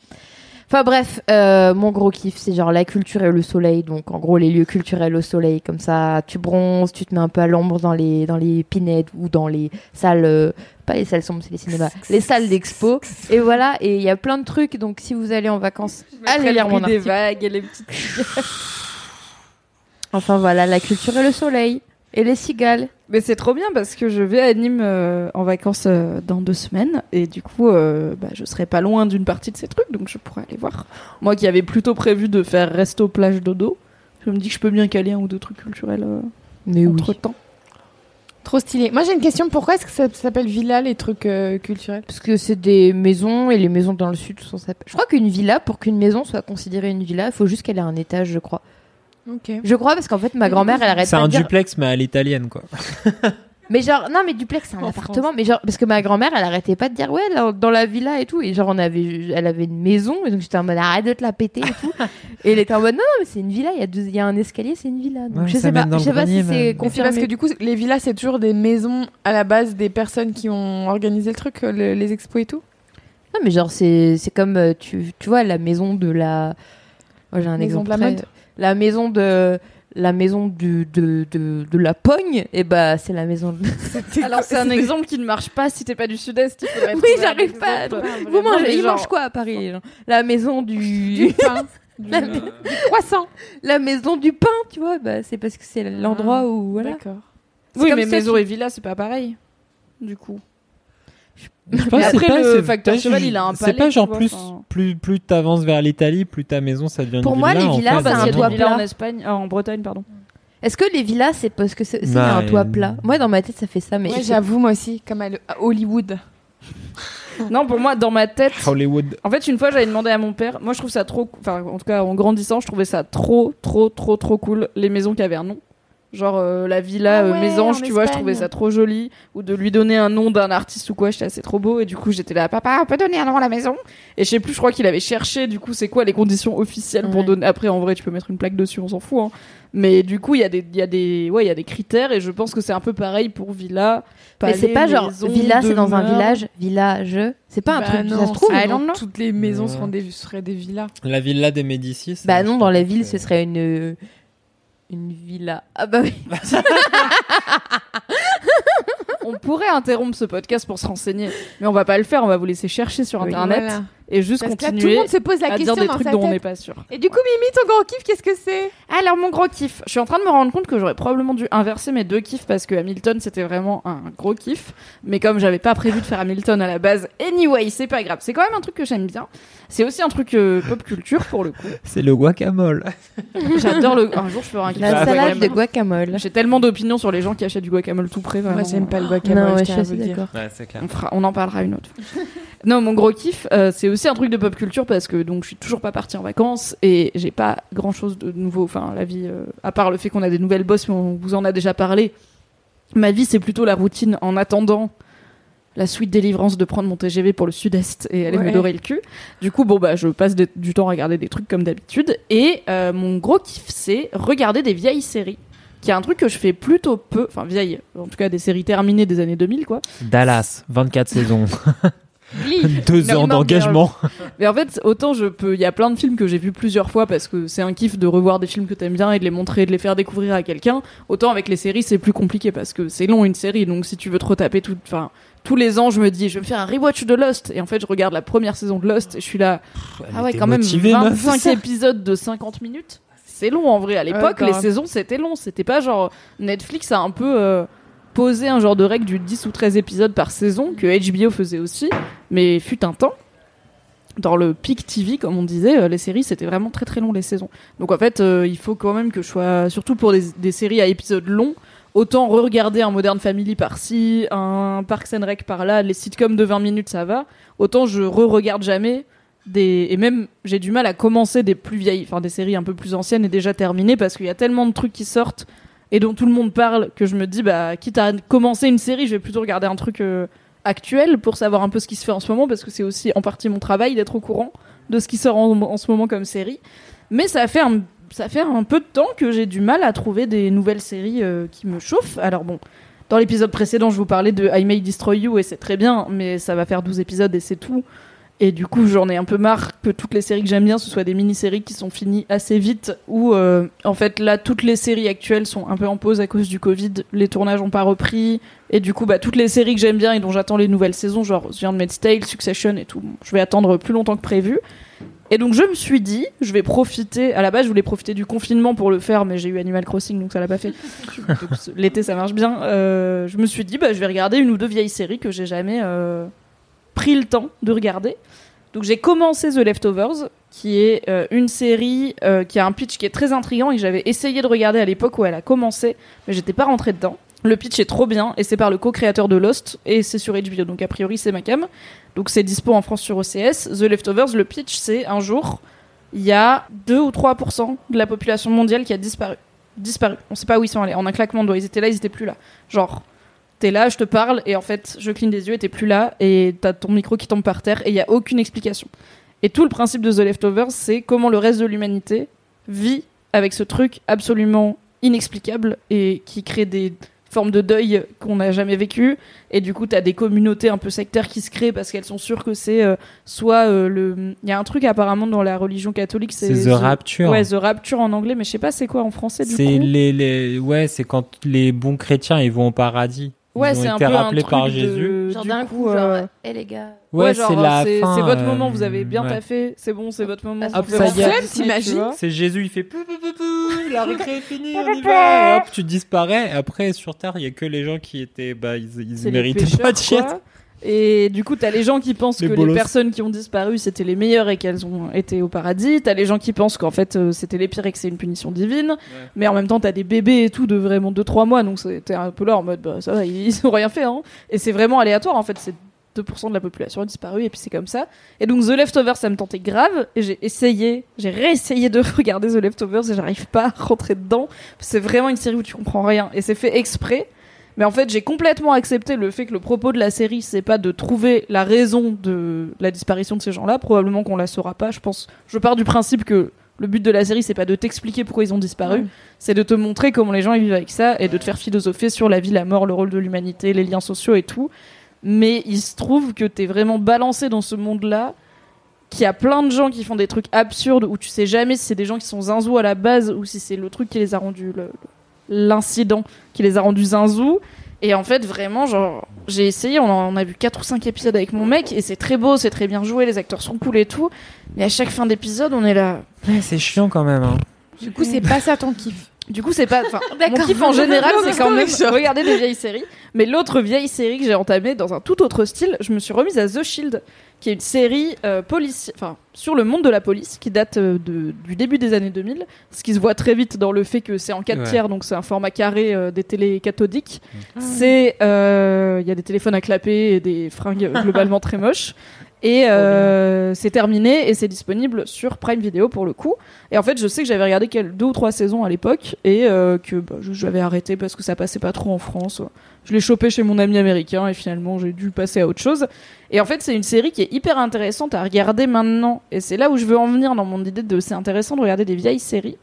[SPEAKER 4] Enfin bref, euh, mon gros kiff, c'est genre la culture et le soleil. Donc en gros, les lieux culturels au soleil, comme ça, tu bronzes, tu te mets un peu à l'ombre dans les, dans les pinettes ou dans les salles, euh, pas les salles sombres, c'est les cinémas, les salles d'expo. Et voilà, et il y a plein de trucs. Donc si vous allez en vacances, allez lire mon
[SPEAKER 1] des
[SPEAKER 4] article.
[SPEAKER 1] vagues et les petites. *laughs*
[SPEAKER 4] Enfin voilà, la culture et le soleil. Et les cigales.
[SPEAKER 1] Mais c'est trop bien parce que je vais à Nîmes euh, en vacances euh, dans deux semaines et du coup, euh, bah, je serai pas loin d'une partie de ces trucs donc je pourrais aller voir. Moi qui avais plutôt prévu de faire resto plage dodo, je me dis que je peux bien caler un ou deux trucs culturels euh,
[SPEAKER 4] Mais
[SPEAKER 1] entre temps.
[SPEAKER 2] Trop stylé. Moi j'ai une question. Pourquoi est-ce que ça s'appelle villa les trucs euh, culturels?
[SPEAKER 4] Parce que c'est des maisons et les maisons dans le sud sont ça. Je crois qu'une villa, pour qu'une maison soit considérée une villa, il faut juste qu'elle ait un étage, je crois. Je crois parce qu'en fait ma grand-mère elle arrête
[SPEAKER 3] C'est
[SPEAKER 4] pas
[SPEAKER 3] un
[SPEAKER 4] de dire
[SPEAKER 3] duplex, mais à l'italienne, quoi. *laughs*
[SPEAKER 4] Mais genre, non, mais duplex, c'est un
[SPEAKER 2] En
[SPEAKER 4] appartement. Mais genre, parce que ma grand-mère, elle arrêtait pas de dire, ouais, là, dans la villa et tout. Et genre, on avait, elle avait une maison. Et donc, j'étais en mode, arrête de te la péter et tout. *laughs* et elle était en mode, non, non, mais c'est une villa. Il y a, deux, il y a un escalier, c'est une villa. Donc,
[SPEAKER 3] Ouais,
[SPEAKER 4] je
[SPEAKER 3] ça
[SPEAKER 4] sais pas,
[SPEAKER 3] dans
[SPEAKER 4] je sais pas
[SPEAKER 3] grenier,
[SPEAKER 4] si
[SPEAKER 3] mais-
[SPEAKER 4] c'est
[SPEAKER 2] Mais c'est
[SPEAKER 4] confirmé.
[SPEAKER 2] parce que du coup, les villas, c'est toujours des maisons à la base des personnes qui ont organisé le truc, euh, le- les expos et tout.
[SPEAKER 4] Non, mais genre, c'est, c'est comme, euh, tu, tu vois, la maison de la. Moi, j'ai un
[SPEAKER 2] Maison
[SPEAKER 4] exemple.
[SPEAKER 2] de la
[SPEAKER 4] très-
[SPEAKER 2] mode.
[SPEAKER 4] La maison de. La maison du, de, de, de la pogne, et bah, c'est la maison de. *laughs* *laughs*
[SPEAKER 1] Alors c'est un exemple qui ne marche pas si t'es pas du sud-est.
[SPEAKER 4] Oui, j'arrive pas à-. Vous
[SPEAKER 1] Vraiment,
[SPEAKER 4] mangez, ils
[SPEAKER 1] genre-
[SPEAKER 4] mangent quoi à Paris les gens La maison du.
[SPEAKER 2] Du *laughs* pain. du
[SPEAKER 4] La-
[SPEAKER 2] croissant.
[SPEAKER 4] la maison du pain, tu vois, bah, c'est parce que c'est l'endroit où voilà.
[SPEAKER 2] D'accord.
[SPEAKER 1] Oui, mais maison
[SPEAKER 4] tu-
[SPEAKER 1] et villa, c'est pas pareil. Du coup.
[SPEAKER 3] Je pense c'est
[SPEAKER 1] après,
[SPEAKER 3] pas-
[SPEAKER 1] le
[SPEAKER 3] c'est
[SPEAKER 1] facteur
[SPEAKER 3] pas
[SPEAKER 1] cheval, il a un
[SPEAKER 3] C'est
[SPEAKER 1] palais,
[SPEAKER 3] pas
[SPEAKER 1] tu
[SPEAKER 3] genre
[SPEAKER 1] vois,
[SPEAKER 3] plus,
[SPEAKER 1] enfin.
[SPEAKER 3] plus, plus t'avances vers l'Italie, plus ta maison, ça devient
[SPEAKER 4] Pour
[SPEAKER 3] une
[SPEAKER 4] moi,
[SPEAKER 3] villa.
[SPEAKER 4] les villas, c'est un toit plat.
[SPEAKER 1] en Espagne, euh, en Bretagne, pardon.
[SPEAKER 4] Est-ce que les villas, c'est parce que c'est c'est
[SPEAKER 3] Bah,
[SPEAKER 4] un toit plat? Moi, dans ma tête, ça fait ça, mais
[SPEAKER 2] Ouais, j'avoue, moi aussi, comme à, le- à Hollywood. *laughs*
[SPEAKER 1] Non, pour moi, dans ma tête.
[SPEAKER 3] Hollywood.
[SPEAKER 1] En fait, une fois, j'avais demandé à mon père. Moi, je trouve ça trop. Enfin, en tout cas, en grandissant, je trouvais ça trop, trop, trop, trop cool. Les maisons qui avaient un nom. Genre euh, la villa
[SPEAKER 2] Ah
[SPEAKER 1] euh,
[SPEAKER 2] ouais,
[SPEAKER 1] Mésange,
[SPEAKER 2] en
[SPEAKER 1] tu vois, je trouvais ça trop joli. Ou de lui donner un nom d'un artiste ou quoi, j'étais assez trop beau. Et du coup, j'étais là, papa, on peut donner un nom à la maison Et je sais plus, je crois qu'il avait cherché, du coup, c'est quoi les conditions officielles pour donner. Après, en vrai, tu peux mettre une plaque dessus, on s'en fout. hein. Mais du coup, il y, a des- il y, a des- ouais, il y a des critères. Et je pense que c'est un peu pareil pour villa.
[SPEAKER 4] Mais c'est pas genre
[SPEAKER 1] maison,
[SPEAKER 4] villa, c'est dans un village, village. C'est pas un
[SPEAKER 2] Bah
[SPEAKER 4] truc,
[SPEAKER 2] non,
[SPEAKER 4] ça se trouve.
[SPEAKER 1] don't know.
[SPEAKER 2] Toutes les maisons seront des, seraient des villas.
[SPEAKER 3] La villa des Médicis.
[SPEAKER 4] Bah non, dans la ville, ce serait une une villa. Ah bah oui. *laughs*
[SPEAKER 1] On pourrait interrompre ce podcast pour se renseigner, mais on va pas le faire. On va vous laisser chercher sur
[SPEAKER 4] Oui,
[SPEAKER 1] internet
[SPEAKER 2] Voilà.
[SPEAKER 1] Et juste
[SPEAKER 2] Parce que là, tout le
[SPEAKER 1] continuer
[SPEAKER 2] monde se pose la
[SPEAKER 1] à
[SPEAKER 2] question
[SPEAKER 1] dire des
[SPEAKER 2] dans
[SPEAKER 1] trucs
[SPEAKER 2] sa
[SPEAKER 1] dont on n'est pas sûr.
[SPEAKER 2] Et du coup, Mimi, ton grand kiff, qu'est-ce que c'est?
[SPEAKER 1] Alors mon gros kiff, je suis en train de me rendre compte que j'aurais probablement dû inverser mes deux kiffs parce que Hamilton c'était vraiment un gros kiff, mais comme j'avais pas prévu de faire Hamilton à la base, anyway c'est pas grave. C'est quand même un truc que j'aime bien. C'est aussi un truc euh, pop culture pour le coup.
[SPEAKER 3] C'est le guacamole. *laughs*
[SPEAKER 1] J'adore le. Un jour je ferai un kiff.
[SPEAKER 4] La
[SPEAKER 3] Ah,
[SPEAKER 4] salade de guacamole.
[SPEAKER 1] J'ai tellement d'opinions sur les gens qui achètent du guacamole tout prêt.
[SPEAKER 2] Moi,
[SPEAKER 1] vraiment.
[SPEAKER 2] j'aime pas le guacamole.
[SPEAKER 4] Non, ouais, je
[SPEAKER 2] tiens
[SPEAKER 4] suis d'accord.
[SPEAKER 3] Ouais.
[SPEAKER 1] On, en parlera une autre fois. non, mon gros kiff, euh, c'est aussi un truc de pop culture parce que donc je suis toujours pas partie en vacances et j'ai pas grand chose de nouveau. Enfin, la vie, euh, à part le fait qu'on a des nouvelles bosses, mais on vous en a déjà parlé. Ma vie, c'est plutôt la routine en attendant la suite délivrance de prendre mon TGV pour le sud-est et aller me dorer le cul. Du coup, bon bah je passe du temps à regarder des trucs comme d'habitude et euh, mon gros kiff c'est regarder des vieilles séries. Qui est un truc que je fais plutôt peu, enfin vieilles, en tout cas des séries terminées des années 2000 quoi.
[SPEAKER 3] Dallas, 24 saisons, *laughs*
[SPEAKER 1] Glee. *laughs*
[SPEAKER 3] deux ans d'engagement.
[SPEAKER 1] Mais en fait, autant je peux, il y a plein de films que j'ai vus plusieurs fois parce que c'est un kiff de revoir des films que t'aimes bien et de les montrer, de les faire découvrir à quelqu'un. Autant avec les séries, c'est plus compliqué parce que c'est long une série, donc si tu veux te retaper tout, enfin tous les ans, je me dis, je vais me faire un rewatch de Lost et en fait, je regarde la première saison de Lost et je suis là, ah ouais, quand même
[SPEAKER 3] motivée, meuf.
[SPEAKER 1] 25 épisodes de 50 minutes. C'est long en vrai. À l'époque, les
[SPEAKER 4] grave.
[SPEAKER 1] saisons c'était long. C'était pas genre Netflix a un peu euh, posé un genre de règle du 10 ou 13 épisodes par saison que HBO faisait aussi, mais fut un temps dans le peak TV, comme on disait, euh, les séries, c'était vraiment très très long les saisons. Donc en fait, euh, il faut quand même que je sois, surtout pour des, des séries à épisodes longs, autant re-regarder un Modern Family par-ci, un Parks and Rec par-là, les sitcoms de 20 minutes, ça va. Autant je re-regarde jamais des... Et même, j'ai du mal à commencer des plus vieilles, enfin des séries un peu plus anciennes et déjà terminées, parce qu'il y a tellement de trucs qui sortent et dont tout le monde parle que je me dis, bah, quitte à commencer une série, je vais plutôt regarder un truc... euh, actuel pour savoir un peu ce qui se fait en ce moment parce que c'est aussi en partie mon travail d'être au courant de ce qui sort en, ce moment comme série. Mais ça fait un, ça fait un peu de temps que j'ai du mal à trouver des nouvelles séries euh, qui me chauffent. Alors bon, dans l'épisode précédent, je vous parlais de I May Destroy You et c'est très bien, mais ça va faire 12 épisodes et c'est tout. Et du coup, j'en ai un peu marre que toutes les séries que j'aime bien, ce soient des mini-séries qui sont finies assez vite, ou euh, en fait là, toutes les séries actuelles sont un peu en pause à cause du Covid, les tournages n'ont pas repris, et du coup, bah, toutes les séries que j'aime bien et dont j'attends les nouvelles saisons, genre The Handmaid's Tale, Succession et tout, je vais attendre plus longtemps que prévu. Et donc je me suis dit, je vais profiter. À la base, je voulais profiter du confinement pour le faire, mais j'ai eu Animal Crossing, donc ça l'a pas fait. *laughs* L'été, ça marche bien. Euh, je me suis dit, bah, je vais regarder une ou deux vieilles séries que j'ai jamais euh, pris le temps de regarder. Donc j'ai commencé The Leftovers, qui est euh, une série euh, qui a un pitch qui est très intriguant et que j'avais essayé de regarder à l'époque où elle a commencé, mais j'étais pas rentrée dedans. Le pitch est trop bien et c'est par le co-créateur de Lost et c'est sur HBO, donc a priori c'est ma cam. Donc c'est dispo en France sur OCS. The Leftovers, le pitch c'est un jour, il y a 2 ou 3% de la population mondiale qui a disparu. Disparu. On sait pas où ils sont allés. En un claquement de doigts, ils étaient là, ils étaient plus là. Genre, t'es là, je te parle et en fait, je cligne des yeux et t'es plus là et t'as ton micro qui tombe par terre et il y a aucune explication. Et tout le principe de The Leftovers, c'est comment le reste de l'humanité vit avec ce truc absolument inexplicable et qui crée des formes de deuil qu'on n'a jamais vécu et du coup t'as des communautés un peu sectaires qui se créent parce qu'elles sont sûres que c'est euh, soit euh, le il y a un truc apparemment dans la religion catholique c'est
[SPEAKER 3] C'est The Rapture.
[SPEAKER 1] ouais The Rapture en anglais mais je sais pas c'est quoi en français du coup
[SPEAKER 3] C'est les, les, ouais, c'est quand les bons chrétiens ils vont au paradis.
[SPEAKER 1] Ouais c'est un
[SPEAKER 3] été
[SPEAKER 1] peu un
[SPEAKER 3] rappelés
[SPEAKER 1] truc
[SPEAKER 3] par
[SPEAKER 1] de-
[SPEAKER 3] Jésus.
[SPEAKER 4] Genre
[SPEAKER 1] du
[SPEAKER 4] d'un
[SPEAKER 1] coup,
[SPEAKER 4] coup,
[SPEAKER 1] euh,
[SPEAKER 4] genre, hé les gars.
[SPEAKER 3] Ouais,
[SPEAKER 1] genre,
[SPEAKER 3] c'est la
[SPEAKER 1] c'est
[SPEAKER 3] fin.
[SPEAKER 1] c'est votre
[SPEAKER 3] euh,
[SPEAKER 1] moment vous avez bien
[SPEAKER 3] ouais.
[SPEAKER 1] taffé c'est bon c'est votre moment
[SPEAKER 4] Ah,
[SPEAKER 3] ça y est.
[SPEAKER 2] T'imagines.
[SPEAKER 3] C'est Jésus, il fait pou, pou, pou, pou, la récré est *laughs* finie, on y va. Et hop, tu disparais. Après, sur Terre, il y a que les gens qui étaient, bah, ils, ils méritaient
[SPEAKER 1] pêcheurs,
[SPEAKER 3] pas de chiette.
[SPEAKER 1] Et du coup, t'as les gens qui pensent
[SPEAKER 3] Les
[SPEAKER 1] que
[SPEAKER 3] bolos.
[SPEAKER 1] les personnes qui ont disparu, c'était les meilleures et qu'elles ont été au paradis. T'as les gens qui pensent qu'en fait, euh, c'était les pires et que c'est une punition divine. Mais en même temps, t'as des bébés et tout de vraiment 2-3 mois. Donc c'était un peu là en mode, bah ça va, ils, ils *laughs* ont rien fait. Hein. Et c'est vraiment aléatoire en fait. C'est 2% de la population a disparu et puis c'est comme ça. Et donc The Leftovers, ça me tentait grave. Et j'ai essayé, j'ai réessayé de *laughs* regarder The Leftovers et j'arrive pas à rentrer dedans. C'est vraiment une série où tu comprends rien. Et c'est fait exprès. Mais en fait, j'ai complètement accepté le fait que le propos de la série, c'est pas de trouver la raison de la disparition de ces gens-là. Probablement qu'on la saura pas. Je pense, je pars du principe que le but de la série, c'est pas de t'expliquer pourquoi ils ont disparu, c'est de te montrer comment les gens ils vivent avec ça et de te faire philosopher sur la vie, la mort, le rôle de l'humanité, les liens sociaux et tout. Mais il se trouve que t'es vraiment balancé dans ce monde-là, qu'il y a plein de gens qui font des trucs absurdes où tu sais jamais si c'est des gens qui sont zinzous à la base ou si c'est le truc qui les a rendus le- l'incident qui les a rendus zinzous. Et en fait, vraiment, genre, j'ai essayé, on, en- on a vu 4 ou 5 épisodes avec mon mec, et c'est très beau, c'est très bien joué, les acteurs sont cool et tout. Mais à chaque fin d'épisode, on est là.
[SPEAKER 3] Ouais, c'est chiant quand même. Hein.
[SPEAKER 4] Du coup, c'est pas ça ton kiff.
[SPEAKER 1] Du coup, c'est pas. Enfin, *laughs* mon kiff en général, c'est quand même regarder des vieilles séries. Mais l'autre vieille série que j'ai entamée dans un tout autre style, je me suis remise à The Shield, qui est une série euh, police, enfin sur le monde de la police, qui date euh, de, du début des années 2000. Ce qui se voit très vite dans le fait que c'est en 4
[SPEAKER 3] Ouais.
[SPEAKER 1] tiers, donc c'est un format carré euh, des télés cathodiques.
[SPEAKER 4] Ah.
[SPEAKER 1] C'est, euh, il y a des téléphones à clapper et des fringues globalement très moches. Et euh, c'est terminé et c'est disponible sur Prime Video pour le coup. Et en fait, je sais que j'avais regardé deux ou trois saisons à l'époque et euh, que bah, je- j'avais arrêté parce que ça passait pas trop en France. Je l'ai chopé chez mon ami américain et finalement j'ai dû passer à autre chose. Et en fait, c'est une série qui est hyper intéressante à regarder maintenant. Et c'est là où je veux en venir dans mon idée de c'est intéressant de regarder des vieilles séries.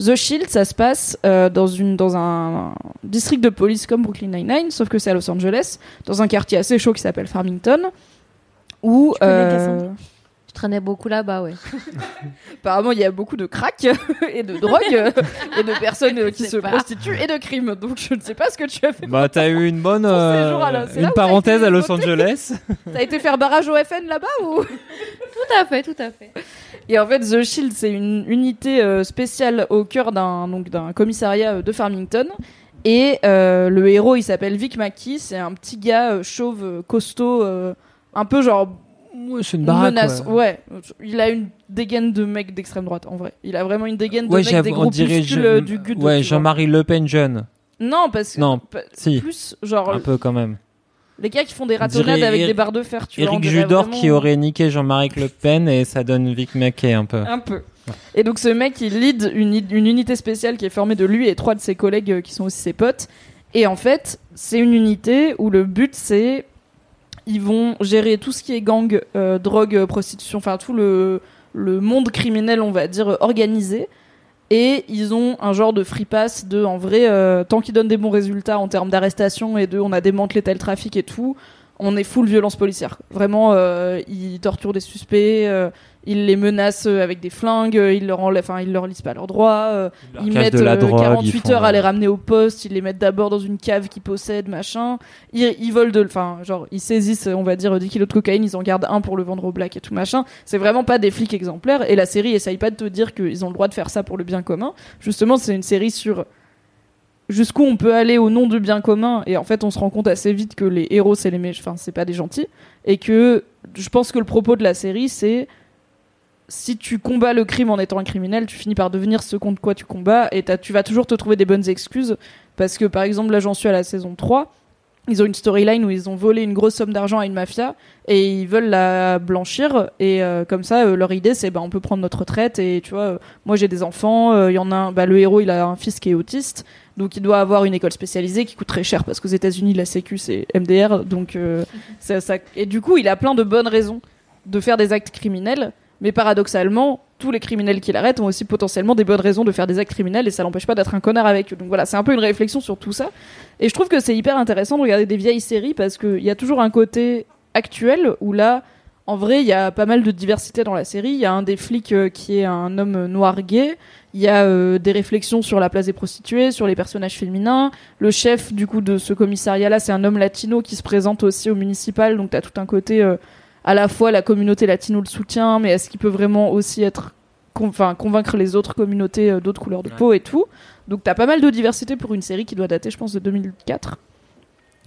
[SPEAKER 1] The Shield, ça se passe euh, dans, une, dans un district de police comme Brooklyn Nine-Nine, sauf que c'est à Los Angeles, dans un quartier assez chaud qui s'appelle Farmington, où
[SPEAKER 4] connais
[SPEAKER 1] euh,
[SPEAKER 4] Je traînais beaucoup là-bas, ouais. *laughs*
[SPEAKER 1] apparemment il y a beaucoup de crack *laughs* et de drogue euh, *laughs* et de personnes euh, qui se
[SPEAKER 4] pas.
[SPEAKER 1] prostituent et de crimes. Donc je ne sais pas ce que tu as fait.
[SPEAKER 3] Bah, t'as eu une bonne.
[SPEAKER 1] là
[SPEAKER 3] une parenthèse à Los. Angeles.
[SPEAKER 1] T'as été faire barrage au FN là-bas ou
[SPEAKER 4] Tout à fait, tout à fait.
[SPEAKER 1] Et en fait, The Shield, c'est une unité euh, spéciale au cœur d'un donc d'un commissariat euh, de Farmington. Et euh, le héros, il s'appelle Vic Mackey. C'est un petit gars euh, chauve, euh, costaud, euh, un peu genre
[SPEAKER 3] Ouais, c'est une
[SPEAKER 1] menace.
[SPEAKER 3] ouais.
[SPEAKER 1] Ouais. Il a une dégaine de mec d'extrême droite, en vrai. Il a vraiment une dégaine de
[SPEAKER 3] Ouais,
[SPEAKER 1] mec des groupuscules
[SPEAKER 3] je-
[SPEAKER 1] euh, du.
[SPEAKER 3] Ouais,
[SPEAKER 1] vois.
[SPEAKER 3] Jean-Marie Le Pen jeune.
[SPEAKER 1] Non, parce que
[SPEAKER 3] Non, si.
[SPEAKER 1] plus genre
[SPEAKER 3] Un peu quand même.
[SPEAKER 1] les gars qui font des ratonnades avec des barres de fer. Tu vois,
[SPEAKER 3] Eric
[SPEAKER 1] dirait
[SPEAKER 3] Judor
[SPEAKER 1] vraiment-
[SPEAKER 3] qui aurait niqué Jean-Marie Le Pen et ça donne Vic Mackey un peu.
[SPEAKER 1] Un peu. Et donc ce mec, il lead une, une unité spéciale qui est formée de lui et trois de ses collègues euh, qui sont aussi ses potes. Et en fait, c'est une unité où le but c'est ils vont gérer tout ce qui est gang, euh, drogue, euh, prostitution, enfin tout le monde criminel, on va dire euh, organisé. Et ils ont un genre de free pass de, en vrai, tant qu'ils donnent des bons résultats en termes d'arrestation et de, on a démantelé tel trafic et tout, on est full violence policière. Vraiment, ils torturent des suspects, ils les menacent euh, avec des flingues, euh, ils leur enlèvent, enfin, ils leur lisent pas leurs droits, euh, ils mettent euh,
[SPEAKER 3] drogue,
[SPEAKER 1] 48
[SPEAKER 3] ils font,
[SPEAKER 1] heures à les ramener au poste, ils les mettent d'abord dans une cave qu'ils possèdent, machin. Ils, ils volent de, enfin, genre, ils saisissent, on va dire, 10 kilos de cocaïne, ils en gardent un pour le vendre au black et tout machin. C'est vraiment pas des flics exemplaires. Et la série essaye pas de te dire qu'ils ont le droit de faire ça pour le bien commun. Justement, c'est une série sur jusqu'où on peut aller au nom du bien commun. Et en fait, on se rend compte assez vite que les héros, c'est les méchants, enfin, c'est pas des gentils. Et que je pense que le propos de la série, c'est si tu combats le crime en étant un criminel, tu finis par devenir ce contre quoi tu combats et tu vas toujours te trouver des bonnes excuses. Parce que par exemple, là j'en suis à la saison 3, ils ont une storyline où ils ont volé une grosse somme d'argent à une mafia et ils veulent la blanchir. Et euh, comme ça, euh, leur idée c'est bah, on peut prendre notre retraite et tu vois, euh, moi j'ai des enfants, il y en a un, bah, le héros il a un fils qui est autiste. Donc il doit avoir une école spécialisée qui coûte très cher parce qu'aux États-Unis la Sécu c'est MDR donc et du coup il a plein de bonnes raisons de faire des actes criminels mais paradoxalement, tous les criminels qui l'arrêtent ont aussi potentiellement des bonnes raisons de faire des actes criminels et ça l'empêche pas d'être un connard avec eux. Donc voilà, c'est un peu une réflexion sur tout ça. Et je trouve que c'est hyper intéressant de regarder des vieilles séries parce qu'il y a toujours un côté actuel où là, en vrai, il y a pas mal de diversité dans la série. Il y a un des flics euh, qui est un homme noir gay. Il y a euh, des réflexions sur la place des prostituées, sur les personnages féminins. Le chef, du coup, de ce commissariat-là, c'est un homme latino qui se présente aussi au municipal. Donc, tu as tout un côté, euh, à la fois la communauté latino le soutient, mais est-ce qu'il peut vraiment aussi être, con- enfin, convaincre les autres communautés euh, d'autres couleurs de peau et tout. Donc, tu as pas mal de diversité pour une série qui doit dater, je pense, de 2004.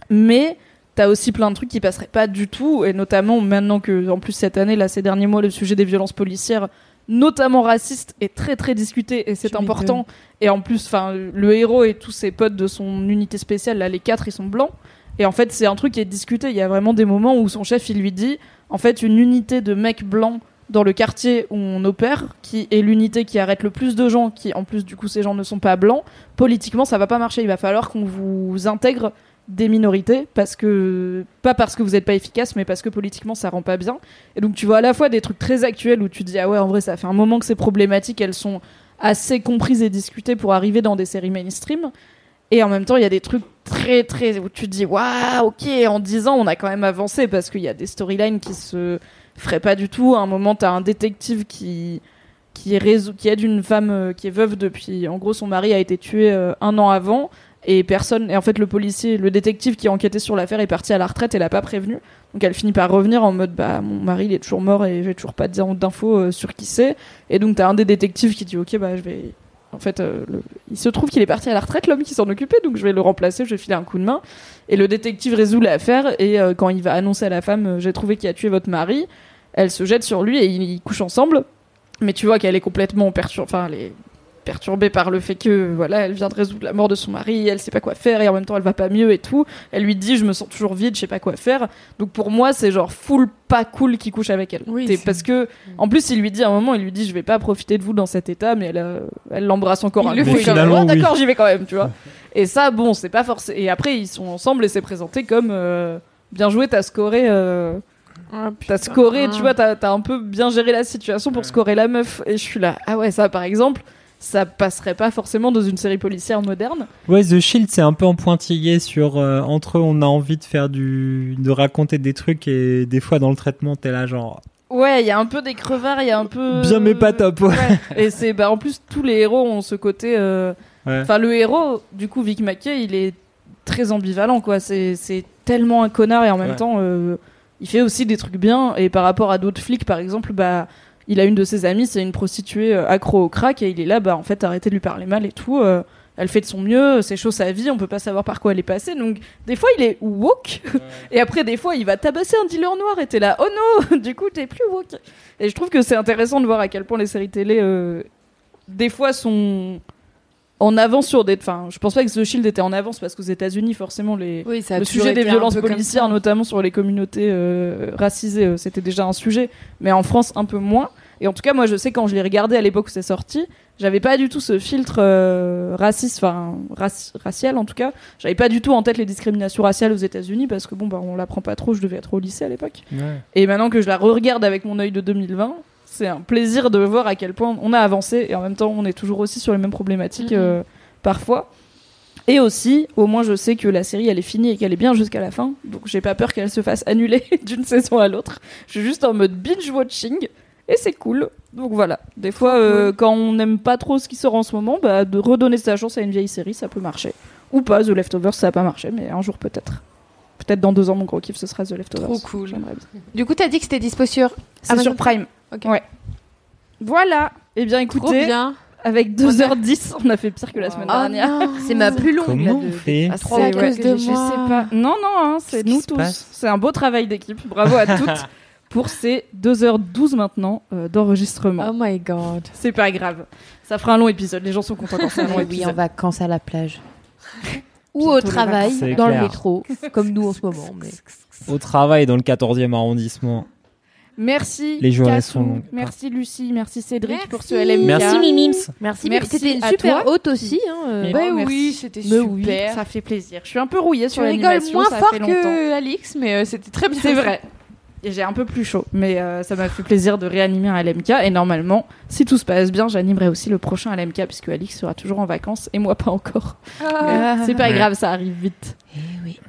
[SPEAKER 1] Mais t'as aussi plein de trucs qui passeraient pas du tout, et notamment maintenant que, en plus cette année, là, ces derniers mois, le sujet des violences policières, notamment racistes, est très très discuté, et c'est important. Et en plus, enfin, le héros et tous ses potes de son unité spéciale, là, les quatre, ils sont blancs. Et en fait, c'est un truc qui est discuté. Il y a vraiment des moments où son chef, il lui dit, en fait, une unité de mecs blancs dans le quartier où on opère, qui est l'unité qui arrête le plus de gens, qui en plus du coup ces gens ne sont pas blancs, politiquement ça va pas marcher. Il va falloir qu'on vous intègre des minorités parce que pas parce que vous n'êtes pas efficace, mais parce que politiquement ça rend pas bien. Et donc tu vois à la fois des trucs très actuels où tu dis ah ouais en vrai ça fait un moment que ces problématiques elles sont assez comprises et discutées pour arriver dans des séries mainstream. Et en même temps, il y a des trucs très, très. où tu dis, waouh, ok, en 10 ans, on a quand même avancé parce qu'il y a des storylines qui se feraient pas du tout. À un moment, t'as un détective qui. Qui, qui aide une femme euh, qui est veuve depuis. En gros, son mari a été tué euh, un an avant et personne. Et en fait, le policier, le détective qui enquêtait sur l'affaire est parti à la retraite et l'a pas prévenu. Donc elle finit par revenir en mode bah mon mari il est toujours mort et j'ai toujours pas d'infos euh, sur qui c'est. Et donc t'as un des détectives qui dit ok bah je vais en fait, euh, il se trouve qu'il est parti à la retraite, l'homme qui s'en occupait, donc je vais le remplacer, je vais filer un coup de main. Et le détective résout l'affaire, et euh, quand il va annoncer à la femme euh, J'ai trouvé qui a tué votre mari, elle se jette sur lui et ils, ils couchent ensemble. Mais tu vois qu'elle est complètement perturbée, enfin, elle est perturbée par le fait que voilà, elle vient de résoudre la mort de son mari, elle sait pas quoi faire et en même temps elle va pas mieux et tout. Elle lui dit je me sens toujours vide, je sais pas quoi faire. Donc pour moi c'est genre full pas cool qui couche avec elle.
[SPEAKER 2] Oui, c'est-
[SPEAKER 1] parce que en plus il lui dit à un moment il lui dit je vais pas profiter de vous dans cet état mais elle euh, elle l'embrasse encore
[SPEAKER 2] Il
[SPEAKER 1] coup.
[SPEAKER 3] fait
[SPEAKER 1] comme, oh, d'accord
[SPEAKER 3] oui.
[SPEAKER 1] j'y vais quand même tu vois. *laughs* Et ça bon c'est pas forcément. Et après ils sont ensemble et c'est présenté comme euh, bien joué t'as scoré. euh,
[SPEAKER 2] Ah,
[SPEAKER 1] T'as scoré, tu vois, t'as t'as un peu bien géré la situation pour scorer la meuf. Et je suis là, ah ouais, ça par exemple, ça passerait pas forcément dans une série policière moderne.
[SPEAKER 3] Ouais, The Shield, c'est un peu en pointillé sur euh, entre eux, on a envie de faire du, de raconter des trucs et des fois dans le traitement, t'es là genre
[SPEAKER 1] Ouais, il y a un peu des crevards, il y a un peu.
[SPEAKER 3] bien mais pas top. Ouais.
[SPEAKER 1] Ouais. Et c'est, bah en plus, tous les héros ont ce côté. euh,
[SPEAKER 3] Ouais.
[SPEAKER 1] Enfin, le héros, du coup, Vic Mackey, il est très ambivalent, quoi. C'est tellement un connard et en même
[SPEAKER 3] Ouais.
[SPEAKER 1] temps, euh, il fait aussi des trucs bien. Et par rapport à d'autres flics, par exemple, bah. Il a une de ses amies, c'est une prostituée euh, accro au crack, et il est là, bah en fait, arrêtez de lui parler mal et tout. euh, elle fait de son mieux, c'est chaud sa vie, on peut pas savoir par quoi elle est passée. Donc, des fois, il est woke, *laughs* et après, des fois, il va tabasser un dealer noir, et t'es là, oh non, *laughs* du coup, t'es plus woke. Et je trouve que c'est intéressant de voir à quel point les séries télé, euh, des fois, sont en avance sur des. Enfin, je pense pas que The Shield était en avance parce qu'aux États-Unis, forcément, les,
[SPEAKER 2] Oui, ça a
[SPEAKER 1] le sujet des violences policières, notamment sur les communautés euh, racisées, euh, c'était déjà un sujet, mais en France un peu moins. Et en tout cas, moi, je sais quand je l'ai regardé à l'époque où c'est sorti, j'avais pas du tout ce filtre euh, raciste, enfin raci- racial en tout cas. J'avais pas du tout en tête les discriminations raciales aux États-Unis parce que bon, bah, on l'apprend pas trop. Je devais être au lycée à l'époque. Et maintenant que je la re-regarde avec mon œil de 2020, c'est un plaisir de voir à quel point on a avancé et en même temps on est toujours aussi sur les mêmes problématiques
[SPEAKER 2] Mhm.
[SPEAKER 1] euh, parfois. Et aussi, au moins je sais que la série elle est finie et qu'elle est bien jusqu'à la fin, donc j'ai pas peur qu'elle se fasse annuler *laughs* d'une saison à l'autre. Je suis juste en mode binge watching et c'est cool. Donc voilà, des fois euh, quand on n'aime pas trop ce qui sort en ce moment, bah, de redonner sa chance à une vieille série ça peut marcher. Ou pas, The Leftovers ça a pas marché, mais un jour peut-être. Peut-être dans deux ans mon gros kiff ce sera The Leftovers.
[SPEAKER 2] Trop cool.
[SPEAKER 1] J'aimerais bien.
[SPEAKER 4] Du coup, t'as dit que c'était dispo sur.
[SPEAKER 1] C'est
[SPEAKER 4] Amazon
[SPEAKER 1] sur Prime.
[SPEAKER 4] Ok.
[SPEAKER 1] Ouais. Voilà. Eh bien,
[SPEAKER 2] Trop
[SPEAKER 1] écoutez,
[SPEAKER 2] bien.
[SPEAKER 1] avec 2h10, on a fait pire que la semaine
[SPEAKER 4] Oh
[SPEAKER 1] dernière.
[SPEAKER 4] c'est ma plus longue.
[SPEAKER 3] Comment
[SPEAKER 4] là,
[SPEAKER 3] on fait
[SPEAKER 4] à
[SPEAKER 1] C'est
[SPEAKER 2] à cause de
[SPEAKER 1] je
[SPEAKER 2] moi.
[SPEAKER 1] sais pas. Non, non, hein, c'est nous tous. C'est un beau travail d'équipe. Bravo à toutes *laughs* pour ces 2h12 maintenant euh, d'enregistrement.
[SPEAKER 2] Oh my god.
[SPEAKER 1] C'est pas grave. Ça fera un long épisode. Les gens sont contents quand c'est un long *laughs*
[SPEAKER 4] Oui,
[SPEAKER 1] épisode.
[SPEAKER 4] en vacances à la plage. *laughs* Ou au travail, dans le métro, comme nous en ce moment. mais- *laughs*
[SPEAKER 3] Au travail dans le 14e arrondissement.
[SPEAKER 1] Merci.
[SPEAKER 3] Les journées sont longues.
[SPEAKER 1] Merci Lucie. Merci Cédric
[SPEAKER 4] Merci.
[SPEAKER 1] pour ce LMK.
[SPEAKER 3] Merci Mimims.
[SPEAKER 4] Merci,
[SPEAKER 1] Merci
[SPEAKER 4] C'était super
[SPEAKER 1] toi.
[SPEAKER 4] haute aussi. Hein, euh.
[SPEAKER 1] Bah
[SPEAKER 2] Bah oui, c'était
[SPEAKER 1] Mais
[SPEAKER 2] super.
[SPEAKER 1] oui, ça fait plaisir. Je suis un peu rouillée
[SPEAKER 2] Tu
[SPEAKER 1] sur
[SPEAKER 2] rigoles
[SPEAKER 1] l'animation.
[SPEAKER 2] moins
[SPEAKER 1] ça
[SPEAKER 2] fort
[SPEAKER 1] fait longtemps.
[SPEAKER 2] que Alix, mais euh, c'était très bien.
[SPEAKER 1] C'est vrai. Et j'ai un peu plus chaud, mais euh, ça m'a fait plaisir de réanimer un LMK. Et normalement, si tout se passe bien, j'animerai aussi le prochain LMK, puisque Alix sera toujours en vacances et moi pas encore.
[SPEAKER 2] Ah.
[SPEAKER 1] C'est pas grave, ça arrive vite.
[SPEAKER 4] Eh oui.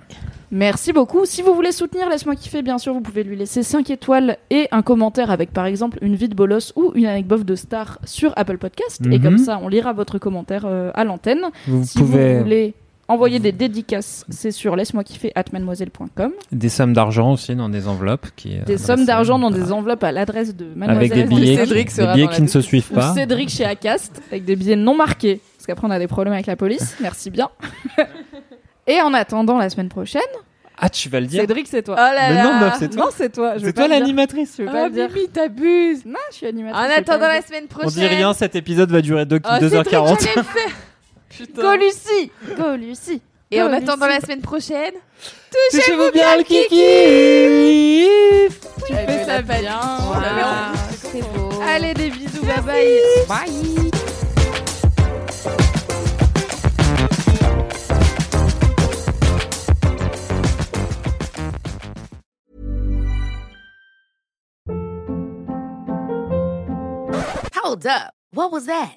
[SPEAKER 1] Merci beaucoup. Si vous voulez soutenir Laisse-moi kiffer, bien sûr, vous pouvez lui laisser 5 étoiles et un commentaire avec par exemple une vie de bolos ou une anecdote de star sur Apple Podcast. Et
[SPEAKER 3] Mhm.
[SPEAKER 1] comme ça, on lira votre commentaire euh, à l'antenne.
[SPEAKER 3] Vous
[SPEAKER 1] Si
[SPEAKER 3] pouvez
[SPEAKER 1] vous voulez envoyer des dédicaces, c'est sur laisse-moi kiffer at mademoiselle.com.
[SPEAKER 3] des sommes d'argent aussi dans des enveloppes qui euh,
[SPEAKER 1] Des sommes d'argent dans des enveloppes à l'adresse de
[SPEAKER 3] avec
[SPEAKER 1] mademoiselle.
[SPEAKER 3] des billets,
[SPEAKER 2] Cédric
[SPEAKER 3] qui, des billets qui ne se suivent
[SPEAKER 1] Ou
[SPEAKER 3] pas.
[SPEAKER 1] Cédric chez Acast avec des billets non marqués. Parce qu'après, on a des problèmes avec la police. Merci bien. *laughs* Et en attendant la semaine prochaine,
[SPEAKER 3] Ah, tu vas le dire
[SPEAKER 1] Cédric, c'est toi.
[SPEAKER 2] Oh là
[SPEAKER 3] Mais
[SPEAKER 2] là.
[SPEAKER 3] non, meuf, c'est toi.
[SPEAKER 1] Non, c'est toi. Je veux
[SPEAKER 3] C'est
[SPEAKER 1] pas
[SPEAKER 3] toi l'animatrice.
[SPEAKER 1] Je veux pas
[SPEAKER 2] Ah,
[SPEAKER 1] le dire.
[SPEAKER 2] Mimi, t'abuses.
[SPEAKER 1] Non, je suis
[SPEAKER 2] En
[SPEAKER 1] animatrice. pas
[SPEAKER 2] attendant la semaine
[SPEAKER 3] On
[SPEAKER 2] prochaine.
[SPEAKER 3] dit rien, cet épisode va durer 2
[SPEAKER 2] Oh, Cédric,
[SPEAKER 3] 2h40. *laughs*
[SPEAKER 2] Putain.
[SPEAKER 1] Go Lucie Go Lucie
[SPEAKER 2] Et en attendant
[SPEAKER 1] Lucie.
[SPEAKER 2] la semaine prochaine,
[SPEAKER 3] Touchez-vous bien le kiki
[SPEAKER 1] Tu fais ça bien.
[SPEAKER 4] Voilà, c'est beau.
[SPEAKER 1] Allez, des bisous, bye bye.
[SPEAKER 4] Bye.
[SPEAKER 6] Hold up. What was that?